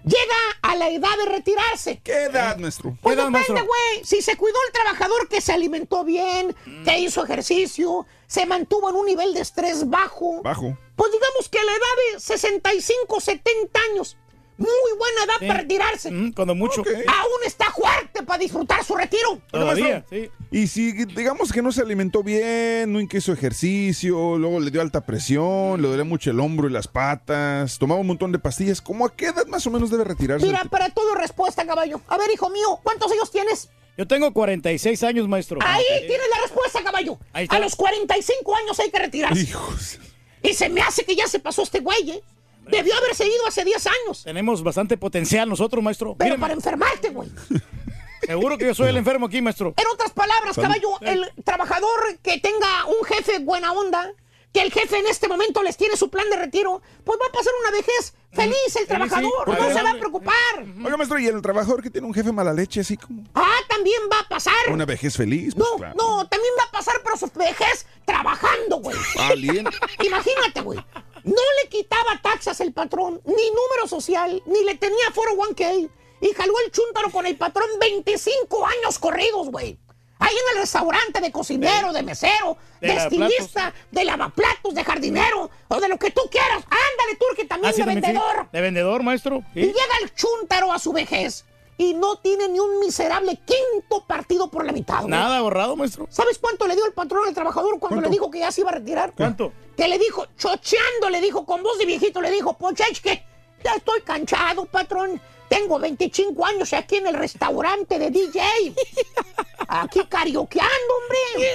llega a la edad de retirarse. ¿Qué edad, maestro? Pues edad, depende, güey. Si se cuidó el trabajador que se alimentó bien, que hizo ejercicio, se mantuvo en un nivel de estrés bajo. Bajo. Pues digamos que a la edad de 65, 70 años, muy buena edad Sí. para retirarse. Mm, cuando mucho. Aún está fuerte para disfrutar su retiro. Todavía, sí. Y si digamos que no se alimentó bien, no hizo ejercicio, luego le dio alta presión, le dolía mucho el hombro y las patas, tomaba un montón de pastillas, ¿cómo a qué edad más o menos debe retirarse? Mira, para todo respuesta, caballo. A ver, hijo mío, ¿cuántos años tienes? Yo tengo 46 años, maestro. Ahí tienes la respuesta, caballo. Ahí está. A los 45 años hay que retirarse. Hijos. Y se me hace que ya se pasó este güey, ¿eh? Debió haberse ido hace 10 años. Tenemos bastante potencial nosotros, maestro. Pero Míreme, para enfermarte, güey. <laughs> seguro que yo soy el enfermo aquí, maestro. En otras palabras, caballo, el trabajador que tenga un jefe buena onda, que el jefe en este momento les tiene su plan de retiro, pues va a pasar una vejez feliz el trabajador, no se va a preocupar. Oiga, maestro, ¿y el trabajador que tiene un jefe mala leche, así como Ah, también va a pasar. una vejez feliz? Pues, No, claro. no, también va a pasar, pero su vejez trabajando, güey. Alien. <laughs> Imagínate, güey. No le quitaba taxas el patrón, ni número social, ni le tenía foro 1K. Y jaló el chúntaro con el patrón 25 años corridos, güey. Ahí en el restaurante de cocinero, de mesero, De estilista, de lavaplatos, de jardinero, o de lo que tú quieras. Ándale, Turki, también Ah, de sí. vendedor. De vendedor, maestro. Y llega el chúntaro a su vejez y no tiene ni un miserable quinto partido por la mitad. güey. Nada borrado, maestro. ¿Sabes cuánto le dio el patrón al trabajador cuando ¿Cuánto? le dijo que ya se iba a retirar? ¿Cuánto? Que le dijo, chocheando, le dijo, con voz de viejito, le dijo, Pochech, que ya estoy cansado, patrón. Tengo 25 años aquí en el restaurante de DJ. Aquí carioqueando, hombre.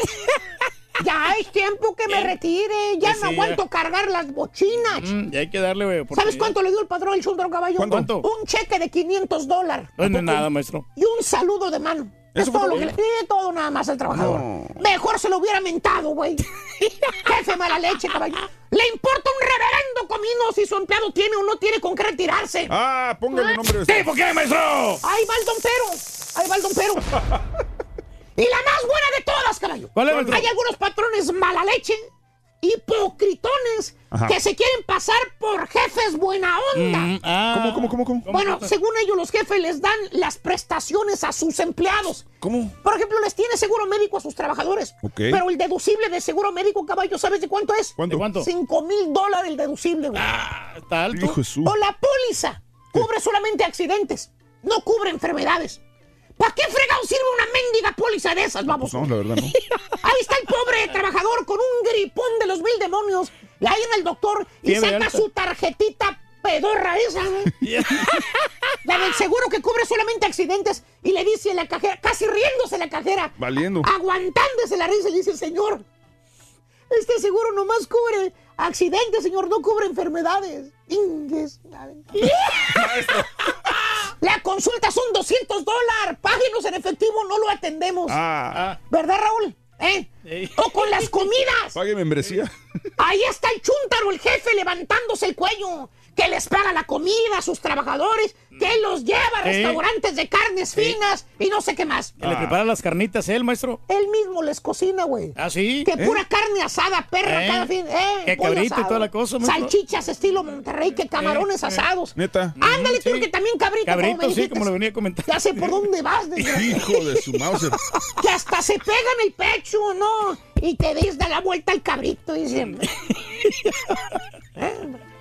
Ya es tiempo que me retire. Ya Sí, no aguanto cargar las bochinas. Mm, y hay que darle, güey. ¿Sabes cuánto le dio el patrón al chúndaro caballo? ¿Cuánto? Un cheque de 500 dólares. No, no es nada, maestro. Y un saludo de mano. Es ¿Eso fue todo lo que le eh, todo nada más al trabajador. No. Mejor se lo hubiera mentado, güey. <laughs> Jefe mala leche, caballo. Le importa un reverendo comino si su empleado tiene o no tiene con qué retirarse. Ah, póngale el nombre de ¿Sí, por qué, maestro? Ahí va el don Pero. Ahí va el don Pero. <laughs> y la más buena de todas, caballo. ¿Cuál es, maestro? Hay algunos patrones mala leche, hipocritones, Ajá. que se quieren pasar por jefes buena onda. Mm, ah. ¿Cómo, cómo, cómo, cómo? Bueno, según ellos, los jefes les dan las prestaciones a sus empleados. ¿Cómo? Por ejemplo, les tiene seguro médico a sus trabajadores. Ok. Pero el deducible de seguro médico, caballo, ¿sabes de cuánto es? ¿Cuánto? ¿De cuánto? Cinco mil dólares el deducible, güey. Ah, está alto. O la póliza cubre solamente accidentes, no cubre enfermedades. ¿Para qué fregado sirve una mendiga póliza de esas, vamos? No, la verdad no. <laughs> Ahí está el pobre trabajador con un gripón de los mil demonios. Ahí en el doctor y Fiebre saca alta. su tarjetita pedorra esa, ¿no? <laughs> La del seguro que cubre solamente accidentes y le dice la cajera, casi riéndose la cajera, Valiendo. aguantándose la risa, y le dice, señor, este seguro nomás cubre accidentes, señor, no cubre enfermedades. Ingues. <laughs> La consulta son 200 dólares. Páguenos en efectivo, no lo atendemos. Ah, ¿Verdad, Raúl? ¿Eh? O con las comidas. pague membresía. Ahí está el chúntaro, el jefe, levantándose el cuello. Que les paga la comida a sus trabajadores. Que los lleva a restaurantes de carnes finas y no sé qué más. Que le prepara las carnitas él, maestro. Él mismo les cocina, güey. ¿Ah, sí? Que pura carne asada, perra, ¿Eh? cada fin. Eh, Que cabrito y toda la cosa, maestro. Salchichas estilo Monterrey, que camarones Eh, eh. asados. Neta. Ándale, tú sí. que también cabrito, como Cabrito, me sí, como lo venía comentando. Ya sé por dónde vas. <laughs> Hijo de su Mauser. que hasta se pega en el pecho, ¿no? Y te des da la vuelta al cabrito, dice. <laughs>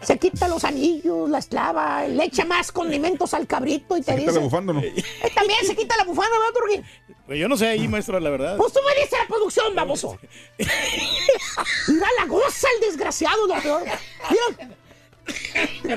Se quita los anillos, la esclava, le echa más condimentos al cabrito y te Se quita dice. la bufanda, ¿no? Eh, También se quita la bufanda, ¿verdad, Turquín? Pues yo no sé ahí, maestro, la verdad. Pues tú me diste la producción, baboso. <laughs> Mira la goza el desgraciado, lo peor. Mira.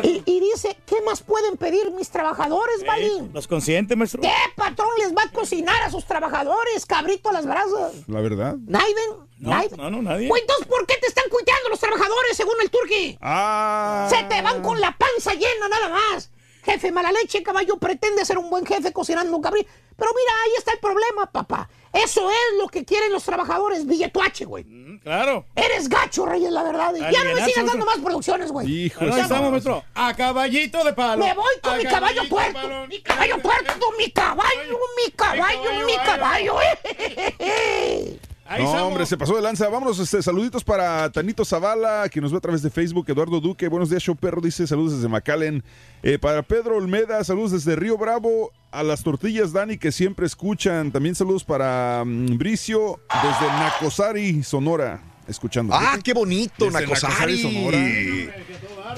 Y, y dice, ¿qué más pueden pedir mis trabajadores, Balín? Los conscientes, maestro. ¿Qué patrón les va a cocinar a sus trabajadores, cabrito a las brasas? La verdad. ¿Naiden? No, ¿Naiden? no, no, nadie. Pues entonces, ¿por qué te están cuiteando los trabajadores según el turqui? Ah. Se te van con la panza llena nada más. Jefe mala leche, caballo, pretende ser un buen jefe cocinando un cabrito. Pero mira, ahí está el problema, papá. Eso es lo que quieren los trabajadores, billetuache, güey. Mm, Claro. Eres gacho, Reyes, la verdad. Y ya no me sigas dando más producciones, güey. Hijo no, estamos, maestro. A caballito de palo. Me voy con A mi caballo caballito de tuerto. palo. Mi caballo tuerto, mi caballo, mi caballo, mi caballo. <laughs> Ahí No, hombre, se pasó de lanza. Vámonos, este, saluditos para Tanito Zavala, que nos ve a través de Facebook. Eduardo Duque, buenos días, show perro, dice saludos desde McAllen. Eh, para Pedro Olmeda, saludos desde Río Bravo. A las tortillas Dani, que siempre escuchan. También saludos para mm, Bricio, desde Nacosari, Sonora, escuchando. Ah, qué bonito, Nacosari.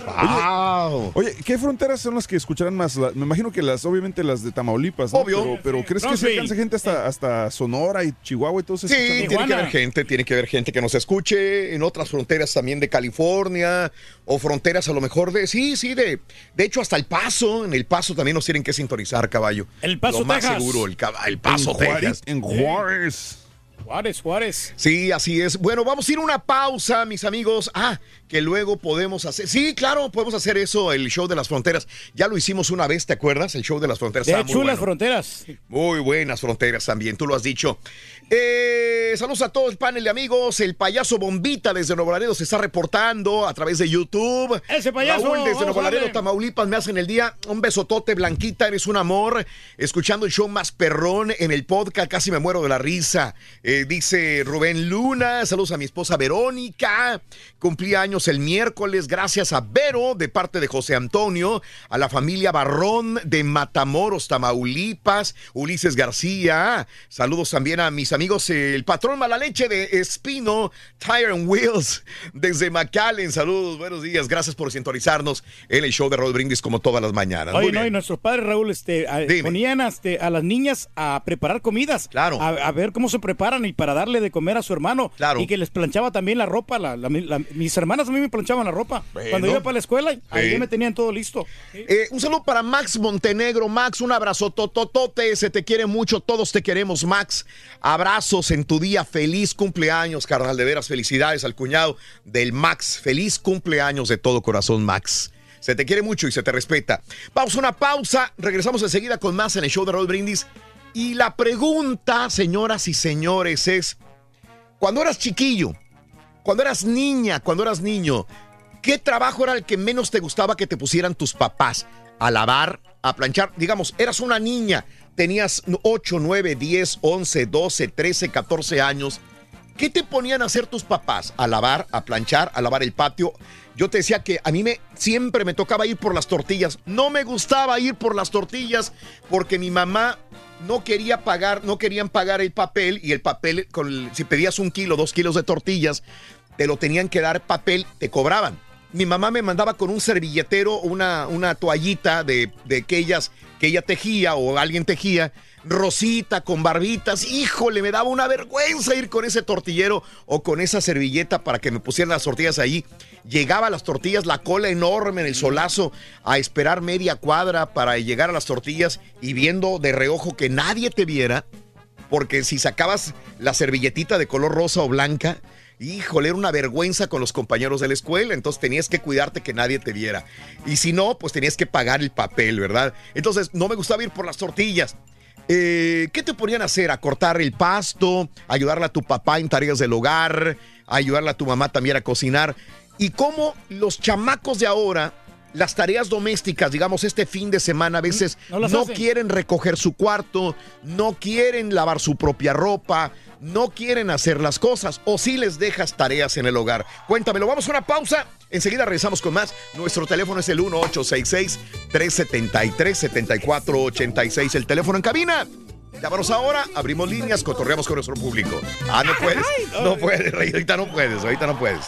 ¡Wow! Oye, ¿qué fronteras son las que escucharán más? La- me imagino que las, obviamente las de Tamaulipas, ¿no? Obvio. Pero, pero ¿crees que se Brownsville. alcance gente hasta, hasta Sonora y Chihuahua y todo eso? Sí, tiene que haber gente, tiene que haber gente que nos escuche en otras fronteras también de California o fronteras a lo mejor de, sí, sí, de, de hecho hasta El Paso, en El Paso también nos tienen que sintonizar, caballo. El Paso, lo más Texas. seguro, el, el Paso, En Juárez, Texas. en Juárez. Juárez, Juárez. Sí, así es. Bueno, vamos a ir a una pausa, mis amigos. Ah, que luego podemos hacer. Sí, claro, podemos hacer eso, el show de las fronteras. Ya lo hicimos una vez, ¿te acuerdas? El show de las fronteras. De estaba muy bueno. fronteras. Muy buenas fronteras también, tú lo has dicho. Eh, saludos a todo el panel de amigos. El payaso Bombita desde Nuevo Laredo se está reportando a través de YouTube. Ese payaso, Raúl desde Nuevo Laredo. Tamaulipas, me hacen el día. Un besotote, Blanquita, eres un amor. Escuchando el show más perrón en el podcast, casi me muero de la risa. Eh, dice Rubén Luna, saludos a mi esposa Verónica. Cumplí años el miércoles, gracias a Vero, de parte de José Antonio, a la familia Barrón de Matamoros, Tamaulipas, Ulises García. Saludos también a mis amigos, eh, el patrón Malaleche de Espino, Tire and Wheels, desde McAllen. Saludos, buenos días, gracias por sintonizarnos en el show de Rod Brindis como todas las mañanas. Muy Oye, no, bien. y nuestros padres, Raúl, este, a- ponían este, a las niñas a preparar comidas. Claro. A, a ver cómo se preparan y para darle de comer a su hermano. Claro. Y que les planchaba también la ropa. la- la- la- mis hermanas a mí me planchaban la ropa. Bueno. Cuando iba para la escuela, ahí Sí. me tenían todo listo. Eh, un saludo para Max Montenegro. Max, un abrazo tototote. Se te quiere mucho. Todos te queremos, Max. En tu día. Feliz cumpleaños, carnal. De veras, felicidades al cuñado del Max. Feliz cumpleaños de todo corazón, Max. Se te quiere mucho y se te respeta. Vamos a una pausa. Regresamos enseguida con más en el show de Roll Brindis. Y la pregunta, señoras y señores, es: cuando eras chiquillo, cuando eras niña, cuando eras niño, ¿qué trabajo era el que menos te gustaba que te pusieran tus papás? A lavar, a planchar. Digamos, eras una niña, tenías 8, 9, 10, 11, 12, 13, 14 años. ¿Qué te ponían a hacer tus papás? A lavar, a planchar, a lavar el patio. Yo te decía que a mí me siempre me tocaba ir por las tortillas. No me gustaba ir por las tortillas porque mi mamá no quería pagar, no querían pagar el papel y el papel, con si pedías un kilo, dos kilos de tortillas, te lo tenían que dar papel, te cobraban. Mi mamá me mandaba con un servilletero, una, una toallita de, de que, ellas, que ella tejía o alguien tejía, rosita, con barbitas. Híjole, me daba una vergüenza ir con ese tortillero o con esa servilleta para que me pusieran las tortillas ahí. Llegaba a las tortillas, la cola enorme en el solazo, a esperar media cuadra para llegar a las tortillas y viendo de reojo que nadie te viera, porque si sacabas la servilletita de color rosa o blanca, híjole, era una vergüenza con los compañeros de la escuela, entonces tenías que cuidarte que nadie te viera. Y si no, pues tenías que pagar el papel, ¿verdad? Entonces no me gustaba ir por las tortillas. Eh, ¿Qué te ponían a hacer? A cortar el pasto, ayudarle a tu papá en tareas del hogar, ayudarle a tu mamá también a cocinar. Y cómo los chamacos de ahora, las tareas domésticas, digamos, este fin de semana a veces No quieren recoger su cuarto, no quieren lavar su propia ropa, no quieren hacer las cosas o si les dejas tareas en el hogar. Cuéntamelo, vamos a una pausa. Enseguida regresamos con más. Nuestro teléfono es el 1866-373-7486. El teléfono en cabina. Llámanos ahora, abrimos líneas, cotorreamos con nuestro público. Ah, no puedes. No puedes, ahorita no puedes, ahorita no puedes.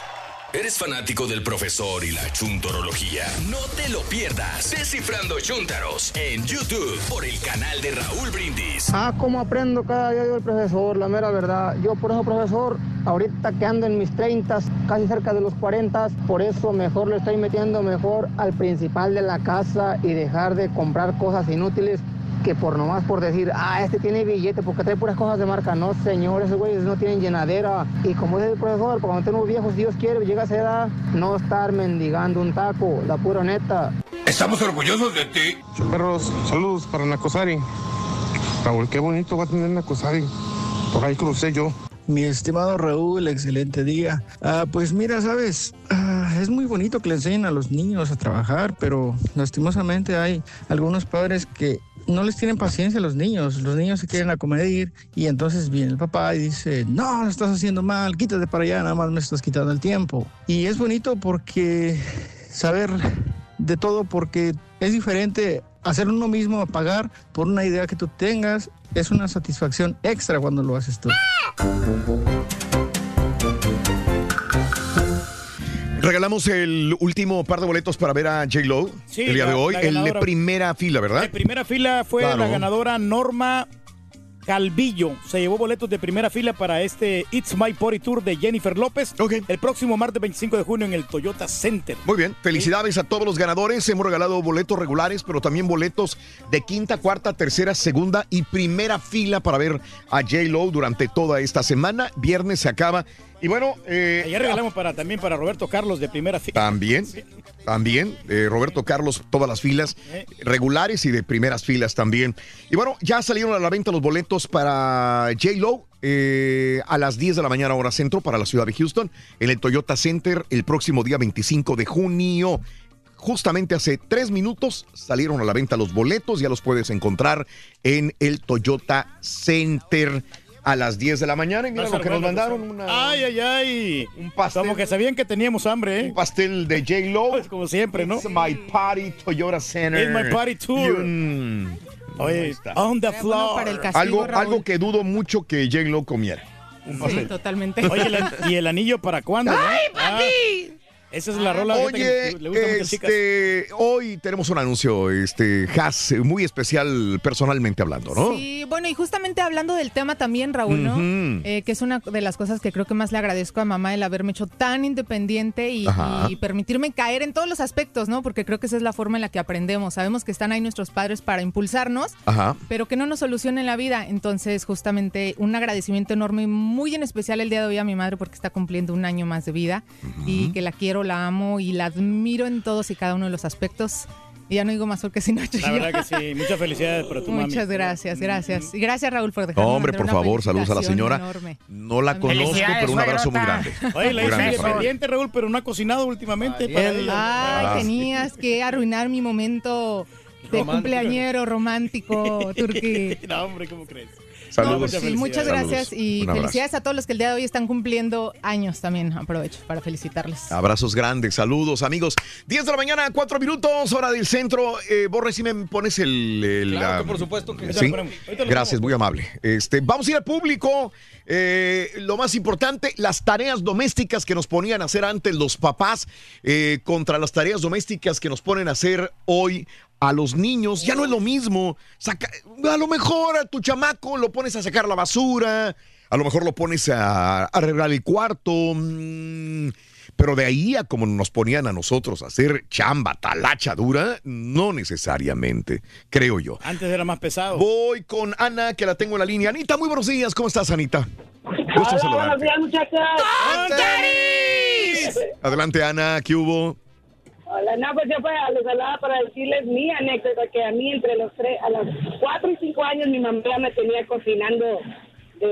¿Eres fanático del profesor y la chuntorología? No te lo pierdas. Descifrando Chuntaros en YouTube por el canal de Raúl Brindis. Ah, cómo aprendo cada día yo el profesor, la mera verdad. Yo por eso, profesor, ahorita que ando en mis 30, casi cerca de los 40, por eso mejor le estoy metiendo mejor al principal de la casa y dejar de comprar cosas inútiles que por nomás por decir, ah, este tiene billete porque trae puras cosas de marca. No, señor, esos güeyes no tienen llenadera. Y como dice el profesor, cuando estemos viejos, si Dios quiere, llega a esa edad, no estar mendigando un taco, la pura neta. Estamos orgullosos de ti. Perros, saludos para Nacosari. Raúl, qué bonito va a tener Nacosari. Por ahí crucé yo. Mi estimado Raúl, excelente día. Ah, pues mira, sabes, Ah, es muy bonito que le enseñen a los niños a trabajar, pero lastimosamente hay algunos padres que no les tienen paciencia a los niños. Los niños se quieren acomedir y entonces viene el papá y dice, no, lo estás haciendo mal, quítate para allá, nada más me estás quitando el tiempo. Y es bonito porque saber de todo, porque es diferente hacer uno mismo a pagar por una idea que tú tengas. Es una satisfacción extra cuando lo haces tú. Regalamos el último par de boletos para ver a J-Lo Sí, el día la- de hoy. El de primera fila, ¿verdad? En primera fila fue Claro. la ganadora Norma Calvillo. Se llevó boletos de primera fila para este It's My Party Tour de Jennifer López. El próximo martes 25 de junio en el Toyota Center. Muy bien, felicidades a todos los ganadores. Hemos regalado boletos regulares, pero también boletos de quinta, cuarta, tercera, segunda y primera fila para ver a J-Lo durante toda esta semana. Viernes se acaba. Y bueno, eh, Ayer regalamos para, también para Roberto Carlos de primera fila. También, también, eh, Roberto Carlos, todas las filas regulares y de primeras filas también. Y bueno, ya salieron a la venta los boletos para J-Lo eh, a las 10 de la mañana hora centro para la ciudad de Houston, en el Toyota Center el próximo día 25 de junio. Justamente hace tres minutos salieron a la venta los boletos, ya los puedes encontrar en el Toyota Center a las 10 de la mañana. Y mira lo que nos mandaron, una, Ay, ay, ay. un pastel. Como que sabían que teníamos hambre, ¿eh? Un pastel de J-Lo. <laughs> como siempre, ¿no? It's my party Toyota Center. It's my party tour. Un- Oye, on the floor. para el castigo, algo, Raúl. algo que dudo mucho que J-Lo comiera. Un Sí, pastel. totalmente. Oye, ¿y el anillo para cuándo? no? ¡Ay, Ah, papi! Esa es la rola ahorita Oye, que le gusta mucho a las chicas. este, hoy tenemos un anuncio, este, Has, muy especial personalmente hablando, ¿no? Sí, bueno, y justamente hablando del tema también, Raúl, ¿no? Eh, que es una de las cosas que creo que más le agradezco a mamá el haberme hecho tan independiente y, permitirme caer en todos los aspectos, ¿no? Porque creo que esa es la forma en la que aprendemos. Sabemos que están ahí nuestros padres para impulsarnos, Ajá. pero que no nos solucionen la vida. Entonces, justamente un agradecimiento enorme y muy en especial el día de hoy a mi madre porque está cumpliendo un año más de vida y que la quiero, la amo y la admiro en todos y cada uno de los aspectos. Y ya no digo más porque si no... La verdad que sí, muchas felicidades para tu mami. Muchas gracias, gracias. Y gracias Raúl por dejarme No, hombre, por favor, saludos a la señora. enorme. No la conozco, pero un abrazo muy grande. Oye, la Muy hice para independiente, Raúl, pero no ha cocinado últimamente para ella. Ay, Ah, sí. tenías que arruinar mi momento de Romántico. cumpleañero romántico, <laughs> Turqui. No, hombre, ¿cómo crees? Saludos. Sí, muchas gracias Saludos. y felicidades a todos los que el día de hoy están cumpliendo años también. Aprovecho para felicitarles. Abrazos grandes, saludos amigos. 10 de la mañana, 4 minutos, hora del centro. Eh, Borre, si me pones el... el, Claro que por supuesto que Sí, gracias, muy amable. Este, vamos a ir al público. Eh, lo más importante, las tareas domésticas que nos ponían a hacer antes los papás eh, contra las tareas domésticas que nos ponen a hacer hoy a los niños. Ya no es lo mismo. Saca- a lo mejor a tu chamaco lo pones a sacar la basura, a lo mejor lo pones a, a arreglar el cuarto. mm, pero de ahí a como nos ponían a nosotros a hacer chamba, talacha dura, no necesariamente, creo yo. Antes era más pesado. Voy con Ana, que la tengo en la línea. Anita, muy buenos días. ¿Cómo estás, Anita? Gusto saludarte. muchachos. <laughs> Adelante, Ana. ¿Qué hubo? Hola, no, pues yo pues, les hablaba para decirles mi anécdota, que a mí entre los tres, a los cuatro y cinco años mi mamá me tenía cocinando de,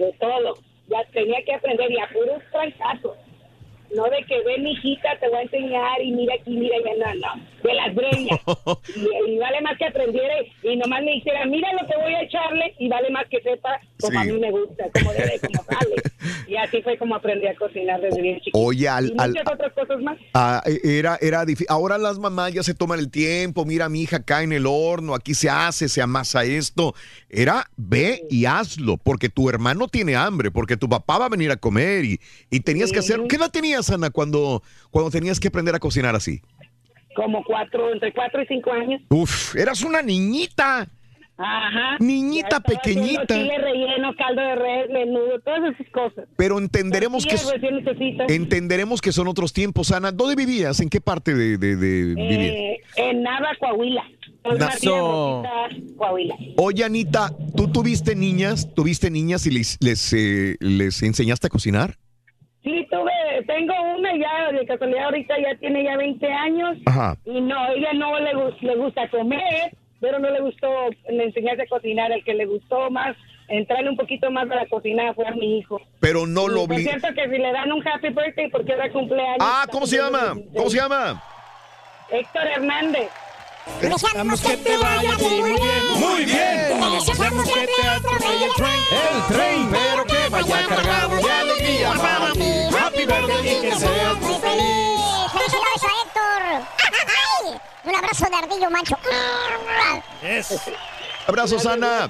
de todo. Ya tenía que aprender y a puros trancazos. No de que ven, mi hijita, te voy a enseñar y mira aquí, mira allá, no, no, de las breñas. <laughs> y, y vale más que aprendiera y nomás me dijera, mira lo que voy a echarle y vale más que sepa como a mí me gusta, como debe, como sale. <laughs> Y así fue como aprendí a cocinar desde bien chiquita. Oye, al- y al- muchas otras cosas más. Ah, era, era difícil. Ahora las mamás ya se toman el tiempo. Mira, mi hija acá en el horno, aquí se hace, se amasa esto. Era ve y hazlo, porque tu hermano tiene hambre, porque tu papá va a venir a comer y, y tenías que hacer. ¿Qué edad tenías, Ana, cuando, cuando tenías que aprender a cocinar así? como cuatro, entre cuatro y cinco años. Uf, eras una niñita. Ajá. Niñita pequeñita. Chile relleno, caldo de red, menudo, todas esas cosas. Pero entenderemos que, entenderemos que son otros tiempos, Ana. ¿Dónde vivías? ¿En qué parte de, de, de vivías? Eh, en Nava, Coahuila. Es Na- Matías So- Rosita, Coahuila. Oye, Anita, ¿tú tuviste niñas? ¿Tuviste niñas y les, les, eh, les enseñaste a cocinar? Sí, tuve, tengo una ya, de casualidad ahorita ya tiene ya 20 años. Ajá. Y no, ella no le, le gusta comer, pero no le gustó le enseñarse a cocinar. El que le gustó más, entrarle un poquito más a la cocina fue a mi hijo. Pero no Y lo Por obli- cierto que si le dan un happy birthday porque era cumpleaños. Ah, ¿cómo se llama? ¿Cómo se llama? Héctor Hernández. Deseamos que te vaya muy bien. Muy bien. Deseamos que te atropelle el tren. El tren, pero que vaya cargado de alegría para ti. Happy birthday y que seas muy feliz. ¡Felicidades a Héctor! ¡Ay! Un abrazo de ardillo macho. Abrazos, Ana.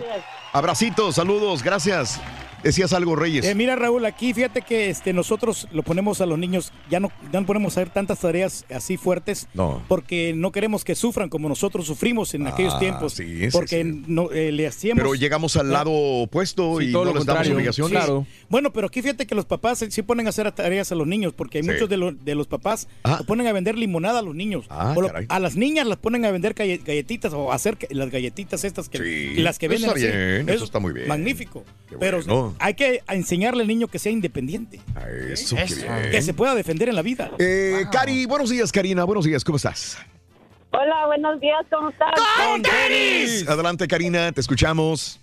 Abracitos, saludos, gracias. Decías algo, Reyes. Eh, mira, Raúl, aquí fíjate que este, nosotros lo ponemos a los niños, ya no, ya no ponemos a hacer tantas tareas así fuertes, No. porque no queremos que sufran como nosotros sufrimos en aquellos Ah, tiempos. sí, sí, porque sí. no, eh, le hacíamos. Pero llegamos al Ah. lado opuesto Sí, y todo no lo les damos contrario. obligaciones. Sí. Bueno, pero aquí fíjate que los papás sí ponen a hacer tareas a los niños, porque hay Sí. muchos de, los- de los papás lo ponen a vender limonada a los niños. Ah, O lo- caray. a las niñas las ponen a vender galle- galletitas o a hacer que- las galletitas estas que Sí, las que eso venden. está así. bien, eso está muy bien. Magnífico. Pero bueno. Hay que enseñarle al niño que sea independiente. Eso. Que se pueda defender en la vida. Eh, Cari, buenos días, Karina. Buenos días, ¿cómo estás? Hola, buenos días, ¿cómo estás? Adelante, Karina, te escuchamos.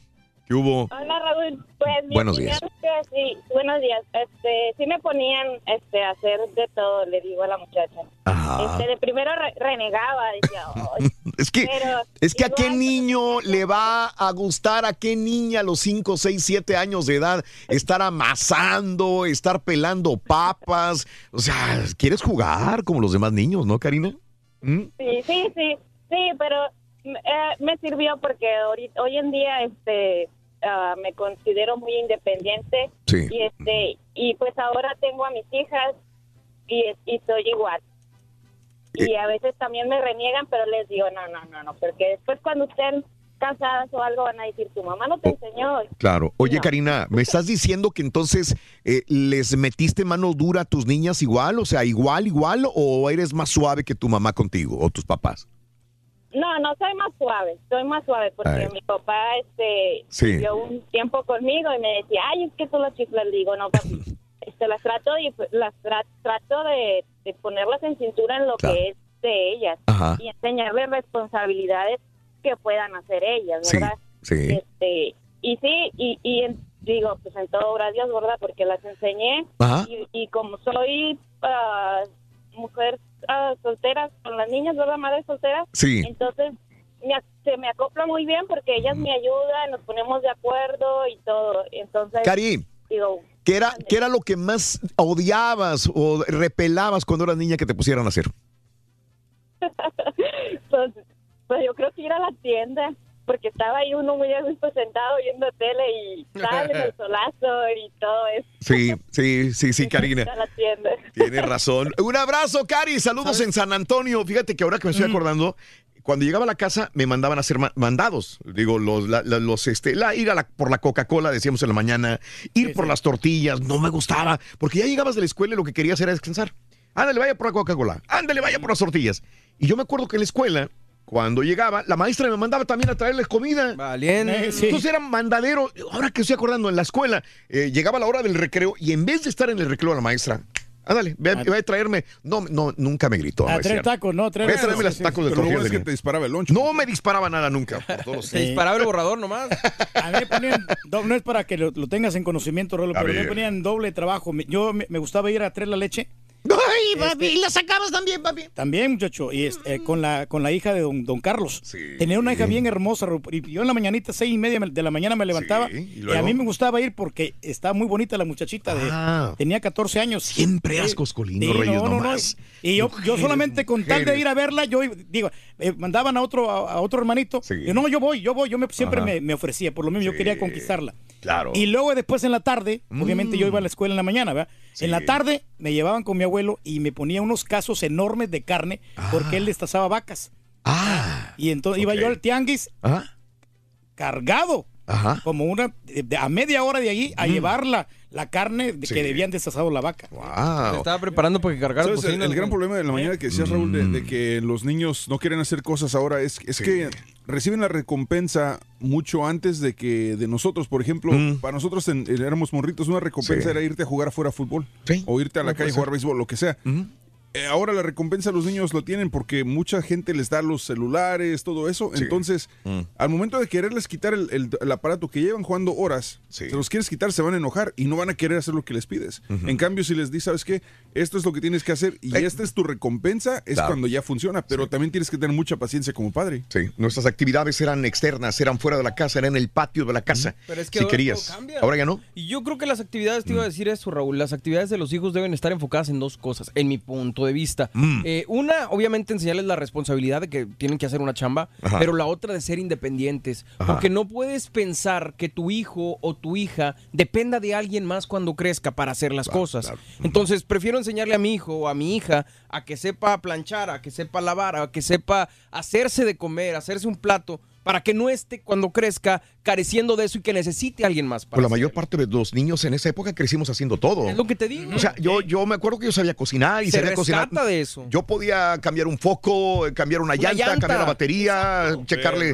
¿Qué hubo? Hola, Raúl. Pues Buenos días. es que sí, buenos días. Este, sí me ponían este a hacer de todo, le digo a la muchacha. Ajá. Este, de primero re- renegaba, decía. <laughs> Es que, Pero es que a qué niño le va a gustar, a qué niña a los 5, 6, 7 años de edad estar amasando, estar pelando papas. O sea, ¿quieres jugar como los demás niños, no, Karina? ¿Mm? Sí, sí, sí, sí, pero eh, me sirvió porque ahorita, hoy en día este ah, me considero muy independiente Sí. y este y pues ahora tengo a mis hijas y, y soy igual. Eh. Y a veces también me reniegan, pero les digo, no, no, no, no, porque después cuando estén casadas o algo van a decir, tu mamá no te enseñó. Claro. Oye, No. Karina, ¿me estás diciendo que entonces eh, les metiste mano dura a tus niñas igual? O sea, igual, igual, o eres más suave que tu mamá contigo o tus papás? No, no soy más suave, soy más suave porque Ay. mi papá este Sí. un tiempo conmigo y me decía, ay, es que tú las chiflas, digo, no, papi, <laughs> este, las trato de, las tra- trato de, de ponerlas en cintura en lo que es de ellas Ajá. y enseñarles responsabilidades que puedan hacer ellas, ¿verdad? sí. Este, y sí, y, y en- digo, pues en todo gracias, ¿verdad? Porque las enseñé Ajá. y, y como soy ah, mujer ah, soltera con las niñas, ¿verdad? Madre soltera. Sí. Entonces me se me acopla muy bien porque ellas me ayudan, nos ponemos de acuerdo y todo. Entonces, Cari. digo, ¿Qué era, ¿Qué era lo que más odiabas o repelabas cuando eras niña que te pusieran a hacer? <laughs> pues, pues yo creo que ir a la tienda porque estaba ahí uno muy a gusto sentado viendo tele y <laughs> sale el solazo y todo eso. Sí, sí, sí, sí, <laughs> Karina. Tienes razón. Un abrazo, Cari. Saludos en San Antonio. Fíjate que ahora que me estoy acordando, cuando llegaba a la casa me mandaban a hacer ma- mandados. Digo, los, la- la- los este, la- ir a la, por la Coca-Cola, decíamos en la mañana, ir por las tortillas, no me gustaba, porque ya llegabas de la escuela y lo que querías era descansar. Ándale, vaya por la Coca-Cola. Ándale, vaya por las tortillas. Y yo me acuerdo que en la escuela, cuando llegaba, la maestra me mandaba también a traerles comida. Valiente. Eh, sí. Entonces era mandadero. Ahora que estoy acordando, en la escuela, eh, llegaba la hora del recreo y en vez de estar en el recreo la maestra, ándale, ve, a- ve a traerme. No, no, nunca me gritó. A no es traer cierto. tacos, no, traer Ve a traerme los tacos de Pero tortillas es de que te disparaba el loncho. No me disparaba nada nunca. por todos. Se disparaba el borrador nomás. A mí me ponían, no es para que lo, lo tengas en conocimiento, Rolo, A pero ver. me ponían doble trabajo. Yo me, me gustaba ir a traer la leche. Ay, papi, ¿y la sacabas también, papi? También, muchacho, y este, eh, con la con la hija de don, don Carlos. Tenía una hija bien hermosa, y yo en la mañanita, seis y media de la mañana me levantaba, y, a mí me gustaba ir porque estaba muy bonita la muchachita, de, Ah. tenía 14 años. Siempre Sí. ascos, Colino Sí, Reyes, no, no, no. Y yo, yo solamente con tal de ir a verla, yo digo, eh, mandaban a otro a, a otro hermanito, y no, yo voy, yo voy, yo me, siempre me ofrecía, por lo mismo yo quería conquistarla. Claro. Y luego después en la tarde, obviamente Mm. yo iba a la escuela en la mañana, ¿verdad? En la tarde me llevaban con mi abuelo y me ponía unos casos enormes de carne porque él destazaba vacas. Ah. Y entonces iba yo al tianguis Ajá. cargado. Ajá. Como una a media hora de allí a Mm. llevar la, carne de Sí. que debían destazado la vaca. Se estaba preparando para que cargara. El, el gran problema de la mañana que decías, Raúl, de, Mm. de que los niños no quieren hacer cosas ahora es, es que reciben la recompensa mucho antes de que de nosotros. Por ejemplo, para nosotros en- éramos morritos, una recompensa Mm. Sí. era irte a jugar afuera fútbol o irte a la No, calle a jugar béisbol, lo que sea. Ahora la recompensa los niños lo tienen porque mucha gente les da los celulares, todo eso. Entonces, Mm. al momento de quererles quitar el, el- el aparato que llevan jugando horas, se los quieres quitar, se van a enojar y no van a querer hacer lo que les pides. En cambio, si les dices, ¿sabes qué? Esto es lo que tienes que hacer y esta es tu recompensa, es Claro. cuando ya funciona. Pero también tienes que tener mucha paciencia como padre. Sí, nuestras actividades eran externas, eran fuera de la casa, eran en el patio de la casa. Pero es que si ahora querías. cambia. Ahora ya no. Y yo creo que las actividades, te Mm. iba a decir eso, Raúl, las actividades de los hijos deben estar enfocadas en dos cosas, en mi punto punto de vista. Mm. Eh, una, obviamente, enseñarles la responsabilidad de que tienen que hacer una chamba, Ajá. pero la otra de ser independientes. Ajá. Porque no puedes pensar que tu hijo o tu hija dependa de alguien más cuando crezca para hacer las cosas. Entonces, prefiero enseñarle a mi hijo o a mi hija a que sepa planchar, a que sepa lavar, a que sepa hacerse de comer, hacerse un plato, para que no esté cuando crezca careciendo de eso y que necesite a alguien más. Pues la mayor parte de los niños en esa época crecimos haciendo todo. Es lo que te digo. O sea, yo, yo me acuerdo que yo sabía cocinar y Se sabía cocinar. de eso. Yo podía cambiar un foco, cambiar una, Una llanta, llanta. cambiar la batería, checarle.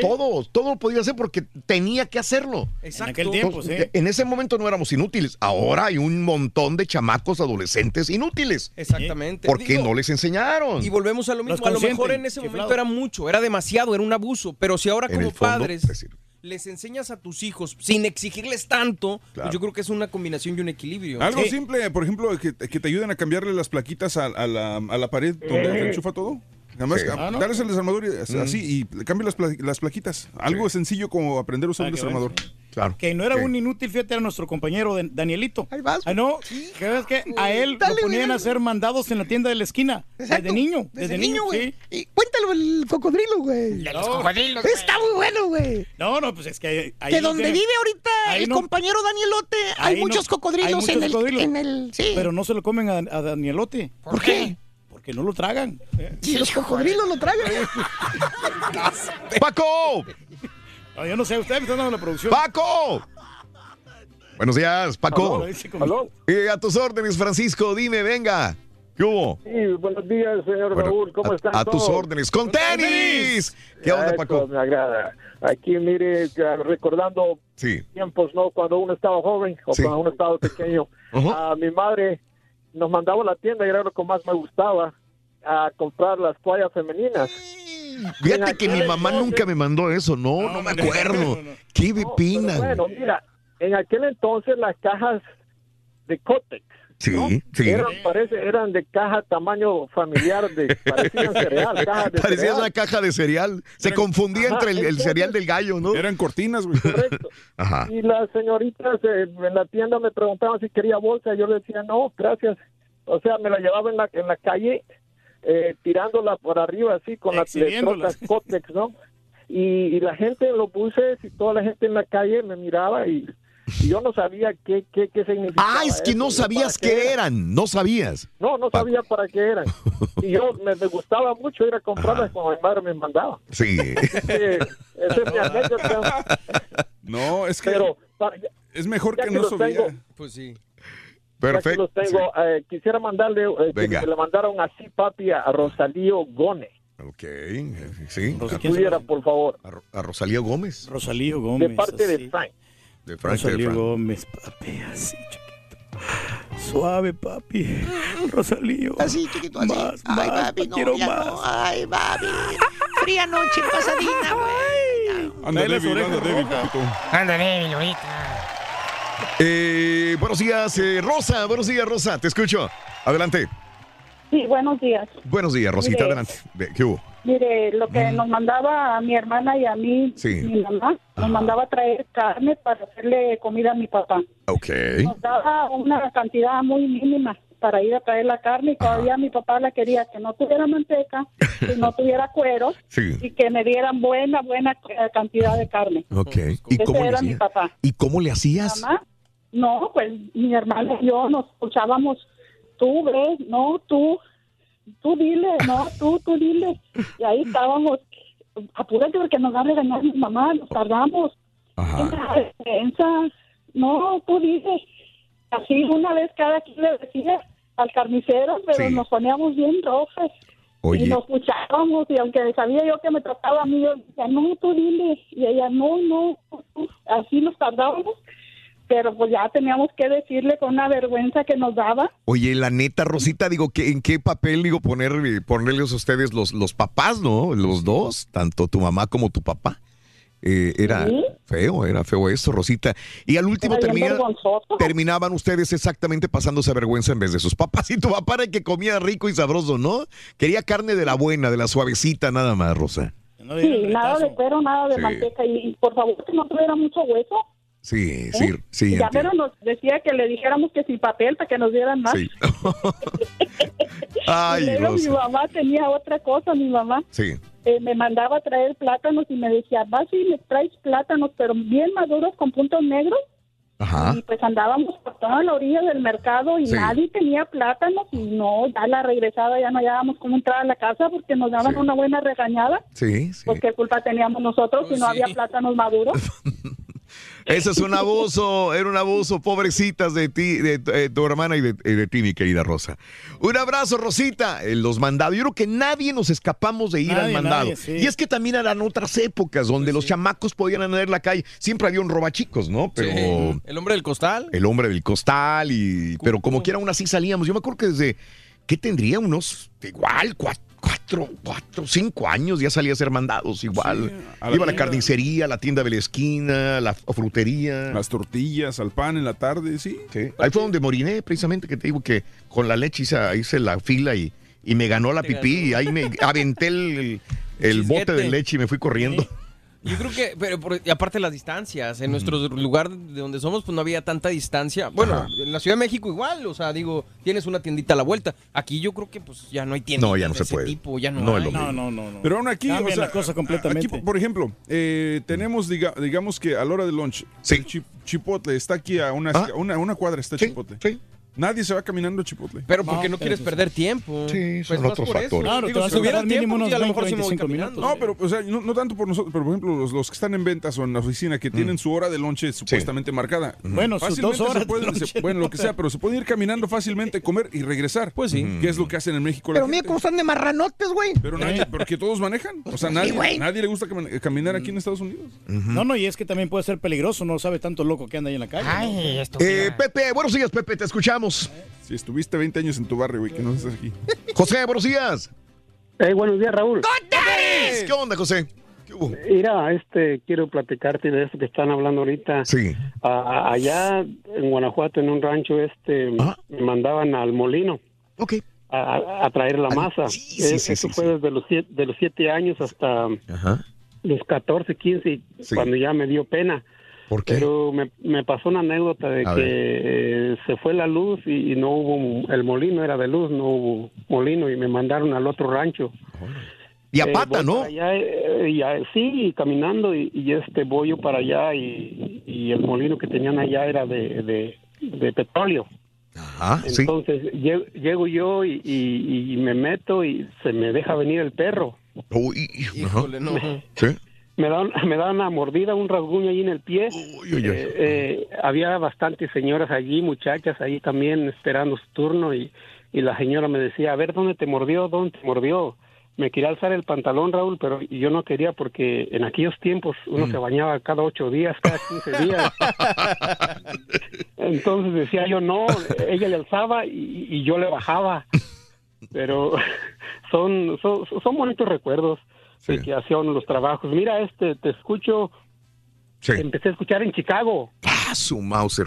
Todo, todo lo podía hacer porque tenía que hacerlo. Exacto. aquel tiempo, sí. En ese momento no éramos inútiles. Ahora hay un montón de chamacos adolescentes inútiles. Exactamente. Porque Digo, no les enseñaron. Y volvemos a lo mismo. A lo mejor en ese momento era mucho, era demasiado, era un abuso. Pero si ahora En como fondo, padres les enseñas a tus hijos sin exigirles tanto, pues yo creo que es una combinación y un equilibrio. Algo Sí. simple, por ejemplo, que, que te ayuden a cambiarle las plaquitas a, a la, a la pared donde se enchufa todo. Nada más, Sí. Ah, ¿no? darles el desarmador y- así y le cambie las, pla- las plaquitas. Algo sencillo como aprender a usar Ah, un desarmador. Claro. Que no era Sí. un inútil, fíjate, era nuestro compañero de- Danielito. Ahí vas, Ah, no, que ves que a él Dale, lo ponían güey, a hacer mandados en la tienda de la esquina. Exacto. Desde niño, Desde, desde, niño, güey. sí. Y cuéntalo el cocodrilo, güey. los cocodrilos, Está muy bueno, güey. No, no, pues es que ahí- ahí Que no donde vive ahorita ahí el no- compañero Danielote, hay ahí no- muchos cocodrilos, hay muchos en, el, cocodrilos. en el... Sí. Pero no se lo comen a, a Danielote. ¿Por qué? Porque no lo tragan. Si los cocodrilos lo tragan. <laughs> ¡Paco! No, yo no sé, ustedes me están dando la producción. ¡Paco! Buenos días, Paco. Como- Eh, a tus órdenes, Francisco, dime, venga. ¿Qué hubo? Sí, buenos días, señor Bueno, Raúl. ¿Cómo a, están a tus órdenes. ¡Con tenis! ¿Qué onda, Paco? me agrada. Aquí, mire, ya recordando Sí. tiempos, ¿no? Cuando uno estaba joven o Sí. cuando uno estaba pequeño. A mi madre nos mandaba a la tienda y era lo que más me gustaba, a comprar las toallas femeninas. Fíjate que mi mamá nunca me mandó eso. No, no, me acuerdo. ¡Qué! Pero bueno, mira, en aquel entonces las cajas de Cotex Sí, sí. eran, parece, eran de caja tamaño familiar, de, parecían cereal, de Parecía cereal. una caja de cereal. Se confundía Ajá, entre el, el cereal del gallo, ¿no? Eran cortinas, güey. Correcto. <laughs> Ajá. Y las señoritas eh, en la tienda me preguntaban si quería bolsa. Yo le decía, no, gracias. O sea, me la llevaba en la, en la calle, eh, tirándola por arriba, así, con las letrotas Cotex, ¿no? Y, y la gente en los buses y toda la gente en la calle me miraba y, y yo no sabía qué, qué, qué significaba. Ah, es que eso, no sabías qué eran. No sabías. No, no sabía para qué eran. Y yo me, me gustaba mucho ir a comprarlas cuando mi madre me mandaba. Sí. <laughs> Eh, esa es mi anécdota. No, es que Pero para- es mejor que que no tengo- Pues sí. Perfecto. los tengo, eh, quisiera mandarle eh, que, Venga. que le mandaron así, papi, a Rosalío Gone. Ok, sí. A, ¿quién se Pudiera, por favor. a Ro- a Rosalía Gómez. Rosalío Gómez. De parte así. de Frank. De Frank, de Rosalío Frank. Gómez, papi, así chiquito. Suave, papi. Rosalío. Así, chiquito, así. Más, Ay, más, papi, no, quiero más. no. Ay, papi. Fría noche pasadina, güey. Anda Dale las Eh, buenos días, eh, Rosa. Buenos días, Rosa. Te escucho. Adelante. Sí, buenos días. Buenos días, Rosita. Mire. Adelante. ¿Qué hubo? Mire, lo que nos mandaba a mi hermana y a mí, Sí. mi mamá, nos mandaba a traer carne para hacerle comida a mi papá. Ok. Nos daba una cantidad muy mínima para ir a traer la carne y todavía mi papá la quería que no tuviera manteca, que no tuviera cuero <laughs> Sí. y que me dieran buena, buena eh, cantidad de carne. Ok. ¿Y Ese cómo era mi papá. ¿Y cómo le hacías? Mamá, no, pues mi hermano y yo nos escuchábamos, tú ve, no, tú, tú dile, no, tú, tú dile. Y ahí estábamos, apúrate porque nos va a regañar mi mamá, nos tardamos. Esa defensa, no, tú dile. Así una vez cada quien le decía al carnicero, pero Sí. nos poníamos bien rojas. Oye. Y nos escuchábamos, y aunque sabía yo que me trataba a mí, yo decía, no, tú dile. Y ella, no, no, tú". así nos tardábamos. Pero pues ya teníamos que decirle con una vergüenza que nos daba. Oye, la neta, Rosita, digo, ¿qué, ¿en qué papel, digo, poner, eh, ponerles a ustedes los, los papás, ¿no? Los dos, tanto tu mamá como tu papá. Eh, era Sí. feo, era feo eso, Rosita. Y al último termina- terminaban ustedes exactamente pasándose vergüenza en vez de sus papás. <laughs> Y tu papá era el que comía rico y sabroso, ¿no? Quería carne de la buena, de la suavecita, nada más, Rosa. Sí, nada de cuero, nada de Sí. manteca. Y, y por favor que no tuviera mucho hueso. Sí, ¿eh? sí, sí. Ya pero nos decía que le dijéramos que sin papel para que nos dieran más. Sí. <laughs> <laughs> Ay, y luego mi mamá tenía otra cosa, mi mamá. Sí. Eh, me mandaba a traer plátanos y me decía, vas y me traes plátanos, pero bien maduros con puntos negros. Ajá. Y pues andábamos por toda la orilla del mercado y Sí. nadie tenía plátanos y no, ya la regresada ya no hallábamos cómo entrar a la casa porque nos daban una buena regañada. Sí, sí. Pues qué culpa teníamos nosotros si no había plátanos maduros. <laughs> Eso es un abuso, era un abuso, pobrecitas de ti, de, eh, tu hermana y de, ti, mi querida Rosa. Un abrazo, Rosita. En los mandados, yo creo que nadie nos escapamos de ir al mandado. nadie, sí. Y es que también eran otras épocas donde los chamacos podían andar en la calle. Siempre había un robachicos, ¿no? Pero Sí. El hombre del costal. el hombre del costal y pero como quiera aún así salíamos. Yo me acuerdo que desde ¿qué tendría? Unos igual cuatro, cuatro, cuatro, cinco años ya salía a hacer mandados igual. a la Iba a la carnicería, a la tienda de la esquina, la frutería. Las tortillas, al pan en la tarde, sí. Ahí fue donde moriné, precisamente, que te digo que con la leche hice, hice la fila y, y me ganó la pipí y ahí me aventé el, el bote de leche y me fui corriendo. Yo creo que, pero por- y aparte las distancias, en nuestro lugar de donde somos, pues no había tanta distancia. Bueno, en la Ciudad de México igual, o sea, digo, tienes una tiendita a la vuelta. Aquí yo creo que pues ya no hay tiendas No, ya no de se ese puede. tipo, ya no, No es hay. lo mismo. No, no, no. Pero aún aquí, Cambia o sea, la cosa completamente. Aquí, por ejemplo, eh, tenemos, diga- digamos que a la hora del lunch, el chi- Chipotle está aquí a una, Ah. una, una cuadra, está Chipotle. Nadie se va caminando a Chipotle. Pero porque no, quieres perder tiempo. Sí, Pues son otros por eso. factores. Claro, Digo, te vas si a hubiera mínimo tiempo, unos a lo 20, mejor sí me voy 25 caminando. No, pero, o sea, no, no tanto por nosotros, pero por ejemplo, los, los que están en ventas o en la oficina que tienen su hora de lonche supuestamente marcada. Bueno, sus Fácilmente dos horas se pueden, de se- lonche. bueno, lo que sea, pero se pueden ir caminando fácilmente, comer y regresar. Pues sí. Que es lo que hacen en México Pero mira cómo están de marranotes, güey. Pero nadie, porque todos manejan. O sea, nadie, nadie le gusta cam- caminar aquí en Estados Unidos. No, no, y es que también puede ser peligroso, no sabe tanto loco que anda ahí en la calle. Ay, esto. Eh, Pepe, buenos días, Pepe, te escuchamos. Si estuviste 20 años en tu barrio, güey, que no estás aquí. <laughs> José, buenos días. buenos días, Raúl. ¿Qué onda, José? ¿Qué hubo? Mira, este, quiero platicarte de eso que están hablando ahorita. Sí. Ah, allá en Guanajuato, en un rancho, este, me mandaban al molino. Ok. A, traer la masa. sí, Eh, sí, eso sí, fue sí. desde los siete, de los siete años hasta Ajá. los 14, 15, y Sí. cuando ya me dio pena. ¿Por qué? Pero me, me pasó una anécdota de A que eh, se fue la luz y, y no hubo, el molino era de luz, no hubo molino y me mandaron al otro rancho. Y a Eh, pata, ¿no? allá, eh, y a- sí, caminando y, y este voy yo para allá y, y el molino que tenían allá era de, de, de petróleo. Ajá, sí. Entonces lle- llego yo y, y- y me meto y se me deja venir el perro. Uy, Híjole, no. Sí. Me da, <laughs> me da una mordida, un rasguño ahí en el pie. uy, uy. Eh, eh, había bastantes señoras allí, muchachas ahí también esperando su turno y, y la señora me decía, a ver, ¿dónde te mordió? ¿Dónde te mordió? Me quería alzar el pantalón, Raúl, pero yo no quería porque en aquellos tiempos uno se bañaba cada ocho días, cada quince días. <laughs> Entonces decía yo, no, ella le alzaba y, y yo le bajaba. Pero <laughs> son, son, son bonitos recuerdos de que hacían los trabajos. Mira, este, te escucho, Sí. te empecé a escuchar en Chicago. Ah, su Mauser.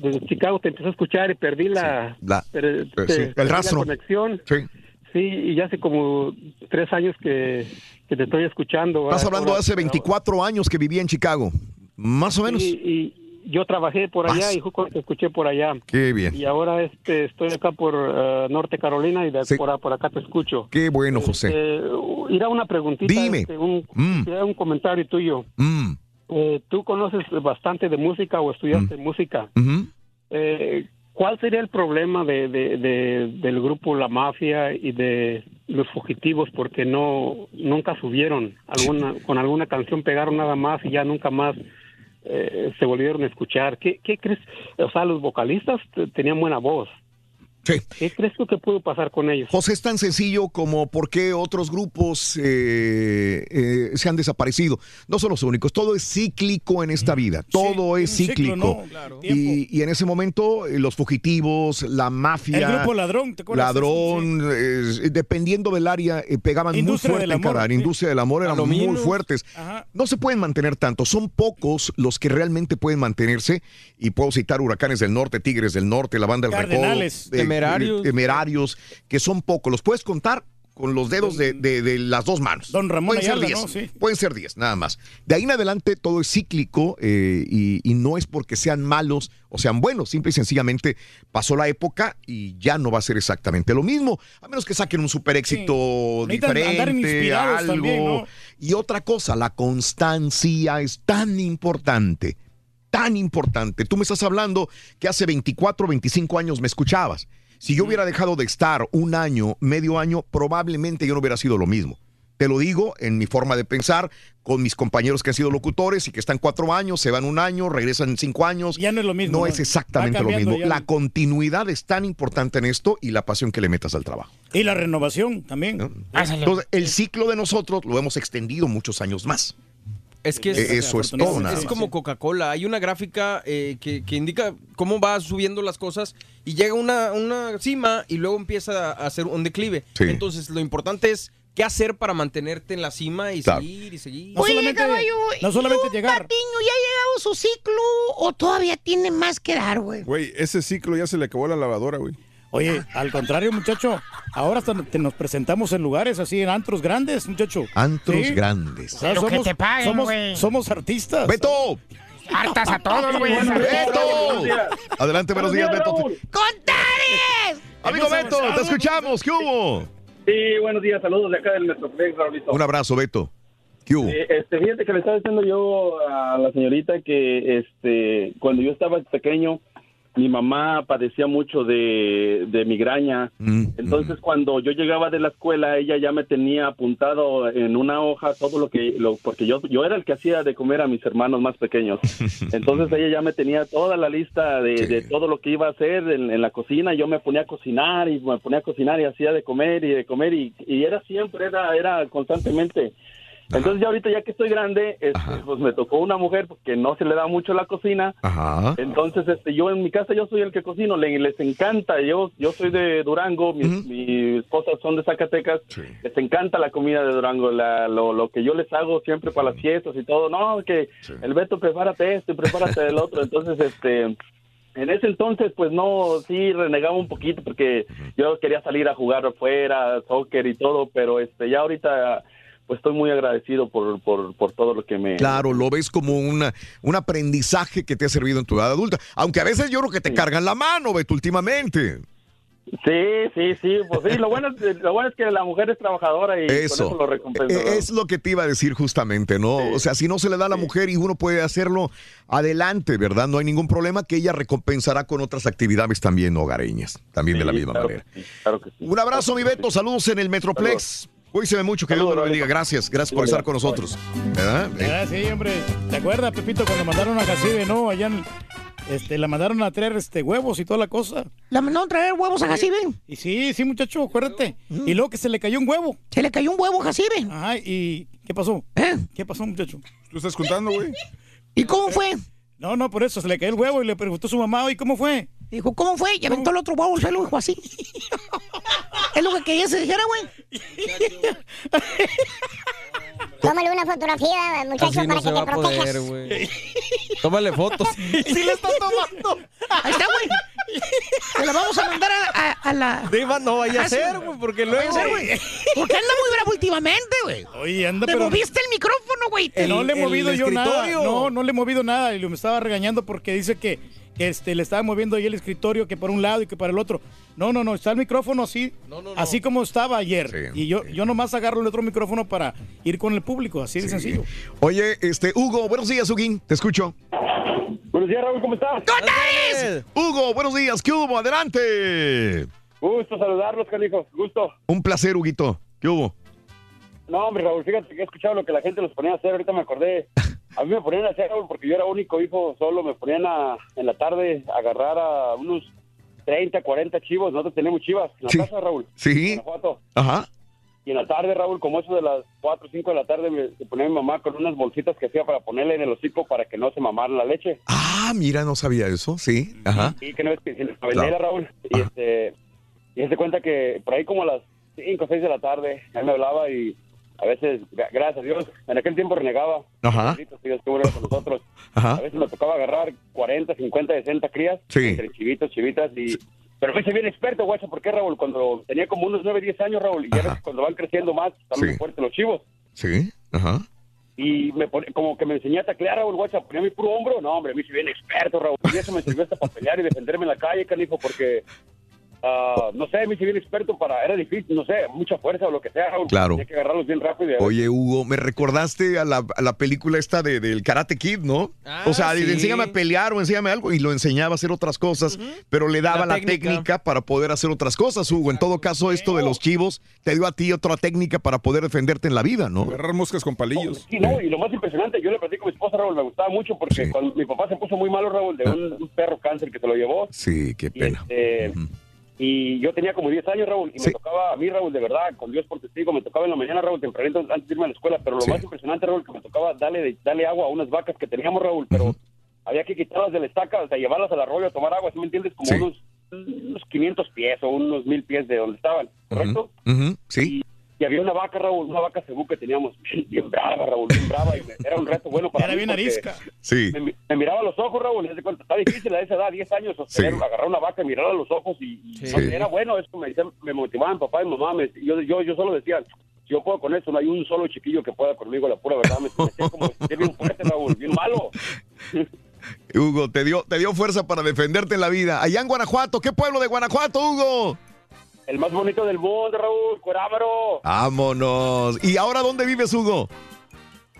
Desde Chicago te empecé a escuchar y perdí la, La- per- eh, te- sí, el la rastro. conexión. Sí. Sí, y ya hace como tres años que, que te estoy escuchando. Estás Ah, hablando ahora- hace 24 años que vivía en Chicago. Más o menos. Sí, y yo trabajé por allá y justo te escuché por allá. Qué bien. Y ahora este, estoy acá por eh, Norte Carolina y de Sí. por, por acá te escucho. Qué bueno, José. Eh, irá una preguntita. Dime. este, un, Mm. un comentario tuyo. Mm, Eh, Tú conoces bastante de música o estudiaste música. ujú. Eh, ¿Cuál sería el problema de, de- de- del grupo La Mafia y de los fugitivos? Porque no nunca subieron alguna con alguna canción pegaron nada más y ya nunca más eh, se volvieron a escuchar. ¿Qué, ¿Qué crees? O sea, los vocalistas tenían buena voz. Sí. ¿Qué crees tú que pudo pasar con ellos? José, es tan sencillo como por qué otros grupos eh, eh, se han desaparecido. No son los únicos, todo es cíclico en esta vida, todo es ciclo, cíclico. ¿no? Claro. y, y en ese momento eh, los fugitivos, la mafia, El grupo Ladrón, ¿te acuerdas? ladrón, eh, dependiendo del área, eh, pegaban Industria muy fuerte del en amor. Industria del amor eran muy fuertes. Ajá. No se pueden mantener tanto, son pocos los que realmente pueden mantenerse. Y puedo citar Huracanes del Norte, Tigres del Norte, la banda del Recodo, Cardenales. Temerarios. temerarios, que son pocos. ¿Los puedes contar? con los dedos de, de- de las dos manos. Don Ramón Pueden ser Ayala, 10. ¿no? Sí. Pueden ser 10, nada más. De ahí en adelante todo es cíclico eh, y, y no es porque sean malos o sean buenos. Simple y sencillamente pasó la época y ya no va a ser exactamente lo mismo. A menos que saquen un super éxito andar diferente, algo. también, ¿no? Y otra cosa, la constancia es tan importante, tan importante. Tú me estás hablando que hace 24, 25 años me escuchabas. Si yo hubiera dejado de estar un año, medio año, probablemente yo no hubiera sido lo mismo. Te lo digo en mi forma de pensar, con mis compañeros que han sido locutores y que están cuatro años, se van un año, regresan cinco años. Ya no es lo mismo. No ¿no? es exactamente lo mismo. ya. La continuidad es tan importante en esto y la pasión que le metas al trabajo. Y la renovación también. Entonces, el ciclo de nosotros lo hemos extendido muchos años más. Es que es, Eh, eso es todo, nada es más. como Coca-Cola. Hay una gráfica eh, que, que indica cómo va subiendo las cosas y llega una, una cima y luego empieza a hacer un declive. Sí. Entonces, lo importante es qué hacer para mantenerte en la cima y Claro. seguir y seguir. No solamente, no solamente llegar. Patiño, ¿ya ha llegado su ciclo o todavía tiene más que dar, güey? Güey, ese ciclo ya se le acabó la lavadora, güey. Oye, al contrario, muchacho, ahora hasta te nos presentamos en lugares así, en antros grandes, muchacho. Antros Sí. grandes. O sea, Pero que te paguen, somos, güey. somos artistas. ¡Beto! Hartas a todos, güey. ¡Beto! Adelante, buenos días, Beto. ¡Contares! Amigo Beto, te escuchamos. ¿Qué hubo? Sí, buenos días, saludos de acá del Metroplex, Raulito. Un abrazo, Beto. ¿Qué hubo? Eh, este, fíjate que le estaba diciendo yo a la señorita que este, cuando yo estaba pequeño, mi mamá padecía mucho de, de migraña. Mm, Entonces, cuando yo llegaba de la escuela, ella ya me tenía apuntado en una hoja todo lo que, lo, porque yo, yo era el que hacía de comer a mis hermanos más pequeños. <laughs> Entonces, ella ya me tenía toda la lista de, de todo lo que iba a hacer en, en la cocina. Yo me ponía a cocinar y me ponía a cocinar y hacía de comer y de comer y, y era siempre, era, era constantemente. Entonces ya ahorita ya que estoy grande, este, pues me tocó una mujer que no se le da mucho la cocina. Ajá. Entonces, este, yo en mi casa yo soy el que cocino, le- les encanta. Yo, yo soy de Durango, mis, mis esposas son de Zacatecas. Les encanta la comida de Durango, la- lo, lo que yo les hago siempre para las fiestas y todo. No, que el Beto prepárate esto y prepárate el otro. <laughs> Entonces, este, en ese entonces, pues no, sí renegaba un poquito porque yo quería salir a jugar afuera, soccer y todo, pero este, ya ahorita, pues estoy muy agradecido por, por, por todo lo que me. Claro, lo ves como una, un aprendizaje que te ha servido en tu edad adulta. Aunque a veces yo creo que te cargan la mano, Beto, últimamente. Sí, sí, sí, pues sí, lo bueno, es, <laughs> lo bueno es que la mujer es trabajadora y Eso. con eso lo recompensa. ¿no? Eh, Es lo que te iba a decir justamente, ¿no? O sea, si no se le da a la mujer y uno puede hacerlo, adelante, ¿verdad? No hay ningún problema que ella recompensará con otras actividades también hogareñas, también de la misma claro manera. que claro que sí. Un abrazo, mi Beto, saludos en el Metroplex. Cuídese mucho, que Dios lo bendiga. Gracias, gracias por estar con nosotros. ¿Verdad? Eh, Ah, sí, hombre. ¿Te acuerdas, Pepito, cuando mandaron a Jacibe, no? Allá en- este, la mandaron a traer este, huevos y toda la cosa. ¿La mandaron a traer huevos a Jacibe? Y sí, sí, muchacho, acuérdate. Y luego que se le cayó un huevo. Se le cayó un huevo a Jacibe. Ajá, ¿y qué pasó? ¿Eh? ¿Qué pasó, muchacho? ¿Tú estás contando, güey? ¿Y cómo fue? No, no, por eso se le cayó el huevo y le preguntó a su mamá, ¿y cómo fue? Dijo, ¿cómo fue? Y aventó el otro huevo al suelo dijo así. <laughs> es lo que quería que se dijera, güey. <laughs> Tómale una fotografía, muchacho, Así no para se que va te a poder, protejas. güey. Tómale fotos. <laughs> Sí le está tomando. Ahí está, güey. Se la vamos a mandar a, a- a la... Diva, no vaya a Ah, sí. ser, güey, porque No vaya a luego... ser, güey. Porque anda muy bravo últimamente, güey. Oye, anda, Te pero... moviste el micrófono, güey. No le he movido yo nada. escritorio. No, no le he movido nada. Y lo me estaba regañando porque dice que, este, le estaba moviendo ahí el escritorio que por un lado y que para el otro. No, no, no. Está el micrófono así. Así como estaba ayer. y yo, yo nomás agarro el otro micrófono para ir con el público. Así de sencillo. Oye, este, Hugo, buenos días, Huguín, te escucho. Buenos días, Raúl, ¿cómo estás? Hugo, buenos días, ¿qué hubo? Adelante. Gusto saludarlos, canijos, gusto. Un placer, Huguito. ¿Qué hubo? No, hombre, Raúl, fíjate que he escuchado lo que la gente los ponía a hacer, ahorita me acordé. <laughs> A mí me ponían a hacer, Raúl, porque yo era único hijo solo, me ponían a, en la tarde a agarrar a unos 30, 40 chivos, nosotros tenemos chivas en la Sí. casa, Raúl. Sí. Ajá. Y en la tarde, Raúl, como eso de las 4 o 5 de la tarde, me, se ponía mi mamá con unas bolsitas que hacía para ponerle en el hocico para que no se mamara la leche. Ah, mira, no sabía eso, sí. Ajá. Y que no es que se Claro. Raúl. Y este, y se cuenta que por ahí como a las 5 o 6 de la tarde, él me hablaba y a veces, gra- gracias a Dios, en aquel tiempo renegaba. Ajá. Dios estuvo con nosotros. Ajá. A veces me tocaba agarrar 40, 50, 60 crías, Sí. entre chivitos, chivitas, y, Pero me hice bien experto, guacho, ¿por qué, Raúl? Cuando tenía como unos 9, 10 años, Raúl, y ya ves cuando van creciendo más, están muy Sí. fuertes los chivos. Sí, ajá. Y me pone- como que me enseñé a taclear, Raúl, guacha, ponía mi puro hombro. No, hombre, me hice bien experto, Raúl. Y eso me sirvió hasta para pelear y defenderme en la calle, canijo, porque, ah, no sé, me hice bien experto para, era difícil, no sé, mucha fuerza o lo que sea, Raúl. Claro. Tenía que agarrarlos bien rápido. y- Oye, Hugo, me recordaste a la, a la película esta de, del Karate Kid, ¿no? Ah, o sea, sí. enséñame a pelear o enséñame algo y lo enseñaba a hacer otras cosas, pero le daba la, La técnica. técnica. para poder hacer otras cosas, Hugo. En todo caso, esto de los chivos te dio a ti otra técnica para poder defenderte en la vida, ¿no? Agarrar moscas con palillos. Sí, no, y lo más impresionante, yo le platico a mi esposa, Raúl, me gustaba mucho porque cuando mi papá se puso muy malo, Raúl, de un, un perro cáncer que se lo llevó. Sí, qué pena. Eh, Y yo tenía como 10 años, Raúl, y me tocaba a mí, Raúl, de verdad, con Dios por testigo, me tocaba en la mañana, Raúl, tempranito antes de irme a la escuela, pero lo más impresionante, Raúl, que me tocaba darle, darle agua a unas vacas que teníamos, Raúl, pero había que quitarlas de la estaca, o sea, llevarlas al arroyo a tomar agua, ¿sí me entiendes? Como unos, unos 500 pies o unos 1000 pies de donde estaban, ¿correcto? Sí. Y había una vaca, Raúl, una vaca cebú que teníamos <laughs> bien brava, Raúl, bien brava, y me- era un reto bueno para Era mí bien porque arisca. Sí. Me, me miraba a los ojos, Raúl, y cuenta, está difícil a esa edad, 10 años, sostener, agarrar una vaca y mirar a los ojos y, y Sí. no sé, era bueno, eso me, decían- me motivaban papá y mamá, me- yo, yo, yo solo decía, si yo puedo con eso, no hay un solo chiquillo que pueda conmigo, la pura verdad, me sentía como bien fuerte, Raúl, bien malo. <laughs> Hugo, te dio, te dio fuerza para defenderte en la vida. Allá en Guanajuato, ¿qué pueblo de Guanajuato, Hugo? El más bonito del mundo, Raúl, Cuerámaro. Vámonos. ¿Y ahora dónde vives, Hugo?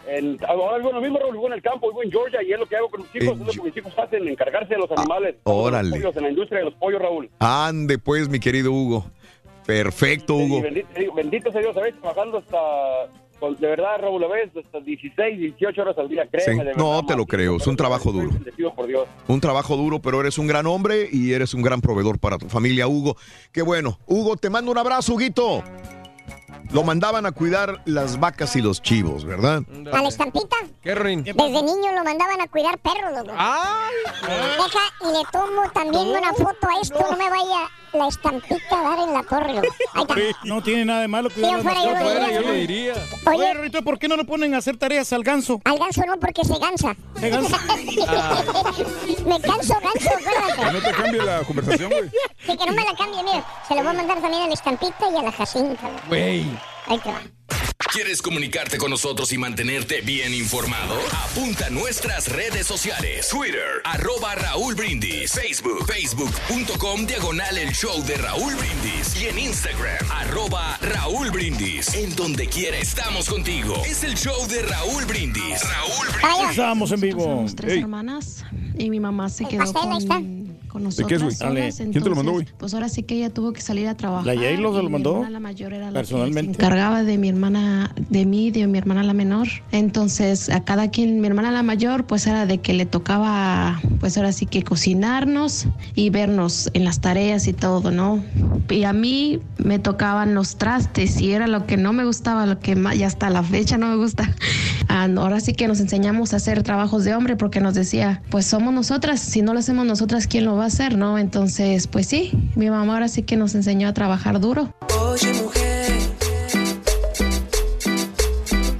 En, ahora vivo lo mismo, Raúl, vivo en el campo, vivo en Georgia y es lo que hago con mis hijos, es lo que mis hijos hacen, encargarse de los animales. Ah, órale. Los pollos, en la industria de los pollos, Raúl. Ande pues, mi querido Hugo. Perfecto, Y Hugo. bendito, bendito sea Dios, ¿sabes? Trabajando hasta, de verdad, Raúl, ¿lo ves? Hasta 16, 18 horas al día, Sí. créeme. de verdad, No, te lo creo. Es un trabajo duro. Por Dios. Un trabajo duro, pero eres un gran hombre y eres un gran proveedor para tu familia, Hugo. Qué bueno. Hugo, te mando un abrazo, Huguito. Lo mandaban a cuidar las vacas y los chivos, ¿verdad? ¿A la estampita? ¿Qué, Rin? Desde niño lo mandaban a cuidar perros, loco. Deja, y le tomo también una foto a esto, no me vaya la estampita a dar en la torre, loco. Ahí está. No tiene nada de malo cuidar afuera yo diría. Yo lo diría. Oye, ¿por qué no lo ponen a hacer tareas al ganso? Al ganso no, porque se gansa. ¿Se gansa? <laughs> me canso, ganso, acuérdate. No te cambie la conversación, güey. Sí, que no me la cambie, mira. Se lo voy a mandar también a la estampita y a la jacinta. loco. Güey. Ahí te va. ¿Quieres comunicarte con nosotros y mantenerte bien informado? Apunta a nuestras redes sociales. Twitter, arroba Raúl Brindis. Facebook, facebook.com, diagonal el show de Raúl Brindis. Y en Instagram, arroba Raúl Brindis. En donde quiera estamos contigo. Es el show de Raúl Brindis. Raúl Brindis. Estamos en vivo. Somos tres Ey. hermanas y mi mamá se El quedó pastel, ahí está. Con, con ¿De qué es, güey? ¿quién te lo mandó, güey? Pues ahora sí que ella tuvo que salir a trabajar. ¿La Yair lo- mandó? la mayor era la que se Personalmente. encargaba de mi hermana, de mí, de mi hermana la menor. Entonces, a cada quien, mi hermana la mayor, pues era de que le tocaba, pues ahora sí que cocinarnos y vernos en las tareas y todo, ¿no? Y a mí me tocaban los trastes y era lo que no me gustaba, lo que más, y hasta la fecha no me gusta. <laughs> Ah, ahora sí que nos enseñamos a hacer trabajos de hombre porque nos decía, pues somos nosotras, si no lo hacemos nosotras, ¿quién lo va a hacer, no? Entonces, pues sí, mi mamá ahora sí que nos enseñó a trabajar duro. Oye, mujer,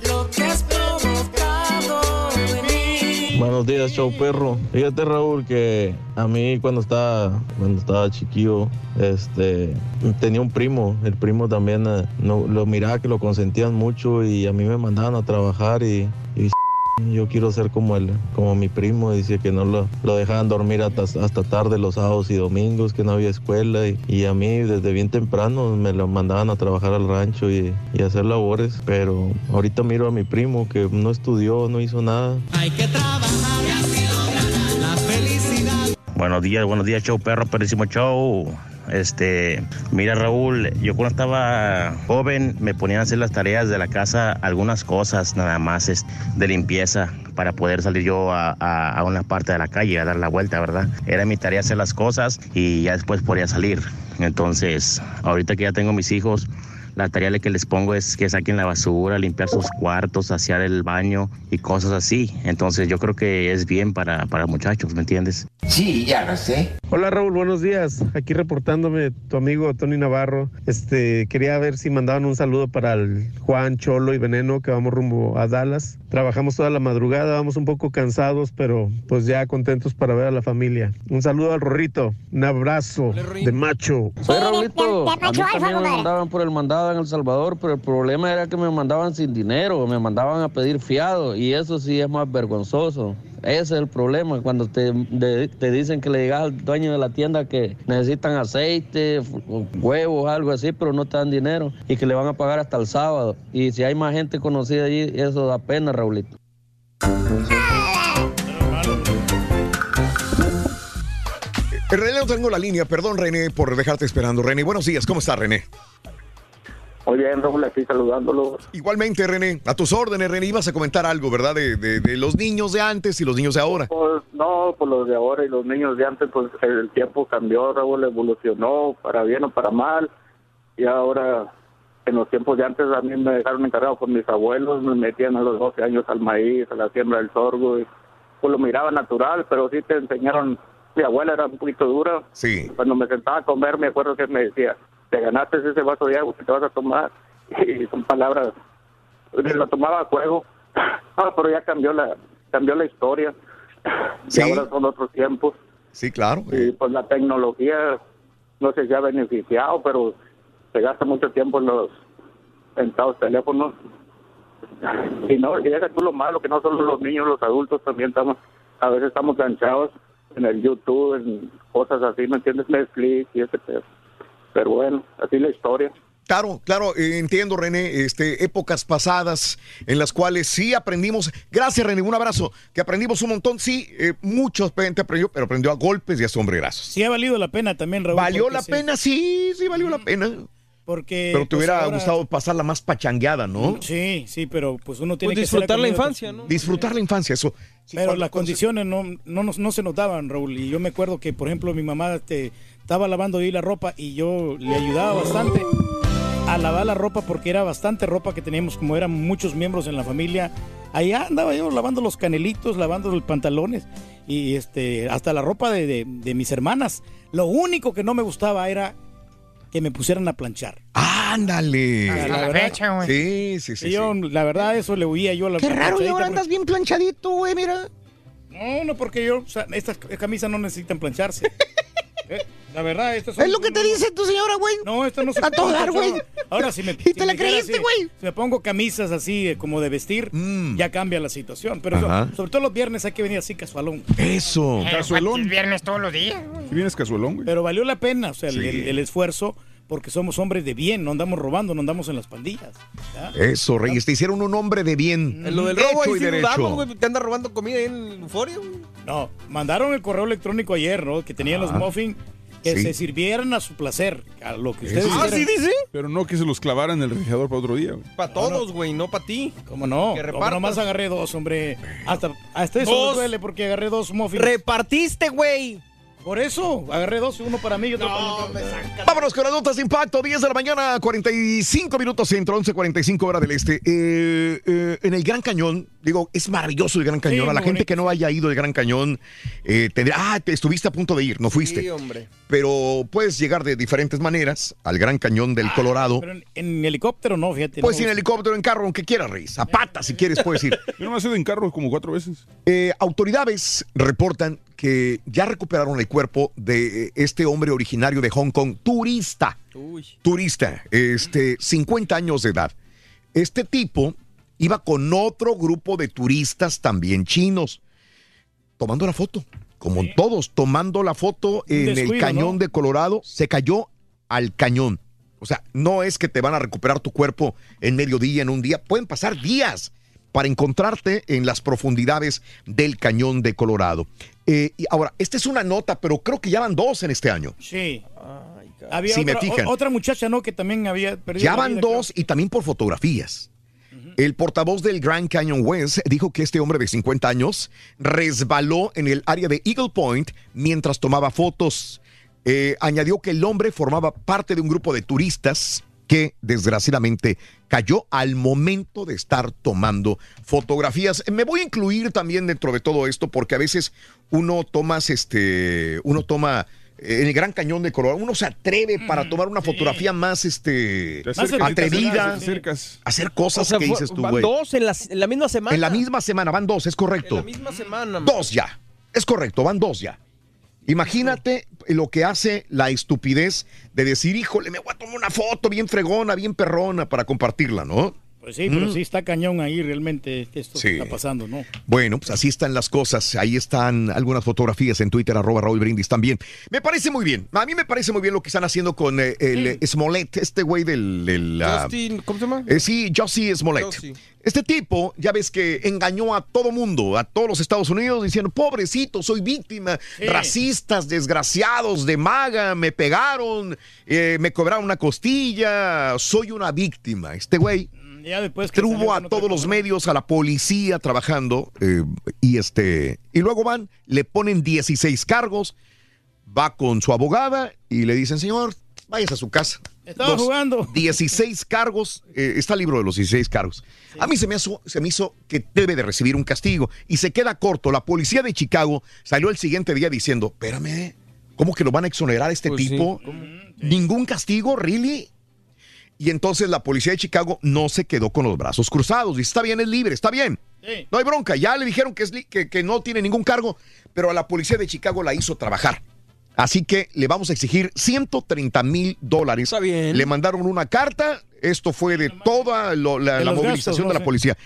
lo que has provocado en mí. Buenos días, show perro. Fíjate, Raúl, que a mí cuando estaba, cuando estaba chiquillo, este, tenía un primo. El primo también eh, no, lo miraba que lo consentían mucho y a mí me mandaban a trabajar y, y yo quiero ser como él, como mi primo. Dice que no lo, lo dejaban dormir hasta, hasta tarde los sábados y domingos, que no había escuela y, y a mí desde bien temprano me lo mandaban a trabajar al rancho y, y a hacer labores. Pero ahorita miro a mi primo que no estudió, no hizo nada. Hay que trabajar la felicidad. Buenos días, buenos días, show perro, perísimo show. Este, mira Raúl, yo cuando estaba joven me ponían a hacer las tareas de la casa, algunas cosas nada más es, de limpieza para poder salir yo a, una parte de la calle a dar la vuelta, ¿verdad? Era mi tarea hacer las cosas y ya después podía salir. Entonces, ahorita que ya tengo mis hijos, la tarea que les pongo es que saquen la basura, limpiar sus cuartos, saciar el baño y cosas así. Entonces yo creo que es bien para, para muchachos, ¿me entiendes? Sí, ya lo sé. Hola Raúl, buenos días. Aquí reportándome tu amigo Tony Navarro. Este, quería ver si mandaban un saludo para el Juan Cholo y Veneno que vamos rumbo a Dallas. Trabajamos toda la madrugada, vamos un poco cansados, pero pues ya contentos para ver a la familia. Un saludo al Rorrito, un abrazo de macho. Soy Raulito. A mí también me mandaban por el mandado en El Salvador, pero el problema era que me mandaban sin dinero, me mandaban a pedir fiado y eso sí es más vergonzoso. Ese es el problema, cuando te, te dicen que le digas al dueño de la tienda que necesitan aceite, huevos, algo así, pero no te dan dinero y que le van a pagar hasta el sábado. Y si hay más gente conocida allí, eso da pena, Raulito. René, no tengo la línea. Perdón, René, por dejarte esperando. René, buenos días. ¿Cómo está, René? Muy bien, Raúl, aquí saludándolo. Igualmente, René. A tus órdenes, René. Ibas a comentar algo, ¿verdad? De, de- de los niños de antes y los niños de ahora. Pues no, pues los de ahora y los niños de antes, pues el tiempo cambió, Raúl evolucionó para bien o para mal. Y ahora, en los tiempos de antes, a mí me dejaron encargado con mis abuelos, me metían a los 12 años al maíz, a la siembra del sorgo. Y, pues lo miraba natural, pero sí te enseñaron. Mi abuela era un poquito dura. Sí. Cuando me sentaba a comer, me acuerdo que me decía, te ganaste ese vaso de agua que te vas a tomar. <laughs> Y son palabras, lo tomaba a juego. <laughs> Ah, pero ya cambió la, cambió la historia. <laughs> Y ahora son otros tiempos. Sí, claro. Y pues la tecnología, no sé si ha beneficiado, pero se gasta mucho tiempo en los sentados teléfonos. Y no, y deja tú lo malo, que no solo los niños, los adultos también estamos, a veces estamos ganchados en el YouTube, en cosas así, ¿me entiendes? Netflix y ese pedo. Pero bueno, así la historia. Claro, claro, eh, entiendo, René, este, épocas pasadas en las cuales sí aprendimos. Gracias, René, un abrazo. Que aprendimos un montón, sí, eh, mucha gente aprendió, pero aprendió a golpes y a sombrerazos. Sí ha valido la pena también, Raúl. ¿Valió la sí. pena? Sí, sí, valió la pena. Porque. Pero te pues, hubiera ahora- gustado pasarla más pachangueada, ¿no? Sí, sí, pero pues uno tiene Pues que disfrutar ser la de- infancia, ¿no? Disfrutar la infancia, eso. sí, Pero las condiciones no, no, nos- no se notaban, Raúl. Y yo me acuerdo que, por ejemplo, mi mamá este, estaba lavando ahí la ropa y yo le ayudaba bastante a lavar la ropa porque era bastante ropa que teníamos, como eran muchos miembros en la familia. Allá andaba yo lavando los canelitos, lavando los pantalones y este hasta la ropa de, de- de mis hermanas. Lo único que no me gustaba era que me pusieran a planchar. Ándale. Hasta la verdad- Sí, sí, sí. Y yo, la verdad, eso le huía yo a la Qué raro, y ahora andas bien planchadito, güey, mira. No, no, porque yo, o sea, estas camisas no necesitan plancharse. <laughs> Eh, La verdad, esto Es lo que te dice tu señora, güey. No, esto no se A todo dar, güey. Ahora, si me. Y te si la me queda creíste, güey. Si me pongo camisas así eh, como de vestir, ya cambia la situación. Pero so- sobre todo los viernes hay que venir así casualón. Eso. Casualón. viernes todos los días. Si vienes casualón, güey. Pero valió la pena, o sea, el, Sí. el- el esfuerzo, porque somos hombres de bien, no andamos robando, no andamos en las pandillas. ¿ya? Eso, Reyes, te hicieron un hombre de bien. En lo del Hecho robo ahí y sí derecho. dudamos, güey. Te anda robando comida ahí en el Euforia, güey. No, mandaron el correo electrónico ayer, ¿no? Que tenían los Ah. muffins que Sí. se sirvieran a su placer, a lo que ustedes Ah. ¿sí dice? Pero no que se los clavaran en el refrigerador para otro día, güey. Para todos, güey, no para ti. ¿Cómo no? Que Como nomás agarré dos, hombre. Hasta, hasta eso Dos. me duele porque agarré dos muffins. Repartiste, güey. Por eso, agarré dos, uno para mí y otro para Vámonos con las notas de impacto. 10 de la mañana, 45 minutos centro, 11.45 hora del este. Eh, eh, en el Gran Cañón, digo, es maravilloso el Gran Cañón. Sí, a la gente que no haya ido al Gran Cañón, eh, tendrá, ah, te estuviste a punto de ir, no fuiste. Sí, hombre. Pero puedes llegar de diferentes maneras al Gran Cañón del Colorado. Pero en, en helicóptero no, fíjate. Puedes no. ir en helicóptero, en carro, aunque quieras, Reyes. A pata, si quieres, puedes ir. <laughs> Yo no me he ido en carro como cuatro veces. Eh, autoridades reportan que ya recuperaron el cuerpo de este hombre originario de Hong Kong, turista. Turista, este, 50 años de edad. Este tipo iba con otro grupo de turistas también chinos, tomando la foto, como todos, tomando la foto en el cañón ¿no? de Colorado, se cayó al cañón. O sea, no es que te van a recuperar tu cuerpo en mediodía, en un día, pueden pasar días para encontrarte en las profundidades del cañón de Colorado. Eh, y ahora, esta es una nota, pero creo que ya van dos en este año. Sí. Había Si me otra, fijan. o- otra muchacha, ¿no? Que también había perdido Ya van vida, dos y también por fotografías. El portavoz del Grand Canyon West dijo que este hombre de 50 años resbaló en el área de Eagle Point mientras tomaba fotos. Eh, añadió que el hombre formaba parte de un grupo de turistas que desgraciadamente cayó al momento de estar tomando fotografías. Me voy a incluir también dentro de todo esto porque a veces uno tomas este, uno toma eh, en el Gran Cañón de Colorado. Uno se atreve para tomar una fotografía más este acercas, atrevida, acercas. hacer cosas O sea, que dices tú, van güey. dos en la, en la misma semana. En la misma semana, van dos, es correcto. En la misma semana. man. Dos ya. Es correcto, van dos ya. Imagínate lo que hace la estupidez de decir, híjole, me voy a tomar una foto bien fregona, bien perrona para compartirla, ¿no? Pues sí, pero Mm. sí está cañón ahí realmente esto Sí. que está pasando, ¿no? Bueno, pues así están las cosas. Ahí están algunas fotografías en Twitter, arroba Raúl Brindis también. Me parece muy bien. A mí me parece muy bien lo que están haciendo con eh, el eh, Smollett, este güey del... del, ah, Justin, ¿cómo se llama? eh, sí, Jussie Smollett. Jussie. Este tipo, ya ves que engañó a todo mundo, a todos los Estados Unidos, diciendo, pobrecito, soy víctima, racistas, desgraciados, de maga, me pegaron, eh, me cobraron una costilla, soy una víctima. Este güey Ya después que a todos los medios, a la policía trabajando, eh, y este, y luego van, le ponen 16 cargos, va con su abogada y le dicen, señor, váyase a su casa. Estaba Los jugando. <laughs> 16 cargos, eh, está el libro de los 16 cargos. A mí se me, hizo, se me hizo que debe de recibir un castigo y se queda corto. La policía de Chicago salió el siguiente día diciendo, espérame, ¿cómo que lo van a exonerar a este Pues sí. tipo? ¿Ningún castigo? ¿Really? Y entonces la policía de Chicago no se quedó con los brazos cruzados. Dice, está bien, es libre, está bien. Sí. No hay bronca. Ya le dijeron que, es li- que, que no tiene ningún cargo, pero a la policía de Chicago la hizo trabajar. Así que le vamos a exigir 130 mil dólares. Está bien. Le mandaron una carta. Esto fue de toda lo- la, De la los movilización gastos, no de la policía.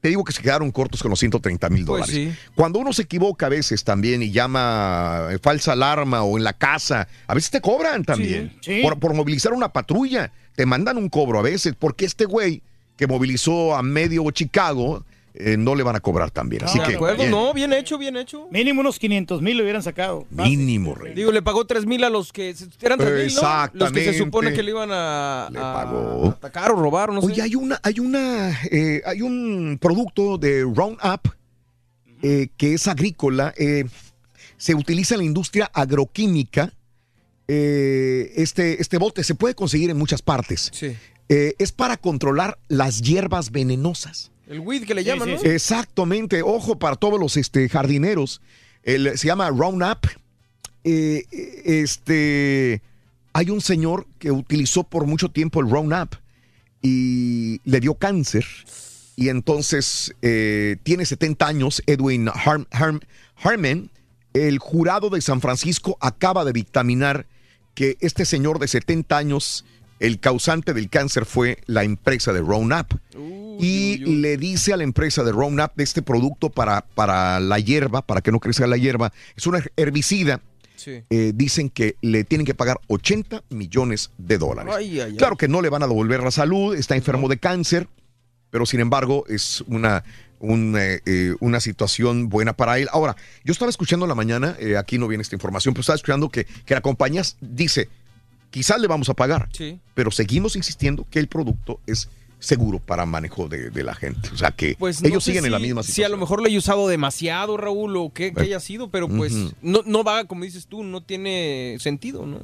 Te digo que se quedaron cortos con los 130 mil Pues dólares. sí. Cuando uno se equivoca a veces también y llama eh, falsa alarma o en la casa, a veces te cobran también. Sí, sí. Por, por movilizar una patrulla, te mandan un cobro a veces, porque este güey que movilizó a medio Chicago eh, no le van a cobrar también. Así que ¿De acuerdo? bien, No, bien hecho, bien hecho. Mínimo unos 500 mil le hubieran sacado. Fácil. mínimo, rey. Digo, le pagó 3 mil a los que eran 3 mil, ¿no? Los que Exactamente. se supone que le iban a, Le a pagó. atacar o robar, no sé. Oye, hay una, hay una, eh, hay un producto de Roundup eh, que es agrícola, eh, se utiliza en la industria agroquímica. Eh, este, este bote se puede conseguir en muchas partes. Sí. Eh, es para controlar las hierbas venenosas. El weed que le Sí, llaman, sí, ¿no? sí. Exactamente, ojo para todos los este, jardineros. El- se llama Roundup. Eh, este, hay un señor que utilizó por mucho tiempo el Roundup y le dio cáncer. Y entonces eh, tiene 70 años, Edwin Harm- Harm- Harmon. El jurado de San Francisco acaba de dictaminar que este señor de 70 años, el causante del cáncer fue la empresa de Roundup y le dice a la empresa de Roundup de este producto para, para la hierba, para que no crezca la hierba, es un herbicida. Sí. eh, dicen que le tienen que pagar 80 millones de dólares. Ay, ay, ay. Claro que no le van a devolver la salud, está enfermo de cáncer, pero sin embargo es una, un, eh, eh, una situación buena para él. Ahora, yo estaba escuchando en la mañana, eh, aquí no viene esta información, pero estaba escuchando que, que la compañía dice, quizás le vamos a pagar, Sí. pero seguimos insistiendo que el producto es seguro para manejo de, de la gente. O sea que Pues no ellos siguen en la misma Si a situación. lo mejor lo he usado demasiado, Raúl, o qué, haya sido, pero pues no, no va, como dices tú, no tiene sentido, ¿no?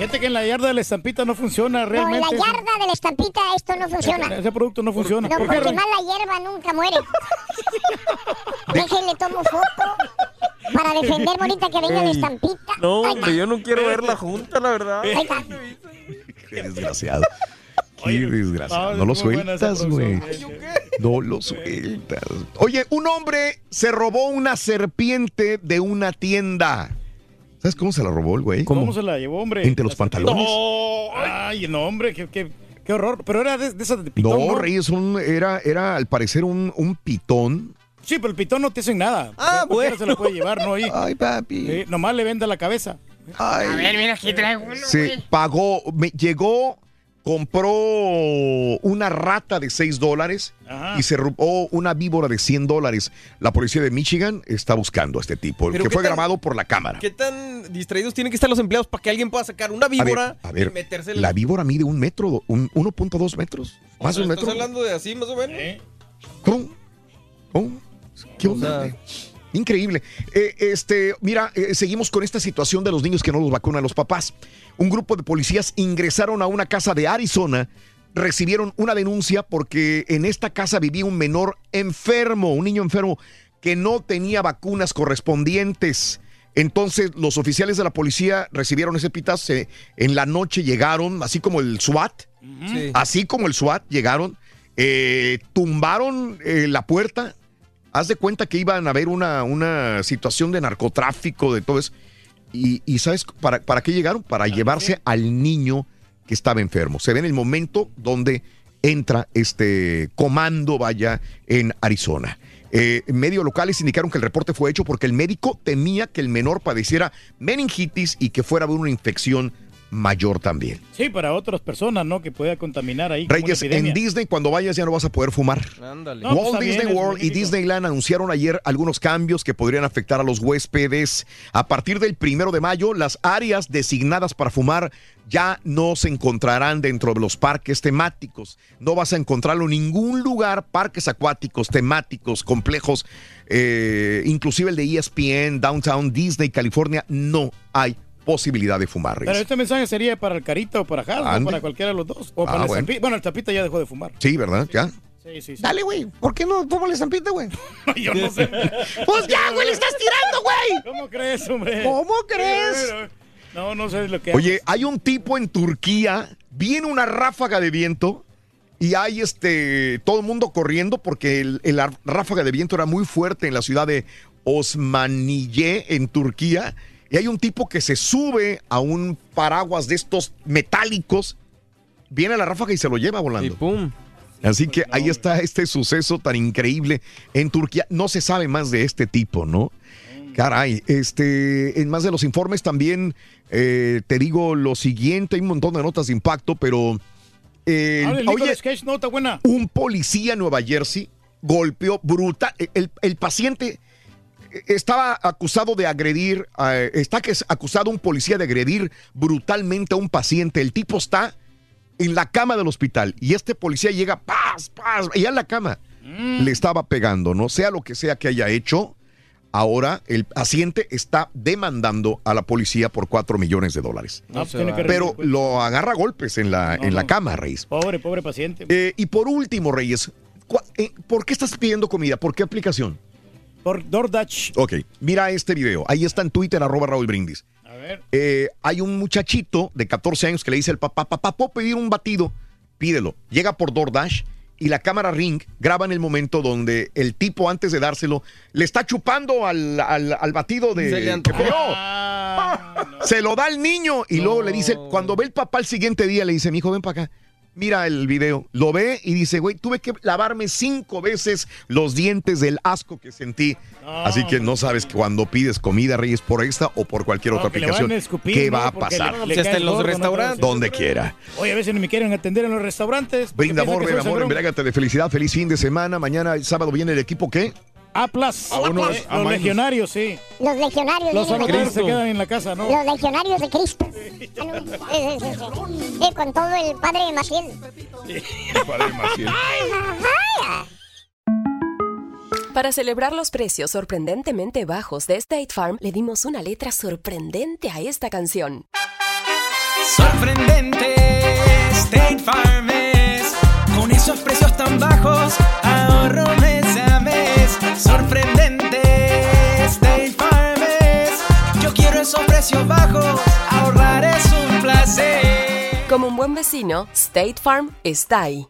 Fíjate que en la yarda de la estampita no funciona No, en realmente. la yarda de la estampita esto no funciona. Ese, ese producto no funciona. No, ¿Por qué, porque Ray? más la hierba nunca muere. <laughs> Déjenle tomo foto para defender bonita que venga la estampita. No, hombre, yo no quiero ver la junta, la verdad. Ahí está. Qué desgraciado. Qué desgraciado. no, lo sueltas, güey. producción, No lo sueltas. Oye, un hombre se robó una serpiente de una tienda. ¿Sabes cómo se la robó el güey? ¿Cómo se la llevó, hombre? Entre los pantalones. No, ay, no, hombre, qué, qué, qué horror. Pero era de, de esas de pitón, No, ¿no? Rey, es un- era, era al parecer un, un pitón. Sí, pero el pitón no te hace nada. Ah, Cualquiera se la bueno. puede llevar, ¿no? Ahí. Ay, papi. Sí, nomás le venda la cabeza. Ay. A ver, mira, aquí traigo uno, güey. pagó, me- llegó, compró una rata de 6 dólares Ajá. y se robó una víbora de 100 dólares. La policía de Michigan está buscando a este tipo, que ¿qué fue tan- grabado por la cámara. ¿Qué tan distraídos tienen que estar los empleados para que alguien pueda sacar una A ver, víbora a ver, y meterse la víbora mide un metro, un 1.2 metros, más de un ¿Estás metro. hablando de así, más o menos? ¿Cómo? ¿Cómo? ¿Qué O onda, sea-? Increíble. Eh, este, mira, eh, seguimos con esta situación de los niños que no los vacunan los papás. Un grupo de policías ingresaron a una casa de Arizona, recibieron una denuncia porque en esta casa vivía un menor enfermo, un niño enfermo que no tenía vacunas correspondientes. Entonces, los oficiales de la policía recibieron ese pitazo. se- En la noche llegaron, así como el SWAT, Sí. así como el SWAT llegaron, eh, tumbaron eh, la puerta. Haz de cuenta que iban a haber una, una situación de narcotráfico, de todo eso. Y, y ¿sabes para, para qué llegaron? Para llevarse al niño que estaba enfermo. Se ve en el momento donde entra este comando, vaya, en Arizona. Eh, medios locales indicaron que el reporte fue hecho porque el médico temía que el menor padeciera meningitis y que fuera a haber una infección mayor también. Sí, para otras personas, ¿no? Que pueda contaminar ahí. Reyes, en. Disney cuando vayas ya no vas a poder fumar. Ándale. No, pues Walt Disney World y. Disneyland anunciaron ayer algunos cambios que podrían afectar a los huéspedes. A partir del primero de mayo, las áreas designadas para fumar ya no se encontrarán dentro de los parques temáticos. No vas a encontrarlo en ningún lugar, parques acuáticos, temáticos, complejos, eh, inclusive el de ESPN, Downtown Disney, California, no hay posibilidad de fumar. Pero este mensaje sería para el Carita o para Haas, ¿no? Para cualquiera de los dos. O Ah, para el bueno. Estampita. Bueno, el Tapita ya dejó de fumar. Sí, ¿verdad? ¿Ya? Sí, sí, sí. Dale, güey. ¿Por qué no toma la estampita, güey? <laughs> Yo no sé. <laughs> Pues ya, güey, le estás tirando, güey. ¿Cómo crees, hombre? ¿Cómo crees? No, no sé lo que Oye, hay un tipo en Turquía, viene una ráfaga de viento y hay este todo el mundo corriendo porque el, el- la ráfaga de viento era muy fuerte en la ciudad de Osmaniye en Turquía y hay un tipo que se sube a un paraguas de estos metálicos, viene la ráfaga y se lo lleva volando. Así que ahí está este suceso tan increíble en Turquía. No se sabe más de este tipo, ¿no? Caray, este, en más de los informes también eh, te digo lo siguiente, hay un montón de notas de impacto, pero eh, oye, Nicolas Cage, nota buena. un policía en Nueva Jersey golpeó brutal. El, el paciente estaba acusado de agredir, eh, está que es acusado un policía de agredir brutalmente a un paciente. El tipo está en la cama del hospital y este policía llega, paz, paz, y en la cama le estaba pegando, no sea lo que sea que haya hecho. Ahora el paciente está demandando a la policía por 4 millones de dólares. No, tiene que Pero pues. lo agarra a golpes en la, No, en la cama, Reyes. Pobre, pobre paciente. Eh, y por último, Reyes, ¿cuá- eh, ¿por qué estás pidiendo comida? ¿Por qué aplicación? Por DoorDash. Ok, mira este video. Ahí está en Twitter, arroba Raúl Brindis. A ver. Eh, hay un muchachito de 14 años que le dice al papá, papá, ¿puedo pedir un batido? Pídelo. Llega por DoorDash y la cámara Ring graba en el momento donde el tipo, antes de dárselo, le está chupando al, al- al batido de... Se le que Se lo da al niño y luego le dice, cuando ve el papá el siguiente día, le dice, mi hijo, ven para acá. Mira el video, lo ve y dice, güey, tuve que lavarme cinco veces los dientes del asco que sentí. No, Así que no sabes que cuando pides comida, Reyes, por esta o por cualquier No, otra aplicación, escupir, ¿qué ¿no? va a pasar? le- le hasta en los gordo, ¿no? restaurantes. Donde quiera. Oye, a veces ni me quieren atender en los restaurantes. Brinda amor, amor, embriágate de felicidad, feliz fin de semana. Mañana, el sábado, viene el equipo, ¿qué? Atlas. A unos Eh, los legionarios, sí. Los legionarios. Los solteros se quedan en la casa, ¿no? Los legionarios de Cristo. No, sí, sí, sí, sí. Sí, con todo el padre de Maciel. Padre Maciel. Para celebrar los precios sorprendentemente bajos de State Farm, le dimos una letra sorprendente a esta canción. Sorprendente, State Farm es. Con esos precios tan bajos, ahorro mes a mes. Sorprendente, State Farm es. Yo quiero esos precios bajos, ahorrar es un placer. Como un buen vecino, State Farm está ahí.